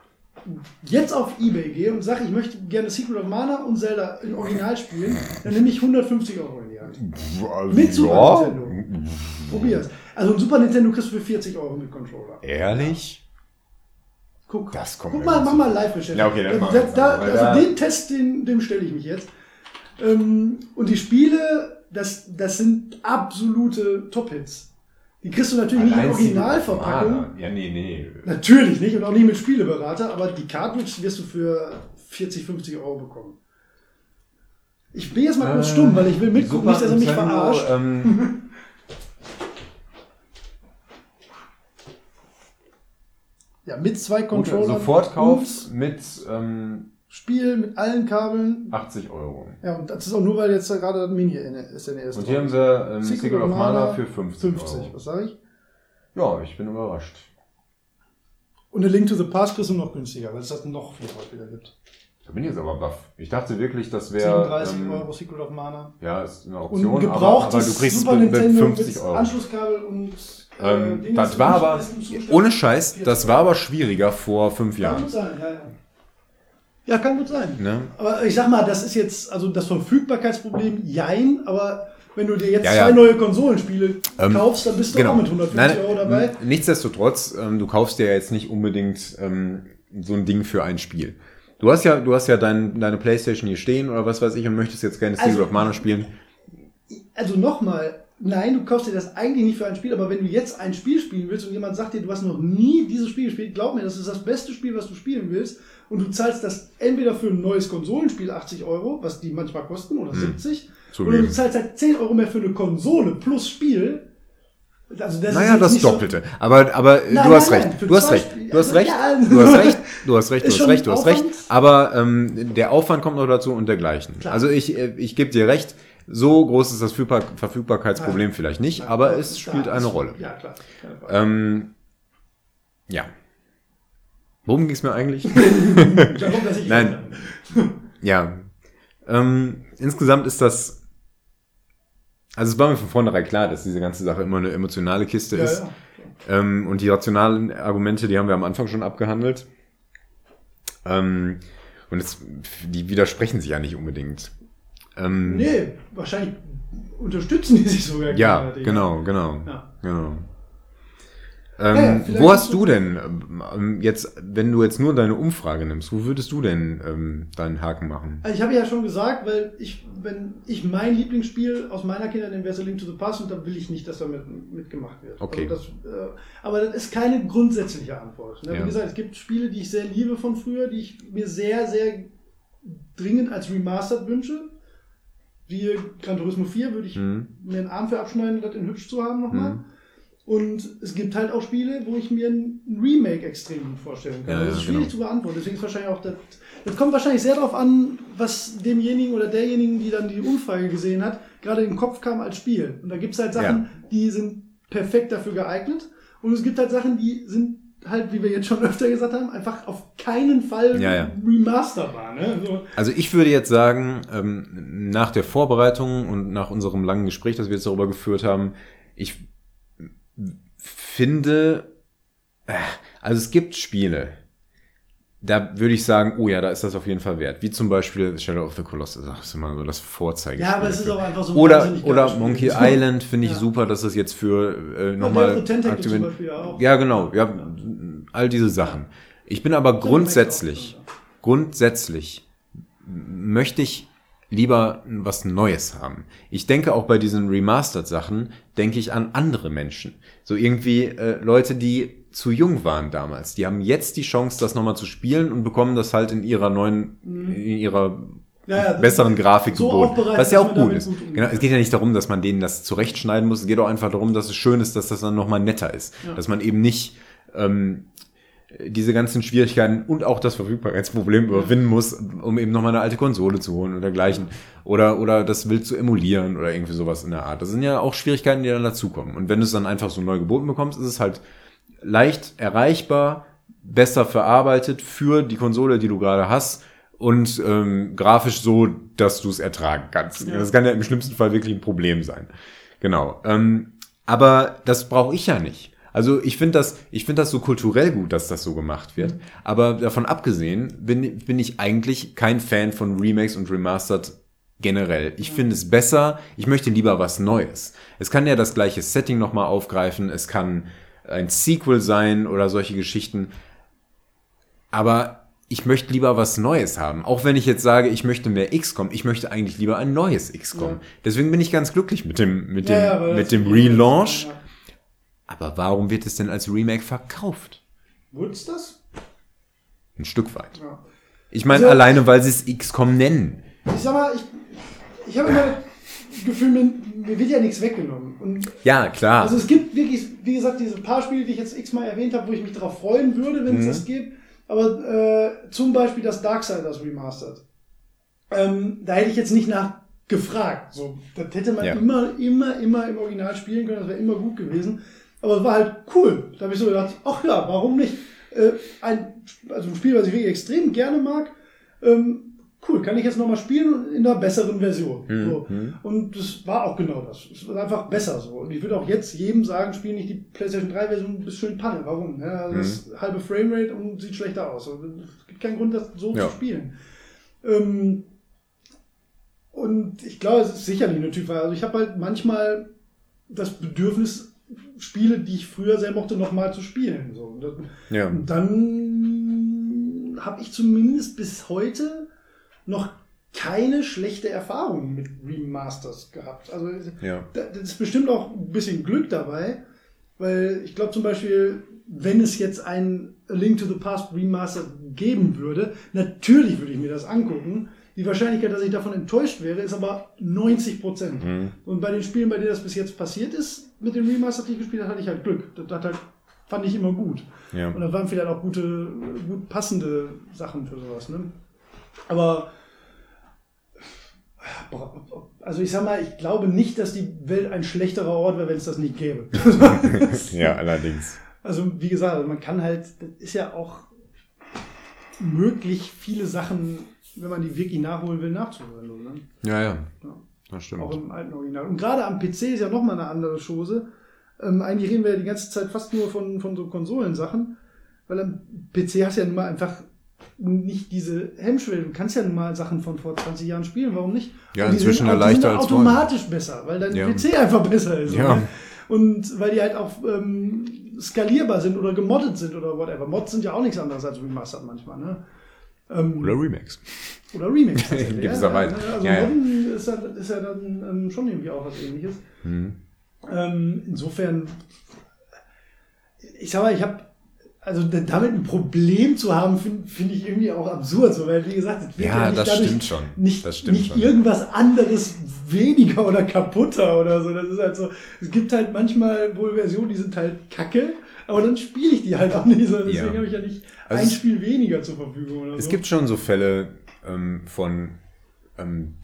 jetzt auf Ebay gehe und sage, ich möchte gerne Secret of Mana und Zelda in Original spielen, dann nehme ich 150 Euro in die Hand. Mit Super Nintendo. Probier's. Also ein Super Nintendo kriegst du für 40 Euro mit Controller. Ehrlich? Guck, Das kommt guck mal, mach mal Live-Recherche. Ja, okay, dann da, da, also den Test, den, dem stelle ich mich jetzt. Ähm, und die Spiele, das, das sind absolute Top-Hits. Die kriegst du natürlich nicht in Originalverpackung. Ja, nee, nee. Natürlich nicht und auch nicht mit Spieleberater, aber die Cartridge wirst du für 40, 50 Euro bekommen. Ich bin jetzt mal kurz Äh, stumm, weil ich will mitgucken, nicht, dass er mich verarscht. Ähm, Ja, mit zwei Gut, Controllern. Sofortkauf und mit ähm, Spiel mit allen Kabeln. 80 Euro. Ja, und das ist auch nur, weil jetzt da gerade das Mini-SNES Und hier haben sie ähm, Secret Secret, of Mana für 50, 50, Euro. was sage ich? Ja, ich bin überrascht. Und eine Link to the Past du noch günstiger, weil es das noch viel häufiger gibt. Da bin ich jetzt aber baff. Ich dachte wirklich, das wäre 37 ähm, Euro Secret of Mana. ja, ist eine Und Option, aber, gebrauchtes aber du kriegst Super es mit, mit Nintendo 50 mit Euro. Anschlusskabel und äh, Ähm, das ist war aber, ist ohne Scheiß, das war aber schwieriger vor fünf Jahren. gut sein, ja, ja. Ja, kann gut sein. Ne? Aber ich sag mal, das ist jetzt, also das Verfügbarkeitsproblem, jein, aber wenn du dir jetzt Ja, ja. zwei neue Konsolenspiele Ähm, kaufst, dann bist du Genau. auch mit 150 Euro dabei. Nichtsdestotrotz, ähm, du kaufst dir ja jetzt nicht unbedingt ähm, so ein Ding für ein Spiel. Du hast ja, du hast ja dein, deine Playstation hier stehen oder was weiß ich und möchtest jetzt gerne Secret Also- of Mana spielen. Also nochmal, nein, du kaufst dir das eigentlich nicht für ein Spiel, aber wenn du jetzt ein Spiel spielen willst und jemand sagt dir, du hast noch nie dieses Spiel gespielt, glaub mir, das ist das beste Spiel, was du spielen willst und du zahlst das entweder für ein neues Konsolenspiel 80 Euro, was die manchmal kosten, oder 70, Hm. zu oder du zahlst halt 10 Euro mehr für eine Konsole plus Spiel. Also das Naja, das nicht so- Doppelte. Aber, aber äh, Nein, du hast nein, recht. nein, Du hast zwei recht. Du hast Also, recht. Du hast recht. Du <laughs> hast recht. Du hast recht. Du hast recht. Aufwand. Aber ähm, der Aufwand kommt noch dazu und dergleichen. Klar. Also ich, äh, ich gebe dir recht. So groß ist das Verfügbar Verfügbarkeitsproblem vielleicht nicht, aber es spielt eine Rolle. Ja, klar. Ähm, ja. Worum ging es mir eigentlich? Darum, dass <laughs> ich Nein. Ja. Ähm, insgesamt ist das also es war mir von vornherein klar, dass diese ganze Sache immer eine emotionale Kiste Ja, ist. ja. Ähm, und die rationalen Argumente, die haben wir am Anfang schon abgehandelt. Ähm, und es, die widersprechen sich ja nicht unbedingt. Ähm, Nee, wahrscheinlich unterstützen die sich sogar. Ja, genau, genau. Ja. genau. Ja, Ähm, vielleicht wo hast du denn ähm, jetzt, wenn du jetzt nur deine Umfrage nimmst, wo würdest du denn ähm, deinen Haken machen? Also ich habe ja schon gesagt, weil ich, wenn ich mein Lieblingsspiel aus meiner Kindheit wäre A Link to the Past und da will ich nicht, dass da mit, mitgemacht wird. Okay. Also das, äh, aber das ist keine grundsätzliche Antwort. Ne? Ja. Wie gesagt, es gibt Spiele, die ich sehr liebe von früher, die ich mir sehr, sehr dringend als Remastered wünsche. Wie Gran Turismo 4 würde ich Mhm. mir einen Arm für abschneiden, das in hübsch zu haben nochmal. Mhm. Und es gibt halt auch Spiele, wo ich mir ein Remake extrem gut vorstellen kann. Ja, das ist schwierig genau. zu beantworten. Deswegen ist wahrscheinlich auch das. Das kommt wahrscheinlich sehr darauf an, was demjenigen oder derjenigen, die dann die Umfrage gesehen hat, gerade in den Kopf kam als Spiel. Und da gibt es halt Sachen, Ja. die sind perfekt dafür geeignet. Und es gibt halt Sachen, die sind halt, wie wir jetzt schon öfter gesagt haben, einfach auf keinen Fall Ja, ja. remasterbar. Ne? So, Also ich würde jetzt sagen, ähm, nach der Vorbereitung und nach unserem langen Gespräch, das wir jetzt darüber geführt haben, ich finde, äh, also es gibt Spiele, da würde ich sagen, oh ja, da ist das auf jeden Fall wert. Wie zum Beispiel Shadow of the Colossus, das ist immer so das Vorzeigespiel. ja, aber es ist auch einfach so oder oder Monkey Spiel. Island finde ich Ja. super, dass es jetzt für äh, nochmal ja auch. Ja, genau. Ja, all diese Sachen. Ich bin aber grundsätzlich, grundsätzlich möchte ich lieber was Neues haben. Ich denke auch bei diesen Remastered-Sachen, denke ich an andere Menschen. So irgendwie äh, Leute, die zu jung waren damals. Die haben jetzt die Chance, das nochmal zu spielen und bekommen das halt in ihrer neuen, in ihrer Ja, ja, besseren Grafik so geboten. Was ja auch gut ist. gut Genau, es geht ja nicht darum, dass man denen das zurechtschneiden muss. Es geht auch einfach darum, dass es schön ist, dass das dann nochmal netter ist. Ja. Dass man eben nicht ähm, diese ganzen Schwierigkeiten und auch das Verfügbarkeitsproblem überwinden muss, um eben nochmal eine alte Konsole zu holen oder dergleichen. Oder, oder das wild zu emulieren oder irgendwie sowas in der Art. Das sind ja auch Schwierigkeiten, die dann dazukommen. Und wenn du es dann einfach so neu geboten bekommst, ist es halt leicht erreichbar, besser verarbeitet für die Konsole, die du gerade hast und ähm, grafisch so, dass du es ertragen kannst. Ja. Das kann ja im schlimmsten Fall wirklich ein Problem sein. Genau. Ähm, aber das brauche ich ja nicht. Also ich finde das, ich finde das so kulturell gut, dass das so gemacht wird. Aber davon abgesehen bin, bin ich eigentlich kein Fan von Remakes und Remastered generell. Ich finde es besser, ich möchte lieber was Neues. Es kann ja das gleiche Setting nochmal aufgreifen, es kann ein Sequel sein oder solche Geschichten. Aber ich möchte lieber was Neues haben. Auch wenn ich jetzt sage, ich möchte mehr XCOM, ich möchte eigentlich lieber ein neues XCOM. Ja. Deswegen bin ich ganz glücklich mit dem, mit dem, Ja, mit dem Relaunch. Ja. Aber warum wird es denn als Remake verkauft? Wurde es das? Ein Stück weit. Ich meine, Also- alleine, weil sie es XCOM nennen. Ich sag mal, ich, ich habe immer Gefühl, mir, wird ja nichts weggenommen. Und Ja, klar. also es gibt wirklich, wie gesagt, diese paar Spiele, die ich jetzt x-mal erwähnt habe, wo ich mich darauf freuen würde, wenn es das gibt. Aber äh, zum Beispiel das Darksiders Remastered. Ähm, da hätte ich jetzt nicht nach gefragt. So, das hätte man Ja. immer, immer, immer im Original spielen können. Das wäre immer gut gewesen. Aber es war halt cool. Da habe ich so gedacht, ach ja, warum nicht? Äh, ein, also ein Spiel, was ich wirklich extrem gerne mag. Ähm, cool, kann ich jetzt nochmal spielen in einer besseren Version. So. Und das war auch genau das. Es war einfach besser so. Und ich würde auch jetzt jedem sagen, spiel nicht die PlayStation 3 Version, du bist schön Panne. Warum? Ja, das ist halbe Framerate und sieht schlechter aus. Also, Es gibt keinen Grund, das so Ja. zu spielen. Ähm, und ich glaube, es ist sicherlich eine Typfrage. Also ich habe halt manchmal das Bedürfnis, Spiele, die ich früher sehr mochte, nochmal zu spielen. So. Und ja. dann habe ich zumindest bis heute noch keine schlechte Erfahrung mit Remasters gehabt. Also Ja. da- das ist bestimmt auch ein bisschen Glück dabei, weil ich glaube zum Beispiel, wenn es jetzt ein A Link to the Past Remaster geben würde, natürlich würde ich mir das angucken. Die Wahrscheinlichkeit, dass ich davon enttäuscht wäre, ist aber 90 Prozent. Mhm. Und bei den Spielen, bei denen das bis jetzt passiert ist, mit den Remaster, die ich gespielt habe, hatte ich halt Glück. Das hat halt, fand ich immer gut. Ja. Und da waren vielleicht auch gute, gut passende Sachen für sowas. Ne? Aber also ich sag mal, ich glaube nicht, dass die Welt ein schlechterer Ort wäre, wenn es das nicht gäbe. <laughs> ja, allerdings. Also wie gesagt, also man kann halt, das ist ja auch möglich, viele Sachen, wenn man die wirklich nachholen will, nachzuholen. Ne? Ja, ja. Ja. Das stimmt. Auch im alten Original. Und gerade am PC ist ja nochmal eine andere Chose. Ähm, eigentlich reden wir ja die ganze Zeit fast nur von, von so Konsolensachen, weil am PC hast du ja nun mal einfach nicht diese Hemmschwelle. Du kannst ja nun mal Sachen von vor 20 Jahren spielen, warum nicht? Ja, Und inzwischen sind, sind leichter als automatisch besser, weil dein Ja. PC einfach besser ist. Ja. oder? Und weil die halt auch ähm, skalierbar sind oder gemoddet sind oder whatever. Mods sind ja auch nichts anderes als Remastered manchmal, ne? Ähm, Oder Remakes. oder <laughs> tatsächlich, In gewisser ja, Weise. Ja, also Ja, ja. Modden ist ja, ist ja dann ähm, schon irgendwie auch was ähnliches. Mhm. Ähm, insofern, ich sag mal, ich habe, also damit ein Problem zu haben, finde find ich irgendwie auch absurd, so, weil wie gesagt, es wird Ja, nicht das stimmt schon. Nicht, Das stimmt nicht schon. irgendwas anderes weniger oder kaputter oder so. Das ist halt so, es gibt halt manchmal wohl Versionen, die sind halt kacke, aber dann spiele ich die halt auch nicht so. Deswegen Ja. habe ich ja nicht Also ein Spiel weniger zur Verfügung oder Es so. gibt schon so Fälle ähm, von ähm,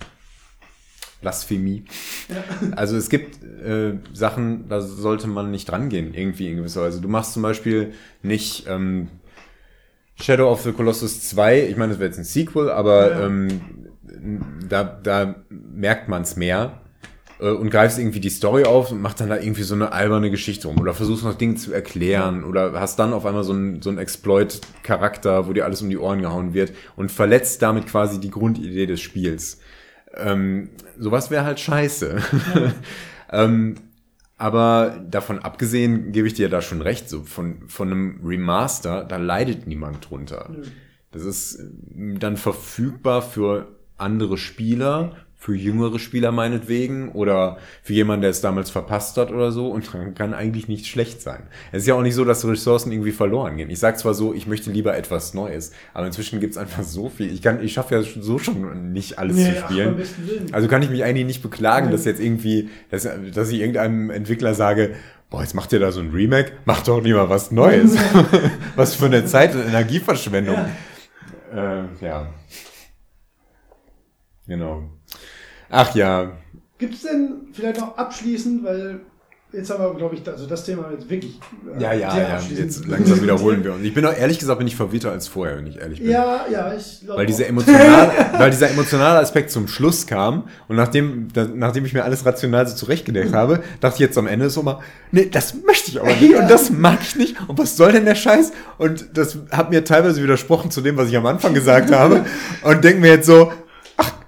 Blasphemie. Ja. Also es gibt äh, Sachen, da sollte man nicht rangehen, irgendwie in gewisser Weise. Du machst zum Beispiel nicht ähm, Shadow of the Colossus 2, ich meine, das wäre jetzt ein Sequel, aber Ja. ähm, da, da merkt man es mehr äh, und greifst irgendwie die Story auf und machst dann da irgendwie so eine alberne Geschichte rum oder versuchst noch Dinge zu erklären oder hast dann auf einmal so einen, so einen Exploit-Charakter, wo dir alles um die Ohren gehauen wird und verletzt damit quasi die Grundidee des Spiels. Ähm, sowas wäre halt scheiße. <laughs> ähm, aber davon abgesehen gebe ich dir da schon recht, so von, von einem Remaster, da leidet niemand drunter. Das ist äh, dann verfügbar für andere Spieler, für jüngere Spieler meinetwegen oder für jemanden, der es damals verpasst hat oder so und dann kann eigentlich nicht schlecht sein. Es ist ja auch nicht so, dass Ressourcen irgendwie verloren gehen. Ich sag zwar so, ich möchte lieber etwas Neues, aber inzwischen gibt's einfach so viel. Ich kann, ich schaffe ja so schon nicht alles Nee, zu spielen. Also kann ich mich eigentlich nicht beklagen, Nein. dass jetzt irgendwie, dass, dass ich irgendeinem Entwickler sage, boah, jetzt macht ihr da so ein Remake, macht doch lieber was Neues. <laughs> was für eine Zeit- und Energieverschwendung. Ja. Äh, ja. Genau. Ach ja, Gibt es denn vielleicht noch abschließend, weil jetzt haben wir, glaube ich, also das Thema jetzt wirklich. äh, ja, ja, ja. Jetzt langsam wiederholen wir uns. Ich bin auch ehrlich gesagt bin ich verwirrter als vorher, wenn ich ehrlich bin. Ja, ja, ich glaube. Weil, dieser auch. emotional, <laughs> weil dieser emotionale Aspekt zum Schluss kam und nachdem, da, nachdem ich mir alles rational so zurechtgedeckt habe, dachte ich jetzt am Ende so mal, nee, das möchte ich aber nicht Ja. und das mag ich nicht und was soll denn der Scheiß? Und das hat mir teilweise widersprochen zu dem, was ich am Anfang gesagt habe <laughs> und denke mir jetzt so,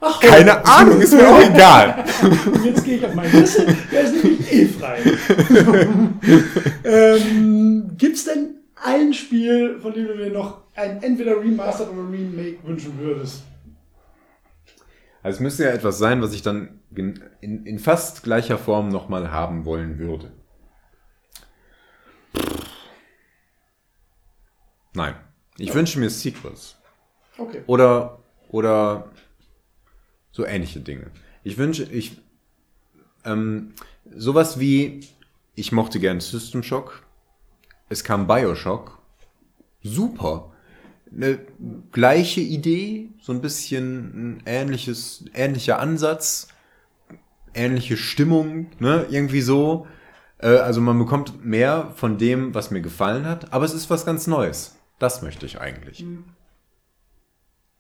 ach, keine Ahnung, ist mir auch egal. Und <laughs> jetzt gehe ich auf meinen Wissen, der ist nämlich eh frei. <laughs> ähm, Gibt es denn ein Spiel, von dem du dir noch ein entweder Remastered oder Remake wünschen würdest? Also es müsste ja etwas sein, was ich dann in, in fast gleicher Form nochmal haben wollen würde. Nein. Ich wünsche mir Sequels. Okay. Oder, oder so ähnliche Dinge. Ich wünsche, ich, ähm, sowas wie, ich mochte gern System Shock. Es kam Bioshock. Super. Eine gleiche Idee, so ein bisschen ein ähnliches, ähnlicher Ansatz, ähnliche Stimmung, ne, irgendwie so. Äh, also man bekommt mehr von dem, was mir gefallen hat, aber es ist was ganz Neues. Das möchte ich eigentlich.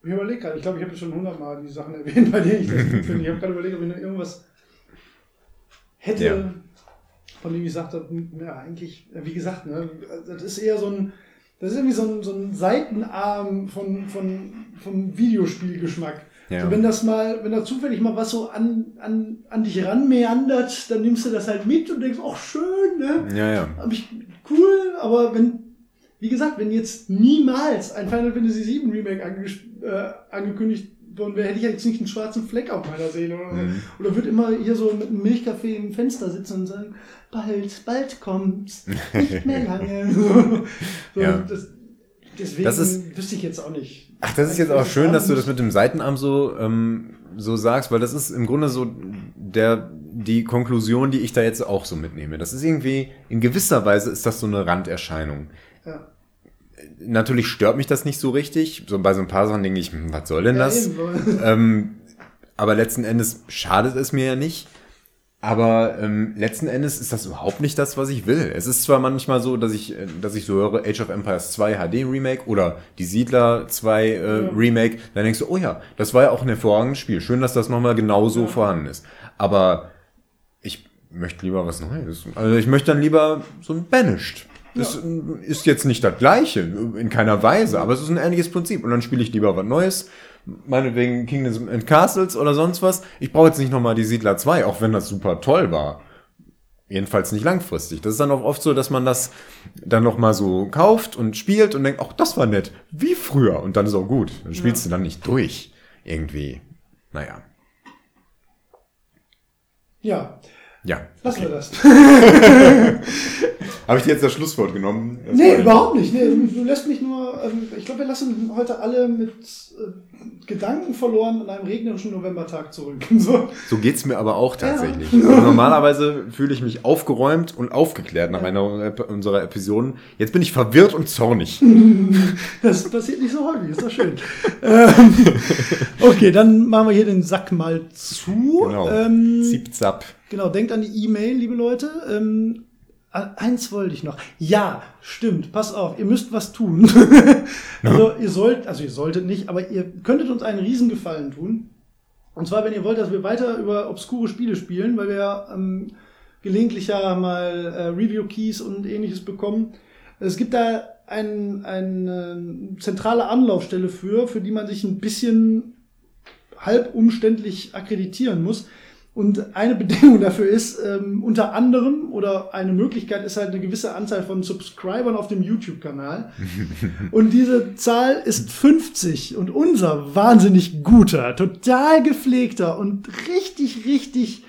Ich überlege gerade, ich glaube, ich habe schon hundertmal die Sachen erwähnt, bei denen ich das gut finde. Ich habe gerade überlegt, ob ich noch irgendwas hätte, Ja. von dem ich sagte, ja, eigentlich, wie gesagt, ne, das ist eher so ein, das ist irgendwie so ein, so ein Seitenarm von, von, vom Videospielgeschmack. Ja. So, wenn das mal, wenn da zufällig mal was so an, an, an dich ranmeandert, dann nimmst du das halt mit und denkst, ach schön, ne? Ja, ja. Hab ich cool, aber wenn, wie gesagt, wenn jetzt niemals ein Final Fantasy VII Remake ange äh, angekündigt worden wäre, hätte ich jetzt nicht einen schwarzen Fleck auf meiner Seele oder. Mhm. Oder würde immer hier so mit einem Milchkaffee im Fenster sitzen und sagen, bald, bald kommt's, nicht mehr <laughs> lange. <laughs> so, so, Ja. das, deswegen Das ist- wüsste ich jetzt auch nicht. Ach, das ist jetzt auch schön, dass du das mit dem Seitenarm so, ähm, so sagst, weil das ist im Grunde so der, die Konklusion, die ich da jetzt auch so mitnehme. Das ist irgendwie, in gewisser Weise ist das so eine Randerscheinung. Ja. Natürlich stört mich das nicht so richtig. So bei so ein paar Sachen denke ich, hm, was soll denn das? Ja, <laughs> ähm, aber letzten Endes schadet es mir ja nicht. Aber ähm, letzten Endes ist das überhaupt nicht das, was ich will. Es ist zwar manchmal so, dass ich, äh, dass ich so höre, Age of Empires 2 HD Remake oder die Siedler 2 äh, ja. Remake, dann denkst du, oh ja, das war ja auch ein hervorragendes Spiel. Schön, dass das nochmal genauso ja. vorhanden ist. Aber ich möchte lieber was Neues. Also ich möchte dann lieber so ein Banished. Das ja. ist jetzt nicht das gleiche, in keiner Weise, aber es ist ein ähnliches Prinzip. Und dann spiele ich lieber was Neues, meinetwegen Kingdoms and Castles oder sonst was. Ich brauche jetzt nicht nochmal die Siedler 2, auch wenn das super toll war. Jedenfalls nicht langfristig. Das ist dann auch oft so, dass man das dann nochmal so kauft und spielt und denkt, ach, das war nett, wie früher. Und dann ist auch gut. Dann spielst ja. du dann nicht durch. Irgendwie. Naja. Ja. Ja. Lassen okay. wir das. <laughs> Habe ich dir jetzt das Schlusswort genommen? Das nee, überhaupt nicht. Nee, du lässt mich nur, ähm, ich glaube, wir lassen heute alle mit äh, Gedanken verloren an einem regnerischen Novembertag zurück. <laughs> So, so geht's mir aber auch tatsächlich. Ja. <laughs> Also normalerweise fühle ich mich aufgeräumt und aufgeklärt nach ja. einer unserer Episoden. Jetzt bin ich verwirrt und zornig. Das passiert nicht so häufig, ist doch schön. ähm, okay, dann machen wir hier den Sack mal zu. Genau. Ähm, Zip, zap. Genau, denkt an die E-Mail, liebe Leute. Ähm, eins wollte ich noch. Ja, stimmt. Pass auf, ihr müsst was tun. <laughs> also ihr sollt, also ihr solltet nicht, aber ihr könntet uns einen Riesengefallen tun. Und zwar, wenn ihr wollt, dass wir weiter über obskure Spiele spielen, weil wir ähm, gelegentlich ja mal äh, Review-Keys und ähnliches bekommen. Es gibt da ein, eine zentrale Anlaufstelle für, für die man sich ein bisschen halb umständlich akkreditieren muss. Und eine Bedingung dafür ist ähm, unter anderem oder eine Möglichkeit ist halt eine gewisse Anzahl von Subscribern auf dem YouTube-Kanal. <laughs> und diese Zahl ist 50 und unser wahnsinnig guter, total gepflegter und richtig, richtig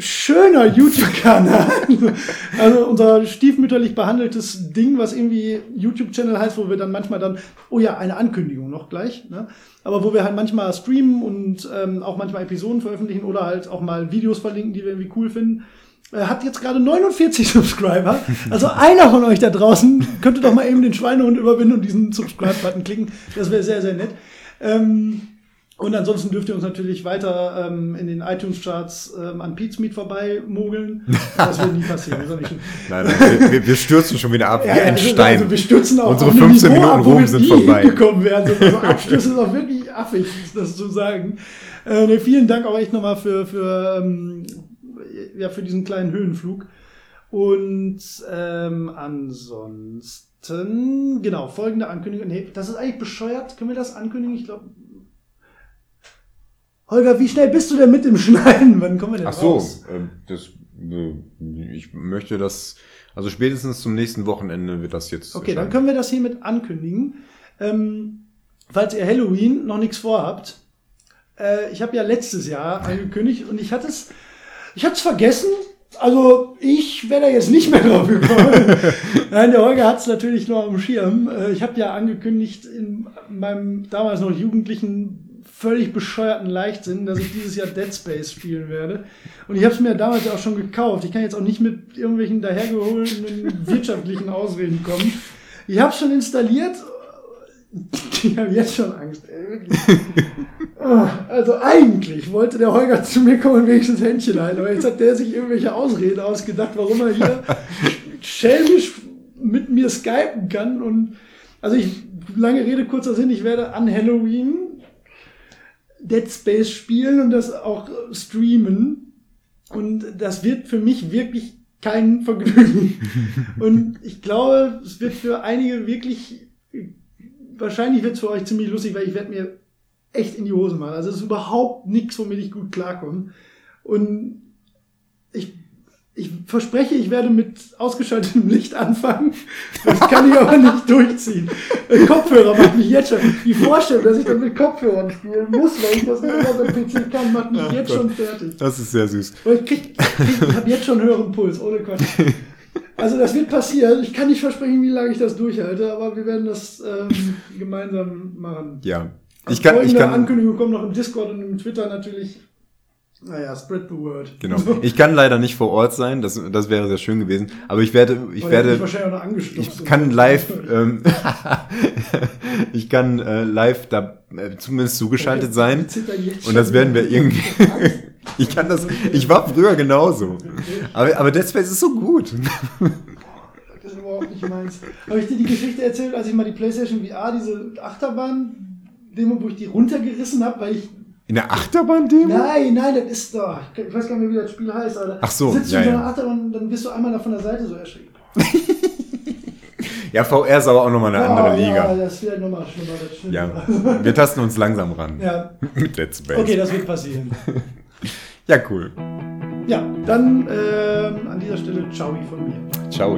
schöner YouTube-Kanal. <laughs> also unser stiefmütterlich behandeltes Ding, was irgendwie YouTube-Channel heißt, wo wir dann manchmal dann, oh ja, eine Ankündigung noch gleich, ne? aber wo wir halt manchmal streamen und ähm, auch manchmal Episoden veröffentlichen oder halt auch mal Videos verlinken, die wir irgendwie cool finden. Er hat jetzt gerade 49 <laughs> Subscriber. Also einer von euch da draußen könnte doch mal eben den Schweinehund überwinden und diesen Subscribe-Button klicken. Das wäre sehr, sehr nett. Ähm, und ansonsten dürft ihr uns natürlich weiter ähm, in den iTunes-Charts ähm, an Pete's Meet vorbei mogeln. Das wird nie passieren. <laughs> nein, nein, wir, wir, stürzen schon wieder ab ja, wie ein also, Stein. Also wir stürzen auch Unsere 15 Minuten ab, Ruhm sind vorbei. <laughs> Gekommen werden. Also Abschluss ist auch wirklich affig, das zu sagen. Äh, nee, vielen Dank auch echt nochmal für, für, ähm, ja, für diesen kleinen Höhenflug. Und ähm, ansonsten, genau, folgende Ankündigung. Nee, das ist eigentlich bescheuert. Können wir das ankündigen? Ich glaube, Holger, wie schnell bist du denn mit dem Schneiden? Wann kommen wir denn Ach so, raus? Äh, das, äh, ich möchte das, also spätestens zum nächsten Wochenende wird das jetzt. Okay, dann können wir das hiermit ankündigen. Ähm, falls ihr Halloween noch nichts vorhabt, äh, ich habe ja letztes Jahr angekündigt und ich hatte es, ich hatte es vergessen. Also ich wäre da jetzt nicht mehr drauf gekommen. <laughs> Nein, der Holger hat es natürlich noch am Schirm. Äh, ich habe ja angekündigt in meinem damals noch jugendlichen völlig bescheuerten Leichtsinn, dass ich dieses Jahr Dead Space spielen werde. Und ich habe es mir damals ja auch schon gekauft. Ich kann jetzt auch nicht mit irgendwelchen dahergeholten wirtschaftlichen Ausreden kommen. Ich habe schon installiert. <laughs> Ich habe jetzt schon Angst. Oh, also eigentlich wollte der Holger zu mir kommen und wenigstens Händchen halten, aber jetzt hat der sich irgendwelche Ausreden ausgedacht, warum er hier schelmisch mit mir skypen kann. Und also ich, lange Rede, kurzer Sinn, ich werde an Halloween Dead Space spielen und das auch streamen. Und das wird für mich wirklich kein <laughs> Vergnügen. und ich glaube, es wird für einige wirklich, wahrscheinlich wird es für euch ziemlich lustig, weil ich werde mir echt in die Hose machen. Also es ist überhaupt nichts, womit ich gut klarkomme. Und ich verspreche, ich werde mit ausgeschaltetem Licht anfangen. Das kann ich aber nicht durchziehen. Kopfhörer macht mich jetzt schon. Die Vorstellung, dass ich dann mit Kopfhörern spielen muss, weil ich das nicht auf dem PC kann, macht mich Ach jetzt Gott. schon fertig. Das ist sehr süß. ich krieg, krieg ich habe jetzt schon höheren Puls, ohne Quatsch. Also das wird passieren. Ich kann nicht versprechen, wie lange ich das durchhalte, aber wir werden das ähm, gemeinsam machen. Ja. Ich kann, ich kann, Ankündigung kommen noch im Discord und im Twitter natürlich. Naja, spread the word. Genau. <laughs> Ich kann leider nicht vor Ort sein, das, das wäre sehr schön gewesen. Aber ich werde, ich Weil werde, ich kann live, ähm, <laughs> ich kann äh, live da äh, zumindest zugeschaltet sein. Und das werden wir irgendwie. <laughs> Ich kann das. Ich war früher genauso. Aber, aber Dead Space ist so gut. Das ist überhaupt nicht meins. Habe ich dir die Geschichte erzählt, als ich mal die PlayStation VR, diese Achterbahn-Demo, wo ich die runtergerissen habe, weil ich. In der Achterbahn-Demo? Nein, nein, das ist doch. Ich weiß gar nicht mehr, wie das Spiel heißt, aber Ach so, du sitzt ja, in so einer ja. Achterbahn und dann bist du einmal da von der Seite so erschreckt. <laughs> Ja, VR ist aber auch nochmal eine andere Ja, Liga. das ist vielleicht nochmal schlimmer. Das stimmt. Ja, wir tasten uns langsam ran. ja. <laughs> Mit Dead Space. Okay, das wird passieren. <laughs> Ja, cool. Ja, dann ähm, an dieser Stelle Ciao von mir. Ciao.